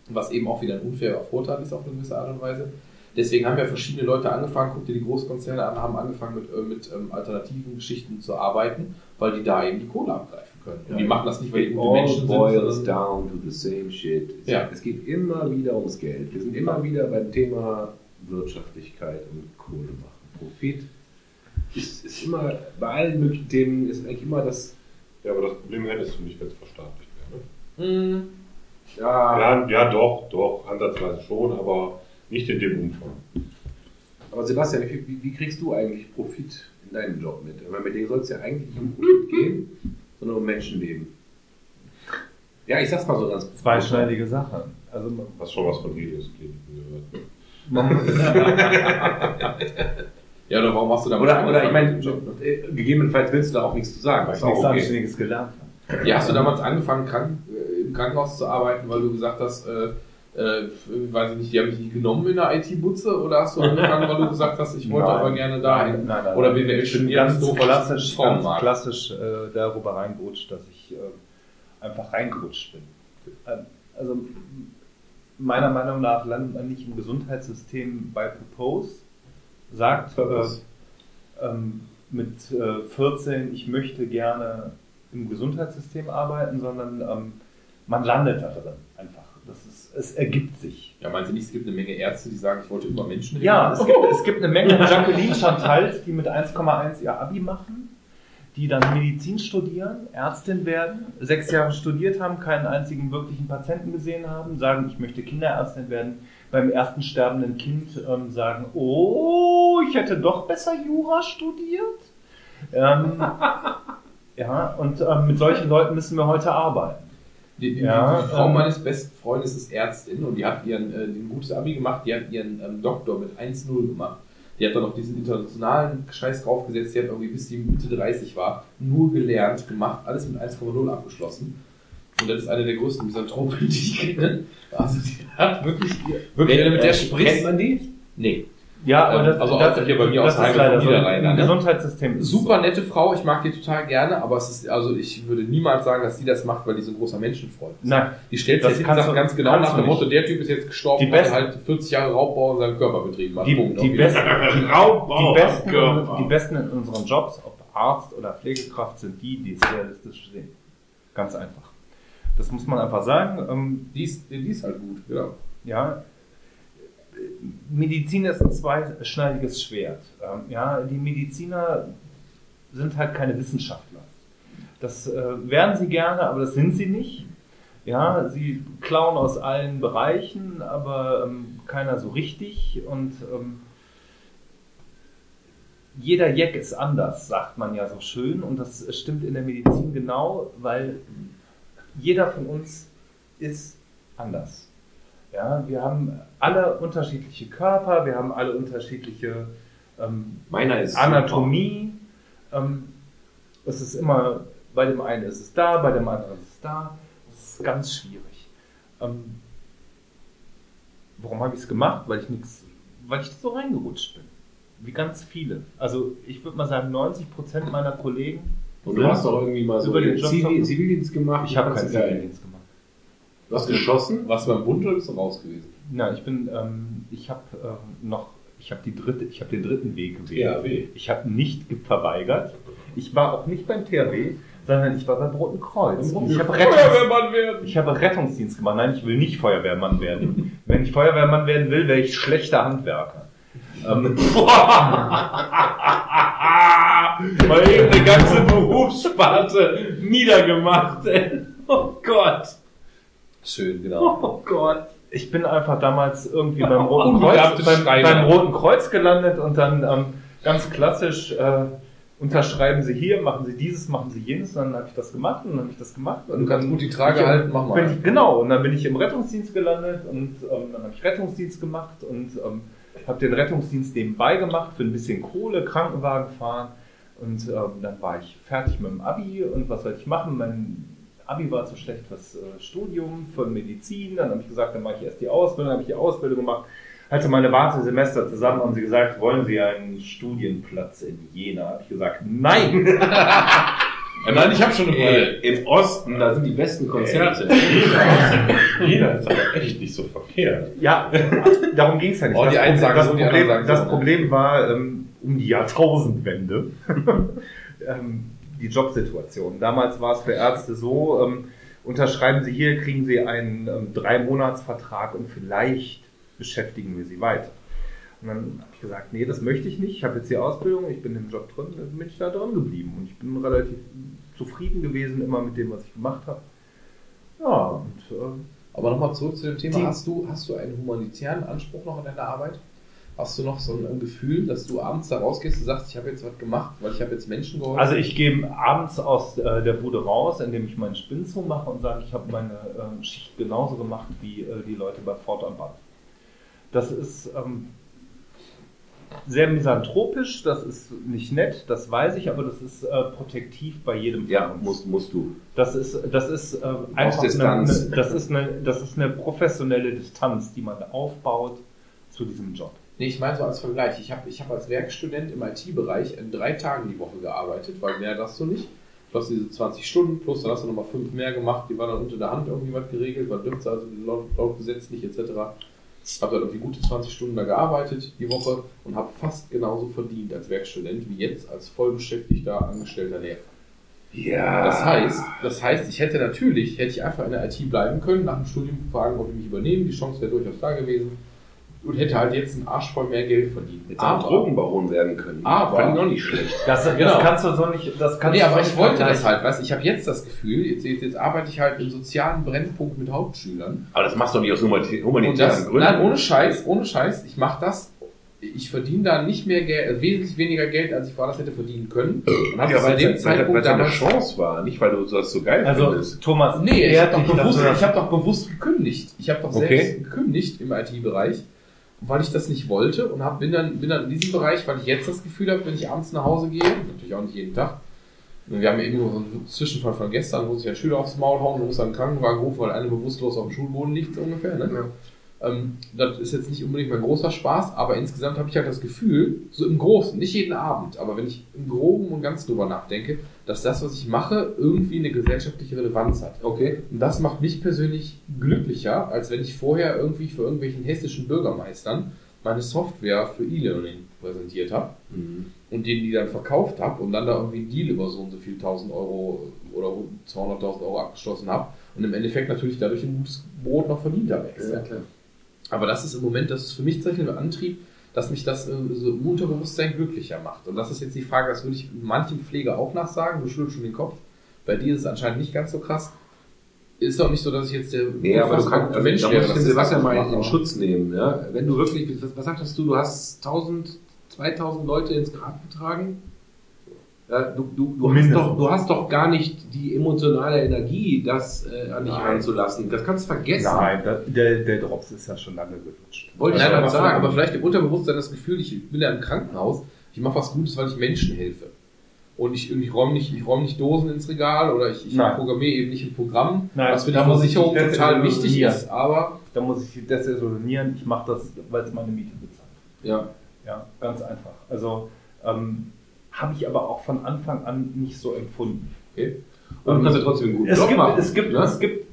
Was eben auch wieder ein unfairer Vorteil ist auf eine gewisse Art und Weise. Deswegen haben ja verschiedene Leute angefangen, guck dir die Großkonzerne an, haben angefangen mit, äh, mit ähm, alternativen Geschichten zu arbeiten, weil die da eben die Kohle abgreifen können. Und die machen das nicht, weil die It gute Menschen boils sind, down to the same shit. Es, Ja. es geht immer wieder ums Geld. Wir sind immer wieder beim Thema Wirtschaftlichkeit und Kohle machen. Profit ist, ist immer, bei allen möglichen Themen ist eigentlich immer das, Ja, aber das Problem hättest du nicht, wenn es verstaatlicht wäre. Ne? Hm, ja, Ja, ja, doch, doch, ansatzweise schon, aber nicht in dem Umfang. Aber Sebastian, wie, wie, kriegst du eigentlich Profit in deinem Job mit? Weil mit dir soll es ja eigentlich um Profit gehen, sondern um Menschenleben. Ja, ich sag's mal so ganz Zweischneidige Sache. Also Hast schon was von Helios Kliniken gehört. Ja, oder warum hast du damit Oder, oder ich meine, ne? äh, gegebenenfalls willst du da auch nichts zu sagen. weil ich nichts okay. Anständiges gelernt habe. Ja, hast du damals angefangen, krank, äh, im Krankenhaus zu arbeiten, weil du gesagt hast, äh, äh, weiß ich nicht, die haben dich nicht genommen in der IT-Butze oder hast du angefangen, weil du gesagt hast, ich wollte Nein. aber gerne dahin? Nein, nein, Oder. BWL ich bin studieren, ganz ich klassisch, ganz klassisch äh, darüber reingerutscht, dass ich äh, einfach reingerutscht bin. Ähm, also meiner Meinung nach landet man nicht im Gesundheitssystem bei Propose, sagt äh, Purpose. ähm, mit äh, 14, ich möchte gerne im Gesundheitssystem arbeiten, sondern ähm, man landet da drin einfach. Es ergibt sich. Ja, meinen Sie nicht, es gibt eine Menge Ärzte, die sagen, ich wollte immer Menschen Ja, helfen? es gibt, es gibt eine Menge Jacqueline Chantals, die mit 1,1 ihr Abi machen, die dann Medizin studieren, Ärztin werden, sechs Jahre studiert haben, keinen einzigen wirklichen Patienten gesehen haben, sagen, ich möchte Kinderärztin werden, beim ersten sterbenden Kind ähm, sagen, oh, ich hätte doch besser Jura studiert. Ähm, ja, und ähm, mit solchen Leuten müssen wir heute arbeiten. Die, die, Ja, die Frau ähm, meines besten Freundes ist Ärztin und die hat ihren äh, ein gutes Abi gemacht, die hat ihren ähm, Doktor mit 1-0 gemacht. Die hat dann noch diesen internationalen Scheiß draufgesetzt, die hat irgendwie bis die Mitte 30 war, nur gelernt, gemacht, alles mit 1,0 abgeschlossen. Und das ist eine der größten Misanthropen, die ich kenne. Also die hat wirklich, wirklich wenn du mit der sprichst. Kennt man die? Nee. Ja, Ähm, aber das, also das, auch hier bei mir das aus der ist Heimat leider von so. Niederrhein, Im ne? Gesundheitssystem Super nette Frau, ich mag die total gerne, aber es ist, also ich würde niemals sagen, dass sie das macht, weil die so ein großer Menschenfreund ist. Nein, Die stellt Das sich du- ganz genau nach dem. Motto, der Typ ist jetzt gestorben, Die weil er halt 40 Jahre Raubbau in seinem Körper betrieben hat. die, Punkt. die, Okay. besten, die, Raubbau die, besten, die besten in unseren Jobs, ob Arzt oder Pflegekraft, sind die, die es realistisch sehen. Ganz einfach. Das muss man einfach sagen. Ähm, Die ist, die ist halt gut, genau. ja, Medizin ist ein zweischneidiges Schwert. Ähm, ja, die Mediziner sind halt keine Wissenschaftler. Das äh, werden sie gerne, aber das sind sie nicht. Ja, sie klauen aus allen Bereichen, aber ähm, keiner so richtig. Und ähm, jeder Jack ist anders, sagt man ja so schön. Und das stimmt in der Medizin genau, weil jeder von uns ist anders. Ja, wir haben alle unterschiedliche Körper, wir haben alle unterschiedliche ähm, Anatomie. Ähm, es ist immer, bei dem einen ist es da, bei dem anderen ist es da. Das ist ganz schwierig. Ähm, warum habe ich es gemacht? Weil ich nichts, weil ich so reingerutscht bin. Wie ganz viele. Also ich würde mal sagen, 90 Prozent meiner Kollegen. Und du hast doch irgendwie mal so Zivildienst gemacht. Ich habe keinen. Zivildienst gemacht. Du hast geschossen? Warst du beim Bund oder bist du raus gewesen? Nein, ich bin, ähm, ich habe ähm, noch, ich habe die dritte, ich habe den dritten Weg gewählt. THW. Ich habe nicht ge- verweigert. Ich war auch nicht beim THW, sondern ich war beim Roten Kreuz. Ich habe Rettungs Feuerwehrmann werden! ich habe Rettungsdienst gemacht. Nein, ich will nicht Feuerwehrmann werden. Wenn ich Feuerwehrmann werden will, wäre ich schlechter Handwerker. Ähm, Mal eben eine ganze Berufssparte niedergemacht. ey. Oh Gott. Schön, genau. Oh Gott. Ich bin einfach damals irgendwie beim Roten Kreuz, beim, beim Roten Kreuz gelandet und dann ähm, ganz klassisch äh, unterschreiben Sie hier, machen Sie dieses, machen Sie jenes. Und dann habe ich das gemacht und dann habe ich das gemacht. Und Du kannst gut die Trage ich- halten, mach mal. Bin ich, genau, und dann bin ich im Rettungsdienst gelandet und ähm, dann habe ich Rettungsdienst gemacht und ähm, habe den Rettungsdienst nebenbei gemacht für ein bisschen Kohle, Krankenwagen fahren und ähm, dann war ich fertig mit dem Abi und was soll ich machen? Mein Abi war zu schlecht fürs äh, Studium von Medizin, dann habe ich gesagt, dann mache ich erst die Ausbildung, dann habe ich die Ausbildung gemacht, hatte meine Wartesemester zusammen, haben sie gesagt, wollen Sie einen Studienplatz in Jena? Habe ich gesagt, nein! Nein, ich habe schon eine Brille. Ey, Im Osten, da sind die besten Konzerte. Jeder ist aber echt nicht so verkehrt. Ja, darum ging es ja nicht. Oh, die das, einen sagen das, so, die Problem, anderen sagen das so, ne? Problem war ähm, um die Jahrtausendwende ähm, die Jobsituation. Damals war es für Ärzte so, ähm, unterschreiben Sie hier, kriegen Sie einen ähm, Drei-Monats-Vertrag und vielleicht beschäftigen wir Sie weiter. Und dann habe ich gesagt, nee, das möchte ich nicht. Ich habe jetzt die Ausbildung, ich bin im Job drin, dann bin ich da drin geblieben. Und ich bin relativ zufrieden gewesen immer mit dem, was ich gemacht habe. Ja, und ähm, Aber nochmal zurück zu dem Thema. Die- Hast du, hast du einen humanitären Anspruch noch in deiner Arbeit? Hast du noch so ein Gefühl, dass du abends da rausgehst und sagst, ich habe jetzt was gemacht, weil ich habe jetzt Menschen geholfen? Also ich gehe abends aus äh, der Bude raus, indem ich meinen Spinnzug mache und sage, ich habe meine ähm, Schicht genauso gemacht wie äh, die Leute bei Ford am Band. Das ist ähm, sehr misanthropisch, das ist nicht nett, das weiß ich, aber das ist äh, protektiv bei jedem von Ja, uns. musst, musst du. Das ist, das ist äh, einfach Distanz. Eine, das, ist eine, das ist eine professionelle Distanz, die man aufbaut zu diesem Job. Nee, ich meine so als Vergleich. Ich habe ich hab als Werkstudent im IT-Bereich in drei Tagen die Woche gearbeitet, weil mehr hast du nicht. Du hast diese 20 Stunden plus, dann hast du nochmal fünf mehr gemacht, die waren dann unter der Hand irgendwie was geregelt, man dürfte also laut, laut gesetzlich etc. Habe dann irgendwie gute 20 Stunden da gearbeitet die Woche und habe fast genauso verdient als Werkstudent wie jetzt als vollbeschäftigter angestellter Lehrer. Ja. Das heißt, das heißt, ich hätte natürlich, hätte ich einfach in der IT bleiben können, nach dem Studium fragen, ob die mich übernehmen, die Chance wäre durchaus da gewesen und hätte halt jetzt einen Arsch voll mehr Geld verdient. Jetzt auch Drogenbaron werden können. Aber- Fand ich noch nicht schlecht. Das, Genau. das kannst du so nicht. Das kannst Nee, du aber ich wollte das halt, weißt du, ich habe jetzt das Gefühl, jetzt, jetzt, jetzt arbeite ich halt im sozialen Brennpunkt mit Hauptschülern. Aber das machst du doch nicht aus humanitä- Und humanitären das, Gründen. nein, ohne Scheiß, ohne Scheiß, ich mache das, ich verdiene da nicht mehr Geld, äh, wesentlich weniger Geld, als ich woanders hätte verdienen können. Und habe ja, das weil es Zeitpunkt es eine Chance war, nicht weil du das so geil Also findest. Thomas, Nee, ich habe doch, bewusst- das- ich hab doch bewusst gekündigt. Ich habe doch Okay. selbst gekündigt im IT-Bereich, weil ich das nicht wollte und hab, bin, dann, bin dann in diesem Bereich, weil ich jetzt das Gefühl habe, wenn ich abends nach Hause gehe, natürlich auch nicht jeden Tag, wir haben ja eben so einen Zwischenfall von gestern, wo sich ein Schüler aufs Maul hauen und muss dann einen Krankenwagen rufen, weil einer bewusstlos auf dem Schulboden liegt, so ungefähr. Ne? Ähm, das ist jetzt nicht unbedingt mein großer Spaß, aber insgesamt habe ich halt das Gefühl, so im Großen, nicht jeden Abend, aber wenn ich im Groben und ganz drüber nachdenke, dass das, was ich mache, irgendwie eine gesellschaftliche Relevanz hat. Okay. Und das macht mich persönlich glücklicher, als wenn ich vorher irgendwie für irgendwelchen hessischen Bürgermeistern meine Software für E-Learning präsentiert habe und denen die dann verkauft habe und dann da irgendwie einen Deal über so und so viel 1000 Euro oder 200.000 Euro abgeschlossen habe und im Endeffekt natürlich dadurch ein gutes Brot noch verdient habe extra. klar. Aber das ist im Moment, das ist für mich tatsächlich ein Antrieb, dass mich das äh, so im Unterbewusstsein glücklicher macht. Und das ist jetzt die Frage, das würde ich manchem Pfleger auch nachsagen, du schüttelst schon den Kopf. Bei dir ist es anscheinend nicht ganz so krass. Ist auch nicht so, dass ich jetzt der Nee, aber du kannst, also, Mensch da wäre, den ich Sebastian mal in aber- Schutz nehmen. Ja? Wenn du wirklich, was, was sagtest du, du hast 1000, 2000 Leute ins Grab getragen? Ja, du, du, du, hast doch, du hast doch gar nicht die emotionale Energie, das äh, an dich Nein. ranzulassen. Das kannst du vergessen. Nein, da- der, der Drops ist ja schon lange gelutscht. Wollte ich Nein, gerade aber, sagen. aber vielleicht im Unterbewusstsein das Gefühl, ich bin ja im Krankenhaus, ich mache was Gutes, weil ich Menschen helfe. Und ich, und ich räume nicht, ich räume nicht Dosen ins Regal oder ich, ich programmiere eben nicht ein Programm, Nein, was für die da ich Versicherung total wichtig ist, aber dann muss ich desillusionieren. Ich mache das, weil es meine Miete bezahlt. Ja. Ja, ganz einfach. Also ähm, habe ich aber auch von Anfang an nicht so empfunden. Okay. Und du kannst ja trotzdem einen guten Es Job gibt, machen. es gibt, ne? es gibt,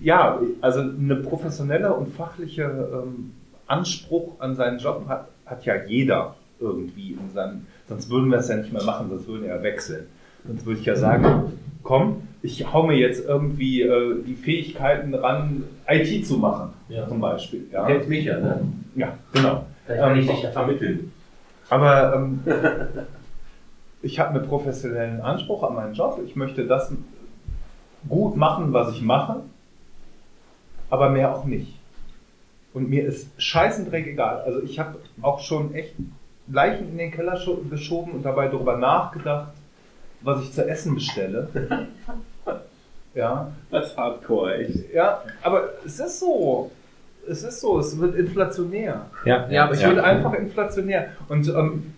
ja, also eine professionelle und fachliche ähm, Anspruch an seinen Job hat, hat ja jeder irgendwie in seinem, sonst würden wir es ja nicht mehr machen, sonst würden wir ja wechseln. Sonst würde ich ja sagen, komm, ich hau mir jetzt irgendwie äh, die Fähigkeiten ran, IT zu machen, Ja. zum Beispiel. Ja, Kennst mich ja, ne? ja genau. Vielleicht kann Ähm, ich dich ja vermitteln. Aber ähm, ich habe einen professionellen Anspruch an meinen Job. Ich möchte das gut machen, was ich mache, aber mehr auch nicht. Und mir ist scheißendreck egal. Also ich habe auch schon echt Leichen in den Keller scho- geschoben und dabei darüber nachgedacht, was ich zu essen bestelle. Ja, Das ist Hardcore, echt. ja, aber es ist so. Es ist so, es wird inflationär. Ja, Ja, aber es wird einfach inflationär. Und ähm,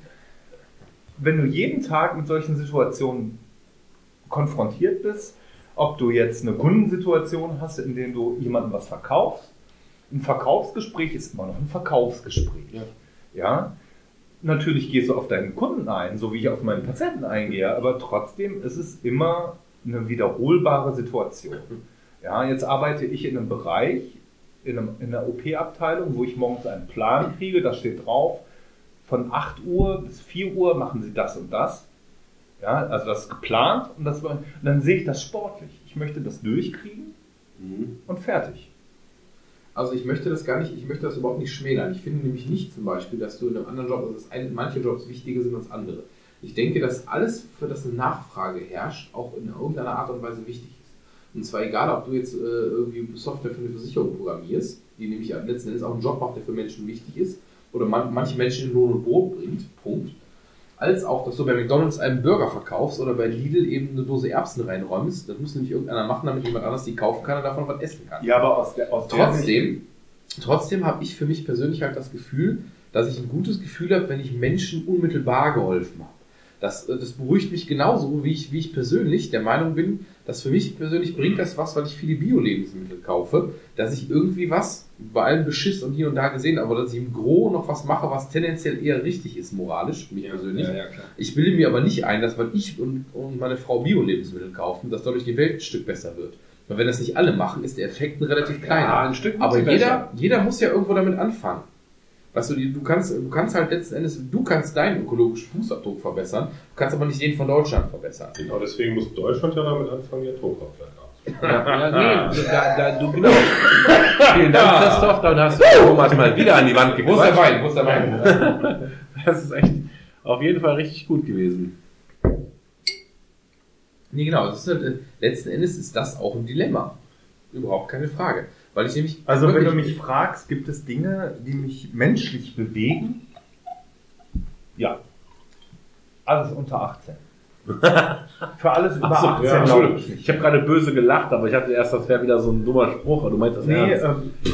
wenn du jeden Tag mit solchen Situationen konfrontiert bist, ob du jetzt eine Kundensituation hast, in der du jemandem was verkaufst, ein Verkaufsgespräch ist immer noch ein Verkaufsgespräch. Ja. ja? Natürlich gehst du auf deinen Kunden ein, so wie ich auf meinen Patienten eingehe, aber trotzdem ist es immer eine wiederholbare Situation. Ja, jetzt arbeite ich in einem Bereich, in, einem, in einer OP-Abteilung, wo ich morgens einen Plan kriege, da steht drauf, von 8 Uhr bis 4 Uhr machen Sie das und das. Ja, also das ist geplant und, das, und dann sehe ich das sportlich. Ich möchte das durchkriegen und fertig. Also ich möchte das gar nicht, ich möchte das überhaupt nicht schmälern. Ich finde nämlich nicht zum Beispiel, dass du in einem anderen Job, also dass ein, manche Jobs wichtiger sind als andere. Ich denke, dass alles, für das eine Nachfrage herrscht, auch in irgendeiner Art und Weise wichtig ist. Und zwar egal, ob du jetzt äh, irgendwie Software für eine Versicherung programmierst, die nämlich letzten Endes auch einen Job macht, der für Menschen wichtig ist, oder man, manche Menschen in Lohn und Brot bringt, Punkt. Als auch, dass du bei McDonalds einen Burger verkaufst oder bei Lidl eben eine Dose Erbsen reinräumst. Das muss nämlich irgendeiner machen, damit jemand anders die kaufen kann und davon was essen kann. Ja, aber aus der, aus der Trotzdem, trotzdem habe ich für mich persönlich halt das Gefühl, dass ich ein gutes Gefühl habe, wenn ich Menschen unmittelbar geholfen habe. Das, das beruhigt mich genauso, wie ich, wie ich persönlich der Meinung bin, dass für mich persönlich bringt das was, weil ich viele Bio-Lebensmittel kaufe, dass ich irgendwie was, bei allem Beschiss und hier und da gesehen, aber dass ich im Gro noch was mache, was tendenziell eher richtig ist, moralisch, für mich persönlich. Ja, ja. Ich bilde mir aber nicht ein, dass weil ich und, und meine Frau Bio-Lebensmittel kaufen, dass dadurch die Welt ein Stück besser wird. Weil wenn das nicht alle machen, ist der Effekt ein relativ kleiner. Ja, ein Stück aber jeder, jeder muss ja irgendwo damit anfangen. Weißt du, du kannst, du kannst halt letzten Endes, du kannst deinen ökologischen Fußabdruck verbessern, du kannst aber nicht den von Deutschland verbessern. Genau deswegen muss Deutschland ja damit anfangen, die Atomkraftwerke abzubauen. Ja, nee, da, da, du, genau. Vielen Dank, Christoph. Dann hast du Thomas mal wieder an die Wand Wo ist der gequatscht. Wein? Wo ist der Wein? Das ist echt auf jeden Fall richtig gut gewesen. Nee, genau, das ist halt, äh, letzten Endes ist das auch ein Dilemma. Überhaupt keine Frage. Weil ich nämlich. Also wenn du mich fragst, gibt es Dinge, die mich menschlich bewegen? Ja. Alles unter 18. Für alles über so, 18 ja, Entschuldigung. ich. Ich habe gerade böse gelacht, aber ich hatte erst, das wäre wieder so ein dummer Spruch, aber du meinst das Nee, ernst. ähm,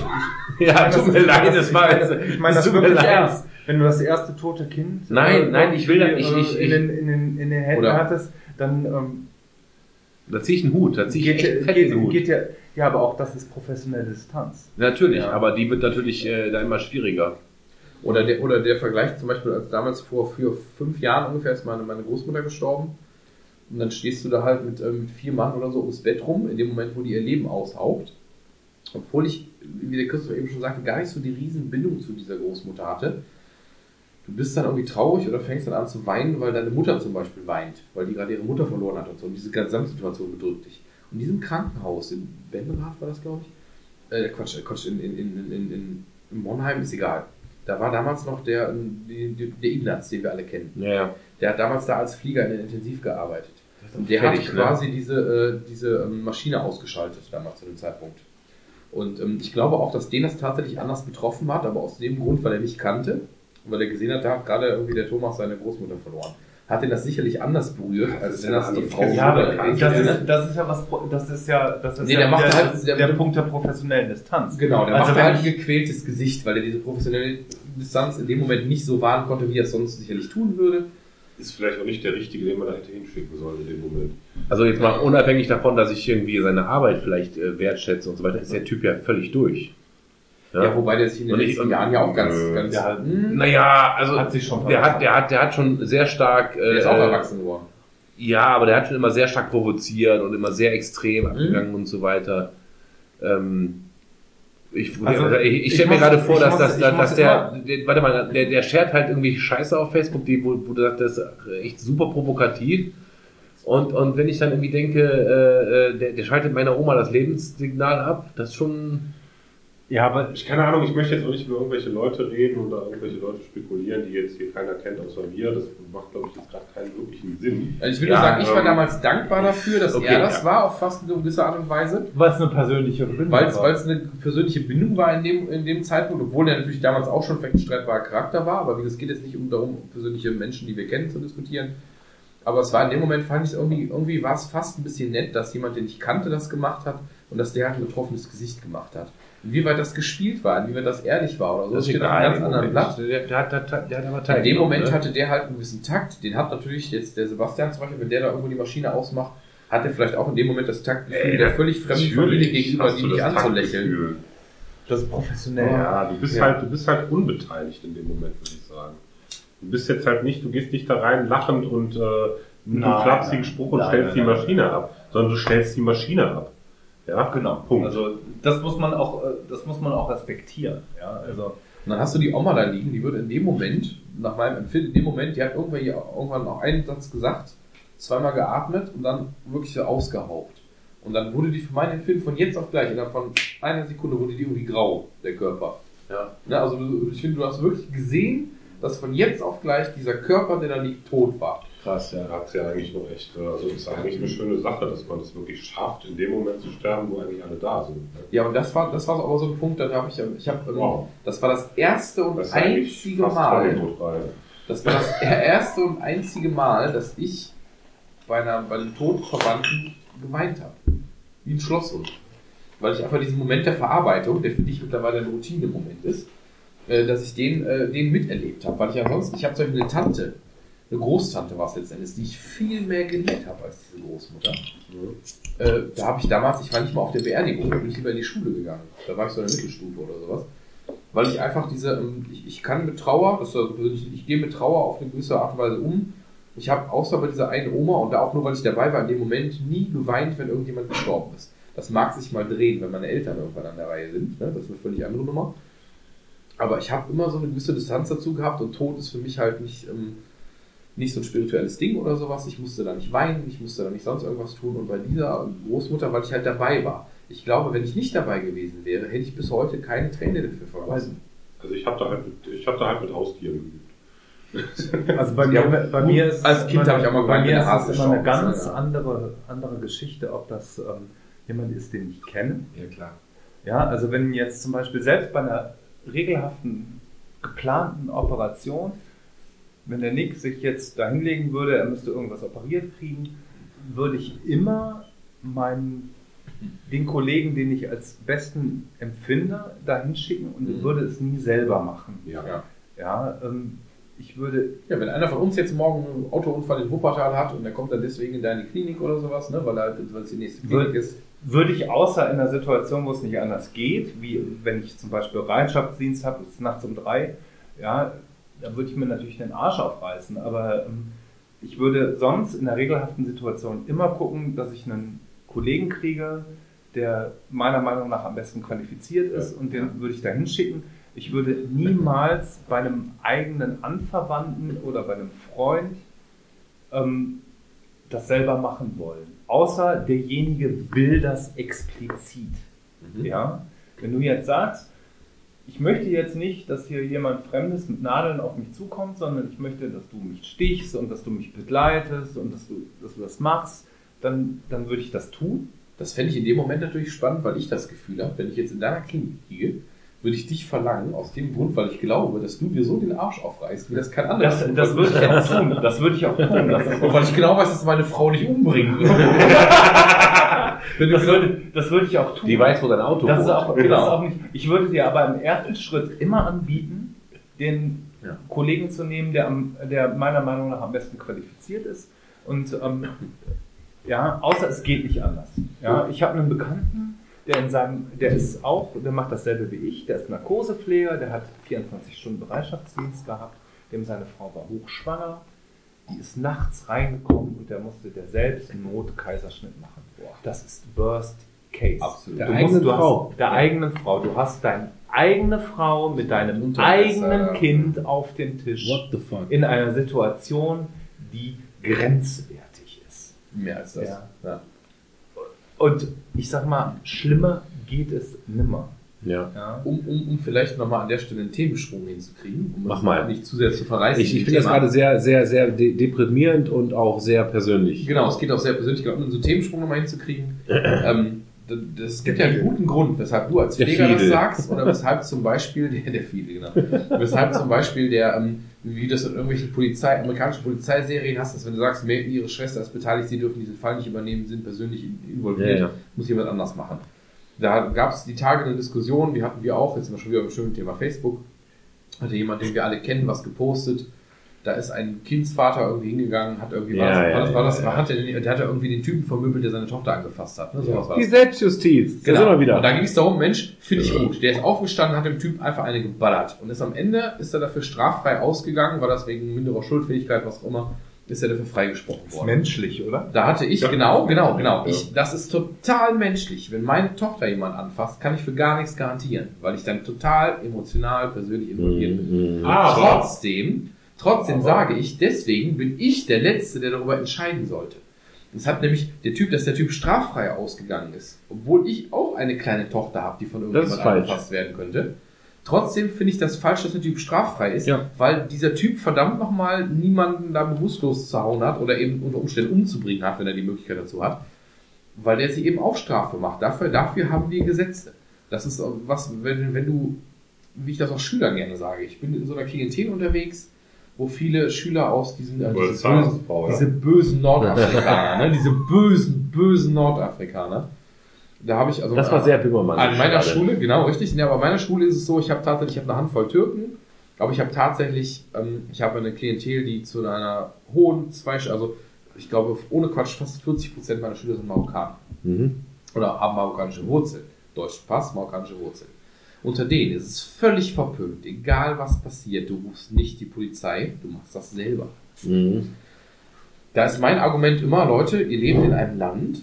Ja, tut mir leid, das, das ich war jetzt. ich meine das mir wirklich ernst. Wenn du das erste tote Kind Nein, nein, ich will das- ich- äh, ich- in, den, in, den, in den Händen Oder- hattest, dann ähm, Da ziehe ich einen Hut, da ziehe ich geht, echt fett geht, Hut. geht ja, ja, aber auch das ist professionelle Distanz. Natürlich, Ja. aber die wird natürlich äh, da immer schwieriger. Oder der, oder der Vergleich zum Beispiel, als damals vor vier, fünf Jahren ungefähr ist meine, meine Großmutter gestorben. Und dann stehst du da halt mit, ähm, mit vier Mann oder so ums Bett rum, in dem Moment, wo die ihr Leben aushaucht. Obwohl ich, wie der Christoph eben schon sagte, gar nicht so die Riesenbindung zu dieser Großmutter hatte. Du bist dann irgendwie traurig oder fängst dann an zu weinen, weil deine Mutter zum Beispiel weint, weil die gerade ihre Mutter verloren hat und so. Und diese Gesamtsituation bedrückt dich. Und in diesem Krankenhaus, in Benrath war das, glaube ich, äh, Quatsch, Quatsch, in, in, in, in, in, in Monheim ist egal. Da war damals noch der, die, der Ignaz, den wir alle kennen. Ja. Der hat damals da als Flieger in der Intensiv gearbeitet. Und der fertig, hat ne? quasi diese, äh, diese ähm, Maschine ausgeschaltet damals zu dem Zeitpunkt. Und ähm, ich glaube auch, dass den das tatsächlich anders betroffen hat, aber aus dem Grund, weil er mich kannte und weil er gesehen hat, da hat gerade irgendwie der Thomas seine Großmutter verloren. Hat ihn das sicherlich anders berührt, als wenn das die Frau Ja, aber das ist, das ist ja was, das ist ja, das ist Nee, ja der macht der, halt- der- der, Punkt der professionellen Distanz. Genau, der Also macht halt ein gequältes Gesicht, weil er diese professionelle Distanz in dem Moment nicht so wahren konnte, wie er es sonst sicherlich tun würde. Ist vielleicht auch nicht der Richtige, den man da hätte hinschicken sollen in dem Moment. Also jetzt mal unabhängig davon, dass ich irgendwie seine Arbeit vielleicht äh, wertschätze und so weiter, ist der Typ ja völlig durch. Ja, wobei der sich in den letzten Jahren ja auch ganz, Äh, ganz, der hat- Hm, Naja, also Hat sich schon der hat, der hat, der hat schon sehr stark. Äh, der ist auch erwachsen geworden. Ja, aber der hat schon immer sehr stark provoziert und immer sehr extrem Mhm. abgegangen und so weiter. Ähm, ich Also, ich, ich ich stelle mir gerade vor, dass, muss- dass, dass der, der, warte mal, der, der shared halt irgendwie Scheiße auf Facebook, die, wo, wo du sagst, das ist echt super provokativ. Und, und wenn ich dann irgendwie denke, äh, äh, der, der schaltet meiner Oma das Lebenssignal ab, das ist schon. Ja, aber Ich keine Ahnung, ich möchte jetzt auch nicht über irgendwelche Leute reden oder irgendwelche Leute spekulieren, die jetzt hier keiner kennt außer mir. Das macht, glaube ich, jetzt gerade keinen wirklichen Sinn. Also ich will Ja, nur sagen, ich war ähm, damals dankbar dafür, dass okay, er das ja. war, auf fast eine gewisse Art und Weise. weil es eine persönliche Bindung Weil es war. weil es eine persönliche Bindung war in dem, in dem Zeitpunkt, obwohl er natürlich damals auch schon vielleicht ein streitbarer Charakter war, aber wie gesagt, es geht jetzt nicht um darum, persönliche Menschen, die wir kennen, zu diskutieren. Aber es war in dem Moment, fand ich es irgendwie, irgendwie war es fast ein bisschen nett, dass jemand, den ich kannte, das gemacht hat und dass der halt ein betroffenes Gesicht gemacht hat. Inwieweit das gespielt war, inwieweit das ehrlich war oder so, das steht auf einem ganz anderen Blatt. Der, der, hat, der, hat- der hat aber In dem Moment ne? hatte der halt einen gewissen Takt, den hat natürlich jetzt der Sebastian zum Beispiel, wenn der da irgendwo die Maschine ausmacht, hat er vielleicht auch in dem Moment das Taktgefühl, der völlig fremden Familie gegenüber die nicht das anzulächeln. Das ist professionell. Ja, du bist Ja. halt, du bist halt unbeteiligt in dem Moment, würde ich sagen. Du bist jetzt halt nicht, du gehst nicht da rein lachend und äh, mit einem Nein, flapsigen nein. Spruch und Nein, stellst nein, die nein. Maschine ab, sondern du stellst die Maschine ab. Ja, Genau. Punkt. Also das muss man auch, äh, das muss man auch respektieren. Ja, also Und dann hast du die Oma da liegen, die wird in dem Moment, nach meinem Empfinden, in dem Moment, die hat irgendwann, hier irgendwann noch einen Satz gesagt, zweimal geatmet und dann wirklich so ausgehaucht. Und dann wurde die für mein Empfinden von jetzt auf gleich, innerhalb von einer Sekunde wurde die irgendwie grau, der Körper. Ja. Ne, also ich finde, du hast wirklich gesehen, dass von jetzt auf gleich dieser Körper, der da liegt, tot war. Krass, ja. Hat ja eigentlich noch echt, äh, also ist eigentlich eine schöne Sache, dass man das wirklich schafft, in dem Moment zu sterben, wo eigentlich alle da sind. Ja, und das war, das war aber so ein Punkt, da habe ich, ich habe, Wow. das war das erste und Das einzige Mal. Das war das erste und einzige Mal, dass ich bei, einer, bei einem Todverwandten geweint habe. Wie ein Schlosshund. Weil ich einfach diesen Moment der Verarbeitung, der für dich mittlerweile ein Routine-Moment ist, äh, dass ich den, äh, den miterlebt habe. Weil ich ansonsten, ich habe zum Beispiel eine Tante, eine Großtante war es letztendlich, die ich viel mehr geliebt habe als diese Großmutter. Äh, da habe ich damals, ich war nicht mal auf der Beerdigung, da bin ich lieber in die Schule gegangen. Da war ich so in der Mittelstufe oder sowas. Weil ich einfach diese, ähm, ich, ich kann mit Trauer, das ist also persönlich, ich gehe mit Trauer auf eine gewisse Art und Weise um. Ich habe außer bei dieser einen Oma und da auch nur, weil ich dabei war, in dem Moment nie geweint, wenn irgendjemand gestorben ist. Das mag sich mal drehen, wenn meine Eltern irgendwann an der Reihe sind. Ne? Das ist eine völlig andere Nummer. Aber ich habe immer so eine gewisse Distanz dazu gehabt und Tod ist für mich halt nicht, ähm, nicht so ein spirituelles Ding oder sowas. Ich musste da nicht weinen, ich musste da nicht sonst irgendwas tun. Und bei dieser Großmutter, weil ich halt dabei war. Ich glaube, wenn ich nicht dabei gewesen wäre, hätte ich bis heute keine Träne dafür vergossen. Also ich habe da halt mit, ich habe da halt mit Haustieren geübt. Also bei mir, bei mir ist als Kind habe ich auch mal bei mir ist es immer eine ganz ja. andere, andere Geschichte, ob das ähm, jemand ist, den ich kenne. Ja, klar. Ja, also wenn jetzt zum Beispiel selbst bei einer regelhaften, geplanten Operation, wenn der Nick sich jetzt da hinlegen würde, er müsste irgendwas operiert kriegen, würde ich immer meinen, den Kollegen, den ich als besten empfinde, da hinschicken und Mhm. würde es nie selber machen. Ja. Ja. Ja, ähm, ich würde Ja, wenn einer von uns jetzt morgen einen Autounfall in Wuppertal hat und der kommt dann deswegen in deine Klinik oder sowas, ne, weil er weil es die nächste Klinik Wird- ist. würde ich außer in einer Situation, wo es nicht anders geht, wie wenn ich zum Beispiel Bereitschaftsdienst habe, es ist nachts um drei, ja, da würde ich mir natürlich den Arsch aufreißen. Aber ähm, ich würde sonst in der regelhaften Situation immer gucken, dass ich einen Kollegen kriege, der meiner Meinung nach am besten qualifiziert ist und den würde ich da hinschicken. Ich würde niemals bei einem eigenen Anverwandten oder bei einem Freund ähm, das selber machen wollen. Außer derjenige will das explizit. Ja? Wenn du jetzt sagst, ich möchte jetzt nicht, dass hier jemand Fremdes mit Nadeln auf mich zukommt, sondern ich möchte, dass du mich stichst und dass du mich begleitest und dass du, dass du das machst, dann, dann würde ich das tun. Das fände ich in dem Moment natürlich spannend, weil ich das Gefühl habe, wenn ich jetzt in deiner Klinik liege, würde ich dich verlangen, aus dem Grund, weil ich glaube, dass du dir so den Arsch aufreißt, wie das kein anderer Das, das würde ich auch tun. Das würde ich auch tun. Und weil ich genau weiß, dass meine Frau dich umbringen würde. Das, würde, das würde ich auch tun. Die weiß, wo dein Auto Das ist, auch, das ist auch nicht. Ich würde dir aber im ersten Schritt immer anbieten, den Ja. Kollegen zu nehmen, der, am, der meiner Meinung nach am besten qualifiziert ist. Und ähm, ja, außer es geht nicht anders. Ja, ich habe einen Bekannten, der in seinem, der ist auch, der macht dasselbe wie ich, der ist Narkosepfleger, der hat 24 Stunden Bereitschaftsdienst gehabt, dem seine Frau war hochschwanger, die ist nachts reingekommen und der musste der selbst Notkaiserschnitt machen. Das ist Worst Case. Absolut. Du Der eigenen du Frau. Hast, der eigenen Frau. Du hast deine eigene Frau mit deinem eigenen ja. Kind auf dem Tisch What the fuck? in einer Situation, die grenzwertig ist. Mehr als das. Ja. Ja. Und ich sag mal, schlimmer geht es nimmer. Ja. Ja? Um, um, um vielleicht nochmal an der Stelle einen Themensprung hinzukriegen, um Mach es mal. nicht zu sehr zu verreißen. Ich, ich finde das gerade sehr, sehr, sehr de deprimierend und auch sehr persönlich. Genau, es geht auch sehr persönlich, um einen so Themensprung nochmal hinzukriegen. ähm, das es gibt ja einen guten Grund, weshalb du als Pfleger das Fiedel. sagst, oder weshalb zum Beispiel, der, der viele, genau, weshalb zum Beispiel der, ähm, wie das in irgendwelchen Polizei, amerikanischen Polizeiserien hast, dass wenn du sagst, mehr, ihre Schwester ist beteiligt, sie dürfen diesen Fall nicht übernehmen, sind persönlich in- involviert, Ja, ja. muss jemand anders machen. Da gab es die Tage eine Diskussion, die hatten wir auch, jetzt sind wir schon wieder beim schönen Thema Facebook, hatte jemand, den wir alle kennen, was gepostet. Da ist ein Kindsvater irgendwie hingegangen, hat irgendwie, war Ja, das, ja, war das, war das, ja, war, hat der, der hat irgendwie den Typen vermöbelt, der seine Tochter angefasst hat. Ne? Sowas war Die das. Selbstjustiz. Genau. sind wir wieder. Und da ging es darum, Mensch, finde ich gut. Der ist aufgestanden, hat dem Typ einfach eine geballert. Und ist am Ende, ist er dafür straffrei ausgegangen, war das wegen minderer Schuldfähigkeit, was auch immer, ist er dafür freigesprochen Ist worden. menschlich, oder? Da hatte ich, Ja. genau, genau, genau. Ja. Ich, das ist total menschlich. Wenn meine Tochter jemand anfasst, kann ich für gar nichts garantieren, weil ich dann total emotional, persönlich involviert bin. Mhm. Aber trotzdem, trotzdem sage ich, deswegen bin ich der Letzte, der darüber entscheiden sollte. Das hat nämlich der Typ, dass der Typ straffrei ausgegangen ist, obwohl ich auch eine kleine Tochter habe, die von irgendjemand falsch. angefasst werden könnte. Trotzdem finde ich das falsch, dass der Typ straffrei ist, Ja. weil dieser Typ verdammt nochmal niemanden da bewusstlos zu hauen hat oder eben unter Umständen umzubringen hat, wenn er die Möglichkeit dazu hat, weil der sich eben auch Strafe macht. Dafür, dafür haben wir Gesetze. Das ist was, wenn, wenn du, wie ich das auch Schülern gerne sage, ich bin in so einer Klientel unterwegs, wo viele Schüler aus diesen, äh, diese, bösen, diese bösen Nordafrikaner, ne, diese bösen, bösen Nordafrikaner, da habe ich also Das war sehr Böhmermann. an meiner Schule, genau, richtig. Ja, aber an meiner Schule ist es so, ich habe tatsächlich, ich habe eine Handvoll Türken, aber ich habe tatsächlich, ähm, ich habe eine Klientel, die zu einer hohen zwei, also ich glaube, ohne Quatsch, fast 40 Prozent meiner Schüler sind Marokkaner. Mhm. Oder haben marokkanische Wurzeln. Deutsch Pass, marokkanische Wurzeln. Unter denen ist es völlig verpönt, egal was passiert, du rufst nicht die Polizei, du machst das selber. Mhm. Da ist mein Argument immer, Leute, ihr lebt in einem Land,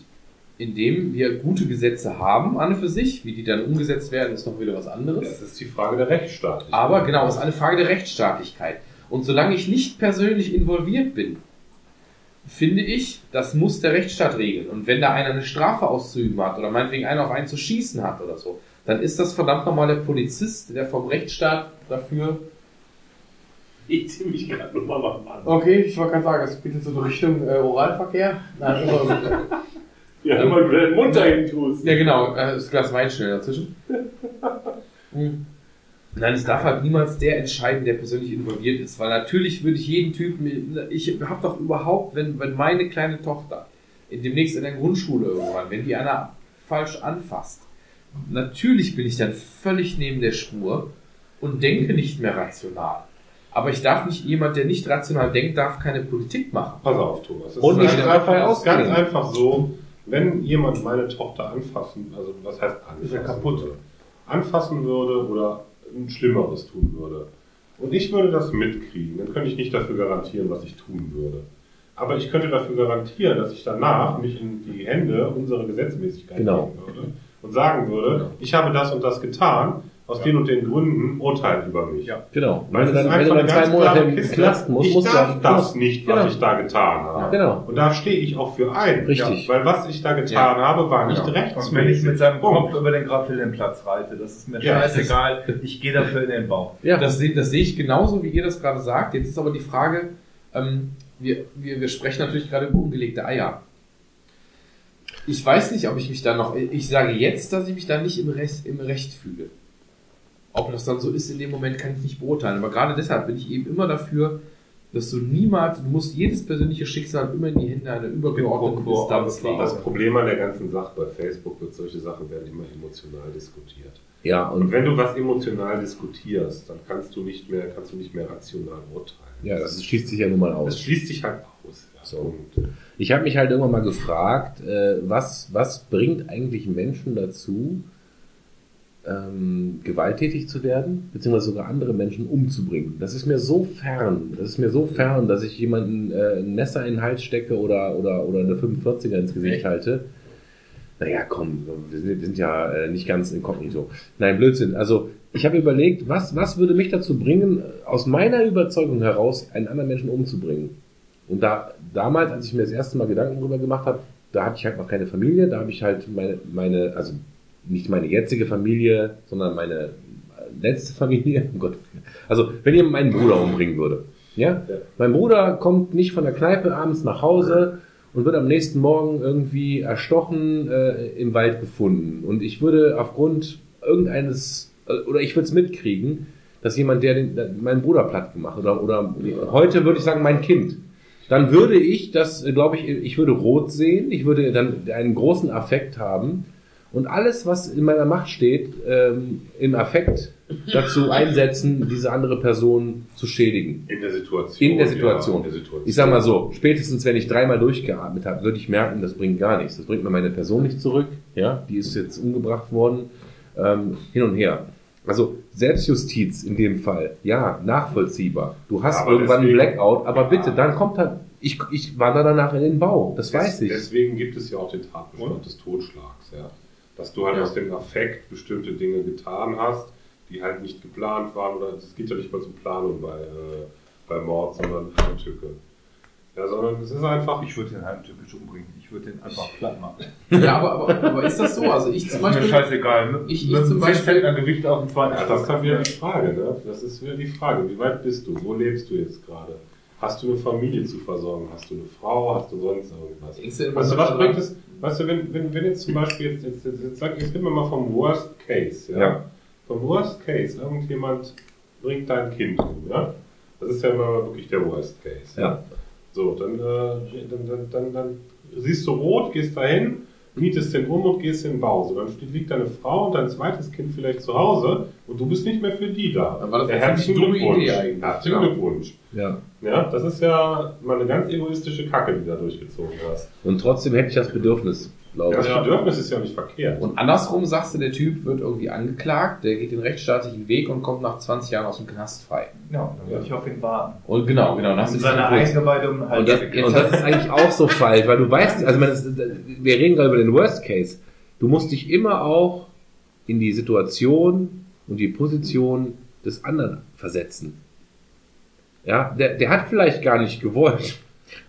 in dem wir gute Gesetze haben, an und für sich. Wie die dann umgesetzt werden, ist noch wieder was anderes. Das ist die Frage der Rechtsstaatlichkeit. Aber genau, es ist eine Frage der Rechtsstaatlichkeit. Und solange ich nicht persönlich involviert bin, finde ich, das muss der Rechtsstaat regeln. Und wenn da einer eine Strafe auszuüben hat oder meinetwegen einer auf einen zu schießen hat oder so, dann ist das verdammt nochmal der Polizist, der vom Rechtsstaat dafür. Ich zieh mich gerade nochmal mal an. Okay, ich wollte gerade sagen, es geht jetzt so in Richtung äh, Oralverkehr. Nein, immer, Ja, immer du deinen Mund dahin tust. Ja, genau, äh, das Glas Wein schnell dazwischen. Hm. Nein, es darf halt niemals der entscheiden, der persönlich involviert ist, weil natürlich würde ich jeden Typen, ich habe doch überhaupt, wenn, wenn meine kleine Tochter in, demnächst in der Grundschule irgendwann, wenn die einer falsch anfasst, natürlich bin ich dann völlig neben der Spur und denke nicht mehr rational. Aber ich darf nicht, jemand, der nicht rational denkt, darf keine Politik machen. Pass auf, Thomas. Es Und ist nicht einfach- ausgehen. Ganz einfach so, wenn jemand meine Tochter anfassen, also was heißt anfassen? Ist kaputt. Würde, anfassen würde oder ein Schlimmeres tun würde. Und ich würde das mitkriegen, dann könnte ich nicht dafür garantieren, was ich tun würde. Aber ich könnte dafür garantieren, dass ich danach mich in die Hände unserer Gesetzmäßigkeit Genau. legen würde und sagen würde, ich habe das und das getan, aus den und den Gründen urteilt über mich. Ja. Genau. Weil Wenn du dann, wenn du dann zwei ganz Monate im. Knast musst, ich musst du darf ja, das nicht, was Genau. ich da getan habe. Genau. Und da stehe ich auch für ein. Richtig. Ja, weil was ich da getan habe, war nicht Genau. rechtsmäßig. Und wenn ich mit seinem Punkt. Kopf über den Grappellenplatz reite, das ist mir Ja, scheißegal. Ich gehe dafür in den Bauch. Ja. Das, sehe- das sehe ich genauso, wie ihr das gerade sagt. Jetzt ist aber die Frage, ähm, wir, wir, wir sprechen natürlich gerade über ungelegte Eier. Ich weiß nicht, ob ich mich da noch, ich sage jetzt, dass ich mich da nicht im Recht, im Recht fühle. Ob das dann so ist in dem Moment, kann ich nicht beurteilen. Aber gerade deshalb bin ich eben immer dafür, dass du niemals, du musst jedes persönliche Schicksal immer in die Hände einer übergeordneten Instanz legen. Das Problem an der ganzen Sache bei Facebook wird, solche Sachen werden immer emotional diskutiert. Ja, Und und wenn du was emotional diskutierst, dann kannst du nicht mehr, kannst du nicht mehr rational urteilen. ja, das schließt sich ja nun mal Das aus. schließt sich halt aus. So. Und, Ich habe mich halt irgendwann mal gefragt, äh, was, was bringt eigentlich Menschen dazu, ähm, gewalttätig zu werden, beziehungsweise sogar andere Menschen umzubringen. Das ist mir so fern, das ist mir so fern, dass ich jemanden äh, ein Messer in den Hals stecke oder, oder, oder eine 45er ins Gesicht halte. Naja, komm, wir sind, wir sind ja äh, nicht ganz inkognito. Nein, Blödsinn. Also ich habe überlegt, was, was würde mich dazu bringen, aus meiner Überzeugung heraus einen anderen Menschen umzubringen? Und da damals, als ich mir das erste Mal Gedanken darüber gemacht habe, da hatte ich halt noch keine Familie, da habe ich halt meine, meine, also nicht meine jetzige Familie, sondern meine letzte Familie. Oh Gott. Also wenn jemand meinen Bruder umbringen würde, ja? Ja. Mein Bruder kommt nicht von der Kneipe abends nach Hause und wird am nächsten Morgen irgendwie erstochen äh, im Wald gefunden. Und ich würde aufgrund irgendeines, äh, oder ich würde es mitkriegen, dass jemand, der den, meinen Bruder platt gemacht oder, oder heute würde ich sagen, mein Kind. Dann würde ich das, glaube ich, ich würde rot sehen, ich würde dann einen großen Affekt haben und alles, was in meiner Macht steht, ähm, im Affekt dazu einsetzen, diese andere Person zu schädigen. in der Situation. In der Situation. Ja, in der Situation. Ich sag mal so, spätestens wenn ich dreimal durchgeatmet habe, würde ich merken, das bringt gar nichts. Das bringt mir meine Person nicht zurück. Ja, die ist jetzt umgebracht worden. Ähm, hin und her. Also Selbstjustiz in dem Fall, ja, nachvollziehbar. Du hast Aber irgendwann einen deswegen- Blackout, aber bitte, dann kommt halt, ich, ich wandere danach in den Bau, das weiß ich. Deswegen gibt es ja auch den Tatbestand des Totschlags, ja. Dass du halt Ja. aus dem Affekt bestimmte Dinge getan hast, die halt nicht geplant waren, oder es geht ja nicht mal um Planung bei, äh, bei Mord, sondern Heimtücke. Ja, sondern es ist einfach, Ich würde den heimtückisch umbringen. Ich würde den einfach platt machen. Ja, aber, aber, aber ist das so? Also ich zum Das ist mir Beispiel, scheißegal. Mit, Ich- ich zum Beispiel- 10 Zentner Gewicht auf dem zweiten ja, das ist dann wieder die Frage, ne? Das ist wieder die Frage, wie weit bist du? Wo lebst du jetzt gerade? Hast du eine Familie zu versorgen? Hast du eine Frau? Hast du sonst irgendwas? Du Weißt du, dass was bringt es? Weißt du, wenn, wenn, wenn jetzt zum Beispiel, jetzt, jetzt, jetzt, jetzt, sag, jetzt reden wir mal vom Worst Case, ja? Ja. Vom Worst Case, irgendjemand bringt dein Kind um, ja? Das ist ja immer wirklich der Worst Case. Ja. So, dann, äh, dann, dann, dann, dann siehst du rot, gehst dahin, mietest den um und gehst in den Bau. So, dann liegt deine Frau und dein zweites Kind vielleicht zu Hause und du bist nicht mehr für die da. Dann war das ja, herzlichen Glückwunsch. Idee eigentlich. Herzlichen. Glückwunsch. Ja. Ja, das ist ja mal eine ganz egoistische Kacke, die du da durchgezogen hast. Und trotzdem hätte ich das Bedürfnis, glaube Das ich. Bedürfnis ist ja nicht verkehrt. Und andersrum sagst du, der Typ wird irgendwie angeklagt, der geht den rechtsstaatlichen Weg und kommt nach 20 Jahren aus dem Knast frei. Ja, dann würde ich auf ihn warten. Und genau, genau, dann hast du Und seine. Eingeweide um Und das, und das ist eigentlich auch so falsch, weil du weißt, also man, das, wir reden gerade über den Worst Case. Du musst dich immer auch in die Situation und die Position des anderen versetzen. Ja, der, der hat vielleicht gar nicht gewollt.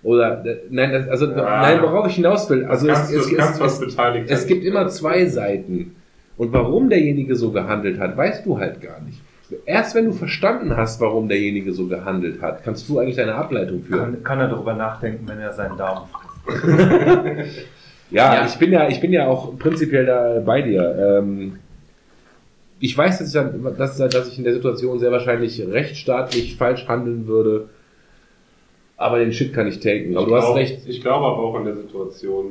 Oder, der, nein, das, also, Ja. nein, worauf ich hinaus will, also es, es, es, es, gibt immer zwei Seiten. Und warum derjenige so gehandelt hat, weißt du halt gar nicht. Erst wenn du verstanden hast, warum derjenige so gehandelt hat, kannst du eigentlich deine Ableitung führen. kann, kann er darüber nachdenken, wenn er seinen Daumen frisst. Ja, Ja. ich bin ja, ich bin ja auch prinzipiell da bei dir. Ähm, ich weiß, dass ich, dann, dass, dass ich in der Situation sehr wahrscheinlich rechtsstaatlich falsch handeln würde. Aber den Shit kann ich taken. Aber Ich du hast glaub- recht. Ich glaube aber auch in der Situation,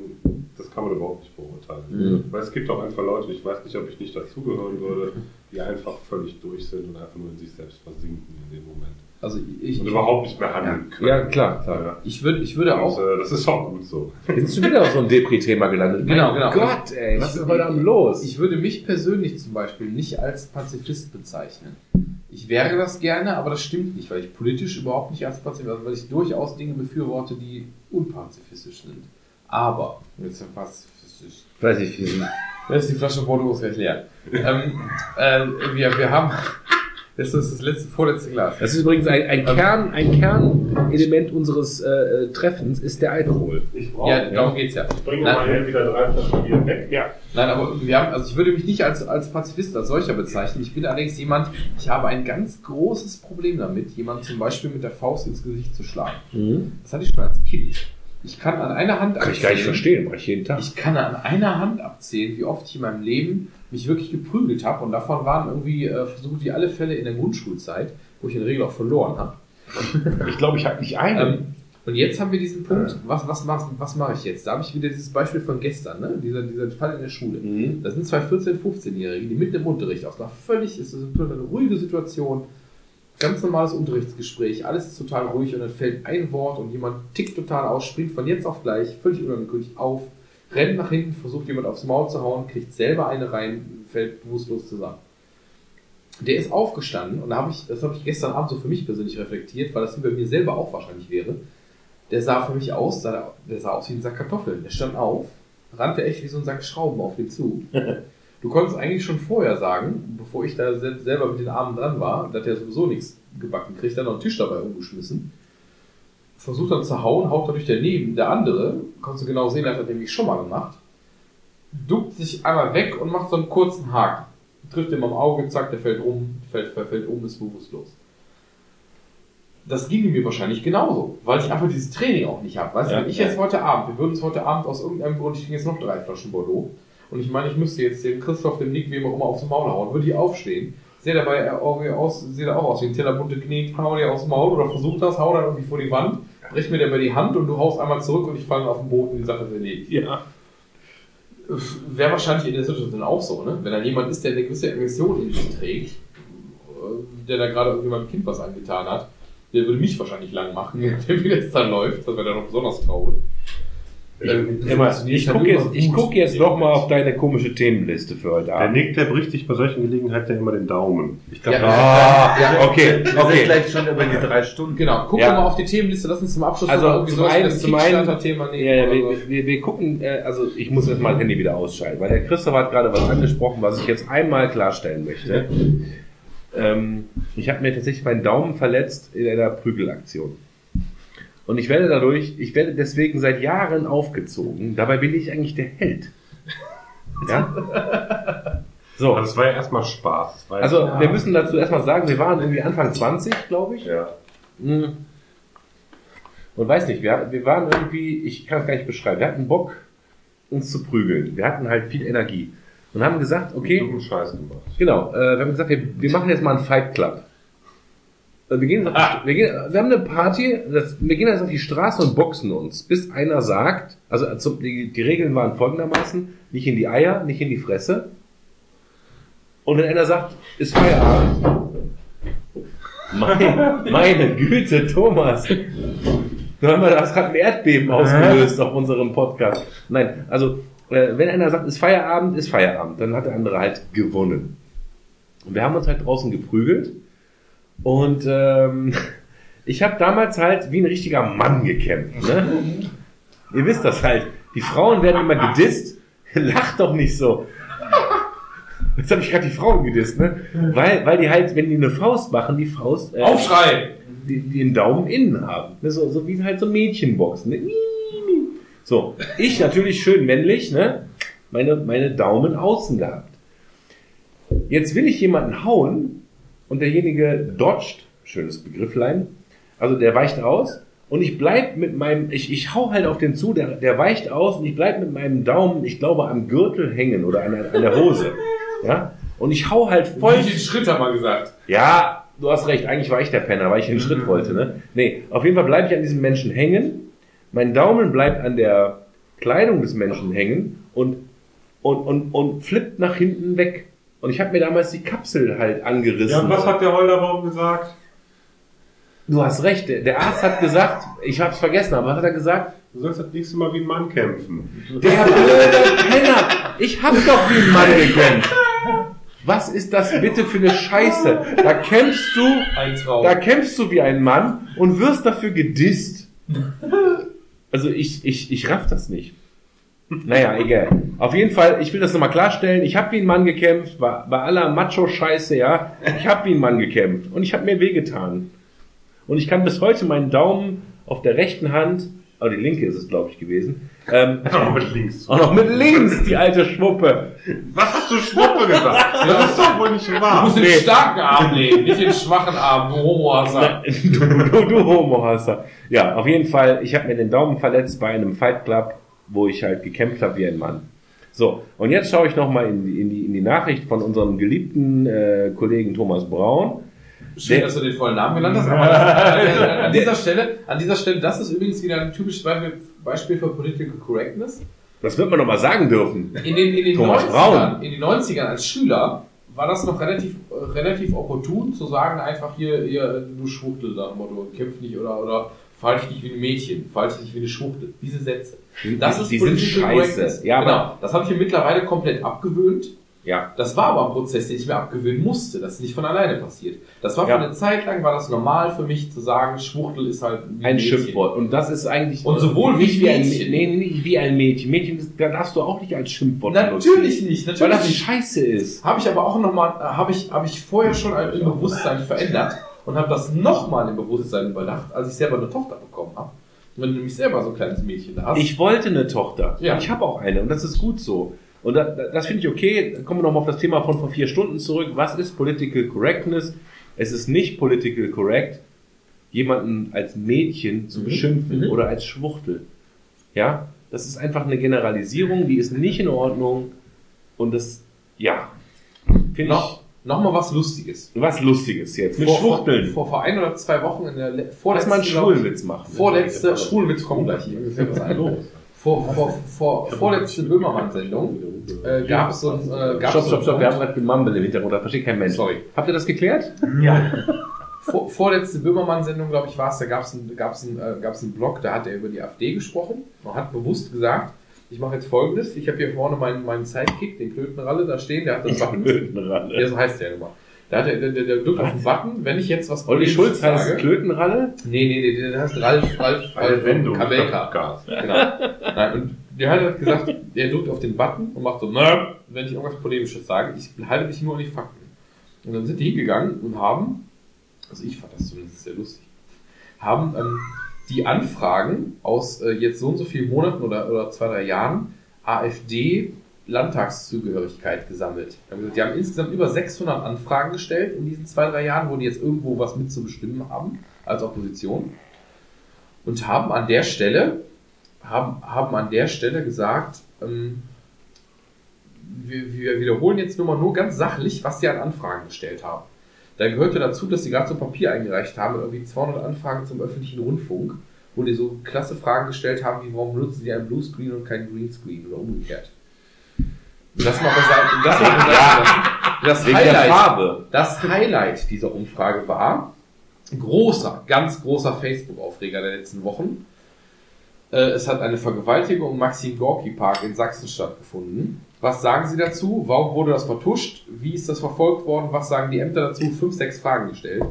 das kann man überhaupt nicht beurteilen. Mhm. Weil es gibt auch einfach Leute, ich weiß nicht, ob ich nicht dazugehören würde, die einfach völlig durch sind und einfach nur in sich selbst versinken in dem Moment. Also ich, Und ich, überhaupt nicht mehr handeln können. Ja, klar, klar. ich würde, ich würde auch, Und, äh, das ist auch gut so. Jetzt ist schon wieder auf so ein Depri-Thema gelandet. Genau, mein genau. Gott, ey, was ist heute Abend los? Ich würde mich persönlich zum Beispiel nicht als Pazifist bezeichnen. Ich wäre das gerne, aber das stimmt nicht, weil ich politisch überhaupt nicht als Pazifist, also weil ich durchaus Dinge befürworte, die unpazifistisch sind. Aber, jetzt ja pazifistisch. wie- Da ist die Flasche Bordeaux gleich leer. ähm, äh, wir, wir haben, das ist das letzte, vorletzte Glas. das ist übrigens ein, ein Kern, ein Kernelement unseres äh, Treffens ist der Alkohol. Ich brauche, Ja, darum geht's ja. ich bringe Nein. mal hier wieder drei Flaschen Bier weg. Ja. Nein, aber wir haben, also ich würde mich nicht als, als Pazifist als solcher bezeichnen. Ich bin allerdings jemand, ich habe ein ganz großes Problem damit, jemanden zum Beispiel mit der Faust ins Gesicht zu schlagen. Das hatte ich schon als Kind. Ich kann an einer Hand Kann ich gar nicht verstehen, mache ich jeden Tag. Ich kann an einer Hand abzählen, wie oft ich in meinem Leben mich wirklich geprügelt habe. Und davon waren irgendwie äh, so gut wie alle Fälle in der Grundschulzeit, wo ich in der Regel auch verloren habe. Ich glaube, ich habe nicht einen. Ähm, und jetzt haben wir diesen Punkt, was, was, was, was mache ich jetzt? Da habe ich wieder dieses Beispiel von gestern, ne? dieser, dieser Fall in der Schule. Mhm. Das sind zwei 14-, 15-Jährige, die mitten im Unterricht aus einer völlig, ist eine ruhige Situation, ganz normales Unterrichtsgespräch, alles ist total ruhig und dann fällt ein Wort und jemand tickt total aus, springt von jetzt auf gleich, völlig unangekündigt auf, rennt nach hinten, versucht jemand aufs Maul zu hauen, kriegt selber eine rein, fällt bewusstlos zusammen. Der ist aufgestanden und da habe ich, das habe ich gestern Abend so für mich persönlich reflektiert, weil das bei mir selber auch wahrscheinlich wäre. Der sah für mich aus, der sah aus wie ein Sack Kartoffeln. Der stand auf, rannte echt wie so ein Sack Schrauben auf den zu. Du konntest eigentlich schon vorher sagen, bevor ich da se- selber mit den Armen dran war, dass der sowieso nichts gebacken kriegt, dann noch einen Tisch dabei umgeschmissen. Versucht dann zu hauen, haut dadurch daneben. Der andere, konntest du genau sehen, hat das nämlich schon mal gemacht, duckt sich einmal weg und macht so einen kurzen Haken. Trifft ihm am Auge, zack, der fällt um, fällt, fällt, fällt um, ist bewusstlos. Das ging mir wahrscheinlich genauso, weil ich einfach dieses Training auch nicht habe. Weißt du, Ja, wenn ich ja. jetzt heute Abend, wir würden uns heute Abend aus irgendeinem Grund, ich trinke jetzt noch drei Flaschen Bordeaux, und ich meine, ich müsste jetzt dem Christoph, dem Nick, wem auch immer, aufs Maul hauen, würde ich aufstehen, sehe dabei auch aus, sehe da auch aus wie ein Teller bunte Knie, hau dir aufs Maul oder versuch das, hau dann irgendwie vor die Wand, brech mir dabei die Hand und du haust einmal zurück und ich falle auf den Boden und die Sache ist erledigt. Ja. Wäre wahrscheinlich in der Situation auch so, ne? Wenn da jemand ist, der eine gewisse Aggression in sich trägt, äh, der da gerade irgendjemandem Kind was angetan hat, der würde mich wahrscheinlich lang machen, wie das dann läuft. Das wäre dann noch besonders traurig. Ähm, Emma, ich ja gucke nur jetzt, ich guck jetzt noch mal auf deine komische Themenliste für heute Der Abend. Nick, der bricht sich bei solchen Gelegenheiten ja immer den Daumen. Ich glaube, Ja. Ah, Ja, okay, Wir sind okay. gleich schon über die drei Stunden. Genau, guck Ja. doch mal auf die Themenliste, lass uns zum Abschluss Also, irgendwie zum wie einen- zum einen- Kickstarter-Thema nehmen. Ja, ja, so. wir, wir, wir gucken, äh, also ich muss jetzt mal Handy wieder ausschalten, weil der Christoph hat gerade was angesprochen, was ich jetzt einmal klarstellen möchte. Ähm, ich habe mir tatsächlich meinen Daumen verletzt in einer Prügelaktion. Und ich werde dadurch, ich werde deswegen seit Jahren aufgezogen. Dabei bin ich eigentlich der Held. Ja? So. Aber das war ja erstmal Spaß. Ja- Also, wir müssen dazu erstmal sagen, wir waren irgendwie Anfang 20, glaube ich. ja. Mhm. Und weiß nicht, wir, wir waren irgendwie, ich kann es gar nicht beschreiben, wir hatten Bock, uns zu prügeln. Wir hatten halt viel Energie. Und haben gesagt, okay, Scheiß gemacht. genau, äh, wir haben gesagt, wir, wir machen jetzt mal einen Fight Club. Äh, Wir gehen, auf die, wir, gehen, wir haben eine Party, das, wir gehen jetzt auf die Straße und boxen uns, bis einer sagt, also zum, die, die Regeln waren folgendermaßen, nicht in die Eier, nicht in die Fresse. Und wenn einer sagt, ist Feierabend. Meine, meine Güte, Thomas. Du hast das gerade ein Erdbeben ausgelöst auf unserem Podcast. Nein, also äh, wenn einer sagt, ist Feierabend, ist Feierabend, dann hat der andere halt gewonnen. Und wir haben uns halt draußen geprügelt und ähm, ich habe damals halt wie ein richtiger Mann gekämpft. Ne? Ihr wisst das halt. Die Frauen werden immer gedisst. Lacht doch nicht so. Jetzt habe ich gerade die Frauen gedisst, ne? Weil, weil die halt, wenn die eine Faust machen, die Faust äh, Aufschrei! die, die den Daumen innen haben. Ne? So, so wie halt so Mädchenboxen. Ne? So, ich natürlich schön männlich, ne? Meine, meine Daumen außen gehabt. Jetzt will ich jemanden hauen und derjenige dodgt, schönes Begrifflein, also der weicht aus und ich bleib mit meinem, ich, ich hau halt auf den zu, der, der weicht aus und ich bleib mit meinem Daumen, ich glaube, am Gürtel hängen oder an der, an der Hose. Ja? Und ich hau halt voll. Nicht den Schritt, haben wir gesagt. Ja, du hast recht, eigentlich war ich der Penner, weil ich den Schritt wollte, ne? Nee, auf jeden Fall bleibe ich an diesem Menschen hängen. Mein Daumen bleibt an der Kleidung des Menschen hängen und, und, und, und flippt nach hinten weg. Und ich habe mir damals die Kapsel halt angerissen. Ja, und was hat der Holderbaum gesagt? du hast recht, der, der Arzt hat gesagt, ich hab's vergessen, aber was hat er gesagt? Du sollst das nächste Mal wie ein Mann kämpfen. Der blöde Penner! Ich hab doch wie ein Mann gekämpft! Was ist das bitte für eine Scheiße? Da kämpfst du Ein Traum. Da kämpfst du wie ein Mann und wirst dafür gedisst. Also ich, ich, ich raff das nicht. Naja, egal. Auf jeden Fall, ich will das nochmal klarstellen. Ich habe wie ein Mann gekämpft, bei, bei aller Macho-Scheiße, ja. Ich habe wie ein Mann gekämpft und ich habe mir wehgetan. Und ich kann bis heute meinen Daumen auf der rechten Hand, oh, die linke ist es, glaube ich, gewesen, ähm, Auch mit links. auch noch mit links, die alte Schwuppe. Was hast du Schwuppe gesagt? Das ist doch wohl nicht Du wahr. musst den Nee. starken Arm nehmen, nicht den schwachen Arm, du Homo-Hasser. du, du, du Homo-Hasser. Ja, auf jeden Fall, ich habe mir den Daumen verletzt bei einem Fight Club, wo ich halt gekämpft habe wie ein Mann. So, und jetzt schaue ich nochmal in die, in, die, in die Nachricht von unserem geliebten äh, Kollegen Thomas Braun. Schön, Der- dass du den vollen Namen genannt hast, aber an, dieser Stelle, an dieser Stelle, das ist übrigens wieder ein typisches Beispiel, für Political Correctness. Das wird man doch mal sagen dürfen. In den, in den Thomas 90ern, Braun. in den 90ern als Schüler war das noch relativ, äh, relativ opportun zu sagen, einfach hier, hier du Schwuchtel, nach dem Motto, kämpf nicht oder, oder verhalte dich nicht wie ein Mädchen, verhalte dich nicht wie eine Schwuchtel. Diese Sätze. Das ist die sind scheiße. Correctness. Ja, genau. Das habe ich mir mittlerweile komplett abgewöhnt. Ja. Das war aber ein Prozess, den ich mir abgewöhnen musste. Das ist nicht von alleine passiert. Das war für Ja. eine Zeit lang war das normal für mich zu sagen, Schwuchtel ist halt Ein Mädchen. Schimpfwort. Und das ist eigentlich. Und sowohl nicht wie wie ein Mädchen. Nee, nicht wie ein Mädchen. Mädchen, das da darfst du auch nicht als Schimpfwort Natürlich nicht, natürlich Weil das nicht. scheiße ist. Habe ich aber auch nochmal, habe ich, habe ich vorher schon im Bewusstsein verändert und habe das nochmal im Bewusstsein überdacht, als ich selber eine Tochter bekommen habe. Wenn du nämlich selber so ein kleines Mädchen hast. Ich wollte eine Tochter. Ja. Ich habe auch eine. Und das ist gut so. Und da, da- das finde ich okay. Dann kommen wir nochmal auf das Thema von vor vier Stunden zurück. Was ist Political Correctness? Es ist nicht political correct, jemanden als Mädchen zu Mhm. beschimpfen Mhm. oder als Schwuchtel. Ja? Das ist einfach eine Generalisierung, die ist nicht in Ordnung. Und das, ja, finde noch, noch mal was Lustiges. was Lustiges jetzt. Mit vor, Schwuchteln. Vor, vor ein oder zwei Wochen in der le- Lass vorletzten, mal einen Schwulenwitz machen. Vorletzte, Schwulenwitz kommt gleich hier. Was. Vor, vor, vor, vorletzte Böhmermann-Sendung äh, gab es so ein, äh, gab Stopp, stopp, stopp, wir haben gerade Mumble im Hintergrund, das versteht kein Mensch. Sorry. Habt ihr das geklärt? vor, vorletzte Böhmermann-Sendung, glaube ich, war es, da gab es einen, gab's einen, äh, gab's einen Blog, da hat er über die AfD gesprochen und hat bewusst gesagt, ich mache jetzt folgendes, ich habe hier vorne meinen, meinen Sidekick, den Klötenralle, da stehen, der hat das Button. Ja, so heißt der immer. Da hat der, der, der, der drückt auf den Button, wenn ich jetzt was Olli Schulz heißt sage. Klötenralle? Nee, nee, nee, der heißt Ralf, Ralf, Ralf Kabelka. Genau. Nein, und der hat halt gesagt, der drückt auf den Button und macht so, nö, wenn ich irgendwas Polemisches sage, ich halte mich nur an die Fakten. Und dann sind die hingegangen und haben, also ich fand das zumindest sehr lustig, haben ähm, die Anfragen aus äh, jetzt so und so vielen Monaten oder, oder zwei, drei Jahren AfD Landtagszugehörigkeit gesammelt. Die haben insgesamt über 600 Anfragen gestellt in diesen zwei, drei Jahren, wo die jetzt irgendwo was mitzubestimmen haben, als Opposition. Und haben an der Stelle, haben, haben an der Stelle gesagt, ähm, wir, wir wiederholen jetzt nur mal nur ganz sachlich, was sie an Anfragen gestellt haben. Da gehörte dazu, dass sie gerade so Papier eingereicht haben, irgendwie 200 Anfragen zum öffentlichen Rundfunk, wo die so klasse Fragen gestellt haben, wie warum benutzen sie einen Bluescreen und keinen Greenscreen oder umgekehrt. Das mal beiseite, das mal beiseite. Das Highlight, Farbe. das Highlight dieser Umfrage war, großer, ganz großer Facebook-Aufreger der letzten Wochen. Äh, Es hat eine Vergewaltigung im Maxim Gorki Park in Sachsen stattgefunden. Was sagen Sie dazu? Warum wurde das vertuscht? Wie ist das verfolgt worden? Was sagen die Ämter dazu? Fünf, sechs Fragen gestellt.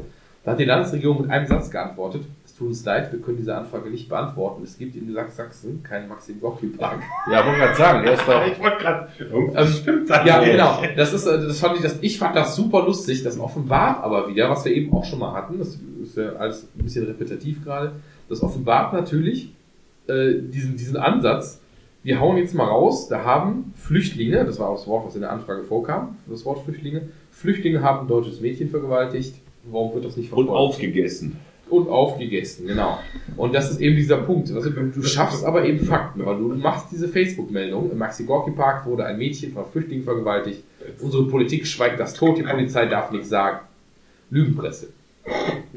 Da hat die Landesregierung mit einem Satz geantwortet. Es tut uns leid, wir können diese Anfrage nicht beantworten. Es gibt in Sachsen keinen Maxim Gorki Park. Ja, wollte gerade sagen, der ist doch. Ich wollte gerade. Ähm, ja, genau. Das ist, äh, das fand ich, das, ich fand das super lustig. Das offenbart aber wieder, was wir eben auch schon mal hatten. Das ist ja alles ein bisschen repetitiv gerade. Das offenbart natürlich äh, diesen, diesen Ansatz. Wir hauen jetzt mal raus. Da haben Flüchtlinge, das war auch das Wort, was in der Anfrage vorkam, das Wort Flüchtlinge. Flüchtlinge haben ein deutsches Mädchen vergewaltigt. Warum wird das nicht Und verfolgt? aufgegessen. und aufgegessen, genau. Und das ist eben dieser Punkt. Also, du schaffst aber eben Fakten, weil du machst diese Facebook-Meldung. Im Maxi Gorki Park wurde ein Mädchen von Flüchtlingen vergewaltigt. Unsere Politik schweigt das tot, die Polizei darf nichts sagen. Lügenpresse.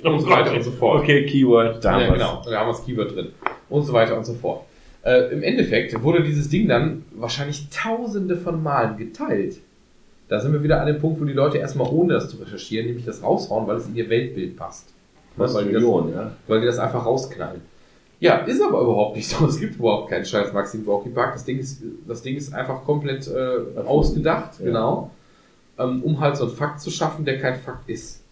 Und so weiter und so fort. Okay, Keyword, da haben Ja, genau. Da haben wir das Keyword drin. Und so weiter und so fort. Äh, Im Endeffekt wurde dieses Ding dann wahrscheinlich tausende von Malen geteilt. Da sind wir wieder an dem Punkt, wo die Leute erstmal ohne das zu recherchieren, nämlich das raushauen, weil es in ihr Weltbild passt. Was weil, die das, Millionen, ja. weil die das einfach rausknallen. Ja, ist aber überhaupt nicht so. Es gibt überhaupt keinen scheiß Maxim Gorki Park. Das Ding ist, das Ding ist einfach komplett äh, ausgedacht, Ja. genau. Ähm, um halt so einen Fakt zu schaffen, der kein Fakt ist.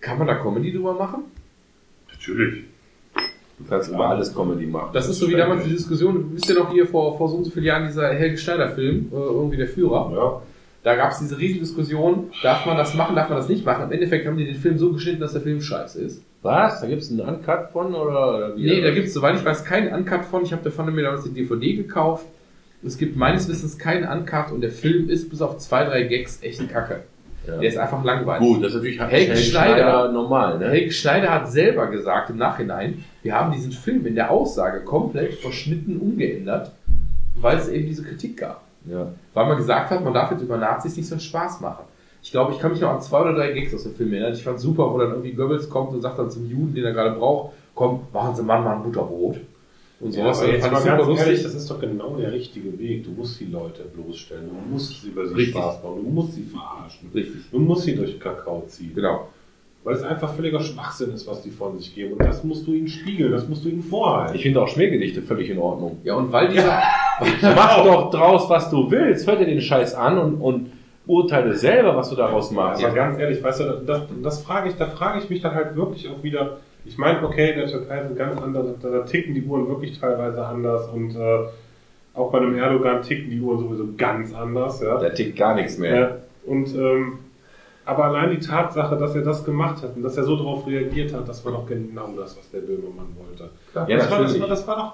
Kann man da Comedy drüber machen? Natürlich. Du kannst über alles Comedy machen. Das ist so wie damals die Diskussion, wisst ihr noch hier vor, vor so und so vielen Jahren dieser Helge Schneider Film, äh, irgendwie der Führer. Ja. Da gab es diese Riesendiskussion, darf man das machen, darf man das nicht machen. Im Endeffekt haben die den Film so geschnitten, dass der Film scheiße ist. Was? Da gibt's einen Uncut von oder, oder wie? Nee, da gibt es, soweit ich weiß, keinen Uncut von. Ich habe davon mir damals die DVD gekauft. Es gibt meines Wissens keinen Uncut und der Film ist bis auf zwei, drei Gags echt kacke. Ja. Der ist einfach langweilig. Gut, das ist natürlich Helge Schneider. normal, ne? Helge Schneider hat selber gesagt im Nachhinein, wir haben diesen Film in der Aussage komplett verschnitten umgeändert, weil es eben diese Kritik gab. Ja. Weil man gesagt hat, man darf jetzt über Nazis nicht so einen Spaß machen. Ich glaube, ich kann mich noch an zwei oder drei Gags aus dem Film erinnern. Ich fand super, wo dann irgendwie Goebbels kommt und sagt dann zum Juden, den er gerade braucht, komm, machen Sie Mann mal ein Butterbrot. Und Ja, sowas. aber Das jetzt mal ganz lustig. ehrlich, das ist doch genau der richtige Weg. Du musst die Leute bloßstellen, du musst sie über sie Richtig. Spaß machen, du musst sie verarschen. Richtig. Du musst sie durch den Kakao ziehen. Genau. Weil es einfach völliger Schwachsinn ist, was die von sich geben. Und das musst du ihnen spiegeln, das musst du ihnen vorhalten. Ich finde auch Schmähgedichte völlig in Ordnung. Ja, und weil dieser, Mach doch draus, was du willst. Hör dir den Scheiß an und, und urteile selber, was du daraus machst. Aber ganz ehrlich, weißt du, das, das frage ich, da frage ich mich dann halt wirklich auch wieder. Ich meine, okay, in der Türkei sind ganz andere, da, da ticken die Uhren wirklich teilweise anders und äh, auch bei einem Erdogan ticken die Uhren sowieso ganz anders, ja. Da tickt gar nichts mehr. ja. Und ähm, aber allein die Tatsache, dass er das gemacht hat und dass er so darauf reagiert hat, das war doch genau das, was der Böhmermann wollte. Ja, das, war, das, war, das war doch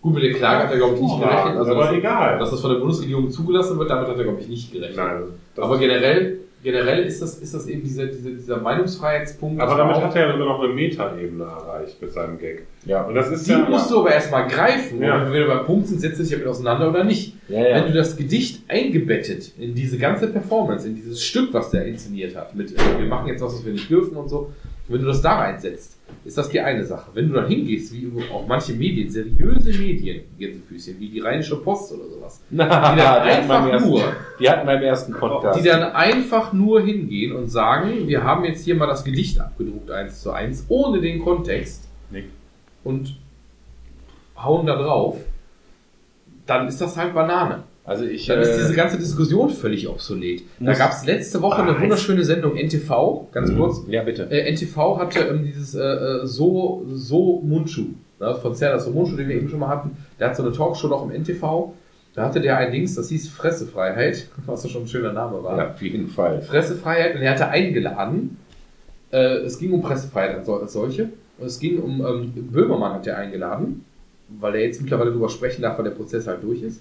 gut, mit der Klage hat er, glaube ich, nicht gerechnet. Also, aber dass, egal. dass das von der Bundesregierung zugelassen wird, damit hat er, glaube ich, nicht gerechnet. Nein, Aber generell, generell ist das, ist das eben dieser, dieser, dieser Meinungsfreiheitspunkt. aber damit hat er ja sogar noch eine Metaebene erreicht mit seinem Gag. Ja. Und das ist Die ja. musst du aber erstmal greifen. Ja. Und wenn wir beim Punkt sind, setzt du dich damit auseinander oder nicht. Ja, ja. Wenn du das Gedicht eingebettet in diese ganze Performance, in dieses Stück, was der inszeniert hat, mit äh, wir machen jetzt was, was wir nicht dürfen und so, wenn du das da reinsetzt, ist das die eine Sache. Wenn du dann hingehst, wie auch manche Medien, seriöse Medien, Gänsefüßchen, wie die Rheinische Post oder sowas, Na, die dann die einfach ersten, nur, die hatten beim ersten Podcast. die dann einfach nur hingehen und sagen, wir haben jetzt hier mal das Gedicht abgedruckt, eins zu eins, ohne den Kontext Nick. und hauen da drauf, dann ist das halt Banane. Also ich, Dann ist diese äh, ganze Diskussion völlig obsolet. Da gab es letzte Woche eine Ah, wunderschöne Sendung NTV, ganz Mhm. kurz. ja bitte. Äh, NTV hatte ähm, dieses äh, äh, So So Munchu, ne, von Serdar So Munchu, den wir eben schon mal hatten. Der hat so eine Talkshow noch im NTV. Da hatte der ein Dings, das hieß Fressefreiheit, was ja schon ein schöner Name war. Ja, auf jeden Fall. Pressefreiheit und er hatte eingeladen. Äh, es ging um Pressefreiheit als solche. Und es ging um ähm, Böhmermann hat er eingeladen, weil er jetzt mittlerweile darüber sprechen darf, weil der Prozess halt durch ist.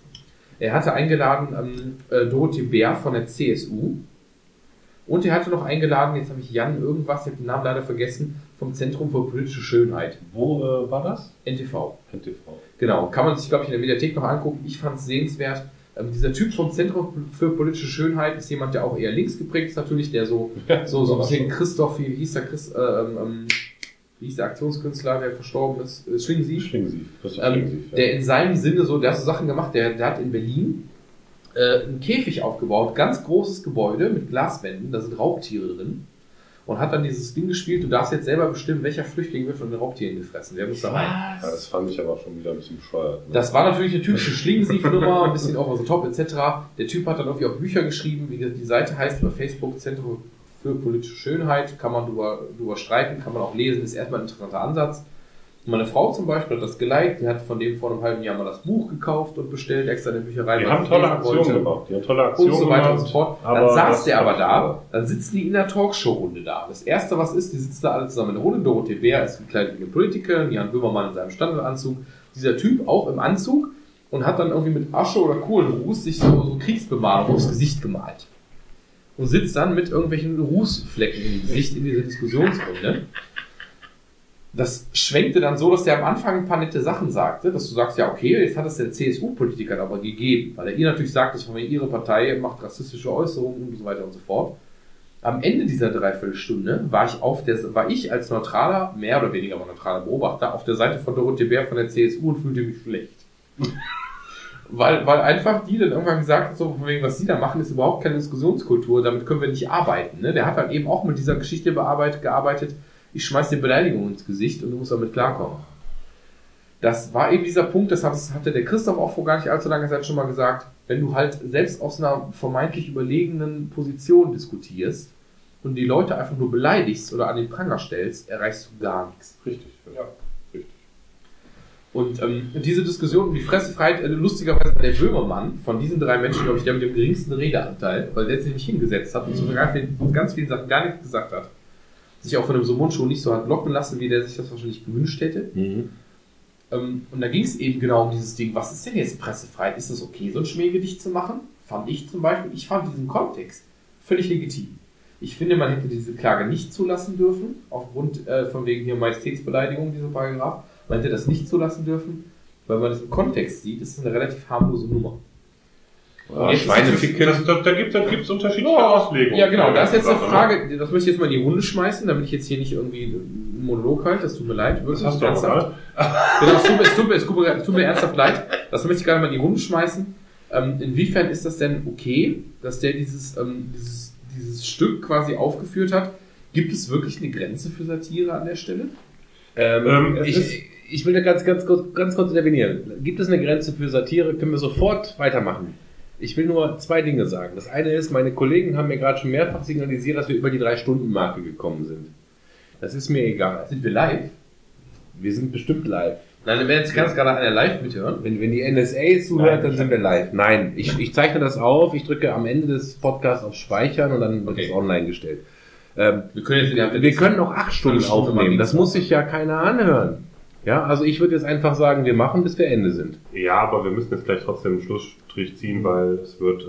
Er hatte eingeladen ähm, äh, Dorothee Bär von der CSU. Und er hatte noch eingeladen, jetzt habe ich Jan irgendwas, ich habe den Namen leider vergessen, vom Zentrum für politische Schönheit, Wo äh, war das? NTV. NTV. Genau, kann man sich, glaube ich, in der Mediathek noch angucken. Ich fand es sehenswert. Ähm, dieser Typ vom Zentrum für politische Schönheit ist jemand, der auch eher links geprägt ist, natürlich, der so, so, so ein bisschen Christoph, wie hieß der Chris, äh, ähm, ähm, wie hieß der Aktionskünstler, der verstorben ist, äh, Schlingensief, ähm, ja. der in seinem Sinne so, der hat so Sachen gemacht, der, der hat in Berlin äh, einen Käfig aufgebaut, ganz großes Gebäude mit Glaswänden, da sind Raubtiere drin. Und hat dann dieses Ding gespielt, du darfst jetzt selber bestimmen, welcher Flüchtling wird von den Raubtieren gefressen. Wer muss da rein? Ja, das fand ich aber schon wieder ein bisschen bescheuert. Ne? Das war natürlich eine typische Schlingensief-Nummer, ein bisschen over the top etc. Der Typ hat dann irgendwie auch Bücher geschrieben, wie die Seite heißt über Facebook, Zentrum für politische Schönheit, kann man drüber, drüber streiten, kann man auch lesen, ist erstmal ein interessanter Ansatz. Meine Frau zum Beispiel hat das geliked, die hat von dem vor einem halben Jahr mal das Buch gekauft und bestellt, extra in der Bücherei. die haben tolle Aktionen gemacht. Die haben tolle Aktionen und so weiter und gemacht. so fort. Dann saß der aber da, dann sitzen die in der Talkshow-Runde da. Das erste, was ist, die sitzen da alle zusammen in der Runde. Dorothee Bär ist gekleidet wie eine Politikerin, Jan Böhmermann in seinem Standardanzug. Dieser Typ auch im Anzug und hat dann irgendwie mit Asche oder Kohlenruß sich so, so Kriegsbemalung aufs Gesicht gemalt. Und sitzt dann mit irgendwelchen Rußflecken im Gesicht in dieser Diskussionsrunde. Das schwenkte dann so, dass der am Anfang ein paar nette Sachen sagte, dass du sagst, ja okay, jetzt hat es der CSU-Politiker aber gegeben, weil er ihr natürlich sagt, dass von mir ihre Partei macht rassistische Äußerungen und so weiter und so fort. Am Ende dieser Dreiviertelstunde war ich auf der, war ich als neutraler, mehr oder weniger neutraler Beobachter auf der Seite von Dorothee Bär von der CSU und fühlte mich schlecht. Weil, weil einfach die dann irgendwann gesagt hat, so von wegen, was sie da machen, ist überhaupt keine Diskussionskultur, damit können wir nicht arbeiten. Ne? Der hat halt eben auch mit dieser Geschichte bearbeitet, gearbeitet, ich schmeiß dir Beleidigung ins Gesicht und du musst damit klarkommen. Das war eben dieser Punkt, das hat- das hatte der Christoph auch vor gar nicht allzu langer Zeit schon mal gesagt, wenn du halt selbst aus einer vermeintlich überlegenen Position diskutierst und die Leute einfach nur beleidigst oder an den Pranger stellst, erreichst du gar nichts. Richtig. Ja. Und ähm, diese Diskussion um die Fressefreiheit, äh, lustigerweise der Böhmermann von diesen drei Menschen, glaube ich, der mit dem geringsten Redeanteil, weil der sich nicht hingesetzt hat und zu ganz vielen, ganz vielen Sachen gar nichts gesagt hat, sich auch von dem Sumundschuh nicht so hat locken lassen, wie der sich das wahrscheinlich gewünscht hätte. Mhm. Ähm, und da ging es eben genau um dieses Ding, was ist denn jetzt Pressefreiheit? Ist es okay, so ein Schmähgedicht zu machen? Fand ich zum Beispiel, ich fand diesen Kontext völlig legitim. Ich finde, man hätte diese Klage nicht zulassen dürfen, aufgrund äh, von wegen hier Majestätsbeleidigung, dieser Paragraph. Man hätte das nicht zulassen dürfen, weil man das im Kontext sieht, ist es eine relativ harmlose Nummer. Ist Schweineficken. Das, das, da gibt es unterschiedliche Ja, Auslegungen. Ja, genau. Da ist jetzt eine ne? Frage, das möchte ich jetzt mal in die Runde schmeißen, damit ich jetzt hier nicht irgendwie einen Monolog halte. Das tut mir leid. Das hast du auch, ernsthaft. Genau, es tut, mir, es, tut mir, es, tut mir, es tut mir ernsthaft leid. Das möchte ich gerade mal in die Runde schmeißen. Ähm, inwiefern ist das denn okay, dass der dieses, ähm, dieses, dieses Stück quasi aufgeführt hat? Gibt es wirklich eine Grenze für Satire an der Stelle? Ähm, Ähm, ich, ich will da ganz, ganz, kurz, ganz kurz intervenieren. Gibt es eine Grenze für Satire? Können wir sofort weitermachen. Ich will nur zwei Dinge sagen. Das eine ist, meine Kollegen haben mir gerade schon mehrfach signalisiert, dass wir über die Drei-Stunden-Marke gekommen sind. Das ist mir egal. Sind wir live? Wir sind bestimmt live. Nein, wenn jetzt ganz gerade einer live mithören. Wenn, wenn die NSA zuhört, dann sind wir live. Nein, ich, ich zeichne das auf, ich drücke am Ende des Podcasts auf Speichern und dann wird Okay. es online gestellt. Ähm, Wir können jetzt wieder wir können auch acht Stunden Stunde aufnehmen. Das muss sich ja keiner anhören. Ja, also ich würde jetzt einfach sagen, wir machen, bis wir Ende sind. Ja, aber wir müssen jetzt gleich trotzdem einen Schlussstrich ziehen, weil es wird. Äh,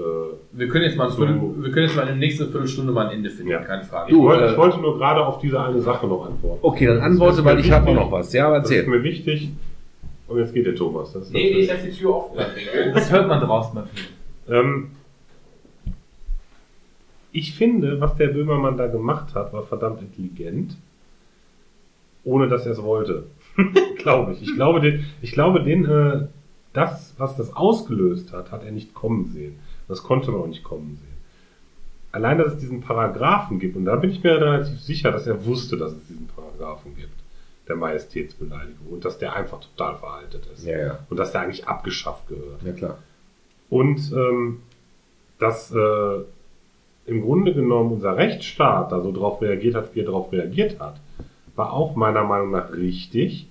Wir können jetzt mal, So. Viertel, wir können jetzt mal in der nächsten Viertelstunde mal ein Ende finden, Ja. keine Frage. ich, wollte, äh, ich wollte nur gerade auf diese eine Sache noch antworten. Okay, dann antworte, weil ich habe noch was. Ja, Das ist erzähl. mir wichtig. Und jetzt geht der Thomas. Das Nee, natürlich- ich lasse die Tür offen. Das hört man draußen viel. Ähm, ich finde, was der Böhmermann da gemacht hat, war verdammt intelligent, ohne dass er es wollte. glaube ich. Ich glaube, den, ich glaube, den, äh, das, was das ausgelöst hat, hat er nicht kommen sehen. Das konnte man auch nicht kommen sehen. Allein, dass es diesen Paragraphen gibt, und da bin ich mir relativ sicher, dass er wusste, dass es diesen Paragraphen gibt, der Majestätsbeleidigung, und dass der einfach total veraltet ist. Ja, ja. Und dass der eigentlich abgeschafft gehört. Ja, klar. Und ähm, dass äh, im Grunde genommen unser Rechtsstaat da so drauf reagiert hat, wie er darauf reagiert hat, war auch meiner Meinung nach richtig,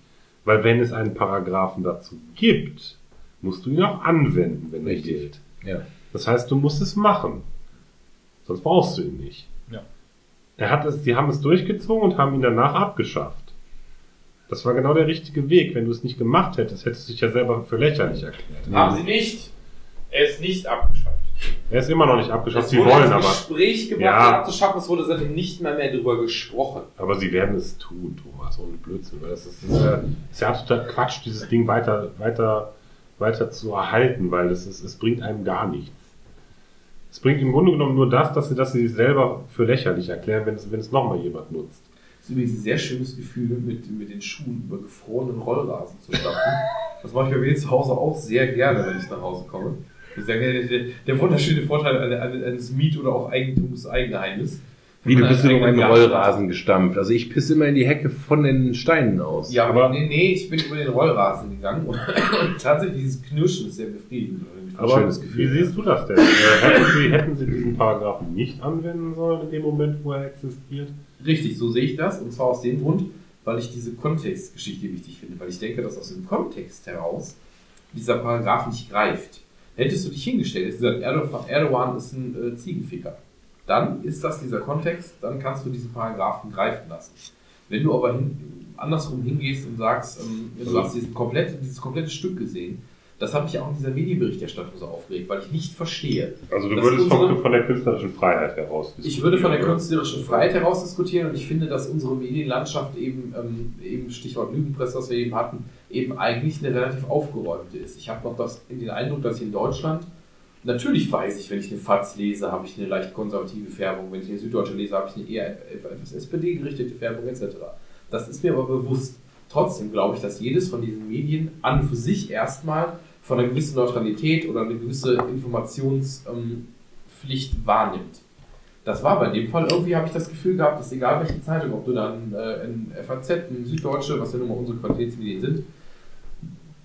weil wenn es einen Paragraphen dazu gibt, musst du ihn auch anwenden, wenn er Richtig. gilt. Ja. Das heißt, du musst es machen. Sonst brauchst du ihn nicht. Ja. Er hat es, sie haben es durchgezogen und haben ihn danach abgeschafft. Das war genau der richtige Weg. Wenn du es nicht gemacht hättest, hättest du dich ja selber für lächerlich erklärt. Haben sie nicht. Er ist nicht abgeschafft. Er ist immer noch nicht abgeschafft. Es Sie wollen aber. Gespräch gebracht, Ja. abzuschaffen. Es wurde seitdem nicht mehr, mehr darüber gesprochen. Aber sie werden es tun, Thomas, ohne Blödsinn. Weil das ist, das ist, ja, ist ja absoluter Quatsch, dieses Ding weiter, weiter, weiter zu erhalten, weil das ist, es bringt einem gar nichts. Es bringt im Grunde genommen nur das, dass sie, dass sie sich selber für lächerlich erklären, wenn es, wenn es nochmal jemand nutzt. Das ist übrigens ein sehr schönes Gefühl, mit, mit den Schuhen über gefrorenen Rollrasen zu stapfen. Das mache ich bei mir zu Hause auch sehr gerne, wenn ich nach Hause komme. Der, der, der wunderschöne Vorteil eine- eine- eines Miet- oder auch Eigentumseigenheimes. Wie, du bist über einen Rollrasen gestampft. Also ich pisse immer in die Hecke von den Steinen aus. Ja, aber nee, nee, ich bin über den Rollrasen gegangen und, und tatsächlich dieses Knirschen ist sehr befriedigend. Aber schönes wie Gefühl, siehst du das denn? Äh, hätten, sie, hätten sie diesen Paragraphen nicht anwenden sollen in dem Moment, wo er existiert? Richtig, so sehe ich das. Und zwar aus dem Grund, weil ich diese Kontextgeschichte wichtig finde. Weil ich denke, dass aus dem Kontext heraus dieser Paragraph nicht greift. Hättest du dich hingestellt, hättest gesagt, Erdogan, Erdogan ist ein äh, Ziegenficker. Dann ist das dieser Kontext, dann kannst du diesen Paragraphen greifen lassen. Wenn du aber hin, andersrum hingehst und sagst, ähm, du hast diesen komplette, dieses komplette Stück gesehen, das hat mich auch in dieser Medienberichterstattung so aufgeregt, weil ich nicht verstehe, Also du würdest unsere- von der künstlerischen Freiheit heraus ich würde von der diskutieren, künstlerischen Freiheit heraus diskutieren und ich finde, dass unsere Medienlandschaft eben, ähm, eben Stichwort Lügenpresse, was wir eben hatten, eben eigentlich eine relativ aufgeräumte ist. Ich habe noch das, den Eindruck, dass ich in Deutschland, natürlich weiß ich, wenn ich eine FAZ lese, habe ich eine leicht konservative Färbung, wenn ich eine Süddeutsche lese, habe ich eine eher etwas SPD-gerichtete Färbung etc. Das ist mir aber bewusst. Trotzdem glaube ich, dass jedes von diesen Medien an und für sich erstmal von einer gewissen Neutralität oder eine gewisse Informationspflicht Pflicht wahrnimmt. Das war bei dem Fall, irgendwie habe ich das Gefühl gehabt, dass egal welche Zeitung, ob du dann äh, in FAZ, in Süddeutsche, was ja nun mal unsere Qualitätsmedien sind,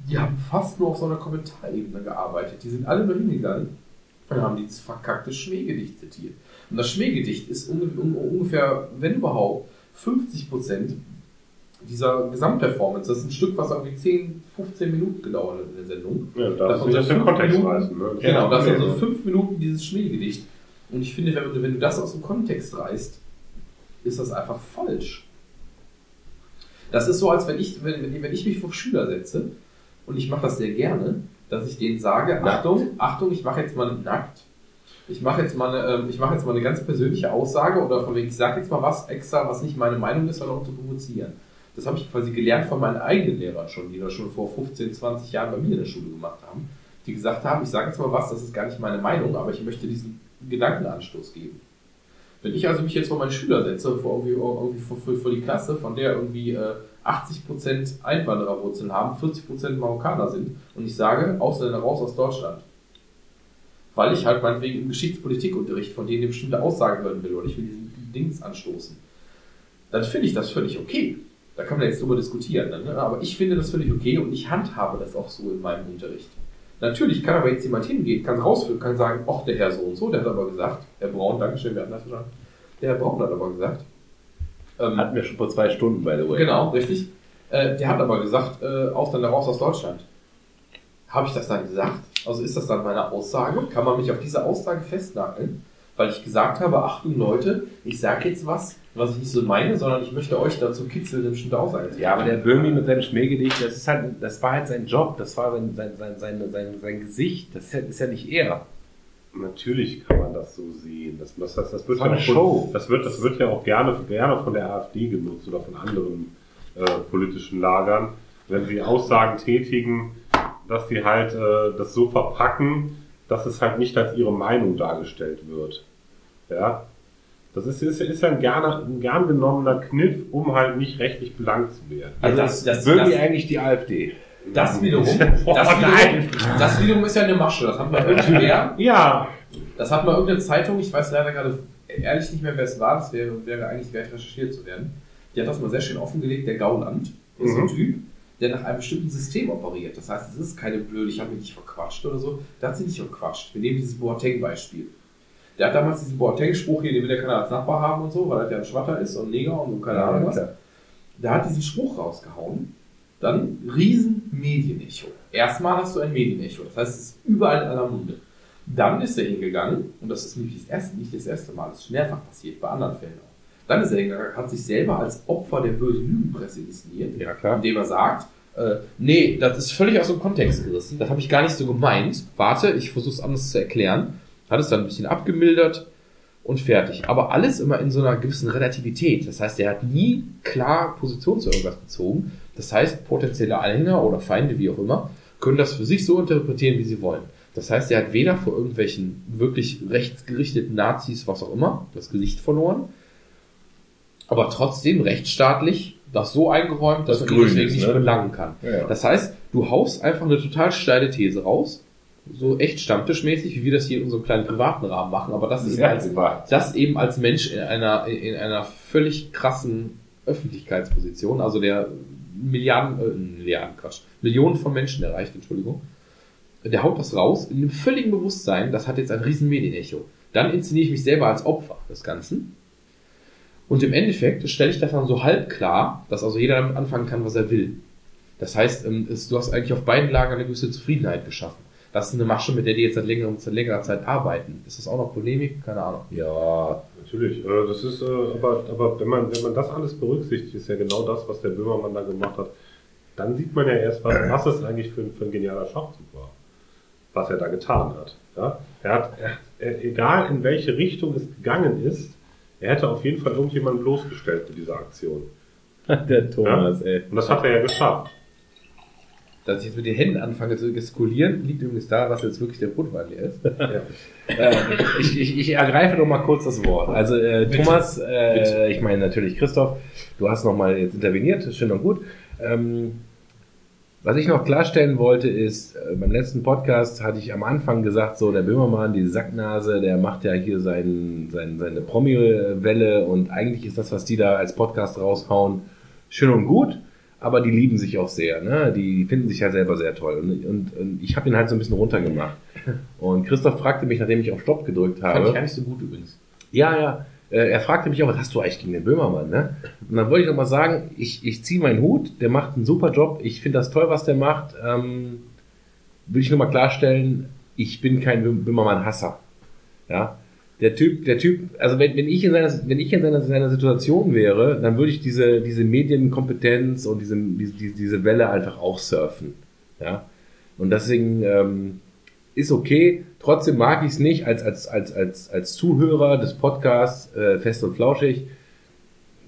die haben fast nur auf so einer Kommentarebene gearbeitet. Die sind alle nur hingegangen und haben dieses verkackte Schmähgedicht zitiert. Und das Schmähgedicht ist unge un ungefähr, wenn überhaupt, 50 Prozent dieser Gesamtperformance. Das ist ein Stück, was irgendwie 10, 15 Minuten gedauert hat in der Sendung. Ja, da Das das den Kontext Minuten. reißen. Ne? Genau, das ist sind so fünf Minuten dieses Schmähgedicht. Und ich finde, wenn du, wenn du das aus dem Kontext reißt, ist das einfach falsch. Das ist so, als wenn ich, wenn, wenn, wenn ich mich vor Schüler setze, und ich mache das sehr gerne, dass ich denen sage, Achtung, Achtung, ich mache jetzt mal nackt. Ich mache jetzt mal eine, ähm, ich mache jetzt mal eine ganz persönliche Aussage oder von wegen, ich sage jetzt mal was extra, was nicht meine Meinung ist, sondern um zu provozieren. Das habe ich quasi gelernt von meinen eigenen Lehrern schon, die das schon vor 15, 20 Jahren bei mir in der Schule gemacht haben. die gesagt haben, ich sage jetzt mal was, das ist gar nicht meine Meinung, aber ich möchte diesen Gedankenanstoß geben. Wenn ich also mich jetzt vor meine Schüler setze, vor, irgendwie, irgendwie vor, vor, vor die Klasse, von der irgendwie äh, 80% Einwandererwurzeln haben, 40% Marokkaner sind, und ich sage, Ausländer raus aus Deutschland, weil ich halt meinetwegen im Geschichtspolitikunterricht von denen eine bestimmte Aussage hören will oder ich will diesen Dings anstoßen, dann finde ich das völlig okay. Da kann man jetzt drüber diskutieren, ne? aber ich finde das völlig okay und ich handhabe das auch so in meinem Unterricht. Natürlich kann aber jetzt jemand hingehen, kann rausführen, kann sagen, ach, der Herr so und so, der hat aber gesagt, Herr Braun, Dankeschön, wir hatten das verstanden. Der Herr Braun hat aber gesagt, ähm, Hatten wir schon vor zwei Stunden, by the way. Genau, richtig. Äh, der hat aber gesagt, äh, Ausländer raus aus Deutschland. Habe ich das dann gesagt? Also ist das dann meine Aussage? Kann man mich auf diese Aussage festnageln? Weil ich gesagt habe, Achtung Leute, ich sage jetzt was, was ich nicht so meine, sondern ich möchte euch dazu kitzeln, eine bestimmte Aussage zu Ja, aber der Böhmi mit seinem Schmähgedicht, das ist halt, das war halt sein Job, das war sein, sein, sein, sein, sein, sein Gesicht, das ist ja, ist ja nicht er. Natürlich kann man das so sehen. Das, das, das, das, wird, ja auch von, das, wird, das wird ja auch gerne, gerne von der AfD genutzt oder von anderen äh, politischen Lagern, wenn sie Aussagen tätigen, dass sie halt äh, das so verpacken, dass es halt nicht als ihre Meinung dargestellt wird. Ja. Das ist, ist, ist ja ein, gerne, ein gern genommener Kniff, um halt nicht rechtlich belangt zu werden. Also das- das, das- Böhmi das- eigentlich die AfD. Das wiederum, das nein. wiederum, das wiederum ist ja eine Masche. Das hat mal irgendwer, Ja, das hat mal irgendeine Zeitung, ich weiß leider gerade ehrlich nicht mehr, wer es war, das wäre, wäre eigentlich wert, recherchiert zu werden. Die hat das mal sehr schön offengelegt, der Gauland ist Mhm. ein Typ, der nach einem bestimmten System operiert. Das heißt, es ist keine blöde, ich habe mich nicht verquatscht oder so. Der hat sie nicht verquatscht. Wir nehmen dieses Boateng-Beispiel. Der hat damals diesen Boateng-Spruch hier, den will der keiner als Nachbar haben und so, weil er ja ein Schwatter ist und Neger und so, keine Ahnung was. Der hat diesen Spruch rausgehauen. Dann riesen Medienecho. Erstmal hast du ein Medienecho. Das heißt, es ist überall in aller Munde. Dann ist er hingegangen, und das ist nicht das erste, nicht das erste Mal, das ist mehrfach passiert, bei anderen Fällen auch. Dann ist er hingegangen, hat sich selber als Opfer der bösen Lügenpresse inszeniert, Ja, klar. indem er sagt, äh, nee, das ist völlig aus dem Kontext gerissen. Das habe ich gar nicht so gemeint. Warte, ich versuche es anders zu erklären. Hat es dann ein bisschen abgemildert und fertig. Aber alles immer in so einer gewissen Relativität. Das heißt, er hat nie klar Position zu irgendwas bezogen. Das heißt, potenzielle Anhänger oder Feinde, wie auch immer, können das für sich so interpretieren, wie sie wollen. Das heißt, er hat weder vor irgendwelchen wirklich rechtsgerichteten Nazis, was auch immer, das Gesicht verloren, aber trotzdem rechtsstaatlich das so eingeräumt, dass Das man ihn deswegen ist, nicht ne? belangen kann. Ja. Das heißt, du haust einfach eine total steile These raus, so echt stammtischmäßig, wie wir das hier in unserem kleinen privaten Rahmen machen, aber das ist als, das eben als Mensch in einer, in einer völlig krassen Öffentlichkeitsposition, also der Milliarden, äh, Milliarden, Quatsch, Millionen von Menschen erreicht, Entschuldigung, der haut das raus in dem völligen Bewusstsein, das hat jetzt ein riesen Medienecho. Dann inszeniere ich mich selber als Opfer des Ganzen. Und im Endeffekt stelle ich das dann so halb klar, dass also jeder damit anfangen kann, was er will. Das heißt, ähm, du hast eigentlich auf beiden Lagern eine gewisse Zufriedenheit geschaffen. Das ist eine Masche, mit der die jetzt seit längerer, seit längerer Zeit arbeiten. Ist das auch noch Polemik? Keine Ahnung. Ja, natürlich. Äh, Das ist, äh, aber, aber wenn man, wenn man das alles berücksichtigt, ist ja genau das, was der Böhmermann da gemacht hat. Dann sieht man ja erst, was, was das eigentlich für, ein- für ein genialer Schachzug war. Was er da getan hat. Ja? Er hat, er, er, egal in welche Richtung es gegangen ist, er hätte auf jeden Fall irgendjemanden bloßgestellt mit dieser Aktion. Der Thomas, ey. Und das hat er ja geschafft. Dass ich jetzt mit den Händen anfange zu gestikulieren, liegt übrigens daran, dass jetzt wirklich der Brotwein leer ist. Äh, ich, ich, ich ergreife noch mal kurz das Wort. Also äh, Thomas, äh, ich meine natürlich Christoph, du hast noch mal jetzt interveniert, schön und gut. Ähm, was ich noch klarstellen wollte ist, äh, beim letzten Podcast hatte ich am Anfang gesagt, so der Böhmermann, die Sacknase, der macht ja hier sein, sein, seine Promi-Welle und eigentlich ist das, was die da als Podcast raushauen, schön und gut, aber die lieben sich auch sehr, ne? Die, die finden sich ja selber sehr toll und, und, und ich habe ihn halt so ein bisschen runtergemacht. Und Christoph fragte mich, nachdem ich auf Stopp gedrückt Fand habe. ich gar nicht so gut übrigens. Ja, ja. Äh, Er fragte mich auch, was hast du eigentlich gegen den Böhmermann, ne? Und dann wollte ich noch mal sagen, ich, ich ziehe meinen Hut, der macht einen super Job, ich finde das toll, was der macht. Ähm, will ich nur mal klarstellen, ich bin kein Bö- Böhmermann-Hasser. Ja. Der Typ, der Typ, also wenn, wenn ich in seiner, wenn ich in seiner, seiner Situation wäre, dann würde ich diese, diese Medienkompetenz und diese, diese, diese Welle einfach auch surfen. Ja. Und deswegen, ähm, ist okay. Trotzdem mag ich es nicht als, als, als, als, als Zuhörer des Podcasts äh, Fest und Flauschig.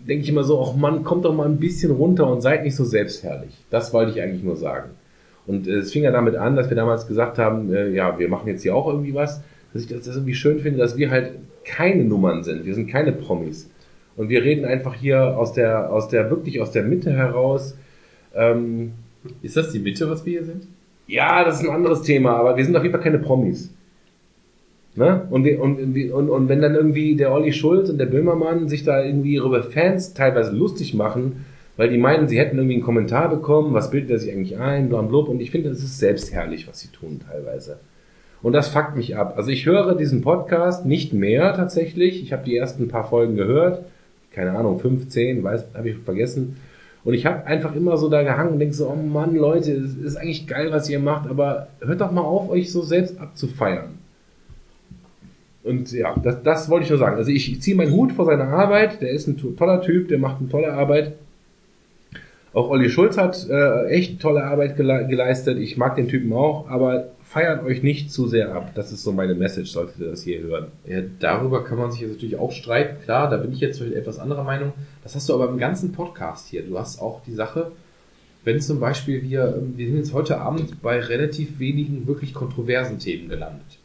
Denke ich immer so, ach Mann, kommt doch mal ein bisschen runter und seid nicht so selbstherrlich. Das wollte ich eigentlich nur sagen. Und äh, es fing ja damit an, dass wir damals gesagt haben, äh, ja, wir machen jetzt hier auch irgendwie was. Dass ich das irgendwie schön finde, dass wir halt keine Nummern sind. Wir sind keine Promis. Und wir reden einfach hier aus der, aus der, wirklich aus der Mitte heraus. Ähm, Ist das die Mitte, was wir hier sind? ja, das ist ein anderes Thema, aber wir sind auf jeden Fall keine Promis. Ne? Und, wir, und, und, und wenn dann irgendwie der Olli Schulz und der Böhmermann sich da irgendwie über Fans teilweise lustig machen, weil die meinen, sie hätten irgendwie einen Kommentar bekommen, was bildet er sich eigentlich ein, blablabla. Und ich finde, das ist selbstherrlich, was sie tun teilweise. Und das fuckt mich ab. Also ich höre diesen Podcast nicht mehr tatsächlich. Ich habe die ersten paar Folgen gehört. Keine Ahnung, 15, weiß, habe ich vergessen. Und ich habe einfach immer so da gehangen und denke so, oh Mann, Leute, es ist eigentlich geil, was ihr macht, aber hört doch mal auf, euch so selbst abzufeiern. Und ja, das, das wollte ich nur sagen. Also ich, ziehe meinen Hut vor seiner Arbeit. Der ist ein to- toller Typ, der macht eine tolle Arbeit. Auch Olli Schulz hat äh, echt tolle Arbeit gele geleistet. Ich mag den Typen auch, aber feiert euch nicht zu sehr ab. Das ist so meine Message, solltet ihr das hier hören. Ja, darüber kann man sich jetzt natürlich auch streiten. Klar, da bin ich jetzt vielleicht etwas anderer Meinung. Das hast du aber im ganzen Podcast hier. Du hast auch die Sache, wenn zum Beispiel wir, ähm, wir sind jetzt heute Abend bei relativ wenigen wirklich kontroversen Themen gelandet.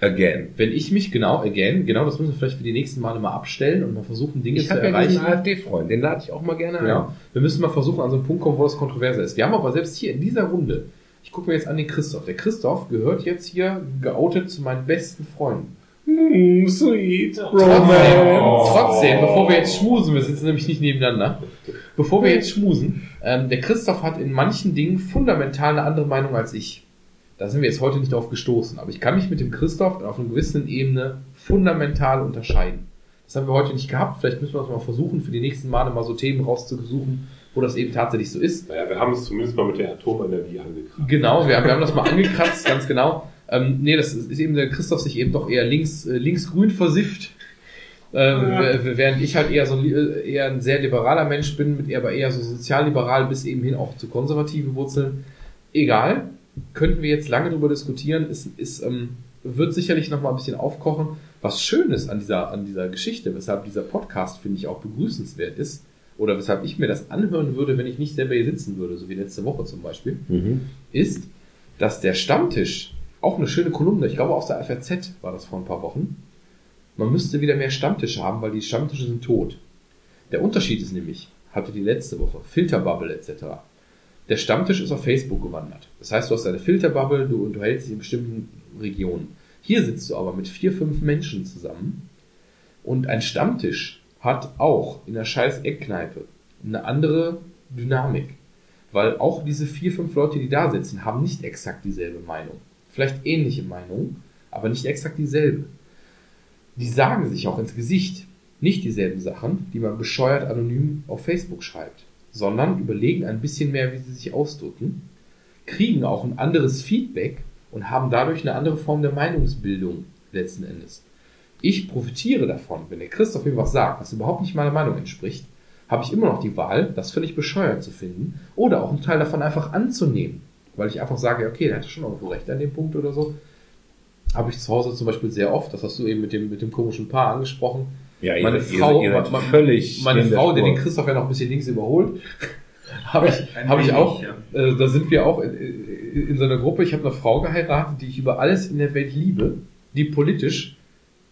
Again. Wenn ich mich genau, again, genau, das müssen wir vielleicht für die nächsten Male mal abstellen und mal versuchen, Dinge Ich zu habe ja erreichen. diesen AfD-Freund, den lade ich auch mal gerne ein. Ja, wir müssen mal versuchen, an so einen Punkt kommen, wo das kontroverser ist. Wir haben aber selbst hier in dieser Runde, ich gucke mir jetzt an den Christoph. Der Christoph gehört jetzt hier geoutet zu meinen besten Freunden. Mm, sweet Trotzdem, trotzdem, bevor wir jetzt schmusen, wir sitzen nämlich nicht nebeneinander, bevor wir jetzt schmusen, ähm, der Christoph hat in manchen Dingen fundamental eine andere Meinung als ich. Da sind wir jetzt heute nicht drauf gestoßen, aber ich kann mich mit dem Christoph auf einer gewissen Ebene fundamental unterscheiden. Das haben wir heute nicht gehabt, vielleicht müssen wir das mal versuchen, für die nächsten Male mal so Themen rauszusuchen, wo das eben tatsächlich so ist. Naja, wir haben es zumindest mal mit der Atomenergie angekratzt. Genau, wir haben, wir haben das mal angekratzt, ganz genau. Ähm, nee, das ist eben der Christoph sich eben doch eher links, äh, linksgrün versifft. Ähm, w- Während ich halt eher so äh, eher ein sehr liberaler Mensch bin, mit eher aber eher so sozialliberal bis eben hin auch zu konservativen Wurzeln. Egal, könnten wir jetzt lange drüber diskutieren. Es ist, ähm, wird sicherlich noch mal ein bisschen aufkochen. Was schön ist an dieser, an dieser Geschichte, weshalb dieser Podcast, finde ich, auch begrüßenswert ist, oder weshalb ich mir das anhören würde, wenn ich nicht selber hier sitzen würde, so wie letzte Woche zum Beispiel, Mhm. ist, dass der Stammtisch, auch eine schöne Kolumne, ich glaube aus der FRZ war das vor ein paar Wochen, man müsste wieder mehr Stammtische haben, weil die Stammtische sind tot. Der Unterschied ist nämlich, hatte die letzte Woche, Filterbubble etc. Der Stammtisch ist auf Facebook gewandert. Das heißt, du hast eine Filterbubble, du unterhältst dich in bestimmten Regionen. Hier sitzt du aber mit vier, fünf Menschen zusammen und ein Stammtisch hat auch in der scheiß Eckkneipe eine andere Dynamik. Weil auch diese vier, fünf Leute, die da sitzen, haben nicht exakt dieselbe Meinung. Vielleicht ähnliche Meinung, aber nicht exakt dieselbe. Die sagen sich auch ins Gesicht nicht dieselben Sachen, die man bescheuert anonym auf Facebook schreibt, sondern überlegen ein bisschen mehr, wie sie sich ausdrücken, kriegen auch ein anderes Feedback und haben dadurch eine andere Form der Meinungsbildung letzten Endes. Ich profitiere davon, wenn der Christoph mir was sagt, was überhaupt nicht meiner Meinung entspricht, habe ich immer noch die Wahl, das völlig bescheuert zu finden oder auch einen Teil davon einfach anzunehmen, weil ich einfach sage, okay, der hatte schon irgendwo recht an dem Punkt oder so. Habe ich zu Hause zum Beispiel sehr oft, das hast du eben mit dem, mit dem komischen Paar angesprochen. Ja, ihr Meine ihr Frau, ihr seid ma- völlig meine Frau, der den Christoph ja noch ein bisschen links überholt, habe ich, habe ich auch, ja. äh, da sind wir auch in, in, in so einer Gruppe. Ich habe eine Frau geheiratet, die ich über alles in der Welt liebe, die politisch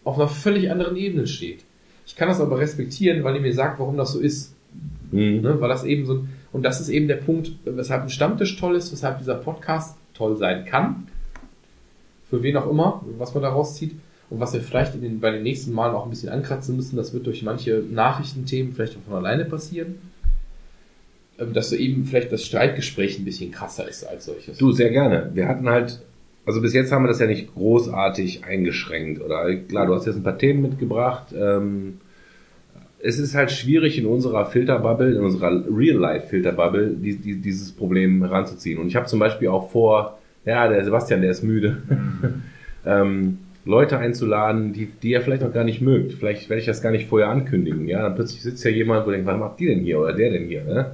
auf einer völlig anderen Ebene steht. Ich kann das aber respektieren, weil die mir sagt, warum das so ist. Mhm. Ne? Weil das eben so, und das ist eben der Punkt, weshalb ein Stammtisch toll ist, weshalb dieser Podcast toll sein kann. Für wen auch immer, was man da rauszieht. Und was wir vielleicht in den, bei den nächsten Malen auch ein bisschen ankratzen müssen, das wird durch manche Nachrichtenthemen vielleicht auch von alleine passieren. Ähm, Dass so eben vielleicht das Streitgespräch ein bisschen krasser ist als solches. Du, sehr gerne. Wir hatten halt, also bis jetzt haben wir das ja nicht großartig eingeschränkt. Oder klar, du hast jetzt ein paar Themen mitgebracht. Ähm, es ist halt schwierig in unserer Filterbubble, in unserer Real-Life-Filterbubble, die, die, dieses Problem heranzuziehen. Und ich habe zum Beispiel auch vor, ja, der Sebastian, der ist müde, ähm, Leute einzuladen, die, die ihr vielleicht auch gar nicht mögt. Vielleicht werde ich das gar nicht vorher ankündigen. Ja, dann plötzlich sitzt ja jemand, wo denkt, was macht die denn hier oder der denn hier? Ne?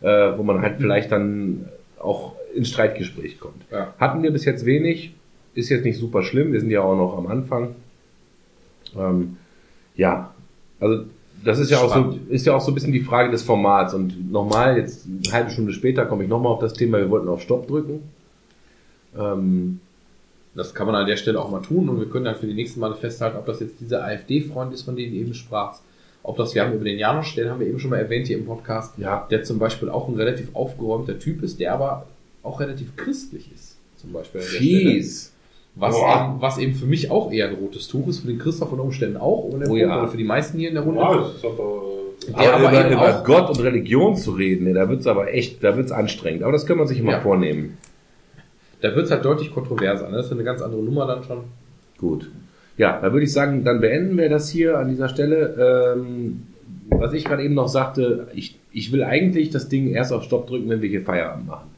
Äh, wo man halt vielleicht dann auch ins Streitgespräch kommt. Ja. Hatten wir bis jetzt wenig, ist jetzt nicht super schlimm, wir sind ja auch noch am Anfang. Ähm, ja, also das ist ja auch so, ist ja auch so ein bisschen die Frage des Formats. Und nochmal, jetzt eine halbe Stunde später komme ich nochmal auf das Thema, wir wollten auf Stopp drücken. Ähm, Das kann man an der Stelle auch mal tun und wir können dann für die nächsten Male festhalten, ob das jetzt dieser AfD-Freund ist, von dem du eben sprachst. Ob das, wir haben über den Janosch, den haben wir eben schon mal erwähnt hier im Podcast, ja, der zum Beispiel auch ein relativ aufgeräumter Typ ist, der aber auch relativ christlich ist. Zum Beispiel fies. Was, Boah. eben, was eben für mich auch eher ein rotes Tuch ist, für den Christoph unter Umständen auch, ohne Oh ja. oder für die meisten hier in der Runde. Ja, das ist doch, Der aber, aber über, über Gott und Religion zu reden, ne, da wird's aber echt, da wird's anstrengend. Aber das können wir sich mal Ja. vornehmen. Da wird es halt deutlich kontroverser. Ne? Das ist eine ganz andere Nummer dann schon. Gut. Ja, dann würde ich sagen, dann beenden wir das hier an dieser Stelle. Ähm, was ich gerade eben noch sagte, ich, ich will eigentlich das Ding erst auf Stopp drücken, wenn wir hier Feierabend machen.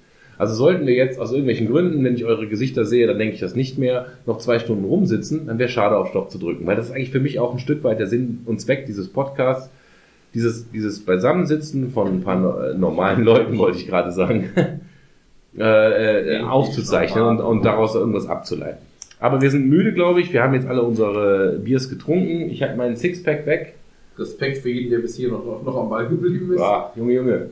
Also sollten wir jetzt aus irgendwelchen Gründen, wenn ich eure Gesichter sehe, dann denke ich das nicht mehr, noch zwei Stunden rumsitzen, dann wäre schade, auf Stopp zu drücken. Weil das ist eigentlich für mich auch ein Stück weit der Sinn und Zweck dieses Podcasts. Dieses, dieses Beisammensitzen von ein paar äh, normalen Leuten, wollte ich gerade sagen, äh, äh, aufzuzeichnen und, und daraus irgendwas abzuleiten. Aber wir sind müde, glaube ich. Wir haben jetzt alle unsere Biers getrunken. Ich habe meinen Sixpack weg. Respekt für jeden, der bis hier noch, noch am Ball geblieben ist. Ja, Junge, Junge.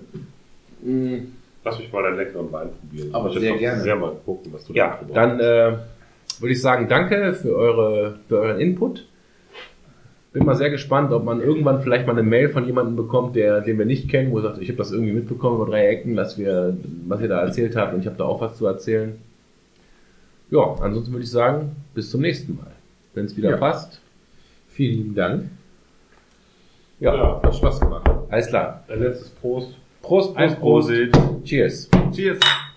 Mm, lass mich mal deinen leckeren Wein probieren. Aber Ich sehr gerne. Sehr mal gucken, was du da Ja, gebracht dann äh, würde ich sagen, danke für, eure, für euren Input. Bin mal sehr gespannt, ob man irgendwann vielleicht mal eine Mail von jemandem bekommt, der, den wir nicht kennen, wo er sagt, ich habe das irgendwie mitbekommen über drei Ecken, was, wir, was ihr da erzählt habt und ich habe da auch was zu erzählen. Ja, ansonsten würde ich sagen, bis zum nächsten Mal. Wenn es wieder Ja. passt. Vielen lieben Dank. Ja, Ja. Hat Spaß gemacht. alles klar. Ein letztes Prost. Prost, Prost, Prost. Prosit. Cheers. Cheers.